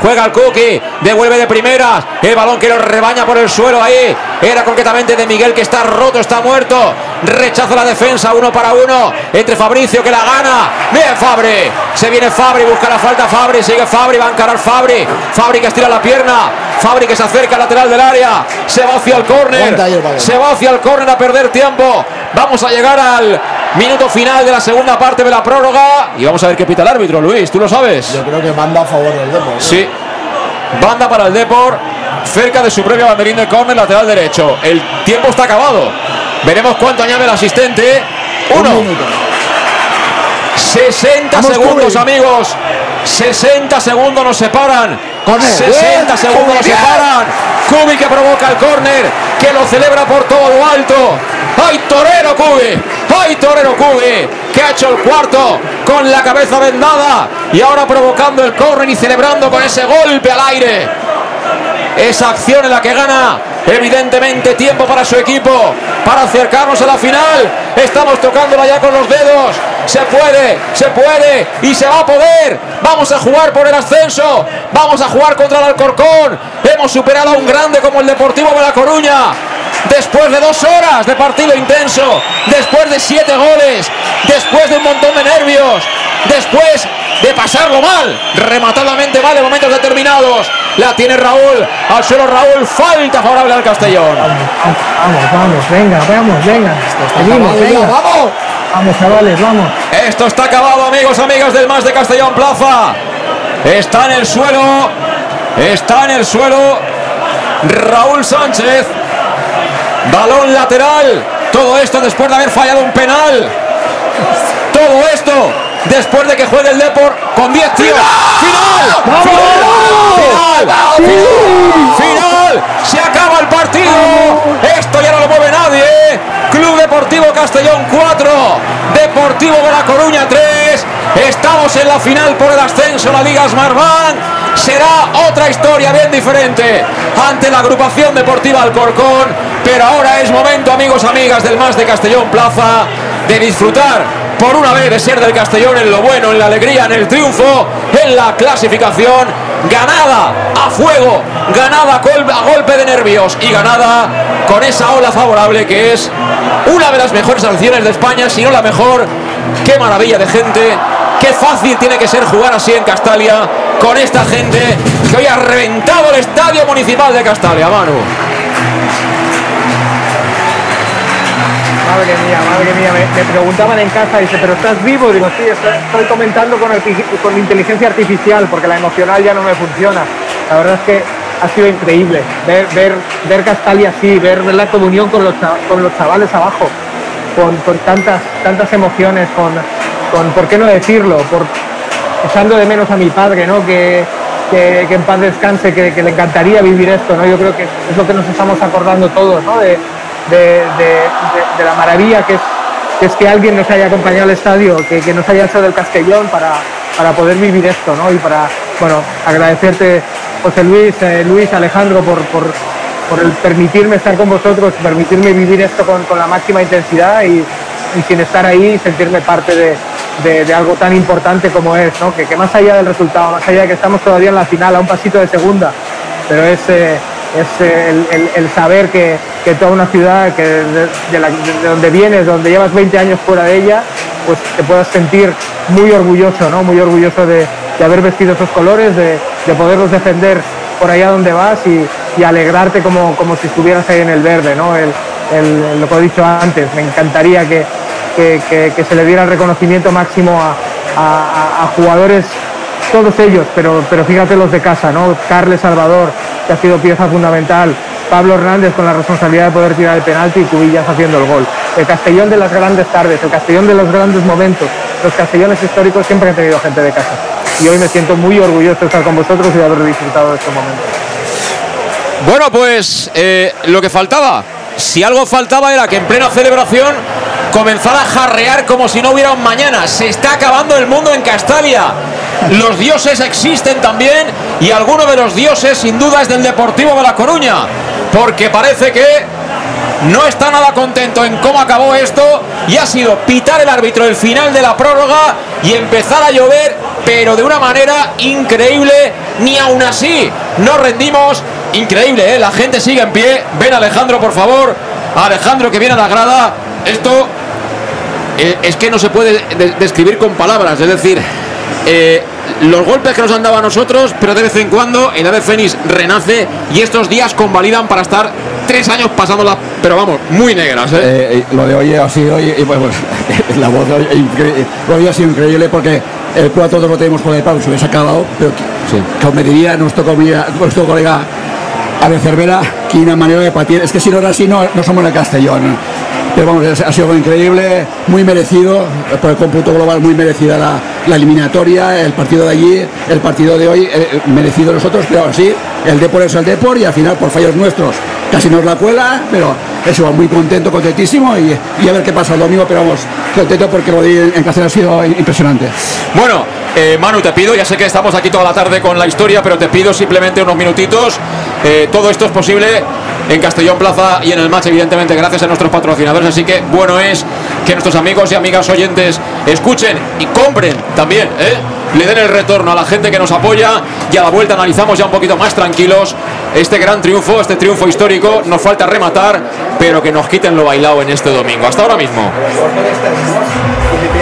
Juega el Cookie. Devuelve de primeras. El balón que lo rebaña por el suelo ahí. Era concretamente de Miguel que está roto. Está muerto. Rechaza la defensa. Uno para uno. Entre Fabricio que la gana. Bien Fabri. Se viene Fabri. Busca la falta. Fabri, sigue Fabri, va a encarar Fabri. Fabri que estira la pierna. Fabri que se acerca al lateral del área. Se va hacia el córner. Se va hacia el córner a perder tiempo. Vamos a llegar al minuto final de la segunda parte de la prórroga. Y vamos a ver qué pita el árbitro, Luis. ¿Tú lo sabes? Yo creo que manda a favor del Depor. Sí. Banda para el Depor. Cerca de su propio banderín de córner lateral derecho. El tiempo está acabado. Veremos cuánto añade el asistente. Uno. 60 Vamos, segundos, amigos. 60 segundos nos separan. Con él. 60 Bien, segundos nos separan. Cubi que provoca el córner, que lo celebra por todo lo alto. ¡Ay, torero Cubi! ¡Ay, torero Cubi! Que ha hecho el cuarto con la cabeza vendada y ahora provocando el córner y celebrando con ese golpe al aire. Esa acción en la que gana evidentemente tiempo para su equipo, para acercarnos a la final. Estamos tocándola ya con los dedos. Se puede, se puede y se va a poder. Vamos a jugar por el ascenso. Vamos a jugar contra el Alcorcón. Hemos superado a un grande como el Deportivo de La Coruña. Después de dos horas de partido intenso, después de siete goles, después de un montón de nervios, después de pasarlo mal, rematadamente mal en momentos determinados. La tiene Raúl, al suelo Raúl, falta favorable al Castellón. Vamos, vamos, venga, vamos, venga. Seguimos, acabado ya, venga. ¡Vamos! Vamos, chavales, vamos. Esto está acabado, amigos, amigas del Más de Castellón Plaza. Está en el suelo, está en el suelo Raúl Sánchez. Balón lateral. Todo esto después de haber fallado un penal. Todo esto después de que juegue el Depor con 10 tíos. ¡Final! ¡Final! ¡Final! ¡Final! ¡Se acaba el partido! Esto ya no lo mueve nadie. Club Deportivo Castellón 4, Deportivo de La Coruña 3. Estamos en la final por el ascenso a la Liga Smartbank. Será otra historia bien diferente ante la agrupación deportiva Alcorcón. Pero ahora es momento, amigos, amigas del Más de Castellón Plaza, de disfrutar por una vez de ser del Castellón en lo bueno, en la alegría, en el triunfo, en la clasificación. Ganada a fuego, ganada a gol- a golpe de nervios y ganada con esa ola favorable que es una de las mejores sanciones de España, si no la mejor. Qué maravilla de gente, qué fácil tiene que ser jugar así en Castalia con esta gente que hoy ha reventado el estadio municipal de Castalia, Manu. Madre mía, madre mía, me, preguntaban en casa, dice, ¿pero estás vivo? Digo, sí, estoy, comentando con, con inteligencia artificial, porque la emocional ya no me funciona. La verdad es que ha sido increíble ver, ver, ver Castalia así, ver la comunión con los, con los chavales abajo, con, con tantas, tantas emociones, con, con, ¿por qué no decirlo? Por, echando de menos a mi padre, ¿no? Que, que, en paz descanse, que, que le encantaría vivir esto, ¿no? Yo creo que es lo que nos estamos acordando todos, ¿no? De, de- de- la maravilla que es, que es que alguien nos haya acompañado al estadio, que, que nos haya hecho del Castellón para, para poder vivir esto, ¿no? Y para, bueno, agradecerte, José Luis, eh, Luis, Alejandro, por, por, por el permitirme estar con vosotros, permitirme vivir esto con, con la máxima intensidad y, y sin estar ahí sentirme parte de, de, de algo tan importante como es, ¿no? que, que más allá del resultado, más allá de que estamos todavía en la final, a un pasito de segunda, pero es, eh, es el, el- saber que, que toda una ciudad que de, donde vienes, donde llevas 20 años fuera de ella, pues te puedas sentir muy orgulloso, ¿no? muy orgulloso de, de haber vestido esos colores, de, de poderlos defender por allá donde vas y, y alegrarte como, como si estuvieras ahí en el verde. ¿no? El, lo que he dicho antes, me encantaría que, que- que- se le diera el reconocimiento máximo a- a jugadores todos ellos, pero, pero fíjate los de casa, ¿no? Carles Salvador, que ha sido pieza fundamental, Pablo Hernández con la responsabilidad de poder tirar el penalti y Cubillas haciendo el gol. El Castellón de las grandes tardes, el Castellón de los grandes momentos. Los castellones históricos siempre han tenido gente de casa. Y hoy me siento muy orgulloso de estar con vosotros y de haber disfrutado de este momento. Bueno, pues eh, lo que faltaba, si algo faltaba era que en plena celebración comenzara a jarrear como si no hubiera un mañana. Se está acabando el mundo en Castalia. Los dioses existen también y alguno de los dioses sin duda es del Deportivo de La Coruña, porque parece que no está nada contento en cómo acabó esto y ha sido pitar el árbitro el final de la prórroga y empezar a llover, pero de una manera increíble. Ni aún así nos rendimos. Increíble, ¿eh? la gente sigue en pie. Ven Alejandro, por favor. Alejandro que viene a la grada. Esto eh, es que no se puede de- describir con palabras. Es decir, eh, los golpes que nos han dado a nosotros, pero de vez en cuando el ave fénix renace y estos días convalidan para estar tres años pasándola, pero vamos, muy negras. ¿eh? Eh, lo de hoy ha sido bueno, pues, (laughs) la voz de hoy, ha sido increíble porque el 4 lo tenemos con el palo, se hubiese acabado, pero como me diría nuestro, colega- nuestro colega Ave Cervera, que una manera de patir, es que si no era así no, no somos el Castellón. Pero vamos, ha sido increíble, muy merecido, eh, por el cómputo global muy merecida la, eliminatoria, el partido de allí, el partido de hoy, eh, merecido nosotros, pero sí, el Depor es el Depor y al final por fallos nuestros casi nos la cuela, pero es igual, muy contento, contentísimo y, y a ver qué pasa el domingo, pero vamos, contento porque lo de en Cáceres ha sido impresionante. Bueno, eh, Manu, te pido, ya sé que estamos aquí toda la tarde con la historia, pero te pido simplemente unos minutitos. Eh, todo esto es posible en Castellón Plaza y en el match, evidentemente, gracias a nuestros patrocinadores. Así que bueno es que nuestros amigos y amigas oyentes escuchen y compren también, ¿eh? le den el retorno a la gente que nos apoya y a la vuelta analizamos ya un poquito más tranquilos este gran triunfo, este triunfo histórico. Nos falta rematar, pero que nos quiten lo bailado en este domingo. Hasta ahora mismo.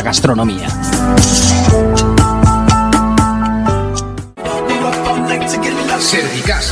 gastronomía.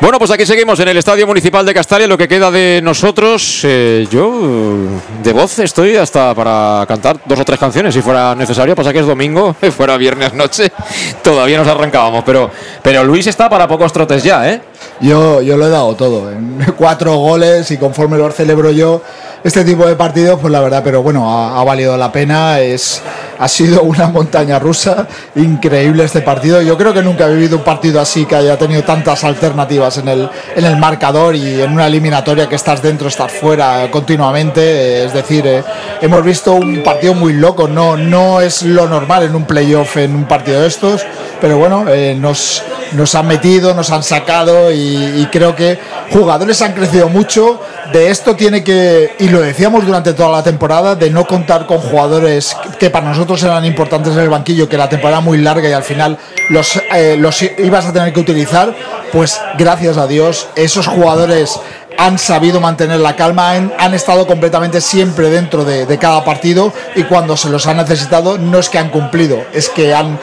Bueno, pues aquí seguimos en el Estadio Municipal de Castalia, lo que queda de nosotros. eh, yo de voz estoy hasta para cantar dos o tres canciones si fuera necesario. Pasa que es domingo, (laughs) si fuera viernes noche, todavía nos arrancábamos. Pero, pero Luis está para pocos trotes ya, ¿eh? Yo, yo lo he dado todo, en (laughs) cuatro goles y conforme lo celebro yo, este tipo de partidos, pues la verdad, pero bueno, ha, ha valido la pena, es, ha sido (laughs) una montaña rusa, increíble este partido. Yo creo que nunca he vivido un partido así que haya tenido tantas alternativas en el, en el marcador y en una eliminatoria que estás dentro, estás fuera continuamente. Es decir, eh, hemos visto un partido muy loco, no, no es lo normal en un playoff, en un partido de estos, pero bueno, eh, nos, nos han metido, nos han sacado y, creo que jugadores han crecido mucho. De esto tiene que, y lo decíamos durante toda la temporada, de no contar con jugadores que para nosotros eran importantes en el banquillo, que la temporada muy larga y al final los, eh, los ibas a tener que utilizar, pues gracias a Dios esos jugadores han sabido mantener la calma, han, estado completamente siempre dentro de, cada partido y cuando se los ha necesitado no es que han cumplido, es que han,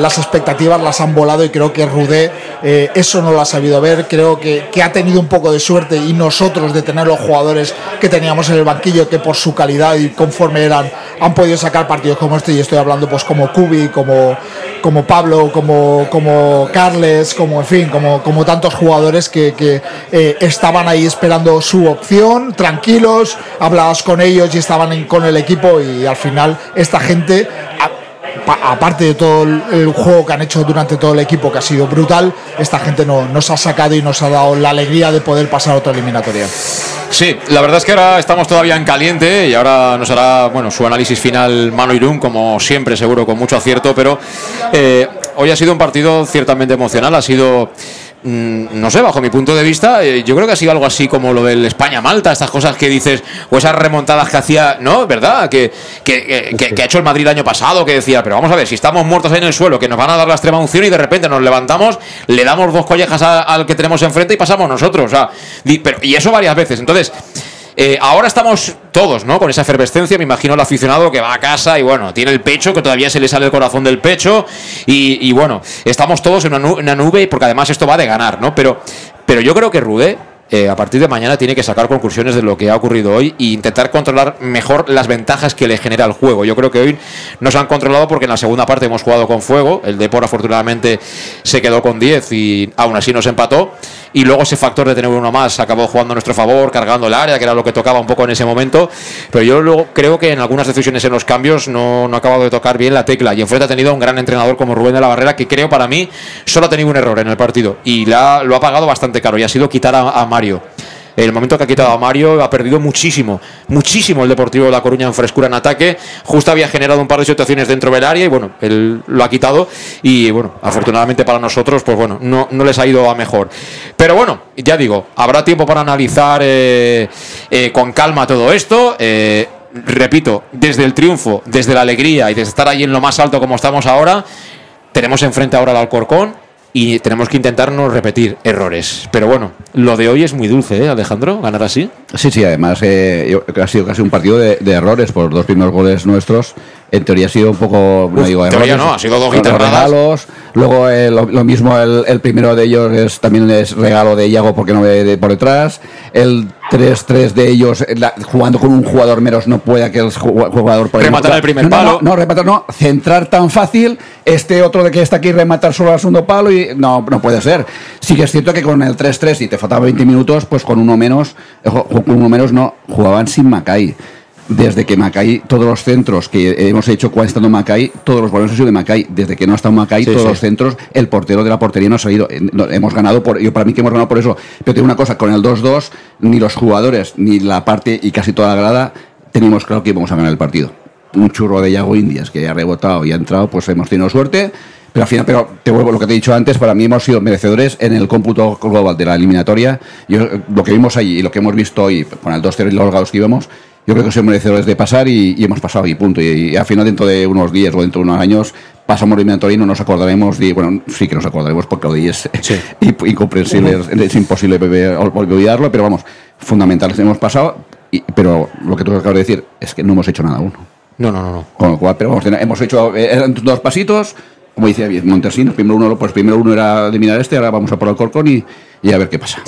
las expectativas las han volado y creo que Rudé eh, eso no lo ha sabido ver, creo que, que ha tenido un poco de suerte y nosotros de tener los jugadores que teníamos en el banquillo que por su calidad y conforme eran han podido sacar partidos como este y estoy hablando pues como Kubi, como, como Pablo, como, como Carles, como en fin, como, como tantos jugadores que, que, eh, estaban ahí esperando su opción, tranquilos, hablabas con ellos y estaban con el equipo y al final esta gente, aparte de todo el, el juego que han hecho durante todo el equipo que ha sido brutal, esta gente no- nos ha sacado y nos ha dado la alegría de poder pasar a otra eliminatoria. Sí, la verdad es que ahora estamos todavía en caliente y ahora nos hará bueno su análisis final Mano Irún, como siempre, seguro, con mucho acierto, pero eh, hoy ha sido un partido ciertamente emocional, ha sido. Mm, No sé, bajo mi punto de vista, eh, yo creo que ha sido algo así como lo del España-Malta, estas cosas que dices, o esas remontadas que hacía, ¿no? ¿Verdad? Que, que, que- ha hecho el Madrid el año pasado, que decía, pero vamos a ver, si estamos muertos ahí en el suelo, que nos van a dar la extrema unción y de repente nos levantamos, le damos dos collejas a- al que tenemos enfrente y pasamos nosotros. O sea, pero, y eso varias veces. Entonces, eh, ahora estamos todos, ¿no? Con esa efervescencia, me imagino el aficionado que va a casa y bueno, tiene el pecho, que todavía se le sale el corazón del pecho y, bueno, estamos todos en una nube porque además esto va de ganar, ¿no? Pero, pero yo creo que Rude... eh, a partir de mañana tiene que sacar conclusiones de lo que ha ocurrido hoy e intentar controlar mejor las ventajas que le genera el juego. Yo creo que hoy nos han controlado porque en la segunda parte hemos jugado con fuego. El Depor afortunadamente se quedó con 10 y aún así nos empató. Y luego ese factor de tener uno más acabó jugando a nuestro favor, cargando el área, que era lo que tocaba un poco en ese momento. Pero yo luego creo que en algunas decisiones en los cambios no, ha acabado de tocar bien la tecla. Y enfrente ha tenido un gran entrenador como Rubén de la Barrera, que creo para mí solo ha tenido un error en el partido. Y lo ha pagado bastante caro. Y ha sido quitar a, a Mario. El momento que ha quitado a Mario ha perdido muchísimo, muchísimo el Deportivo de La Coruña en frescura en ataque. Justo había generado un par de situaciones dentro del área y bueno, él lo ha quitado. Y bueno, afortunadamente para nosotros, pues bueno, no, no les ha ido a mejor. Pero bueno, ya digo, habrá tiempo para analizar eh, eh, con calma todo esto. Eh, repito, desde el triunfo, desde la alegría y desde estar ahí en lo más alto como estamos ahora, tenemos enfrente ahora al Alcorcón y tenemos que intentar no repetir errores. Pero bueno, lo de hoy es muy dulce, ¿eh, Alejandro? Ganar así. Sí, sí, además eh, ha sido casi un partido de, de errores por los dos primeros goles nuestros. En teoría ha sido un poco, no Uf, digo en teoría errores, no, ha sido dos regalos. Luego eh, lo, lo mismo el, el primero de ellos es también es regalo de Iago porque no ve de por detrás. El 3-3 de ellos eh, la- jugando con un jugador menos no puede que el ju- jugador por Rematar el primer no, palo. No, no, rematar no, centrar tan fácil. Este otro de que está aquí rematar solo al segundo palo y no, no puede ser. Sí que es cierto que con el 3-3 y te faltaba 20 minutos, pues con uno menos, eh, con uno menos no, jugaban sin Macay. Desde que Macay, todos los centros que hemos hecho cuando estando Macay, todos los balones han sido de Macay. Desde que no ha estado Macay, Sí, todos sí. los centros, el portero de la portería no ha salido. Eh, hemos ganado por, yo para mí que hemos ganado por eso. Pero tengo una cosa, con el 2-2, ni los jugadores, ni la parte y casi toda la grada, teníamos claro que íbamos a ganar el partido. Un churro de Yago Indias que ha rebotado y ha entrado, pues hemos tenido suerte. Pero al final, pero te vuelvo a lo que te he dicho antes, para mí hemos sido merecedores en el cómputo global de la eliminatoria. Yo, lo que vimos allí y lo que hemos visto hoy con el 2-0 y los gados que íbamos, yo creo que somos merecedores de pasar y, y hemos pasado y punto. Y, y al final, dentro de unos días o dentro de unos años, pasamos la eliminatoria y no nos acordaremos. De, bueno, sí que nos acordaremos porque hoy es (laughs) imp- incomprensible, es, es imposible olvidarlo, pero vamos, fundamentales hemos pasado. y- pero lo que tú acabas de decir es que no hemos hecho nada aún. No, no, no. no. Con lo cual, pero vamos, hemos hecho eh, eran dos pasitos, como dice Montesinos, primero uno, pues primero uno era eliminar este, ahora vamos a por el Corcón y, y a ver qué pasa.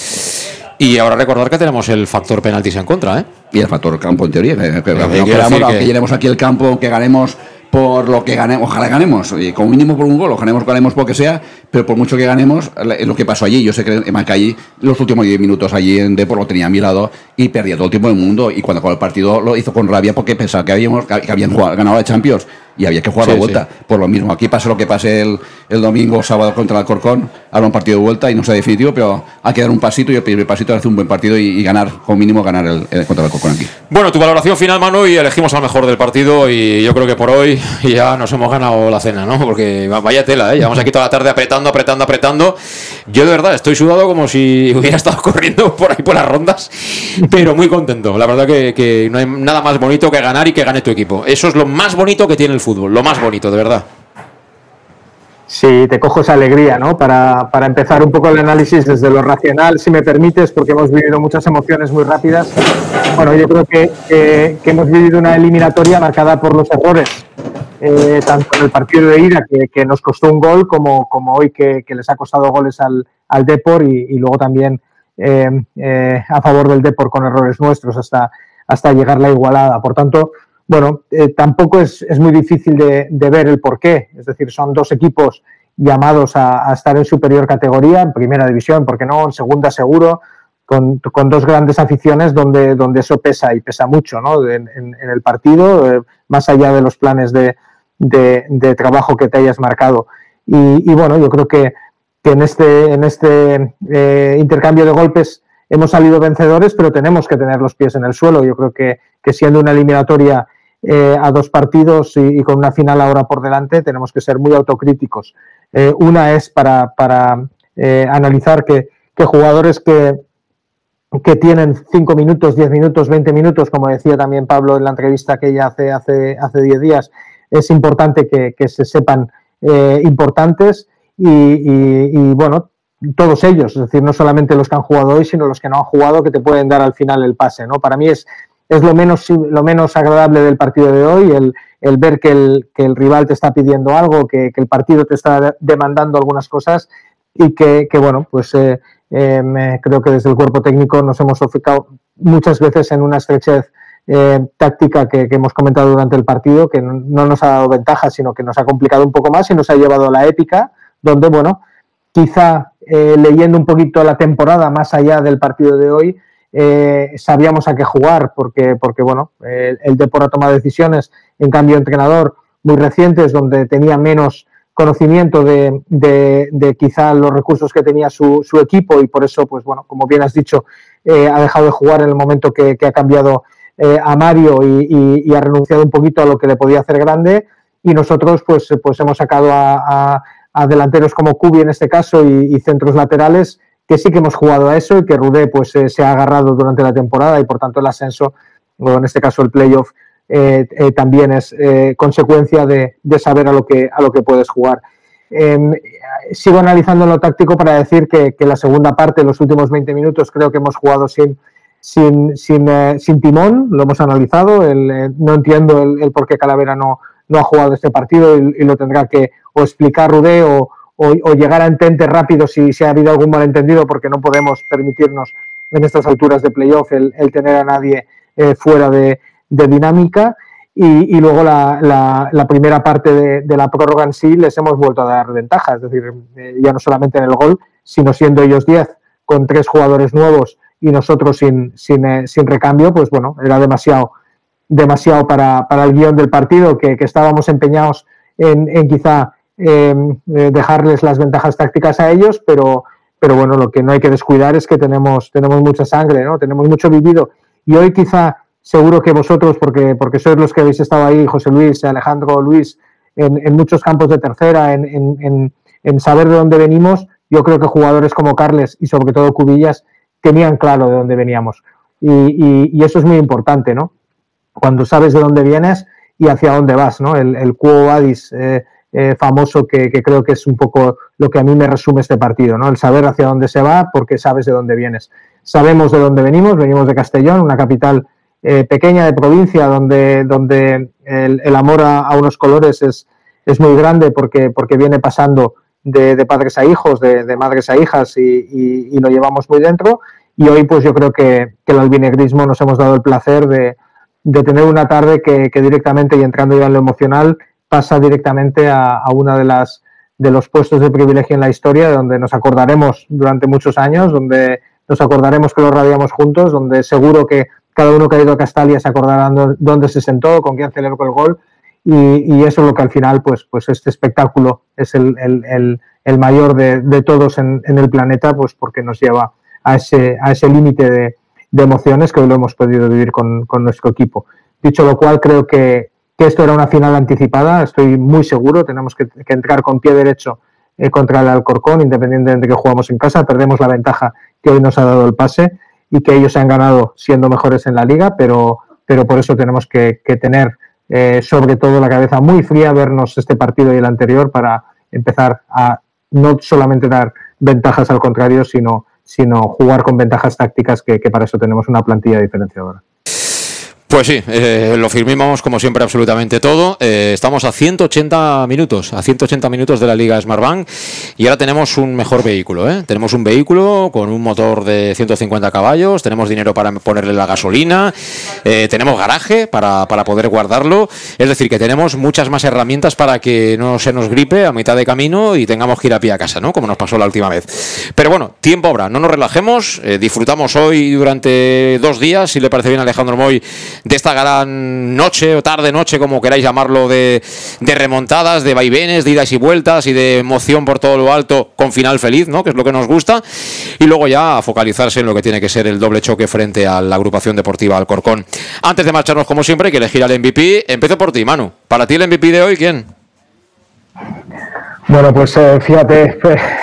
Y ahora recordar que tenemos el factor penaltis en contra, ¿eh? Y el factor campo en teoría, que, Eh, queramos, que- llenemos aquí el campo, que ganemos por lo que ganemos, ojalá ganemos, y como mínimo por un gol, o ganemos, ganemos por lo que sea, pero por mucho que ganemos, lo que pasó allí, yo sé que Macay los últimos 10 minutos allí en Depor lo tenía a mi lado y perdía todo el tiempo del mundo, y cuando acabó el partido lo hizo con rabia porque pensaba que habíamos que habían jugado- ganado la Champions y había que jugar Sí, la vuelta. Por lo mismo, aquí pase lo que pase el, el domingo o sábado contra el Alcorcón, habrá un partido de vuelta y no sea definitivo, pero hay que dar un pasito y el primer pasito es hacer un buen partido y, y ganar, como mínimo ganar el, el contra el Alcorcón aquí. Bueno, tu valoración final, Manu, y elegimos al mejor del partido. Y yo creo que por hoy (laughs) ya nos hemos ganado la cena, ¿no? Porque va- vaya tela, ¿eh? Llevamos aquí toda la tarde apretando, apretando, apretando. Yo de verdad estoy sudado como si (laughs) hubiera estado corriendo por ahí por las rondas, pero muy contento. La verdad que, que no hay nada más bonito que ganar y que gane tu equipo. Eso es lo más bonito que tiene el fútbol, lo más bonito, de verdad. Sí, te cojo esa alegría, ¿no? Para, para empezar un poco el análisis desde lo racional, si me permites, porque hemos vivido muchas emociones muy rápidas. Bueno, yo creo que, que- que hemos vivido una eliminatoria marcada por los errores, eh, tanto en el partido de ida, que, que nos costó un gol, como, como hoy, que, que les ha costado goles al, al Depor, y, y luego también eh, eh, a favor del Depor con errores nuestros hasta, hasta llegar la igualada. Por tanto, bueno, eh, tampoco es, muy difícil de, ver el porqué. Es decir, son dos equipos llamados a, estar en superior categoría, en primera división, porque no, en segunda seguro, con, con dos grandes aficiones donde, donde eso pesa y pesa mucho ¿no? en, en- en el partido, eh, más allá de los planes de, de- de trabajo que te hayas marcado. Y, y bueno, yo creo que, que en este, en este eh, intercambio de golpes hemos salido vencedores, pero tenemos que tener los pies en el suelo. Yo creo que siendo una eliminatoria eh, a dos partidos y, con una final ahora por delante, tenemos que ser muy autocríticos. Eh, una es para, para eh, analizar que, que jugadores que, que tienen 5 minutos, 10 minutos, 20 minutos, como decía también Pablo en la entrevista que ella hace hace, hace 10 días, es importante que, que se sepan eh, importantes y, y- y, bueno, todos ellos, es decir, no solamente los que han jugado hoy, sino los que no han jugado, que te pueden dar al final el pase. ¿no? Para mí es, es lo, menos, lo menos agradable del partido de hoy, el, el ver que el, que el rival te está pidiendo algo, que, que el partido te está demandando algunas cosas y que, que, bueno, pues eh, eh, me- creo que desde el cuerpo técnico nos hemos ofuscado muchas veces en una estrechez eh, táctica que, que hemos comentado durante el partido, que no, no nos ha dado ventaja, sino que nos ha complicado un poco más y nos ha llevado a la épica, donde, bueno, quizá eh, leyendo un poquito la temporada más allá del partido de hoy, eh, sabíamos a qué jugar, porque, porque bueno, eh, el Depor ha tomado decisiones, en cambio, entrenador muy recientes, donde tenía menos conocimiento de, de- quizá los recursos que tenía su, equipo y por eso, pues bueno, como bien has dicho, eh, ha dejado de jugar en el momento que, ha cambiado eh, a Mario y, ha renunciado un poquito a lo que le podía hacer grande. Y nosotros pues, pues hemos sacado a, delanteros como Cubi en este caso y centros laterales que sí que hemos jugado a eso y que Rudé pues eh, se ha agarrado durante la temporada y por tanto el ascenso o en este caso el playoff eh, eh, también es consecuencia de, saber a lo que a lo que puedes jugar em, sigo analizando lo táctico para decir que, la segunda parte, los últimos 20 minutos, creo que hemos jugado sin, sin, sin, sin timón, lo hemos analizado. No entiendo el, por qué Calavera no, no ha jugado este partido y, lo tendrá que o explicar Rudé o, o, llegar a entente rápido si, si, ha habido algún malentendido, porque no podemos permitirnos en estas alturas de playoff el, tener a nadie eh, fuera de, dinámica. Y, luego la, la, primera parte de, la prórroga en sí les hemos vuelto a dar ventaja, es decir, eh, ya no solamente en el gol, sino siendo ellos 10 con tres jugadores nuevos y nosotros sin, sin, eh, sin recambio, pues bueno, era demasiado, demasiado para, para el guion del partido, que, estábamos empeñados en, quizá eh, dejarles las ventajas tácticas a ellos, pero, pero bueno, lo que no hay que descuidar es que tenemos, tenemos mucha sangre, ¿no? tenemos mucho vivido. Y hoy quizá seguro que vosotros, porque, porque sois los que habéis estado ahí, José Luis, Alejandro Luis, en, muchos campos de tercera, en, en, en, saber de dónde venimos, yo creo que jugadores como Carles y sobre todo Cubillas tenían claro de dónde veníamos. Y, y, eso es muy importante, ¿no? Cuando sabes de dónde vienes y hacia dónde vas, ¿no? El, el Quo eh, famoso que, que, creo que es un poco lo que a mí me resume este partido, ¿no? El saber hacia dónde se va porque sabes de dónde vienes. Sabemos de dónde venimos, venimos de Castellón, una capital eh, pequeña de provincia donde, donde el, amor a, unos colores es, es muy grande porque, porque viene pasando de, padres a hijos, de, madres a hijas y, lo llevamos muy dentro. Y hoy pues yo creo que, que el albinegrismo nos hemos dado el placer de, tener una tarde que, directamente y entrando ya en lo emocional pasa directamente a, a una de las de los puestos de privilegio en la historia, donde nos acordaremos durante muchos años, donde nos acordaremos que lo radiamos juntos, donde seguro que cada uno que ha ido a Castalia se acordará dónde se sentó, con quién celebró el gol, y, eso es lo que al final, pues, pues este espectáculo es el, mayor de, todos en, el planeta, pues porque nos lleva a ese, a ese límite de, emociones que hoy lo hemos podido vivir con, nuestro equipo. Dicho lo cual, creo que, esto era una final anticipada, estoy muy seguro, tenemos que, entrar con pie derecho eh, contra el Alcorcón, independientemente de que jugamos en casa, perdemos la ventaja que hoy nos ha dado el pase y que ellos se han ganado siendo mejores en la liga, pero, pero por eso tenemos que, tener eh, sobre todo la cabeza muy fría, vernos este partido y el anterior para empezar a no solamente dar ventajas al contrario, sino, sino jugar con ventajas tácticas que, que para eso tenemos una plantilla diferenciadora. Pues sí, eh, lo firmamos como siempre absolutamente todo. Eh, estamos a 180 minutos, a 180 minutos de la Liga Smartbank y ahora tenemos un mejor vehículo. ¿eh? Tenemos un vehículo con un motor de 150 caballos, tenemos dinero para ponerle la gasolina, eh, tenemos garaje para, para, poder guardarlo. Es decir, que tenemos muchas más herramientas para que no se nos gripe a mitad de camino y tengamos que ir a pie a casa, ¿no? Como nos pasó la última vez. Pero bueno, tiempo obra, no nos relajemos, disfrutamos hoy durante dos días, si le parece bien Alejandro Moy de esta gran noche o tarde noche, como queráis llamarlo, de, remontadas, de vaivenes, de idas y vueltas y de emoción por todo lo alto con final feliz, ¿no? que es lo que nos gusta, y luego ya focalizarse en lo que tiene que ser el doble choque frente a la agrupación deportiva Alcorcón. Antes de marcharnos, como siempre, hay que elegir al MVP. Empiezo por ti, Manu. Para ti el MVP de hoy, ¿quién? Bueno, pues eh, fíjate,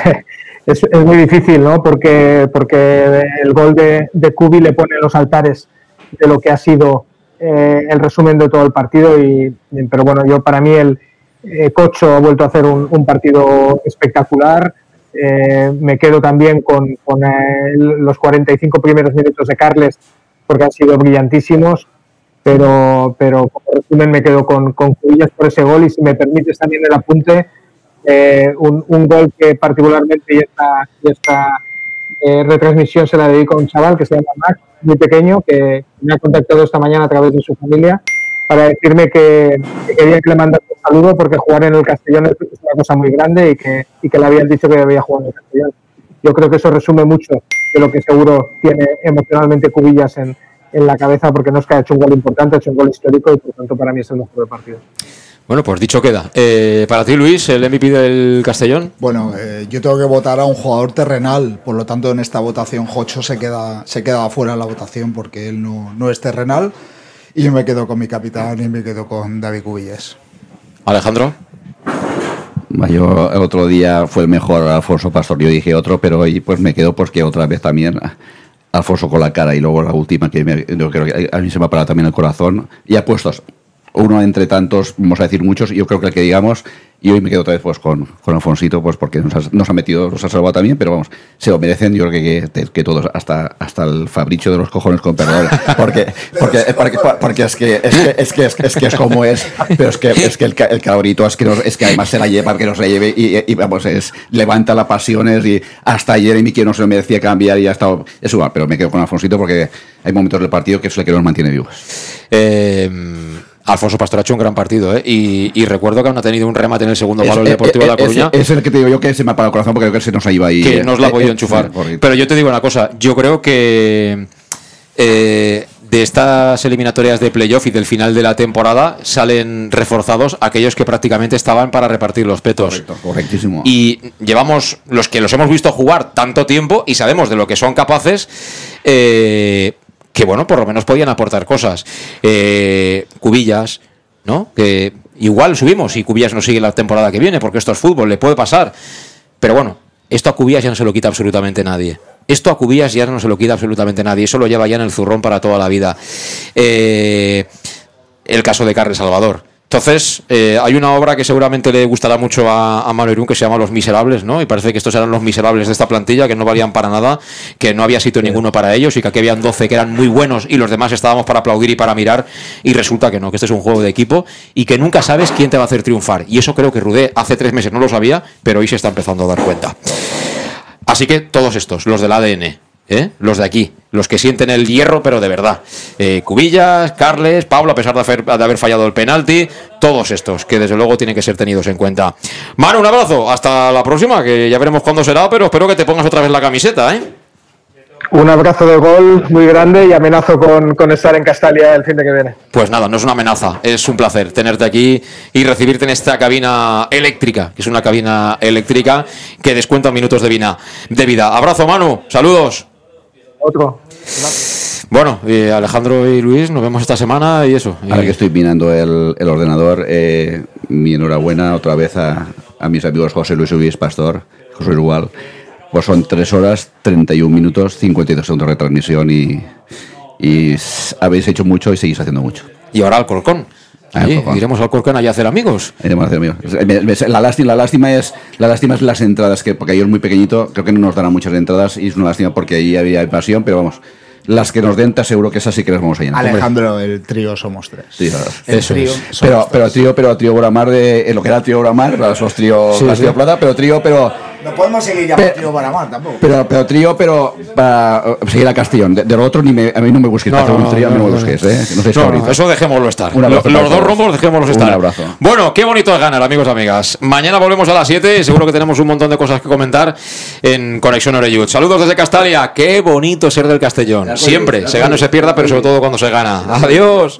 (laughs) es, muy difícil, ¿no? Porque, porque el gol de, de Kubi le pone los altares de lo que ha sido eh, el resumen de todo el partido. Y, pero bueno, yo para mí el eh, Cocho ha vuelto a hacer un, partido espectacular. Eh, me quedo también con, con los 45 primeros minutos de Carles porque han sido brillantísimos. Pero, pero como resumen me quedo con, con Cubillas por ese gol y si me permites también el apunte, un, un, gol que particularmente y esta, esta retransmisión se la dedico a un chaval que se llama Max, muy pequeño que me ha contactado esta mañana a través de su familia para decirme que, quería que le mandara un saludo porque jugar en el Castellón es una cosa muy grande y que, y que le habían dicho que debía jugar en el Castellón. Yo creo que eso resume mucho de lo que seguro tiene emocionalmente Cubillas en, en la cabeza porque no es que ha hecho un gol importante, ha hecho un gol histórico y por tanto para mí es el mejor del partido. Bueno, pues dicho queda. Eh, para ti, Luis, el MVP del Castellón. Bueno, eh, yo tengo que votar a un jugador terrenal, por lo tanto en esta votación Jocho se queda, se queda fuera de la votación porque él no, no es terrenal. Y yo me quedo con mi capitán y me quedo con David Cubilles. Alejandro. Yo el otro día fue el mejor Alfonso Pastor, yo dije otro, pero hoy pues me quedo porque otra vez también Alfonso con la cara y luego la última que yo creo que a mí se me ha parado también el corazón y apuestos uno entre tantos, vamos a decir muchos, yo creo que el que digamos Y hoy me quedo otra vez pues, con, con Alfonsito, pues porque nos ha, metido, nos ha salvado también, pero vamos, se lo merecen, yo creo que, que, que todos, hasta, hasta el Fabricio de los cojones con perdón. (laughs) Porque, porque, porque, porque es, que, es, que, es, que, es, como es, pero es que, es que el, el cabrito es que, es que además se la lleva, que nos la lleve y, vamos, es, levanta las pasiones y hasta mi que no se lo merecía cambiar y ha estado, es igual, pero me quedo con Alfonsito porque hay momentos del partido que es el que nos mantiene vivos. Eh, Alfonso Pastor ha hecho un gran partido, ¿eh? y, y, recuerdo que aún ha tenido un remate en el segundo palo del Deportivo de La Coruña. Es, el que te digo yo que se me ha apagado el corazón porque creo que se nos ha ido ahí. Que nos la ha podido enchufar. Pero yo te digo una cosa, yo creo que eh, de estas eliminatorias de playoff y del final de la temporada salen reforzados aquellos que prácticamente estaban para repartir los petos. Correcto, correctísimo. Y llevamos los que los hemos visto jugar tanto tiempo y sabemos de lo que son capaces. Eh, que bueno, por lo menos podían aportar cosas. Eh, Cubillas, ¿no? Que igual subimos y Cubillas no sigue la temporada que viene, porque esto es fútbol, le puede pasar. Pero bueno, esto a Cubillas ya no se lo quita absolutamente nadie. Esto a Cubillas ya no se lo quita absolutamente nadie. Eso lo lleva ya en el zurrón para toda la vida. Eh, el caso de Carles Salvador. Entonces, eh, hay una obra que seguramente le gustará mucho a, a Manu Irún que se llama Los Miserables, ¿no? Y parece que estos eran los miserables de esta plantilla, que no valían para nada, que no había sitio ninguno para ellos y que aquí habían 12 que eran muy buenos y los demás estábamos para aplaudir y para mirar. Y resulta que no, que este es un juego de equipo y que nunca sabes quién te va a hacer triunfar. Y eso creo que Rudé hace tres meses no lo sabía, pero hoy se está empezando a dar cuenta. Así que todos estos, los del ADN, ¿Eh? los de aquí, los que sienten el hierro, pero de verdad. Eh, Cubillas, Carles, Pablo, a pesar de haber, de haber, fallado el penalti, todos estos, que desde luego tienen que ser tenidos en cuenta. Manu, un abrazo, hasta la próxima, que ya veremos cuándo será, pero espero que te pongas otra vez la camiseta, ¿eh? Un abrazo de gol muy grande y amenazo con, con, estar en Castalia el fin de que viene. Pues nada, no es una amenaza, es un placer tenerte aquí y recibirte en esta cabina eléctrica, que es una cabina eléctrica que descuenta minutos de vida. De vida. Abrazo, Manu, saludos. Otro. Bueno, y Alejandro y Luis, nos vemos esta semana y eso. Ahora que estoy mirando el, el ordenador, eh, mi enhorabuena otra vez a, a, mis amigos José Luis Luis Pastor, José Igual. Pues son 3 horas, 31 minutos, 52 segundos de retransmisión y, y habéis hecho mucho y seguís haciendo mucho. Y ahora al Iremos al Corcón allá a hacer amigos. Iremos a hacer amigos. La lástima, la lástima es la lástima es las entradas que porque ahí es muy pequeñito, creo que no nos darán muchas entradas y es una lástima porque ahí había pasión, pero vamos, las que nos den te aseguro que esas sí que las vamos a llenar. Alejandro, Hombre. el trío somos tres. Sí, claro. El Eso trío. Es. Pero, pero trío, pero trío Boramar de lo que era trío Boramar, los trío, sí, las trío plata, pero trío, pero no podemos seguir llamando trío Boramar tampoco. Pero, pero trío, pero para seguir a Castellón. De, de lo otro ni me, a mí no me busques. No, para no, un trío no, no, me no, busques, ¿eh? No, sé no eso dejémoslo estar. Lo, los dos rombos dejémoslos estar. Un abrazo. Bueno, qué bonito es ganar, amigos y amigas. Mañana volvemos a las 7. Seguro que tenemos un montón de cosas que comentar en Conexión Oreyud. Saludos desde Castalia. Qué bonito ser del Castellón. Siempre se gana o se pierda, pero sobre todo cuando se gana. Adiós.